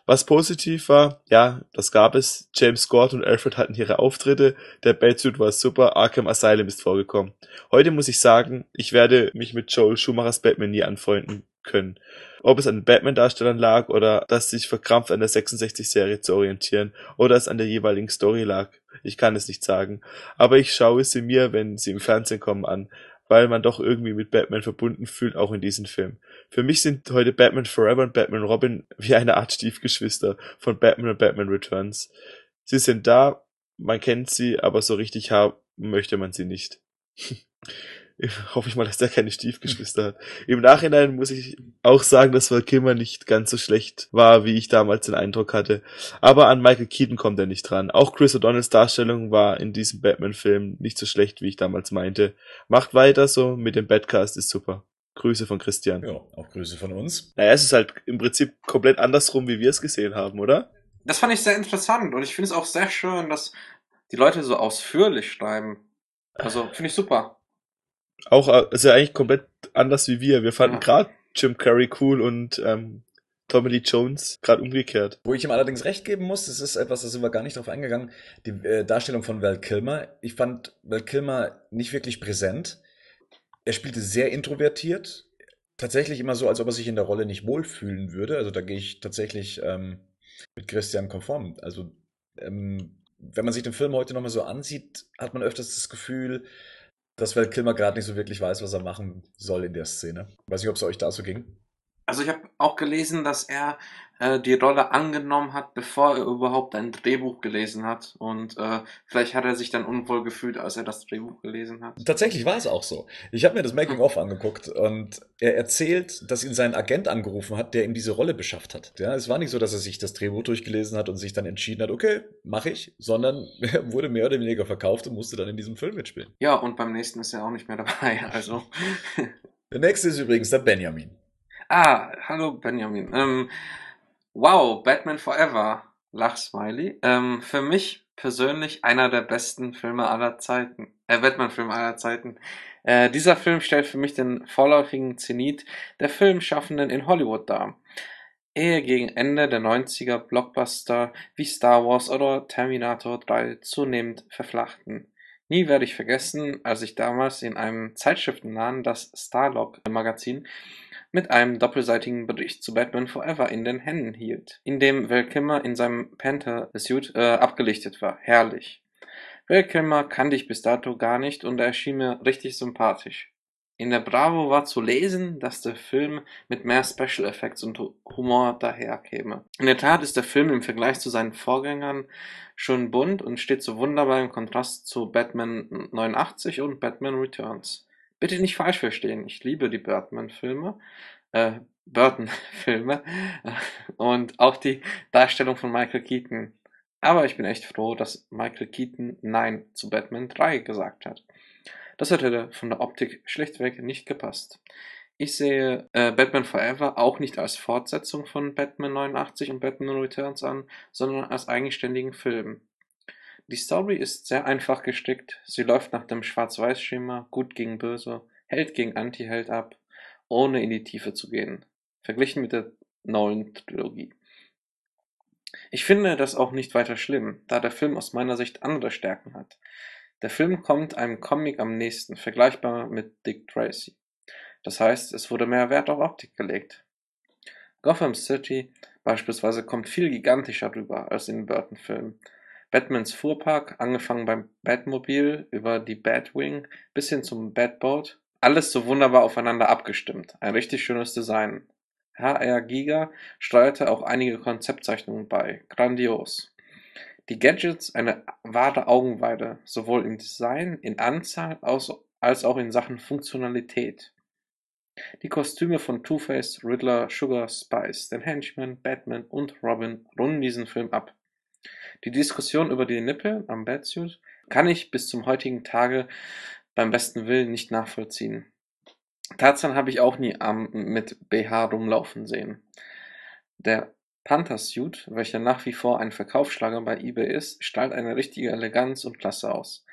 Was positiv war, ja, das gab es. James Scott und Alfred hatten ihre Auftritte. Der Batsuit war super. Arkham Asylum ist vorgekommen. Heute muss ich sagen, ich werde mich mit Joel Schumachers Batman nie anfreunden können. Ob es an den Batman-Darstellern lag oder dass sich verkrampft an der 66-Serie zu orientieren oder es an der jeweiligen Story lag. Ich kann es nicht sagen. Aber ich schaue sie mir, wenn sie im Fernsehen kommen, an weil man doch irgendwie mit Batman verbunden fühlt, auch in diesem Film. Für mich sind heute Batman Forever und Batman Robin wie eine Art Stiefgeschwister von Batman und Batman Returns. Sie sind da, man kennt sie, aber so richtig haben möchte man sie nicht. hoffe ich mal, dass der keine Stiefgeschwister hat. Im Nachhinein muss ich auch sagen, dass Val Kilmer nicht ganz so schlecht war, wie ich damals den Eindruck hatte. Aber an Michael Keaton kommt er nicht dran. Auch Chris O'Donnells Darstellung war in diesem Batman-Film nicht so schlecht, wie ich damals meinte. Macht weiter so, mit dem Badcast ist super. Grüße von Christian. Ja, auch Grüße von uns. Naja, es ist halt im Prinzip komplett andersrum, wie wir es gesehen haben, oder? Das fand ich sehr interessant und ich finde es auch sehr schön, dass die Leute so ausführlich schreiben. Also, finde ich super. Auch, ist ja eigentlich komplett anders wie wir. Wir fanden ja. gerade Jim Carrey cool und ähm, Tommy Lee Jones gerade umgekehrt. Wo ich ihm allerdings recht geben muss, das ist etwas, da sind wir gar nicht drauf eingegangen, die äh, Darstellung von Val Kilmer. Ich fand Val Kilmer nicht wirklich präsent. Er spielte sehr introvertiert, tatsächlich immer so, als ob er sich in der Rolle nicht wohlfühlen würde. Also da gehe ich tatsächlich ähm, mit Christian konform. Also ähm, wenn man sich den Film heute nochmal so ansieht, hat man öfters das Gefühl, dass Val Kilmer gerade nicht so wirklich weiß, was er machen soll in der Szene. Weiß nicht, ob es euch da so ging. Also ich habe auch gelesen, dass er äh, die Rolle angenommen hat, bevor er überhaupt ein Drehbuch gelesen hat. Und äh, vielleicht hat er sich dann unwohl gefühlt, als er das Drehbuch gelesen hat. Tatsächlich war es auch so. Ich habe mir das Making-of angeguckt und er erzählt, dass ihn sein Agent angerufen hat, der ihm diese Rolle beschafft hat. Ja, es war nicht so, dass er sich das Drehbuch durchgelesen hat und sich dann entschieden hat, okay, mache ich, sondern er wurde mehr oder weniger verkauft und musste dann in diesem Film mitspielen. Ja, und beim nächsten ist er auch nicht mehr dabei. Also. der nächste ist übrigens der Benjamin. Ah, hallo Benjamin. Ähm, wow, Batman Forever. Lachsmiley. Ähm, für mich persönlich einer der besten Filme aller Zeiten. Äh, Batman-Filme aller Zeiten. Äh, dieser Film stellt für mich den vorläufigen Zenit der Filmschaffenden in Hollywood dar. Ehe gegen Ende der 90er Blockbuster wie Star Wars oder Terminator 3 zunehmend verflachten. Nie werde ich vergessen, als ich damals in einem Zeitschriftenladen, das Starlog Magazin, mit einem doppelseitigen Bericht zu Batman Forever in den Händen hielt, in dem Val Kilmer in seinem Panther-Suit äh, abgelichtet war. Herrlich. Val Kilmer kannte ich bis dato gar nicht und er erschien mir richtig sympathisch. In der Bravo war zu lesen, dass der Film mit mehr Special Effects und Humor daherkäme. In der Tat ist der Film im Vergleich zu seinen Vorgängern schon bunt und steht so wunderbar im Kontrast zu Batman 89 und Batman Returns. Bitte nicht falsch verstehen, ich liebe die Birdman-Filme, äh, Burton-Filme und auch die Darstellung von Michael Keaton. Aber ich bin echt froh, dass Michael Keaton Nein zu Batman 3 gesagt hat. Das hätte von der Optik schlichtweg nicht gepasst. Ich sehe äh, Batman Forever auch nicht als Fortsetzung von Batman 89 und Batman Returns an, sondern als eigenständigen Film. Die Story ist sehr einfach gestrickt, sie läuft nach dem Schwarz-Weiß-Schema Gut gegen Böse, Held gegen Anti-Held ab, ohne in die Tiefe zu gehen, verglichen mit der neuen Trilogie. Ich finde das auch nicht weiter schlimm, da der Film aus meiner Sicht andere Stärken hat. Der Film kommt einem Comic am nächsten, vergleichbar mit Dick Tracy. Das heißt, es wurde mehr Wert auf Optik gelegt. Gotham City beispielsweise kommt viel gigantischer rüber als in Burton-Filmen. Batmans Fuhrpark, angefangen beim Batmobil über die Batwing bis hin zum Batboat, alles so wunderbar aufeinander abgestimmt. Ein richtig schönes Design. HR Giga steuerte auch einige Konzeptzeichnungen bei. Grandios. Die Gadgets eine wahre Augenweide, sowohl im Design, in Anzahl als auch in Sachen Funktionalität. Die Kostüme von Two-Face, Riddler, Sugar, Spice, den Henchman, Batman und Robin runden diesen Film ab. Die Diskussion über die Nippel am Batsuit kann ich bis zum heutigen Tage beim besten Willen nicht nachvollziehen. Tarzan habe ich auch nie am, mit BH rumlaufen sehen. Der Panther-Suit, welcher nach wie vor ein Verkaufsschlager bei eBay ist, strahlt eine richtige Eleganz und Klasse aus.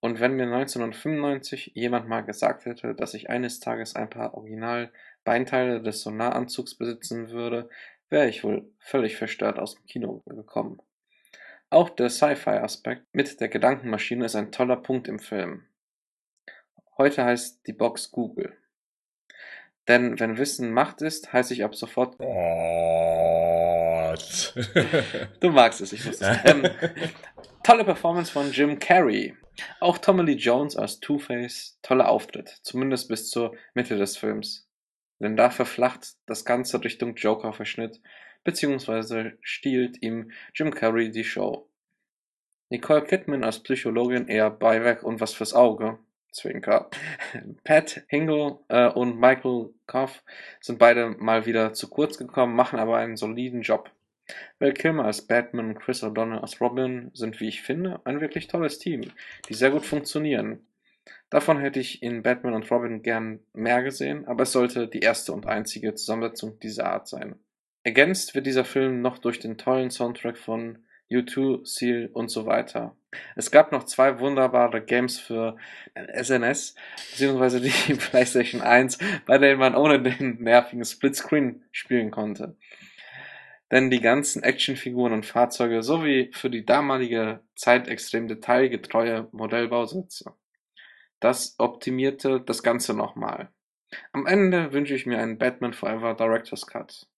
Und wenn mir 1995 jemand mal gesagt hätte, dass ich eines Tages ein paar Original-Beinteile des Sonaranzugs besitzen würde, wäre ich wohl völlig verstört aus dem Kino gekommen. Auch der Sci-Fi-Aspekt mit der Gedankenmaschine ist ein toller Punkt im Film. Heute heißt die Box Google. Denn wenn Wissen Macht ist, heiße ich ab sofort. Gott. du magst es, ich wusste es. Ähm, tolle Performance von Jim Carrey. Auch Tommy Lee Jones als Two-Face, toller Auftritt, zumindest bis zur Mitte des Films. Denn da verflacht das Ganze Richtung Joker-Verschnitt, beziehungsweise stiehlt ihm Jim Carrey die Show. Nicole Kidman als Psychologin eher Beiwerk und was fürs Auge. Zwinker. Pat Hingle äh, und Michael Koff sind beide mal wieder zu kurz gekommen, machen aber einen soliden Job. Val Kilmer als Batman und Chris O'Donnell als Robin sind, wie ich finde, ein wirklich tolles Team, die sehr gut funktionieren. Davon hätte ich in Batman und Robin gern mehr gesehen, aber es sollte die erste und einzige Zusammensetzung dieser Art sein. Ergänzt wird dieser Film noch durch den tollen Soundtrack von U2, Seal und so weiter. Es gab noch zwei wunderbare Games für SNS, beziehungsweise die PlayStation 1, bei denen man ohne den nervigen Splitscreen spielen konnte denn die ganzen Actionfiguren und Fahrzeuge sowie für die damalige Zeit extrem detailgetreue Modellbausätze. Das optimierte das Ganze nochmal. Am Ende wünsche ich mir einen Batman Forever Director's Cut.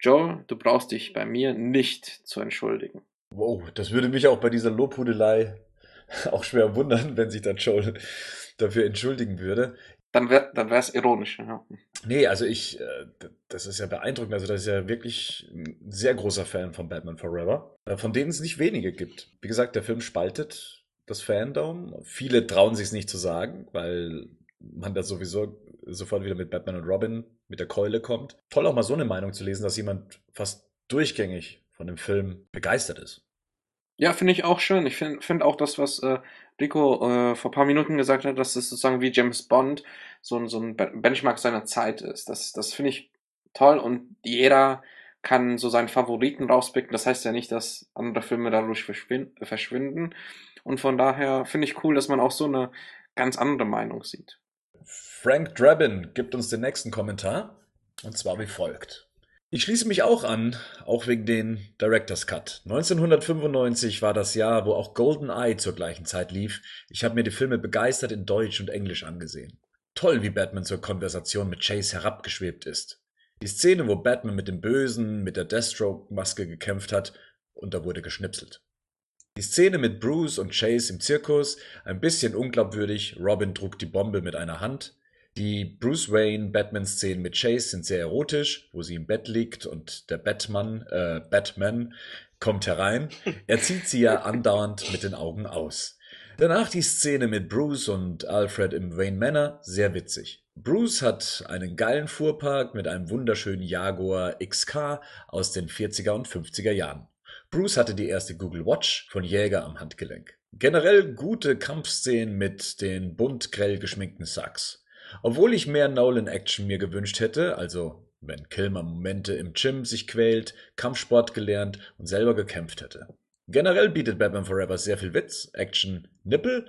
Joel, du brauchst dich bei mir nicht zu entschuldigen. Wow, das würde mich auch bei dieser Lobhudelei auch schwer wundern, wenn sich dann Joel dafür entschuldigen würde. Dann wäre dann es ironisch. Ja. Nee, also ich, äh, das ist ja beeindruckend. Also das ist ja wirklich ein sehr großer Fan von Batman Forever, äh, von denen es nicht wenige gibt. Wie gesagt, der Film spaltet das Fandom. Viele trauen sich es nicht zu sagen, weil man da sowieso sofort wieder mit Batman und Robin mit der Keule kommt. Toll auch mal so eine Meinung zu lesen, dass jemand fast durchgängig von dem Film begeistert ist. Ja, finde ich auch schön. Ich finde find auch das, was äh, Rico äh, vor paar Minuten gesagt hat, dass es sozusagen wie James Bond so, ein so ein Benchmark seiner Zeit ist. Das, das finde ich toll und jeder kann so seinen Favoriten rauspicken. Das heißt ja nicht, dass andere Filme dadurch verschwinden. Und von daher finde ich cool, dass man auch so eine ganz andere Meinung sieht. Frank Drabin gibt uns den nächsten Kommentar. Und zwar wie folgt. Ich schließe mich auch an, auch wegen den Director's Cut. 1995 war das Jahr, wo auch Golden Eye zur gleichen Zeit lief. Ich habe mir die Filme begeistert in Deutsch und Englisch angesehen. Toll, wie Batman zur Konversation mit Chase herabgeschwebt ist. Die Szene, wo Batman mit dem Bösen, mit der Deathstroke-Maske gekämpft hat, und da wurde geschnipselt. Die Szene mit Bruce und Chase im Zirkus, ein bisschen unglaubwürdig, Robin trug die Bombe mit einer Hand, die Bruce Wayne Batman-Szenen mit Chase sind sehr erotisch, wo sie im Bett liegt und der Batman, äh, Batman kommt herein. Er zieht sie ja andauernd mit den Augen aus. Danach die Szene mit Bruce und Alfred im Wayne Manor, sehr witzig. Bruce hat einen geilen Fuhrpark mit einem wunderschönen Jaguar XK aus den 40er und 50er Jahren. Bruce hatte die erste Google Watch von Jäger am Handgelenk. Generell gute Kampfszenen mit den bunt grell geschminkten Sucks. Obwohl ich mehr Nolan-Action mir gewünscht hätte, also wenn Kilmer Momente im Gym sich quält, Kampfsport gelernt und selber gekämpft hätte. Generell bietet Batman Forever sehr viel Witz, Action, Nippel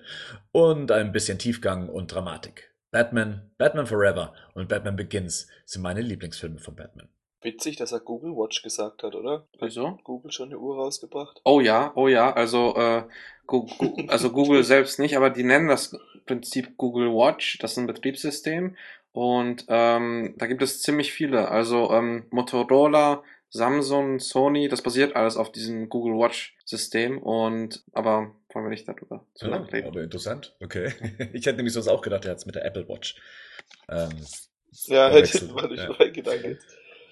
und ein bisschen Tiefgang und Dramatik. Batman, Batman Forever und Batman Begins sind meine Lieblingsfilme von Batman. Witzig, dass er Google Watch gesagt hat, oder? Wieso? Google schon eine Uhr rausgebracht? Oh ja, oh ja, also, äh, Google, also Google selbst nicht, aber die nennen das Prinzip Google Watch, das ist ein Betriebssystem und ähm, da gibt es ziemlich viele, also ähm, Motorola, Samsung, Sony, das basiert alles auf diesem Google Watch System und aber wollen wir nicht darüber zu ja, reden. Aber interessant, okay. ich hätte nämlich sonst auch gedacht, er hat es mit der Apple Watch. Ähm, ja, hätte war nicht ja. Gedanke.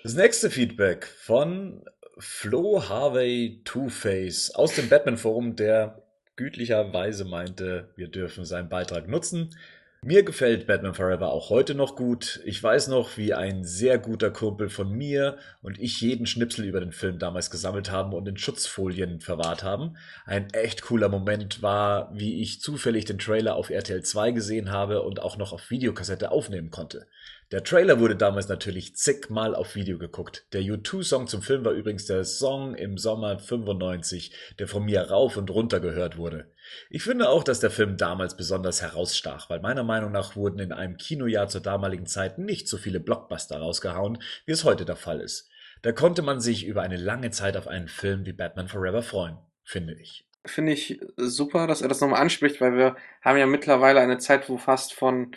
Das nächste Feedback von Flo Harvey Two-Face aus dem Batman Forum, der gütlicherweise meinte, wir dürfen seinen Beitrag nutzen. Mir gefällt Batman Forever auch heute noch gut. Ich weiß noch, wie ein sehr guter Kumpel von mir und ich jeden Schnipsel über den Film damals gesammelt haben und in Schutzfolien verwahrt haben. Ein echt cooler Moment war, wie ich zufällig den Trailer auf RTL 2 gesehen habe und auch noch auf Videokassette aufnehmen konnte. Der Trailer wurde damals natürlich zigmal auf Video geguckt. Der U2-Song zum Film war übrigens der Song im Sommer 95, der von mir rauf und runter gehört wurde. Ich finde auch, dass der Film damals besonders herausstach, weil meiner Meinung nach wurden in einem Kinojahr zur damaligen Zeit nicht so viele Blockbuster rausgehauen, wie es heute der Fall ist. Da konnte man sich über eine lange Zeit auf einen Film wie Batman Forever freuen, finde ich. Finde ich super, dass er das nochmal anspricht, weil wir haben ja mittlerweile eine Zeit, wo fast von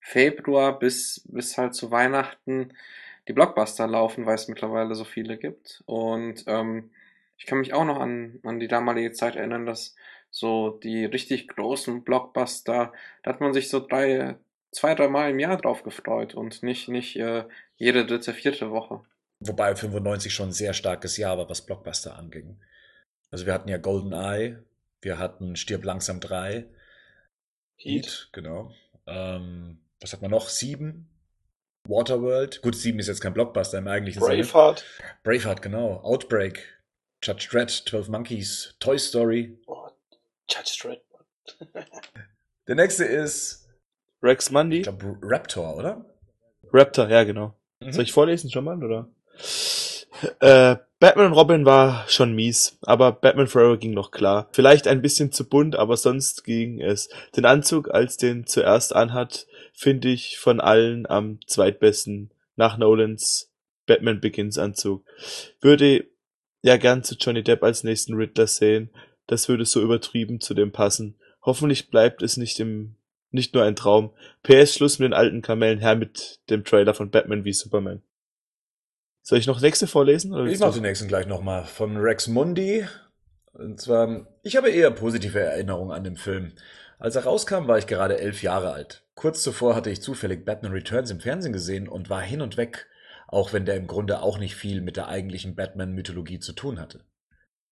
Februar bis, bis halt zu Weihnachten die Blockbuster laufen, weil es mittlerweile so viele gibt. Und ähm, ich kann mich auch noch an, an die damalige Zeit erinnern, dass so die richtig großen Blockbuster, da hat man sich so drei, zwei, drei Mal im Jahr drauf gefreut und nicht, nicht äh, jede dritte, vierte Woche. Wobei 95 schon ein sehr starkes Jahr war, was Blockbuster anging. Also wir hatten ja Golden Eye, wir hatten Stirb langsam 3. Heat, Heat genau. Ähm, was hat man noch? Sieben? Waterworld. Gut, Sieben ist jetzt kein Blockbuster im eigentlichen Sinne. Braveheart. Braveheart, genau. Outbreak. Judge Dredd, 12 Monkeys, Toy Story. Oh, Judge Dredd. Der nächste ist Rex Mundy. Ich glaube Raptor, oder? Raptor, ja, genau. Mhm. Soll ich vorlesen schon mal, oder? Äh, Batman und Robin war schon mies, aber Batman Forever ging noch klar. Vielleicht ein bisschen zu bunt, aber sonst ging es. Den Anzug, als den zuerst anhat, finde ich von allen am zweitbesten nach Nolans Batman Begins Anzug. Würde ja gern zu Johnny Depp als nächsten Riddler sehen. Das würde so übertrieben zu dem passen. Hoffentlich bleibt es nicht im nicht nur ein Traum. PS Schluss mit den alten Kamellen her mit dem Trailer von Batman wie Superman. Soll ich noch nächste vorlesen? Oder ich mache den nächsten gleich nochmal. Von Rex Mundi. Und zwar, ich habe eher positive Erinnerungen an den Film. Als er rauskam, war ich gerade elf Jahre alt. Kurz zuvor hatte ich zufällig Batman Returns im Fernsehen gesehen und war hin und weg, auch wenn der im Grunde auch nicht viel mit der eigentlichen Batman-Mythologie zu tun hatte.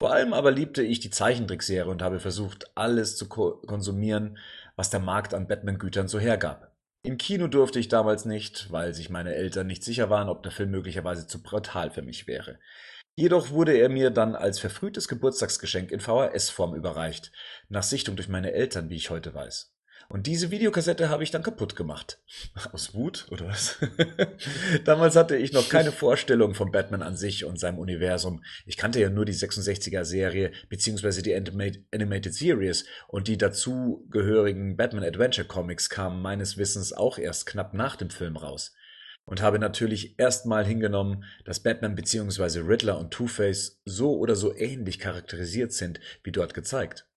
Vor allem aber liebte ich die Zeichentrickserie und habe versucht, alles zu ko konsumieren, was der Markt an Batman-Gütern so hergab. Im Kino durfte ich damals nicht, weil sich meine Eltern nicht sicher waren, ob der Film möglicherweise zu brutal für mich wäre. Jedoch wurde er mir dann als verfrühtes Geburtstagsgeschenk in VHS-Form überreicht, nach Sichtung durch meine Eltern, wie ich heute weiß. Und diese Videokassette habe ich dann kaputt gemacht. Aus Wut oder was? Damals hatte ich noch keine Vorstellung von Batman an sich und seinem Universum. Ich kannte ja nur die 66er Serie beziehungsweise die Animated Series und die dazugehörigen Batman Adventure Comics kamen meines Wissens auch erst knapp nach dem Film raus. Und habe natürlich erstmal hingenommen, dass Batman beziehungsweise Riddler und Two-Face so oder so ähnlich charakterisiert sind, wie dort gezeigt.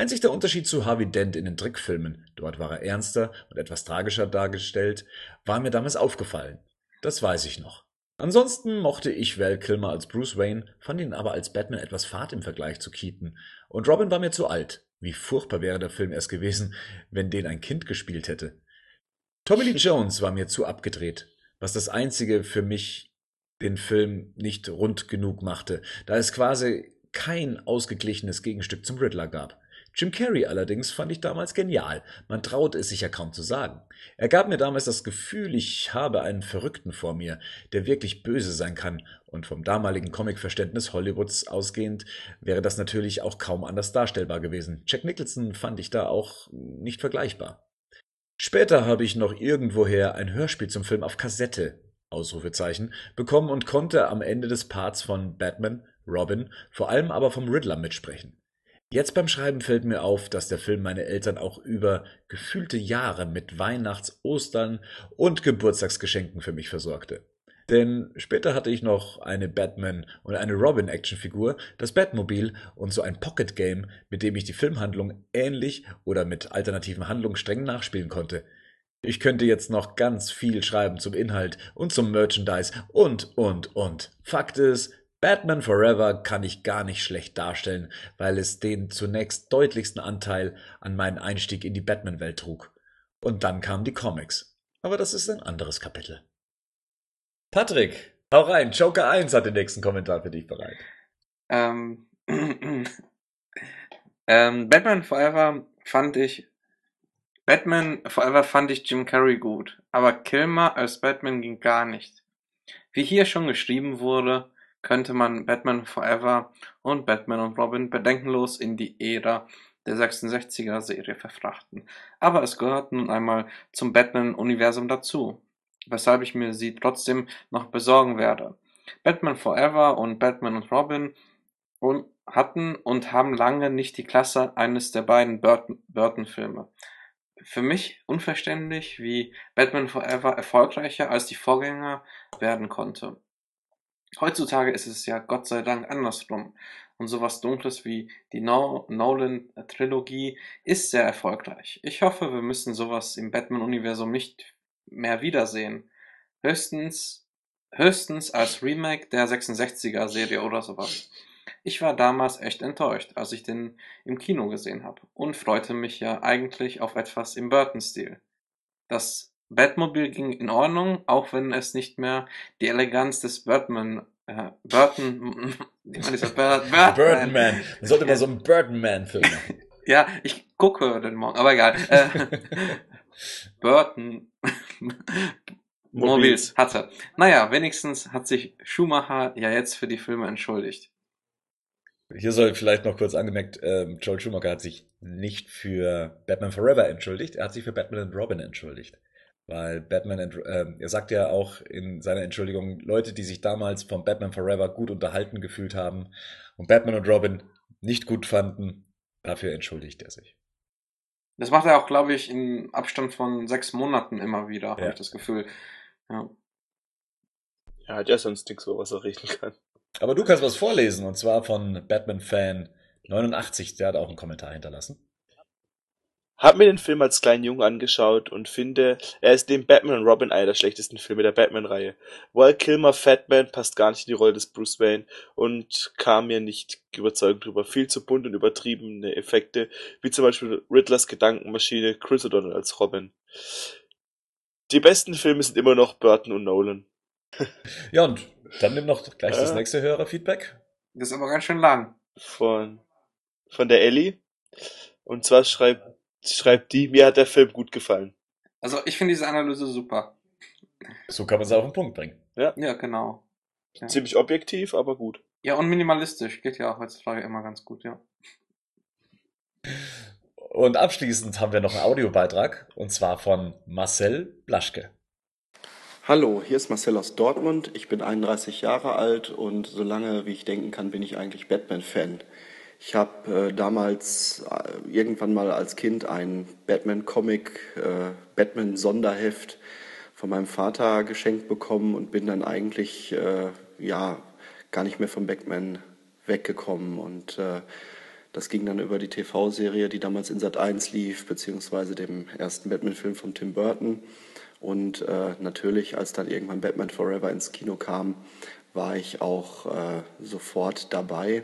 Einzig der Unterschied zu Harvey Dent in den Trickfilmen, dort war er ernster und etwas tragischer dargestellt, war mir damals aufgefallen. Das weiß ich noch. Ansonsten mochte ich Val Kilmer als Bruce Wayne, fand ihn aber als Batman etwas fad im Vergleich zu Keaton. Und Robin war mir zu alt. Wie furchtbar wäre der Film erst gewesen, wenn den ein Kind gespielt hätte. Tommy Lee Jones war mir zu abgedreht, was das einzige für mich den Film nicht rund genug machte, da es quasi kein ausgeglichenes Gegenstück zum Riddler gab. Jim Carrey allerdings fand ich damals genial. Man traut es sich ja kaum zu sagen. Er gab mir damals das Gefühl, ich habe einen Verrückten vor mir, der wirklich böse sein kann. Und vom damaligen Comicverständnis Hollywoods ausgehend wäre das natürlich auch kaum anders darstellbar gewesen. Jack Nicholson fand ich da auch nicht vergleichbar. Später habe ich noch irgendwoher ein Hörspiel zum Film auf Kassette Ausrufezeichen bekommen und konnte am Ende des Parts von Batman, Robin, vor allem aber vom Riddler mitsprechen. Jetzt beim Schreiben fällt mir auf, dass der Film meine Eltern auch über gefühlte Jahre mit Weihnachts-, Ostern und Geburtstagsgeschenken für mich versorgte. Denn später hatte ich noch eine Batman und eine Robin Actionfigur, das Batmobil und so ein Pocket Game, mit dem ich die Filmhandlung ähnlich oder mit alternativen Handlungssträngen nachspielen konnte. Ich könnte jetzt noch ganz viel schreiben zum Inhalt und zum Merchandise und, und, und. Fakt ist, Batman Forever kann ich gar nicht schlecht darstellen, weil es den zunächst deutlichsten Anteil an meinen Einstieg in die Batman-Welt trug. Und dann kamen die Comics. Aber das ist ein anderes Kapitel. Patrick, hau rein. Joker 1 hat den nächsten Kommentar für dich bereit. Ähm, ähm, Batman Forever fand ich Batman Forever fand ich Jim Carrey gut, aber Kilmer als Batman ging gar nicht. Wie hier schon geschrieben wurde, könnte man Batman Forever und Batman und Robin bedenkenlos in die Ära der 66er Serie verfrachten. Aber es gehört nun einmal zum Batman-Universum dazu, weshalb ich mir sie trotzdem noch besorgen werde. Batman Forever und Batman und Robin hatten und haben lange nicht die Klasse eines der beiden Burton-Filme. Für mich unverständlich, wie Batman Forever erfolgreicher als die Vorgänger werden konnte. Heutzutage ist es ja Gott sei Dank andersrum. Und sowas Dunkles wie die no Nolan-Trilogie ist sehr erfolgreich. Ich hoffe, wir müssen sowas im Batman-Universum nicht mehr wiedersehen. Höchstens, höchstens als Remake der 66er-Serie oder sowas. Ich war damals echt enttäuscht, als ich den im Kino gesehen habe und freute mich ja eigentlich auf etwas im Burton-Stil. Das Batmobil ging in Ordnung, auch wenn es nicht mehr die Eleganz des Birdman äh, Burton, Bird, Birdman. Birdman. Man sollte mal so einen Birdman-Film machen. ja, ich gucke den morgen, aber egal. Äh, Burton Mobils hatte. Naja, wenigstens hat sich Schumacher ja jetzt für die Filme entschuldigt. Hier soll vielleicht noch kurz angemerkt, ähm, Joel Schumacher hat sich nicht für Batman Forever entschuldigt, er hat sich für Batman and Robin entschuldigt. Weil Batman, and, äh, er sagt ja auch in seiner Entschuldigung, Leute, die sich damals von Batman Forever gut unterhalten gefühlt haben und Batman und Robin nicht gut fanden, dafür entschuldigt er sich. Das macht er auch, glaube ich, in Abstand von sechs Monaten immer wieder, ja. habe ich das Gefühl. Ja. Er hat ja sonst nichts, wo was er reden kann. Aber du kannst was vorlesen, und zwar von Batman-Fan 89, der hat auch einen Kommentar hinterlassen. Hab mir den Film als kleinen Jungen angeschaut und finde, er ist neben Batman und Robin einer der schlechtesten Filme der Batman-Reihe. Val Kilmer Fatman passt gar nicht in die Rolle des Bruce Wayne und kam mir nicht überzeugend drüber. Viel zu bunt und übertriebene Effekte, wie zum Beispiel Riddlers Gedankenmaschine, Chris O'Donnell als Robin. Die besten Filme sind immer noch Burton und Nolan. ja, und dann nimm noch gleich das nächste Hörerfeedback. Das ist aber ganz schön lang. Von, von der Ellie. Und zwar schreibt, schreibt die, mir hat der Film gut gefallen. Also ich finde diese Analyse super. So kann man es auf den Punkt bringen. Ja, ja genau. Ja. Ziemlich objektiv, aber gut. Ja, und minimalistisch. Geht ja auch heutzutage immer ganz gut, ja. Und abschließend haben wir noch einen Audiobeitrag, und zwar von Marcel Blaschke. Hallo, hier ist Marcel aus Dortmund. Ich bin 31 Jahre alt und so lange wie ich denken kann, bin ich eigentlich Batman-Fan. Ich habe äh, damals äh, irgendwann mal als Kind ein Batman-Comic, äh, Batman-Sonderheft von meinem Vater geschenkt bekommen und bin dann eigentlich äh, ja gar nicht mehr vom Batman weggekommen und äh, das ging dann über die TV-Serie, die damals in Sat 1 lief, beziehungsweise dem ersten Batman-Film von Tim Burton. Und äh, natürlich, als dann irgendwann Batman Forever ins Kino kam, war ich auch sofort dabei.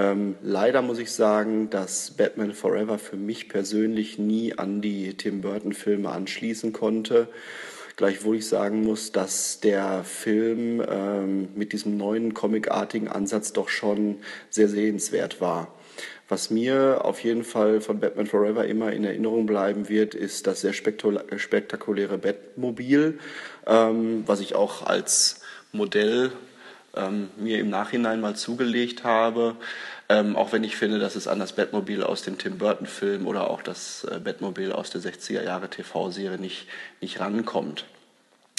Ähm, leider muss ich sagen, dass Batman Forever für mich persönlich nie an die Tim Burton-Filme anschließen konnte. Gleichwohl ich sagen muss, dass der Film ähm, mit diesem neuen comicartigen Ansatz doch schon sehr sehenswert war. Was mir auf jeden Fall von Batman Forever immer in Erinnerung bleiben wird, ist das sehr spektakuläre Batmobil, ähm, was ich auch als Modell ähm, mir im Nachhinein mal zugelegt habe. Ähm, auch wenn ich finde, dass es an das Batmobil aus dem Tim Burton-Film oder auch das äh, Batmobil aus der 60er Jahre TV-Serie nicht, nicht rankommt.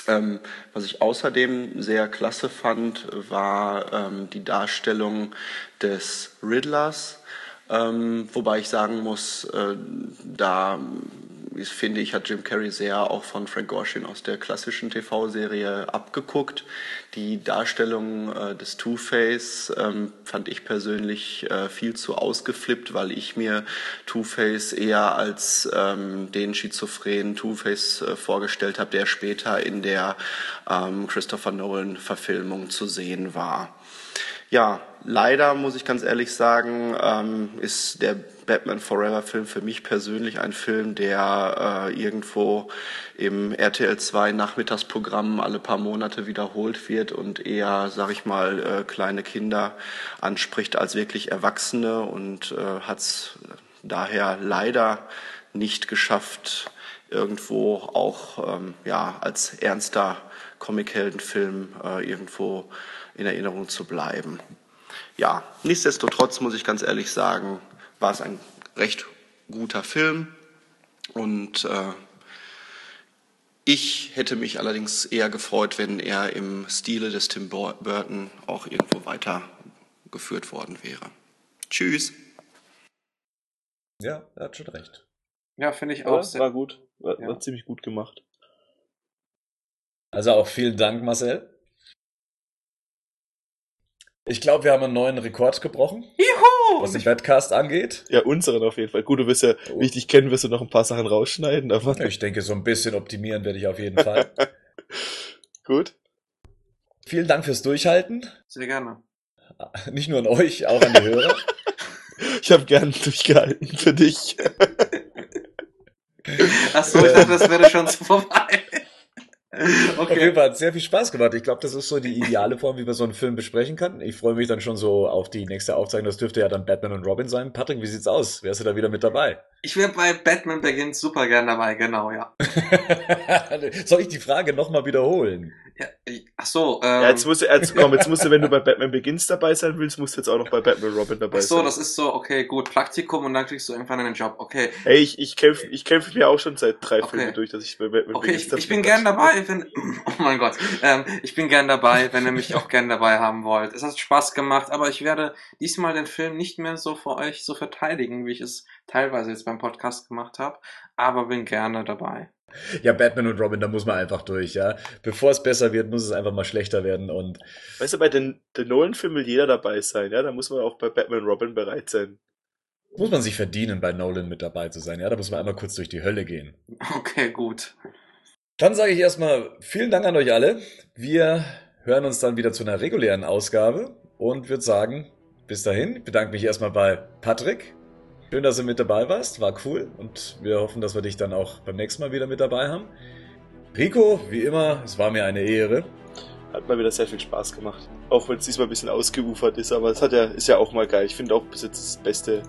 Ähm, was ich außerdem sehr klasse fand, war ähm, die Darstellung des Riddlers ähm, wobei ich sagen muss, äh, da finde ich, hat Jim Carrey sehr auch von Frank Gorshin aus der klassischen TV-Serie abgeguckt. Die Darstellung äh, des Two-Face ähm, fand ich persönlich äh, viel zu ausgeflippt, weil ich mir Two-Face eher als ähm, den schizophrenen Two-Face äh, vorgestellt habe, der später in der ähm, Christopher Nolan-Verfilmung zu sehen war. Ja, leider muss ich ganz ehrlich sagen, ähm, ist der Batman Forever Film für mich persönlich ein Film, der äh, irgendwo im RTL 2 Nachmittagsprogramm alle paar Monate wiederholt wird und eher, sag ich mal, äh, kleine Kinder anspricht als wirklich Erwachsene und äh, hat daher leider nicht geschafft, irgendwo auch ähm, ja, als ernster Comicheldenfilm äh, irgendwo in Erinnerung zu bleiben. Ja, nichtsdestotrotz muss ich ganz ehrlich sagen, war es ein recht guter Film und äh, ich hätte mich allerdings eher gefreut, wenn er im Stile des Tim Burton auch irgendwo weitergeführt worden wäre. Tschüss. Ja, er hat schon recht. Ja, finde ich auch. Ja, war gut. War, ja. war ziemlich gut gemacht. Also auch vielen Dank, Marcel. Ich glaube, wir haben einen neuen Rekord gebrochen. Juhu! Was den Badcast angeht. Ja, unseren auf jeden Fall. Gut, du wirst ja, oh. wie ich dich kenne, wirst du noch ein paar Sachen rausschneiden, aber. Ich denke, so ein bisschen optimieren werde ich auf jeden Fall. Gut. Vielen Dank fürs Durchhalten. Sehr gerne. Nicht nur an euch, auch an die Hörer. ich habe gern durchgehalten für dich. Achso, ich dachte, das wäre schon vorbei. Okay. Auf jeden Fall hat sehr viel Spaß gemacht. Ich glaube, das ist so die ideale Form, wie man so einen Film besprechen kann. Ich freue mich dann schon so auf die nächste Aufzeichnung. Das dürfte ja dann Batman und Robin sein. Patrick, wie sieht's aus? Wärst du da wieder mit dabei? Ich wäre bei Batman Begins super gern dabei, genau, ja. Soll ich die Frage nochmal wiederholen? Ja, ach so. Ähm, ja, jetzt musst du, jetzt, komm, jetzt musst du, wenn du bei Batman Begins dabei sein willst, musst du jetzt auch noch bei Batman Robin dabei ach so, sein. das ist so, okay, gut, Praktikum und dann kriegst du irgendwann einen Job, okay. Ey, ich, ich kämpfe ich kämpf mir auch schon seit drei okay. Filmen durch, dass ich bei Batman okay, Begins Okay, ich, ich bin gern dabei, wenn, oh mein Gott, ähm, ich bin gern dabei, wenn ihr mich auch gern dabei haben wollt. Es hat Spaß gemacht, aber ich werde diesmal den Film nicht mehr so für euch so verteidigen, wie ich es teilweise jetzt beim Podcast gemacht habe, aber bin gerne dabei. Ja, Batman und Robin, da muss man einfach durch, ja. Bevor es besser wird, muss es einfach mal schlechter werden und. Weißt du, bei den, den Nolan-Filmen will jeder dabei sein, ja. Da muss man auch bei Batman und Robin bereit sein. Muss man sich verdienen, bei Nolan mit dabei zu sein, ja. Da muss man einmal kurz durch die Hölle gehen. Okay, gut. Dann sage ich erstmal vielen Dank an euch alle. Wir hören uns dann wieder zu einer regulären Ausgabe und würde sagen, bis dahin. Ich bedanke mich erstmal bei Patrick. Schön, dass du mit dabei warst, war cool und wir hoffen, dass wir dich dann auch beim nächsten Mal wieder mit dabei haben. Rico, wie immer, es war mir eine Ehre. Hat mal wieder sehr viel Spaß gemacht. Auch wenn es diesmal ein bisschen ausgeufert ist, aber es hat ja, ist ja auch mal geil. Ich finde auch bis jetzt das Beste.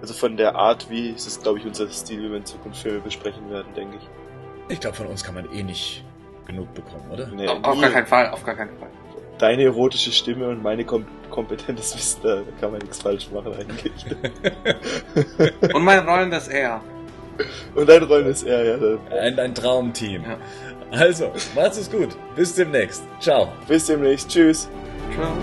Also von der Art, wie ist es, glaube ich, unser Stil, wie wir in Zukunft Filme besprechen werden, denke ich. Ich glaube, von uns kann man eh nicht genug bekommen, oder? Nee, auf, auf gar keinen Fall, auf gar keinen Fall deine erotische Stimme und meine kom kompetentes Wissen, da kann man nichts falsch machen eigentlich. und mein rollendes R. Und ein rollendes R, ja. Dann. Ein, ein Traumteam. Ja. Also, macht's es gut. Bis demnächst. Ciao. Bis demnächst. Tschüss. Ciao.